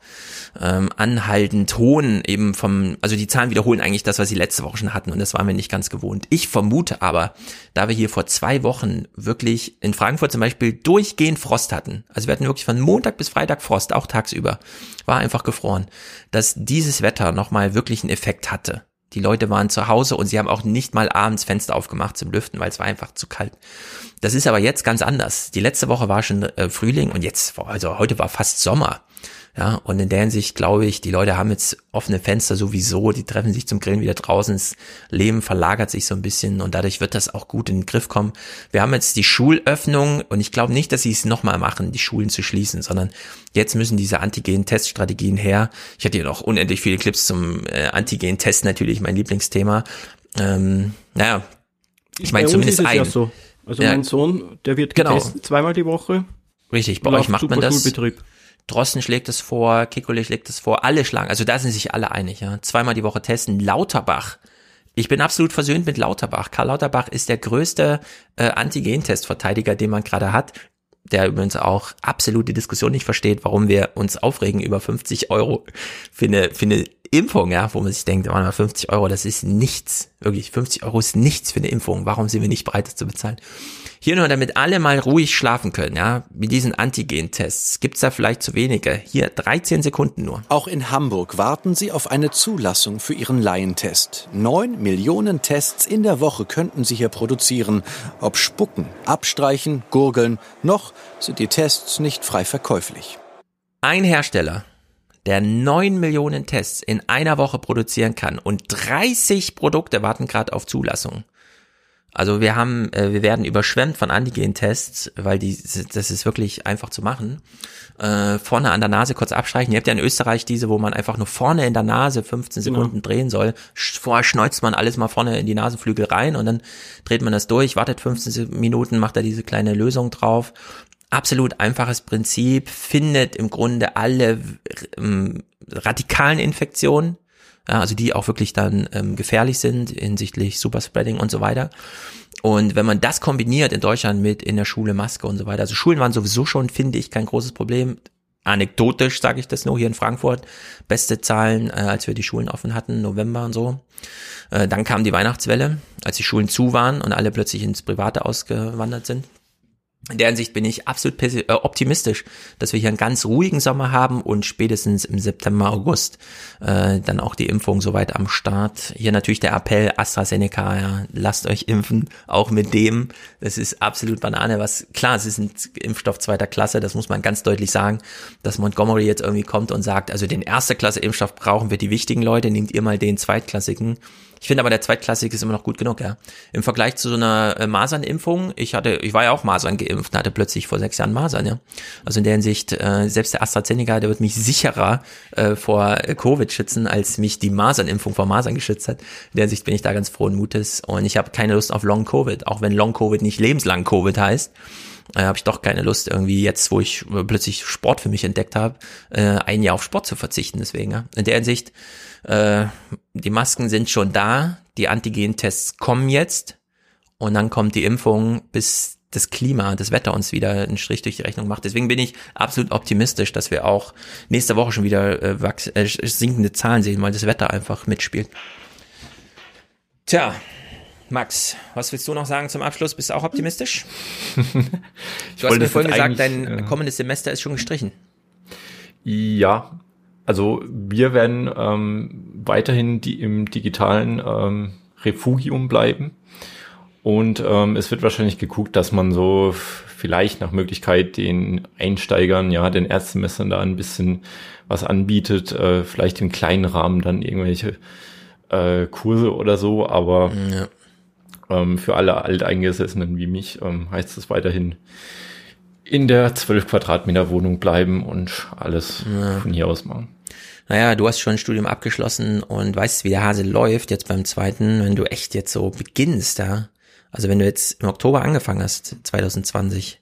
Speaker 1: ähm, anhaltend hohen eben vom, also die Zahlen wiederholen eigentlich das, was sie letzte Woche schon hatten und das waren wir nicht ganz gewohnt. Ich vermute aber, da wir hier vor zwei Wochen wirklich in Frankfurt zum Beispiel durchgehend Frost hatten, also wir hatten wirklich von Montag bis Freitag Frost, auch tagsüber, war einfach gefroren, dass dieses Wetter nochmal wirklich einen Effekt hatte. Die Leute waren zu Hause und sie haben auch nicht mal abends Fenster aufgemacht zum Lüften, weil es war einfach zu kalt. Das ist aber jetzt ganz anders. Die letzte Woche war schon äh, Frühling und jetzt, also heute war fast Sommer. Ja, und in der Hinsicht glaube ich, die Leute haben jetzt offene Fenster sowieso, die treffen sich zum Grillen wieder draußen, das Leben verlagert sich so ein bisschen und dadurch wird das auch gut in den Griff kommen. Wir haben jetzt die Schulöffnung und ich glaube nicht, dass sie es nochmal machen, die Schulen zu schließen, sondern jetzt müssen diese Antigen-Teststrategien her. Ich hatte hier noch unendlich viele Clips zum äh, Antigen-Test, natürlich mein Lieblingsthema. Ähm, naja, ich meine zumindest ein. Ja
Speaker 9: so. Also ja, mein Sohn, der wird genau. getestet zweimal die Woche.
Speaker 1: Richtig, bei euch macht man das. Schulbetrieb. Drossen schlägt es vor, Kikole schlägt es vor, alle schlagen, also da sind sich alle einig, ja. Zweimal die Woche testen. Lauterbach. Ich bin absolut versöhnt mit Lauterbach. Karl Lauterbach ist der größte äh, Antigen-Testverteidiger, den man gerade hat der übrigens auch absolut die Diskussion nicht versteht, warum wir uns aufregen über 50 Euro für eine, für eine Impfung, ja, wo man sich denkt, 50 Euro, das ist nichts. Wirklich, 50 Euro ist nichts für eine Impfung. Warum sind wir nicht bereit, das zu bezahlen? Hier nur, damit alle mal ruhig schlafen können, ja, mit diesen Antigen-Tests. Gibt's da vielleicht zu wenige? Hier 13 Sekunden nur.
Speaker 53: Auch in Hamburg warten Sie auf eine Zulassung für Ihren Laientest. Neun Millionen Tests in der Woche könnten Sie hier produzieren. Ob spucken, abstreichen, gurgeln, noch sind die Tests nicht frei verkäuflich.
Speaker 1: Ein Hersteller der 9 Millionen Tests in einer Woche produzieren kann und 30 Produkte warten gerade auf Zulassung. Also wir haben, äh, wir werden überschwemmt von Antigen-Tests, weil die, das ist wirklich einfach zu machen. Äh, vorne an der Nase kurz abstreichen. Ihr habt ja in Österreich diese, wo man einfach nur vorne in der Nase 15 genau. Sekunden genau. drehen soll. Vorher schneuzt man alles mal vorne in die Nasenflügel rein und dann dreht man das durch, wartet 15 Minuten, macht da diese kleine Lösung drauf absolut einfaches Prinzip, findet im Grunde alle ähm, radikalen Infektionen, ja, also die auch wirklich dann ähm, gefährlich sind hinsichtlich Superspreading und so weiter. Und wenn man das kombiniert in Deutschland mit in der Schule Maske und so weiter, also Schulen waren sowieso schon, finde ich, kein großes Problem. Anekdotisch sage ich das nur hier in Frankfurt. Beste Zahlen, äh, als wir die Schulen offen hatten, November und so. Äh, dann kam die Weihnachtswelle, als die Schulen zu waren und alle plötzlich ins Private ausgewandert sind. In der Hinsicht bin ich absolut äh, optimistisch, dass wir hier einen ganz ruhigen Sommer haben und spätestens im September, August äh, dann auch die Impfung soweit am Start. Hier natürlich der Appell AstraZeneca, ja, lasst euch impfen, auch mit dem. Das ist absolut Banane, was klar, es ist ein Impfstoff zweiter Klasse, das muss man ganz deutlich sagen, dass Montgomery jetzt irgendwie kommt und sagt, also den erste Klasse Impfstoff brauchen wir die wichtigen Leute, nehmt ihr mal den zweitklassigen. Ich finde aber der zweitklassige ist immer noch gut genug, ja. Im Vergleich zu so einer äh, Masernimpfung, ich hatte, ich war ja auch Masern geimpft, hatte plötzlich vor sechs Jahren Masern, ja. Also in der Hinsicht, äh, selbst der AstraZeneca, der wird mich sicherer äh, vor Covid schützen, als mich die Masernimpfung vor Masern geschützt hat. In der Hinsicht bin ich da ganz frohen Mutes und ich habe keine Lust auf Long Covid, auch wenn Long Covid nicht lebenslang Covid heißt äh, habe ich doch keine Lust irgendwie jetzt, wo ich äh, plötzlich Sport für mich entdeckt habe, äh, ein Jahr auf Sport zu verzichten. Deswegen, ja. in der Hinsicht, äh, die Masken sind schon da, die Antigen-Tests kommen jetzt und dann kommt die Impfung, bis das Klima, das Wetter uns wieder einen Strich durch die Rechnung macht. Deswegen bin ich absolut optimistisch, dass wir auch nächste Woche schon wieder äh, äh, sinkende Zahlen sehen, weil das Wetter einfach mitspielt. Tja, Max, was willst du noch sagen zum Abschluss? Bist du auch optimistisch? du hast mir vorhin gesagt, dein äh, kommendes Semester ist schon gestrichen.
Speaker 10: Ja, also wir werden ähm, weiterhin die im digitalen ähm, Refugium bleiben. Und ähm, es wird wahrscheinlich geguckt, dass man so vielleicht nach Möglichkeit den Einsteigern, ja, den Erstsemestern da ein bisschen was anbietet, äh, vielleicht im kleinen Rahmen dann irgendwelche äh, Kurse oder so, aber ja. ähm, für alle Alteingesessenen wie mich ähm, heißt es weiterhin in der 12 Quadratmeter Wohnung bleiben und alles ja. von hier aus machen.
Speaker 1: Naja, du hast schon ein Studium abgeschlossen und weißt, wie der Hase läuft jetzt beim zweiten, wenn du echt jetzt so beginnst da Also wenn du jetzt im Oktober angefangen hast, 2020,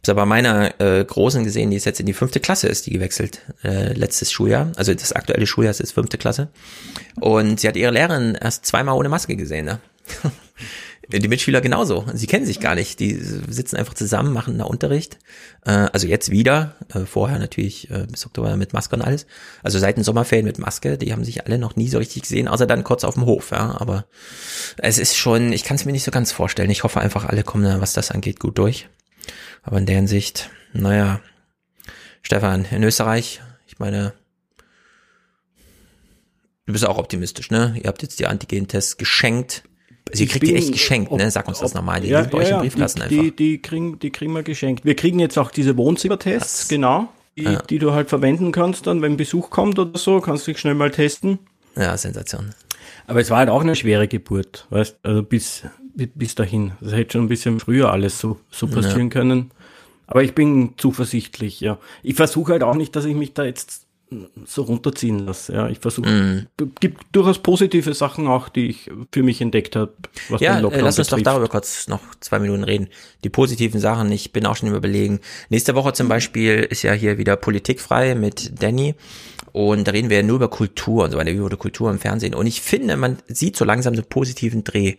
Speaker 1: ich habe aber meiner äh, Großen gesehen, die ist jetzt in die fünfte Klasse, ist die gewechselt, äh, letztes Schuljahr. Also das aktuelle Schuljahr ist fünfte Klasse. Und sie hat ihre Lehrerin erst zweimal ohne Maske gesehen. Ne? Die Mitschüler genauso. Sie kennen sich gar nicht. Die sitzen einfach zusammen, machen da Unterricht. Äh, also jetzt wieder. Äh, vorher natürlich äh, bis Oktober mit Maske und alles. Also seit den Sommerferien mit Maske. Die haben sich alle noch nie so richtig gesehen, außer dann kurz auf dem Hof. Ja, aber es ist schon. Ich kann es mir nicht so ganz vorstellen. Ich hoffe einfach, alle kommen, da, was das angeht, gut durch. Aber in der Hinsicht, naja, Stefan, in Österreich, ich meine, du bist auch optimistisch, ne? Ihr habt jetzt die Antigen-Tests geschenkt. Sie kriegt die echt geschenkt, ne? Sag uns das nochmal. Die
Speaker 9: ja,
Speaker 1: bei euch
Speaker 9: ja,
Speaker 1: im Briefkasten
Speaker 9: die,
Speaker 1: einfach.
Speaker 9: Die, die, kriegen, die kriegen wir geschenkt. Wir kriegen jetzt auch diese Wohnzimmertests, genau, die,
Speaker 1: Ja.
Speaker 9: die du halt verwenden kannst, dann, wenn Besuch kommt oder so, kannst du dich schnell mal testen.
Speaker 1: Ja, Sensation.
Speaker 9: Aber es war halt auch eine schwere Geburt, weißt, also bis, bis, dahin. Das hätte schon ein bisschen früher alles so, so
Speaker 1: Ja.
Speaker 9: passieren können. Aber ich bin zuversichtlich, ja. Ich versuche halt auch nicht, dass ich mich da jetzt so runterziehen lasse. Ja, ich versuche,
Speaker 1: Mhm.
Speaker 9: gibt durchaus positive Sachen auch, die ich für mich entdeckt habe, was
Speaker 1: Ja,
Speaker 9: den
Speaker 1: äh,
Speaker 9: Lockdown
Speaker 1: lass uns doch
Speaker 9: betrifft.
Speaker 1: darüber kurz noch zwei Minuten reden. Die positiven Sachen, ich bin auch schon überlegen. Nächste Woche zum Beispiel ist ja hier wieder politikfrei mit Danny. Und da reden wir ja nur über Kultur und so weiter, über Kultur im Fernsehen. Und ich finde, man sieht so langsam so einen positiven Dreh.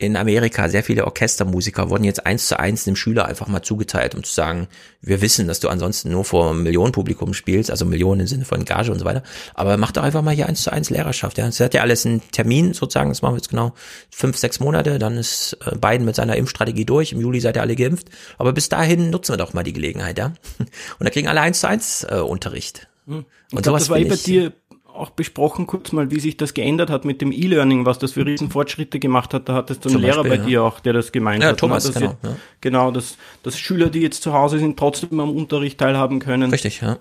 Speaker 1: In Amerika, sehr viele Orchestermusiker wurden jetzt eins zu eins dem Schüler einfach mal zugeteilt, um zu sagen, wir wissen, dass du ansonsten nur vor Millionenpublikum spielst, also Millionen im Sinne von Gage und so weiter. Aber mach doch einfach mal hier eins zu eins Lehrerschaft. Ja, es hat ja alles einen Termin sozusagen, das machen wir jetzt genau fünf, sechs Monate, dann ist äh, Biden mit seiner Impfstrategie durch, im Juli seid ihr alle geimpft. Aber bis dahin nutzen wir doch mal die Gelegenheit, ja. Und da kriegen alle eins zu eins äh, Unterricht.
Speaker 9: Hm. Ich
Speaker 1: Und
Speaker 9: glaube,
Speaker 1: sowas
Speaker 9: das war eh bei
Speaker 1: ich-
Speaker 9: dir auch besprochen, kurz mal, wie sich das geändert hat mit dem E-Learning, was das für Riesenfortschritte gemacht hat. Da hattest du einen
Speaker 1: Zum
Speaker 9: Lehrer
Speaker 1: Beispiel,
Speaker 9: bei
Speaker 1: ja.
Speaker 9: dir auch, der das gemeint
Speaker 1: Ja,
Speaker 9: hat.
Speaker 1: Thomas,
Speaker 9: dass
Speaker 1: genau,
Speaker 9: sie-
Speaker 1: ja.
Speaker 9: Genau, dass, dass Schüler, die jetzt zu Hause sind, trotzdem am Unterricht teilhaben können.
Speaker 1: Richtig, ja.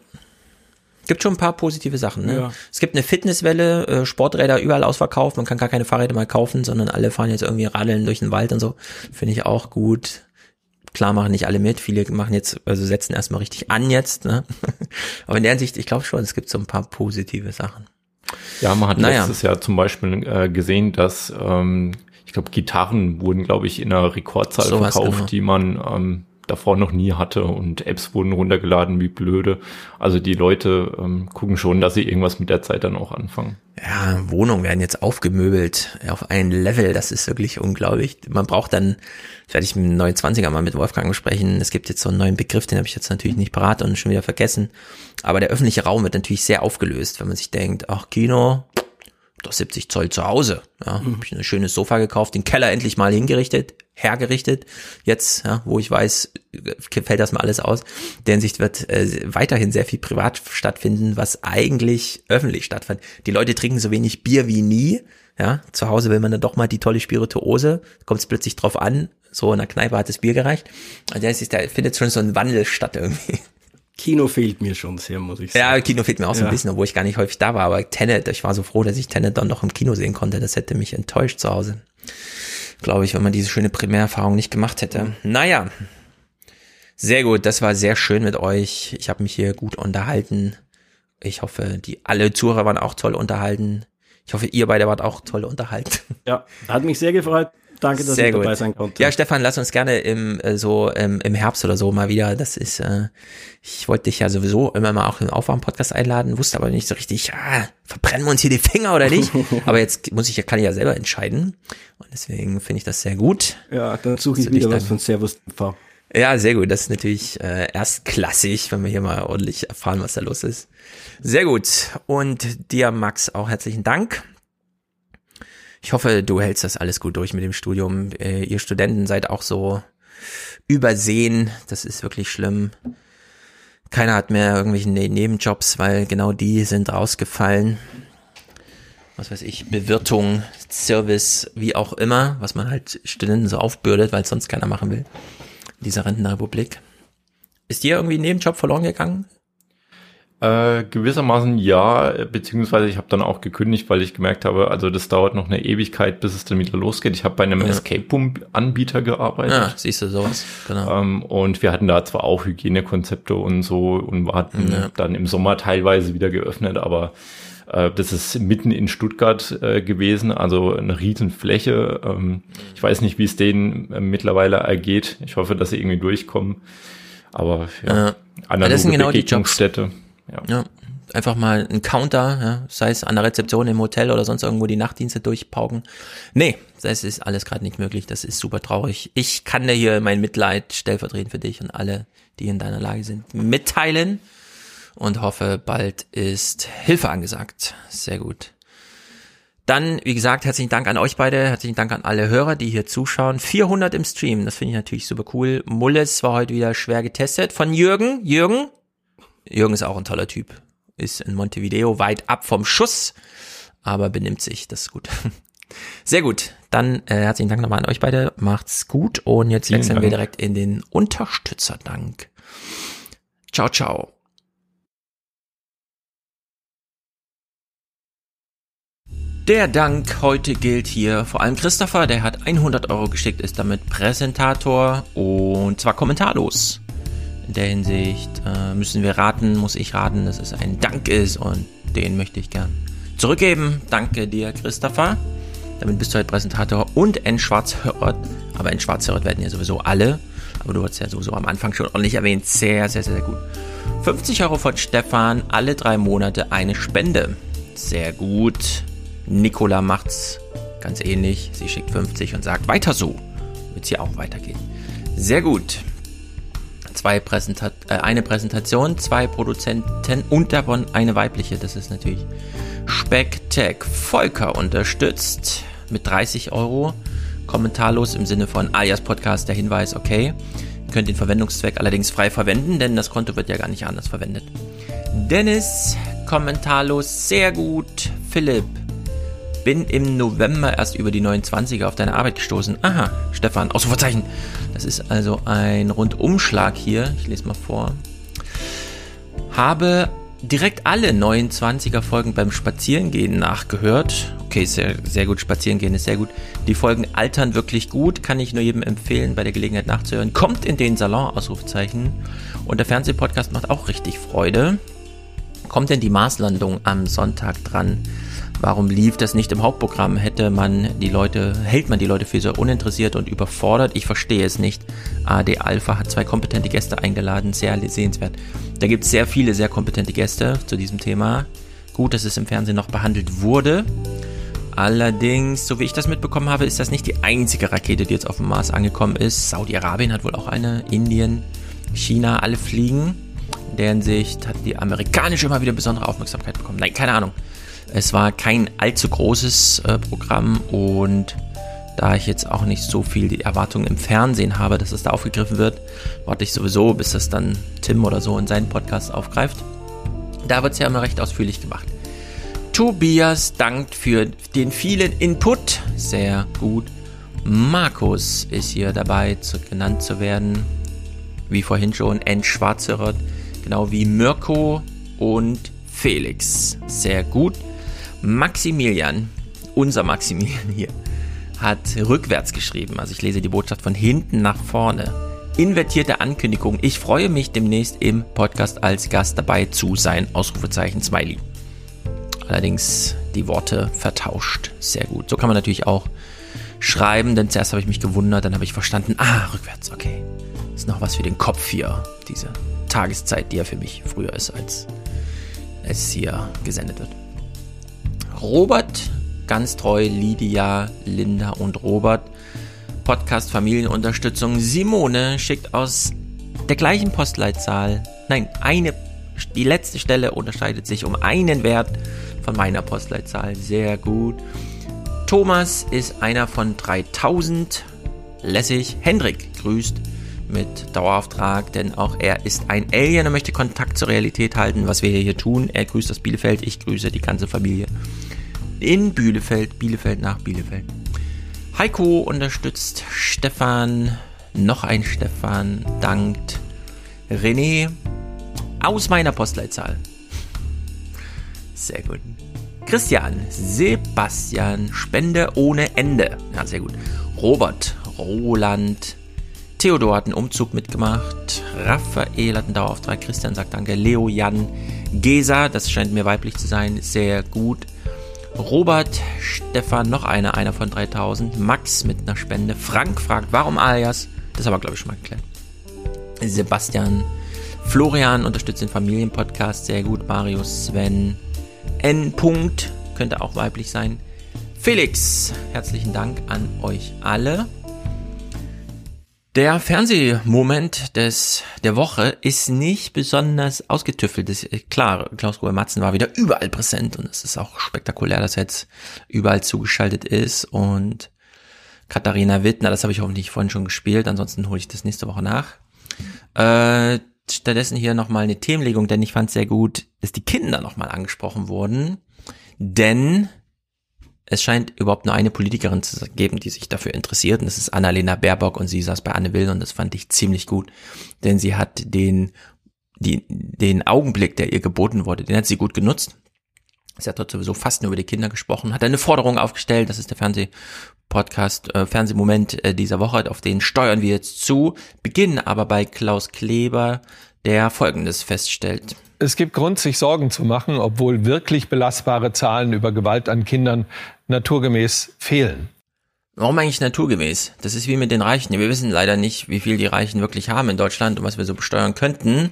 Speaker 1: Gibt schon ein paar positive Sachen. Ne?
Speaker 9: Ja.
Speaker 1: Es gibt eine Fitnesswelle, äh, Sporträder überall ausverkauft. Man kann gar keine Fahrräder mehr kaufen, sondern alle fahren jetzt irgendwie radeln durch den Wald und so. Finde ich auch gut. Klar machen nicht alle mit. Viele machen jetzt, also setzen erstmal richtig an jetzt. Ne? Aber in der Hinsicht, ich glaube schon, es gibt so ein paar positive Sachen.
Speaker 10: Ja, man hat
Speaker 1: Naja.
Speaker 10: letztes Jahr zum Beispiel äh, gesehen, dass ähm, ich glaube, Gitarren wurden, glaube ich, in einer Rekordzahl
Speaker 1: Sowas,
Speaker 10: verkauft,
Speaker 1: genau.
Speaker 10: die man ähm, davor noch nie hatte und Apps wurden runtergeladen wie blöde. Also die Leute ähm, gucken schon, dass sie irgendwas mit der Zeit dann auch anfangen.
Speaker 1: Ja, Wohnungen werden jetzt aufgemöbelt auf ein Level, das ist wirklich unglaublich. Man braucht dann, das werde ich mit dem 29er mal mit Wolfgang besprechen, es gibt jetzt so einen neuen Begriff, den habe ich jetzt natürlich nicht parat und schon wieder vergessen. Aber der öffentliche Raum wird natürlich sehr aufgelöst, wenn man sich denkt, ach Kino, doch 70 Zoll zu Hause. Ja,
Speaker 9: Mhm.
Speaker 1: habe ich ein schönes Sofa gekauft, den Keller endlich mal hingerichtet, hergerichtet. Jetzt, ja, wo ich weiß, fällt das mal alles aus. Der Hinsicht wird äh, weiterhin sehr viel privat stattfinden, was eigentlich öffentlich stattfindet. Die Leute trinken so wenig Bier wie nie. Ja, zu Hause will man dann doch mal die tolle Spirituose. Kommt es plötzlich drauf an. So in der Kneipe hat das Bier gereicht. Und der ist, da findet schon so ein Wandel statt irgendwie.
Speaker 9: Kino fehlt mir schon sehr, muss ich sagen.
Speaker 1: Ja, Kino fehlt mir auch so
Speaker 9: Ja.
Speaker 1: ein bisschen, obwohl ich gar nicht häufig da war. Aber Tenet, ich war so froh, dass ich Tenet dann noch im Kino sehen konnte. Das hätte mich enttäuscht zu Hause. Glaube ich, wenn man diese schöne Primärerfahrung nicht gemacht hätte. Naja, sehr gut. Das war sehr schön mit euch. Ich habe mich hier gut unterhalten. Ich hoffe, die alle Zuhörer waren auch toll unterhalten. Ich hoffe, ihr beide wart auch toll unterhalten.
Speaker 9: Ja, hat mich sehr gefreut. Danke, dass
Speaker 1: Sehr
Speaker 9: ich dabei
Speaker 1: gut.
Speaker 9: sein konnte.
Speaker 1: Ja, Stefan, lass uns gerne im äh, so ähm, im Herbst oder so mal wieder. Das ist, äh, ich wollte dich ja sowieso immer mal auch im Aufwärm-Podcast einladen, wusste aber nicht so richtig, ah, verbrennen wir uns hier die Finger oder nicht. aber jetzt muss ich ja, kann ich ja selber entscheiden. Und deswegen finde ich das sehr gut.
Speaker 9: Ja, dann suche ich
Speaker 1: dich
Speaker 9: wieder was von Servus TV.
Speaker 1: Ja, sehr gut. Das ist natürlich äh, erstklassig, wenn wir hier mal ordentlich erfahren, was da los ist. Sehr gut. Und dir, Max, auch herzlichen Dank. Ich hoffe, du hältst das alles gut durch mit dem Studium. Äh, ihr Studenten seid auch so übersehen. Das ist wirklich schlimm. Keiner hat mehr irgendwelche Ne- Nebenjobs, weil genau die sind rausgefallen. Was weiß ich, Bewirtung, Service, wie auch immer, was man halt Studenten so aufbürdet, weil sonst keiner machen will. In dieser Rentenrepublik. Ist dir irgendwie ein Nebenjob verloren gegangen?
Speaker 10: Äh, gewissermaßen ja, beziehungsweise ich habe dann auch gekündigt, weil ich gemerkt habe, also das dauert noch eine Ewigkeit, bis es dann wieder losgeht. Ich habe bei einem
Speaker 1: Ja.
Speaker 10: Escape Room Anbieter gearbeitet.
Speaker 1: Ja, siehst du sowas, genau.
Speaker 10: Ähm, und wir hatten da zwar auch Hygienekonzepte und so und hatten
Speaker 1: Ja.
Speaker 10: dann im Sommer teilweise wieder geöffnet, aber Äh, das ist mitten in Stuttgart äh, gewesen, also eine Riesenfläche. Ähm, ich weiß nicht, wie es denen äh, mittlerweile ergeht. Ich hoffe, dass sie irgendwie durchkommen. Aber ja,
Speaker 1: äh, analoge das sind genau
Speaker 10: Begegnungsstätte.
Speaker 1: Ja. ja. Einfach mal ein Counter, ja, sei es an der Rezeption im Hotel oder sonst irgendwo die Nachtdienste durchpauken. Nee, das ist alles gerade nicht möglich. Das ist super traurig. Ich kann dir hier mein Mitleid stellvertretend für dich und alle, die in deiner Lage sind, mitteilen und hoffe, bald ist Hilfe angesagt. Sehr gut. Dann, wie gesagt, herzlichen Dank an euch beide, herzlichen Dank an alle Hörer, die hier zuschauen. 400 im Stream, das finde ich natürlich super cool. Mulles war heute wieder schwer getestet. Von Jürgen, Jürgen, Jürgen ist auch ein toller Typ, ist in Montevideo weit ab vom Schuss, aber benimmt sich, das ist gut. Sehr gut, dann äh, herzlichen Dank nochmal an euch beide, macht's gut und jetzt Vielen wechseln Dank. wir direkt in den Unterstützerdank. Ciao, ciao. Der Dank heute gilt hier vor allem Christopher, der hat 100 Euro geschickt, ist damit Präsentator und zwar kommentarlos. In der Hinsicht äh, müssen wir raten, muss ich raten, dass es ein Dank ist und den möchte ich gern zurückgeben. Danke dir, Christopher. Damit bist du halt Präsentator und N Schwarzhört. Aber N Schwarzhört werden ja sowieso alle. Aber du hast ja sowieso am Anfang schon ordentlich erwähnt. Sehr, sehr, sehr gut. 50 Euro von Stefan, alle drei Monate eine Spende. Sehr gut. Nicola macht's ganz ähnlich. Sie schickt 50 und sagt weiter so. Wird sie auch weitergehen. Sehr gut. Zwei Präsentat äh, eine Präsentation, zwei Produzenten und davon eine weibliche. Das ist natürlich Specktech. Volker unterstützt mit 30 Euro. Kommentarlos im Sinne von alias Podcast der Hinweis, okay. Ihr könnt den Verwendungszweck allerdings frei verwenden, denn das Konto wird ja gar nicht anders verwendet. Dennis, kommentarlos, sehr gut. Philipp, bin im November erst über die 29er auf deine Arbeit gestoßen. Aha, Stefan, Ausrufezeichen. Das ist also ein Rundumschlag hier. Ich lese mal vor. Habe direkt alle 29er Folgen beim Spazierengehen nachgehört. Okay, sehr, sehr gut. Spazierengehen ist sehr gut. Die Folgen altern wirklich gut. Kann ich nur jedem empfehlen, bei der Gelegenheit nachzuhören. Kommt in den Salon, Ausrufezeichen. Und der Fernsehpodcast macht auch richtig Freude. Kommt denn die Marslandung am Sonntag dran? Warum lief das nicht im Hauptprogramm? Hätte man die Leute, hält man die Leute für so uninteressiert und überfordert? Ich verstehe es nicht. AD Alpha hat zwei kompetente Gäste eingeladen, sehr sehenswert. Da gibt es sehr viele sehr kompetente Gäste zu diesem Thema. Gut, dass es im Fernsehen noch behandelt wurde. Allerdings, so wie ich das mitbekommen habe, ist das nicht die einzige Rakete, die jetzt auf dem Mars angekommen ist. Saudi-Arabien hat wohl auch eine, Indien, China, alle fliegen. In der Hinsicht hat die amerikanische immer wieder besondere Aufmerksamkeit bekommen. Nein, keine Ahnung. Es war kein allzu großes äh, Programm und da ich jetzt auch nicht so viel die Erwartungen im Fernsehen habe, dass es da aufgegriffen wird, warte ich sowieso, bis das dann Tim oder so in seinen Podcast aufgreift. Da wird es ja immer recht ausführlich gemacht. Tobias dankt für den vielen Input. Sehr gut. Markus ist hier dabei, zu, genannt zu werden. Wie vorhin schon, N. Schwarzerott. Genau wie Mirko und Felix. Sehr gut. Maximilian, unser Maximilian hier, hat rückwärts geschrieben. Also ich lese die Botschaft von hinten nach vorne. Invertierte Ankündigung. Ich freue mich demnächst im Podcast als Gast dabei zu sein. Ausrufezeichen Smiley. Allerdings die Worte vertauscht. Sehr gut. So kann man natürlich auch schreiben, denn zuerst habe ich mich gewundert, dann habe ich verstanden, ah, rückwärts, okay. Ist noch was für den Kopf hier. Diese Tageszeit, die ja für mich früher ist, als es hier gesendet wird. Robert, ganz treu, Lydia, Linda und Robert. Podcast Familienunterstützung. Simone schickt aus der gleichen Postleitzahl. Nein, eine, die letzte Stelle unterscheidet sich um einen Wert von meiner Postleitzahl. Sehr gut. Thomas ist einer von 3000. Lässig. Hendrik grüßt mit Dauerauftrag, denn auch er ist ein Alien und möchte Kontakt zur Realität halten, was wir hier tun. Er grüßt das Bielefeld, ich grüße die ganze Familie in Bielefeld, Bielefeld nach Bielefeld. Heiko unterstützt Stefan, noch ein Stefan dankt René aus meiner Postleitzahl. Sehr gut. Christian, Sebastian, Spende ohne Ende. Ja, sehr gut. Robert, Roland, Theodor hat einen Umzug mitgemacht. Raphael hat einen Dauerauftrag. Christian sagt Danke. Leo, Jan, Gesa, das scheint mir weiblich zu sein, sehr gut. Robert, Stefan, noch einer, einer von 3000. Max mit einer Spende. Frank fragt, warum alias? Das haben wir, glaube ich, schon mal geklärt. Sebastian, Florian unterstützt den Familienpodcast sehr gut. Marius, Sven, N. Könnte auch weiblich sein. Felix, herzlichen Dank an euch alle. Der Fernsehmoment des, der Woche ist nicht besonders ausgetüffelt. Das, klar, Klaus-Ruhe Matzen war wieder überall präsent und es ist auch spektakulär, dass er jetzt überall zugeschaltet ist und Katharina Wittner, das habe ich hoffentlich vorhin schon gespielt, ansonsten hole ich das nächste Woche nach. Äh, stattdessen hier nochmal eine Themenlegung, denn ich fand sehr gut, dass die Kinder nochmal angesprochen wurden, denn es scheint überhaupt nur eine Politikerin zu geben, die sich dafür interessiert. Und das ist Annalena Baerbock und sie saß bei Anne Will und das fand ich ziemlich gut. Denn sie hat den, die, den Augenblick, der ihr geboten wurde, den hat sie gut genutzt. Sie hat dort sowieso fast nur über die Kinder gesprochen, hat eine Forderung aufgestellt, das ist der Fernsehpodcast, äh, Fernsehmoment äh, dieser Woche, auf den steuern wir jetzt zu, beginnen aber bei Klaus Kleber, der Folgendes feststellt.
Speaker 54: Es gibt Grund, sich Sorgen zu machen, obwohl wirklich belastbare Zahlen über Gewalt an Kindern naturgemäß fehlen.
Speaker 1: Warum eigentlich naturgemäß? Das ist wie mit den Reichen. Wir wissen leider nicht, wie viel die Reichen wirklich haben in Deutschland und was wir so besteuern könnten.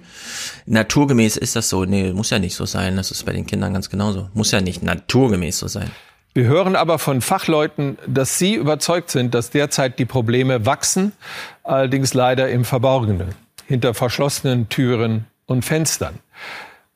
Speaker 1: Naturgemäß ist das so. Nee, muss ja nicht so sein. Das ist bei den Kindern ganz genauso. Muss ja nicht naturgemäß so sein.
Speaker 54: Wir hören aber von Fachleuten, dass sie überzeugt sind, dass derzeit die Probleme wachsen, allerdings leider im Verborgenen, hinter verschlossenen Türen und Fenstern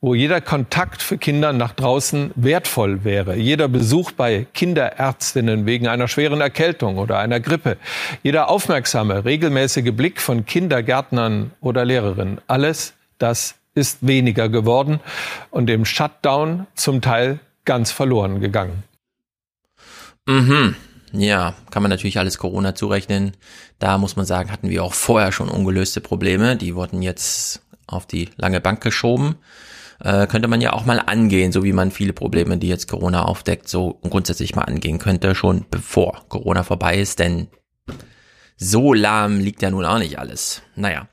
Speaker 54: wo jeder Kontakt für Kinder nach draußen wertvoll wäre. Jeder Besuch bei Kinderärztinnen wegen einer schweren Erkältung oder einer Grippe. Jeder aufmerksame, regelmäßige Blick von Kindergärtnern oder Lehrerinnen. Alles das ist weniger geworden und im Shutdown zum Teil ganz verloren gegangen.
Speaker 1: Mhm. Ja, kann man natürlich alles Corona zurechnen. Da muss man sagen, hatten wir auch vorher schon ungelöste Probleme. Die wurden jetzt auf die lange Bank geschoben äh, könnte man ja auch mal angehen, so wie man viele Probleme, die jetzt Corona aufdeckt, so grundsätzlich mal angehen könnte, schon bevor Corona vorbei ist, denn so lahm liegt ja nun auch nicht alles. Naja.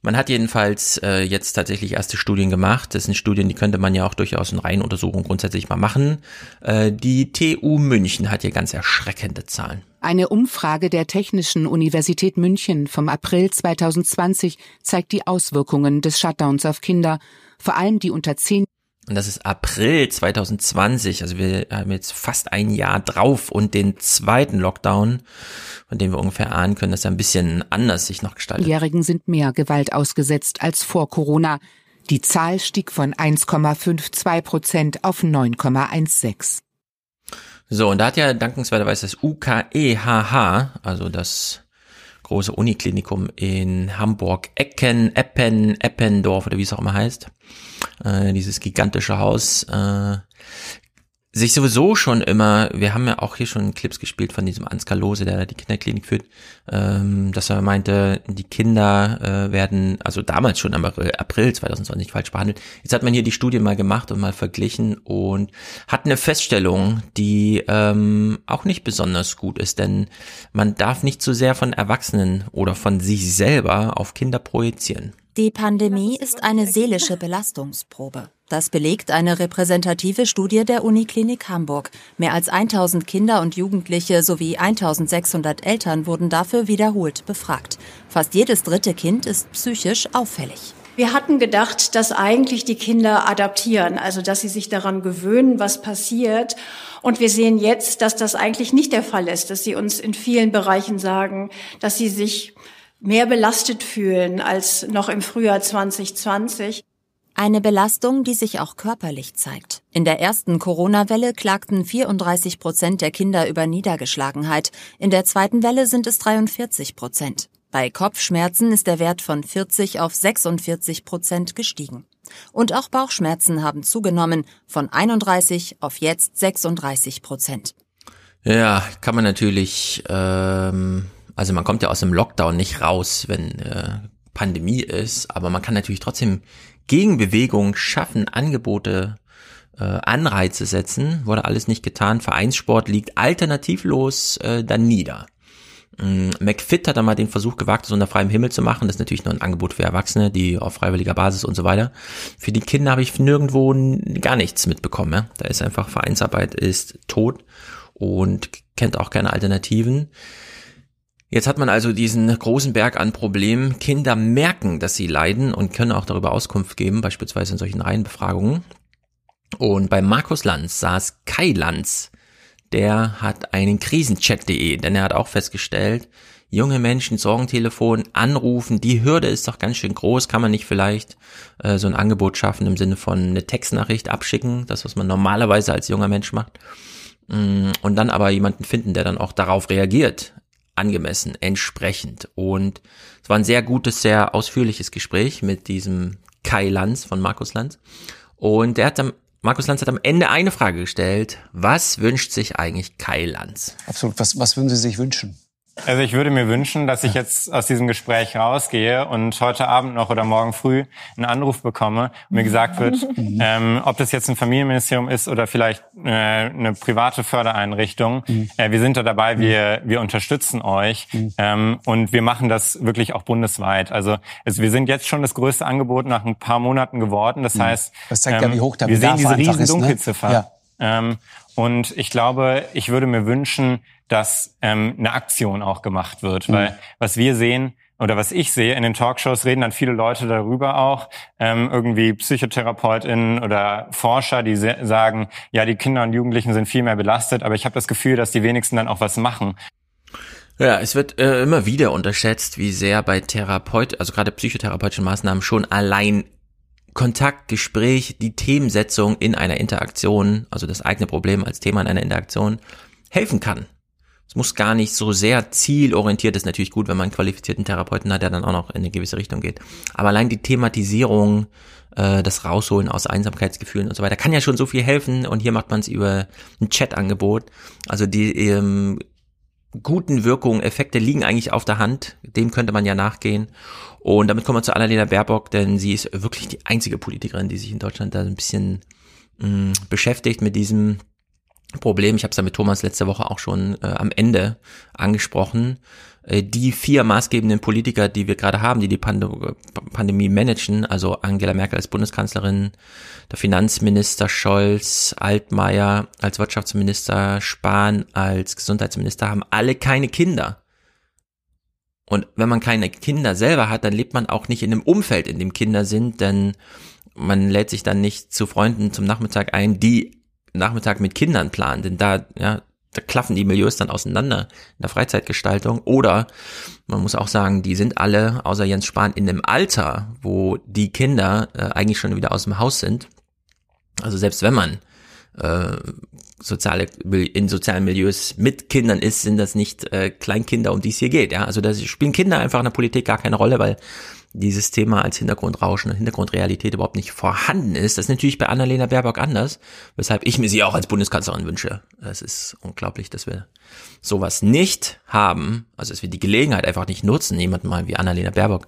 Speaker 1: Man hat jedenfalls äh, jetzt tatsächlich erste Studien gemacht. Das sind Studien, die könnte man ja auch durchaus in Reihenuntersuchungen grundsätzlich mal machen. Äh, die TU München hat hier ganz erschreckende Zahlen.
Speaker 55: Eine Umfrage der Technischen Universität München vom April 2020 zeigt die Auswirkungen des Shutdowns auf Kinder vor allem die unter zehn
Speaker 1: und das ist April 2020, also wir haben jetzt fast ein Jahr drauf und den zweiten Lockdown, von dem wir ungefähr ahnen können, dass er ein bisschen anders sich noch gestaltet.
Speaker 55: Jährigen sind mehr Gewalt ausgesetzt als vor Corona. Die Zahl stieg von 1,52 Prozent auf 9,16.
Speaker 1: So, und da hat ja dankenswerterweise das UKEHH, also das große Uniklinikum in Hamburg, Ecken, Eppen, Eppendorf oder wie es auch immer heißt. Äh, dieses gigantische Haus. Äh, sich sowieso schon immer, wir haben ja auch hier schon Clips gespielt von diesem Ansgar Lose, der da die Kinderklinik führt, ähm, dass er meinte, die Kinder äh, werden, also damals schon im April 2020 falsch behandelt. Jetzt hat man hier die Studie mal gemacht und mal verglichen und hat eine Feststellung, die ähm, auch nicht besonders gut ist, denn man darf nicht zu sehr von Erwachsenen oder von sich selber auf Kinder projizieren.
Speaker 56: Die Pandemie ist eine seelische Belastungsprobe. Das belegt eine repräsentative Studie der Uniklinik Hamburg. Mehr als 1000 Kinder und Jugendliche sowie 1600 Eltern wurden dafür wiederholt befragt. Fast jedes dritte Kind ist psychisch auffällig.
Speaker 57: Wir hatten gedacht, dass eigentlich die Kinder adaptieren, also dass sie sich daran gewöhnen, was passiert. Und wir sehen jetzt, dass das eigentlich nicht der Fall ist, dass sie uns in vielen Bereichen sagen, dass sie sich mehr belastet fühlen als noch im Frühjahr 2020.
Speaker 56: Eine Belastung, die sich auch körperlich zeigt. In der ersten Corona-Welle klagten 34 Prozent der Kinder über Niedergeschlagenheit. In der zweiten Welle sind es 43 Prozent. Bei Kopfschmerzen ist der Wert von 40 auf 46 Prozent gestiegen. Und auch Bauchschmerzen haben zugenommen von 31 auf jetzt 36 Prozent.
Speaker 1: Ja, kann man natürlich ähm, also man kommt ja aus dem Lockdown nicht raus, wenn äh, Pandemie ist, aber man kann natürlich trotzdem Gegenbewegung schaffen, Angebote, äh, Anreize setzen. Wurde alles nicht getan. Vereinssport liegt alternativlos äh, dann nieder. Mm, McFit hat da mal den Versuch gewagt, das unter freiem Himmel zu machen. Das ist natürlich nur ein Angebot für Erwachsene, die auf freiwilliger Basis und so weiter. Für die Kinder habe ich nirgendwo gar nichts mitbekommen. Ja? Da ist einfach Vereinsarbeit ist tot und kennt auch keine Alternativen. Jetzt hat man also diesen großen Berg an Problemen. Kinder merken, dass sie leiden und können auch darüber Auskunft geben, beispielsweise in solchen Reihenbefragungen. Und bei Markus Lanz saß Kai Lanz, der hat einen Krisenchat.de, denn er hat auch festgestellt, junge Menschen, Sorgentelefon, anrufen, die Hürde ist doch ganz schön groß, kann man nicht vielleicht äh, so ein Angebot schaffen im Sinne von eine Textnachricht abschicken, das, was man normalerweise als junger Mensch macht, mm, und dann aber jemanden finden, der dann auch darauf reagiert, angemessen, entsprechend. Und es war ein sehr gutes, sehr ausführliches Gespräch mit diesem Kai Lanz von Markus Lanz. Und der hat am Markus Lanz hat am Ende eine Frage gestellt. Was wünscht sich eigentlich Kai Lanz?
Speaker 58: Absolut. Was, was würden Sie sich wünschen?
Speaker 59: Also ich würde mir wünschen, dass ich jetzt aus diesem Gespräch rausgehe und heute Abend noch oder morgen früh einen Anruf bekomme und mir gesagt wird, mhm. ähm, ob das jetzt ein Familienministerium ist oder vielleicht äh, eine private Fördereinrichtung. Mhm. Äh, wir sind da dabei, mhm. wir, wir unterstützen euch ähm, und wir machen das wirklich auch bundesweit. Also, also wir sind jetzt schon das größte Angebot nach ein paar Monaten geworden. Das heißt,
Speaker 58: das zeigt ähm, ja, wie hoch der
Speaker 59: wir
Speaker 58: sehen
Speaker 59: diese riesen
Speaker 58: ist,
Speaker 59: ne? Dunkelziffer. Ja. Ähm, und ich glaube, ich würde mir wünschen, dass ähm, eine Aktion auch gemacht wird. Mhm. Weil was wir sehen, oder was ich sehe in den Talkshows, reden dann viele Leute darüber auch, ähm, irgendwie PsychotherapeutInnen oder Forscher, die sagen, ja, die Kinder und Jugendlichen sind viel mehr belastet, aber ich habe das Gefühl, dass die wenigsten dann auch was machen.
Speaker 1: Ja, es wird äh, immer wieder unterschätzt, wie sehr bei Therapeut, also gerade psychotherapeutischen Maßnahmen schon allein Kontakt, Gespräch, die Themensetzung in einer Interaktion, also das eigene Problem als Thema in einer Interaktion, helfen kann. Es muss gar nicht so sehr zielorientiert, ist natürlich gut, wenn man einen qualifizierten Therapeuten hat, der dann auch noch in eine gewisse Richtung geht. Aber allein die Thematisierung, äh, das Rausholen aus Einsamkeitsgefühlen und so weiter, kann ja schon so viel helfen. Und hier macht man es über ein Chat-Angebot. Also die ähm, guten Wirkungen, Effekte liegen eigentlich auf der Hand. Dem könnte man ja nachgehen. Und damit kommen wir zu Annalena Baerbock, denn sie ist wirklich die einzige Politikerin, die sich in Deutschland da ein bisschen mh, mm, beschäftigt mit diesem Problem. Ich habe es ja mit Thomas letzte Woche auch schon äh, am Ende angesprochen. Äh, die vier maßgebenden Politiker, die wir gerade haben, die die Pand Pandemie managen, also Angela Merkel als Bundeskanzlerin, der Finanzminister Scholz, Altmaier als Wirtschaftsminister, Spahn als Gesundheitsminister, haben alle keine Kinder. Und wenn man keine Kinder selber hat, dann lebt man auch nicht in einem Umfeld, in dem Kinder sind, denn man lädt sich dann nicht zu Freunden zum Nachmittag ein, die Nachmittag mit Kindern planen, denn da, ja, da klaffen die Milieus dann auseinander in der Freizeitgestaltung. Oder man muss auch sagen, die sind alle, außer Jens Spahn, in einem Alter, wo die Kinder äh, eigentlich schon wieder aus dem Haus sind. Also selbst wenn man äh, soziale in sozialen Milieus mit Kindern ist, sind das nicht äh, Kleinkinder, um die es hier geht. Ja, also da spielen Kinder einfach in der Politik gar keine Rolle, weil dieses Thema als Hintergrundrauschen und Hintergrundrealität überhaupt nicht vorhanden ist. Das ist natürlich bei Annalena Baerbock anders, weshalb ich mir sie auch als Bundeskanzlerin wünsche. Es ist unglaublich, dass wir sowas nicht haben, also dass wir die Gelegenheit einfach nicht nutzen, jemanden mal wie Annalena Baerbock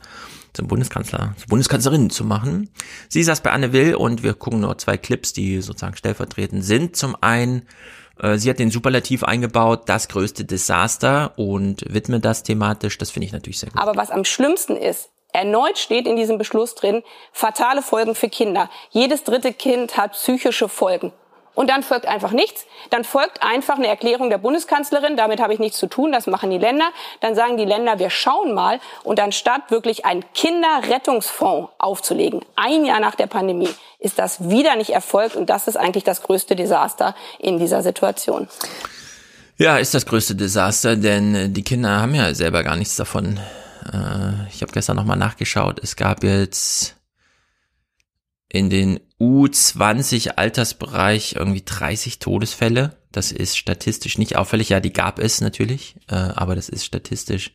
Speaker 1: zum Bundeskanzler, zur Bundeskanzlerin zu machen. Sie saß bei Anne Will und wir gucken nur zwei Clips, die sozusagen stellvertretend sind. Zum einen, äh, sie hat den Superlativ eingebaut, das größte Desaster und widmet das thematisch. Das finde ich natürlich sehr gut.
Speaker 60: Aber was am schlimmsten ist, Erneut steht in diesem Beschluss drin, fatale Folgen für Kinder. Jedes dritte Kind hat psychische Folgen. Und dann folgt einfach nichts. Dann folgt einfach eine Erklärung der Bundeskanzlerin, damit habe ich nichts zu tun, das machen die Länder. Dann sagen die Länder, wir schauen mal. Und anstatt wirklich einen Kinderrettungsfonds aufzulegen, ein Jahr nach der Pandemie, ist das wieder nicht erfolgt. Und das ist eigentlich das größte Desaster in dieser Situation.
Speaker 1: Ja, ist das größte Desaster, denn die Kinder haben ja selber gar nichts davon. Äh, ich habe gestern nochmal nachgeschaut. Es gab jetzt in den U20 Altersbereich irgendwie 30 Todesfälle. Das ist statistisch nicht auffällig. Ja, die gab es natürlich, äh, aber das ist statistisch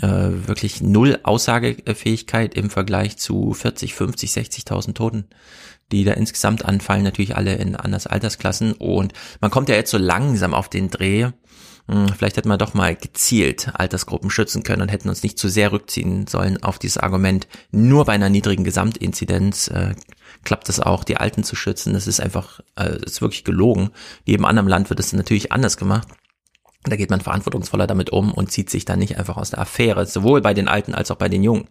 Speaker 1: äh, wirklich null Aussagefähigkeit im Vergleich zu 40, 50, 60.000 Toten, die da insgesamt anfallen. Natürlich alle in anders Altersklassen. Und man kommt ja jetzt so langsam auf den Dreh, vielleicht hätten wir doch mal gezielt Altersgruppen schützen können und hätten uns nicht zu sehr rückziehen sollen auf dieses Argument, nur bei einer niedrigen Gesamtinzidenz äh, klappt es auch, die Alten zu schützen. Das ist einfach, äh, ist wirklich gelogen. In jedem anderen Land wird es natürlich anders gemacht. Da geht man verantwortungsvoller damit um und zieht sich dann nicht einfach aus der Affäre, sowohl bei den Alten als auch bei den Jungen.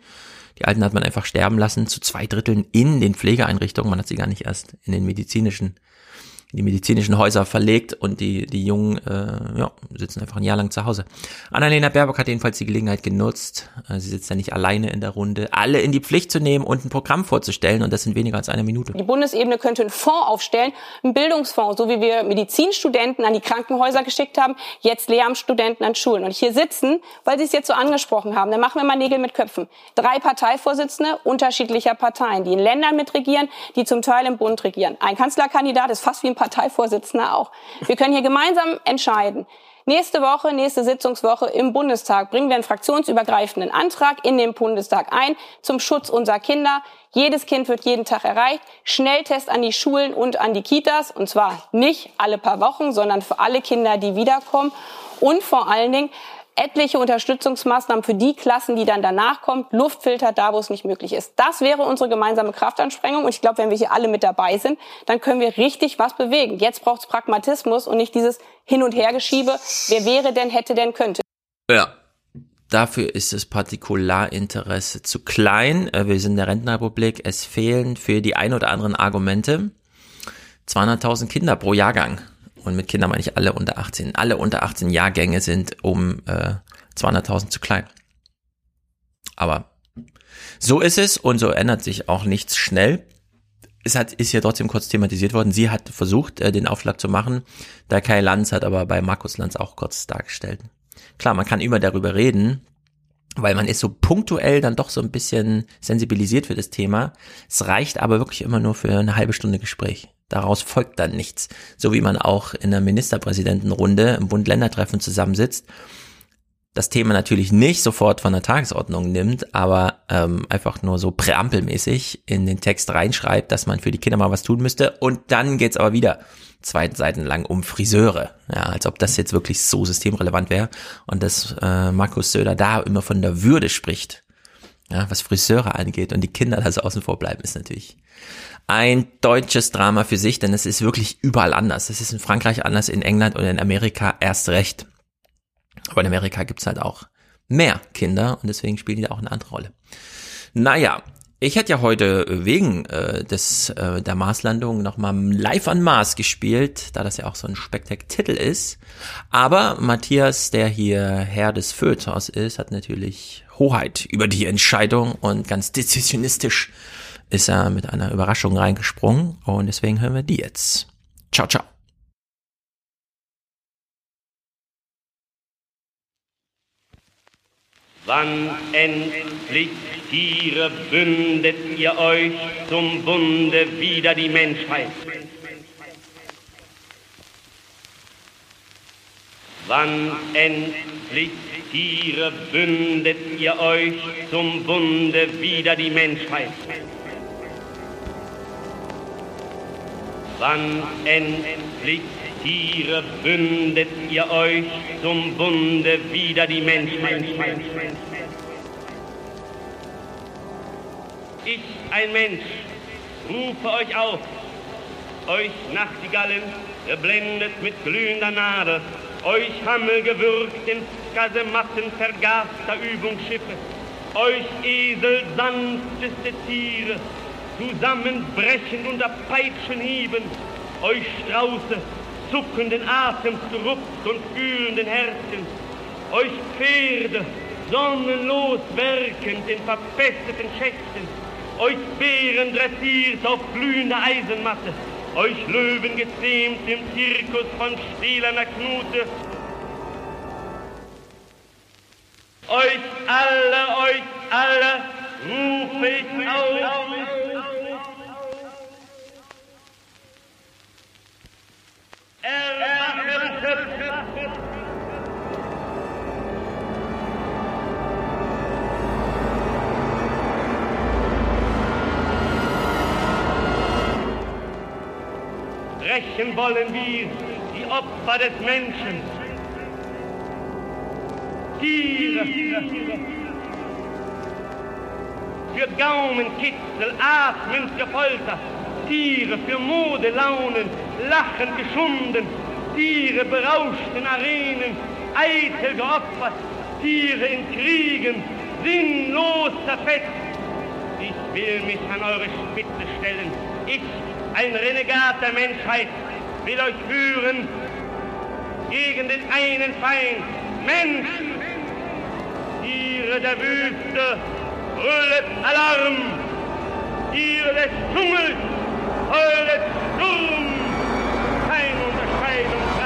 Speaker 1: Die Alten hat man einfach sterben lassen, zu zwei Dritteln in den Pflegeeinrichtungen. Man hat sie gar nicht erst in den medizinischen die medizinischen Häuser verlegt und die, die Jungen äh, ja, sitzen einfach ein Jahr lang zu Hause. Annalena Baerbock hat jedenfalls die Gelegenheit genutzt, äh, sie sitzt ja nicht alleine in der Runde, alle in die Pflicht zu nehmen und ein Programm vorzustellen und das in weniger als einer Minute.
Speaker 60: Die Bundesebene könnte einen Fonds aufstellen, einen Bildungsfonds, so wie wir Medizinstudenten an die Krankenhäuser geschickt haben, jetzt Lehramtsstudenten an Schulen. Und hier sitzen, weil Sie es jetzt so angesprochen haben, dann machen wir mal Nägel mit Köpfen. Drei Parteivorsitzende unterschiedlicher Parteien, die in Ländern mitregieren, die zum Teil im Bund regieren. Ein Kanzlerkandidat ist fast wie ein Parteivorsitzender auch. Wir können hier gemeinsam entscheiden. Nächste Woche, nächste Sitzungswoche im Bundestag bringen wir einen fraktionsübergreifenden Antrag in den Bundestag ein zum Schutz unserer Kinder. Jedes Kind wird jeden Tag erreicht. Schnelltest an die Schulen und an die Kitas. Und zwar nicht alle paar Wochen, sondern für alle Kinder, die wiederkommen. Und vor allen Dingen etliche Unterstützungsmaßnahmen für die Klassen, die dann danach kommen, Luftfilter da, wo es nicht möglich ist. Das wäre unsere gemeinsame Kraftanstrengung. Und ich glaube, wenn wir hier alle mit dabei sind, dann können wir richtig was bewegen. Jetzt braucht es Pragmatismus und nicht dieses Hin- und Hergeschiebe. Wer wäre denn, hätte denn, könnte.
Speaker 1: Ja. Dafür ist das Partikularinteresse zu klein. Äh, wir sind in der Rentenrepublik. Es fehlen für die ein oder anderen Argumente 200.000 Kinder pro Jahrgang und mit Kindern meine ich alle unter 18, alle unter 18 Jahrgänge sind um äh, 200.000 zu klein. Aber so ist es und so ändert sich auch nichts schnell. Es hat, ist ja trotzdem kurz thematisiert worden. Sie hat versucht, äh, den Aufschlag zu machen. Der Kai Lanz hat aber bei Markus Lanz auch kurz dargestellt. Klar, man kann immer darüber reden, weil man ist so punktuell dann doch so ein bisschen sensibilisiert für das Thema. Es reicht aber wirklich immer nur für eine halbe Stunde Gespräch. Daraus folgt dann nichts. So wie man auch in der Ministerpräsidentenrunde im Bund-Länder-Treffen zusammensitzt, das Thema natürlich nicht sofort von der Tagesordnung nimmt, aber ähm, einfach nur so präampelmäßig in den Text reinschreibt, dass man für die Kinder mal was tun müsste. Und dann geht's aber wieder zwei Seiten lang um Friseure. Ja, als ob das jetzt wirklich so systemrelevant wäre. Und dass äh, Markus Söder da immer von der Würde spricht. Ja, was Friseure angeht und die Kinder da so außen vor bleiben, ist natürlich ein deutsches Drama für sich, denn es ist wirklich überall anders. Es ist in Frankreich anders, in England und in Amerika erst recht. Aber in Amerika gibt's halt auch mehr Kinder und deswegen spielen die da auch eine andere Rolle. Naja, ich hätte ja heute wegen äh, des äh, der Marslandung nochmal live an Mars gespielt, da das ja auch so ein Spektak-Titel ist. Aber Matthias, der hier Herr des Feuilletons ist, hat natürlich Hoheit über die Entscheidung und ganz decisionistisch ist er mit einer Überraschung reingesprungen und deswegen hören wir die jetzt. Ciao, ciao.
Speaker 61: Wann endlich, Tiere, bündet ihr euch zum Bunde wider die Menschheit? Wann endlich, Tiere, bündet ihr euch zum Bunde wider die Menschheit? Wann endlich, Tiere, bündet ihr euch zum Bunde wider die Menschheit? Ich, ein Mensch, rufe euch auf, euch Nachtigallen, geblendet mit glühender Nadel, euch Hammel gewürgt in Kasematten vergaster Übungsschiffe, euch Esel sanfteste Tiere, zusammenbrechen unter Peitschenhieben, euch Strauße zuckenden Atems gerupft und fühlenden Herzen, euch Pferde sonnenlos werkend in verpesteten Schächten, euch Bären dressiert auf glühender Eisenmatte, euch Löwen gezähmt im Zirkus von stählerner Knute, euch alle, euch alle rufe ich auf. Rächen wollen wir die Opfer des Menschen. Tiere. Für Gaumenkitzel, Atmen für Folter. Tiere für Modelaunen, Lachen geschunden, Tiere berauschten Arenen, eitel geopfert, Tiere in Kriegen sinnlos zerfetzt. Ich will mich an eure Spitze stellen. Ich, ein Renegat der Menschheit, will euch führen gegen den einen Feind, Mensch. Tiere der Wüste, brüllet Alarm. Tiere des Dschungels, alles dumm! Kein Unterscheidung!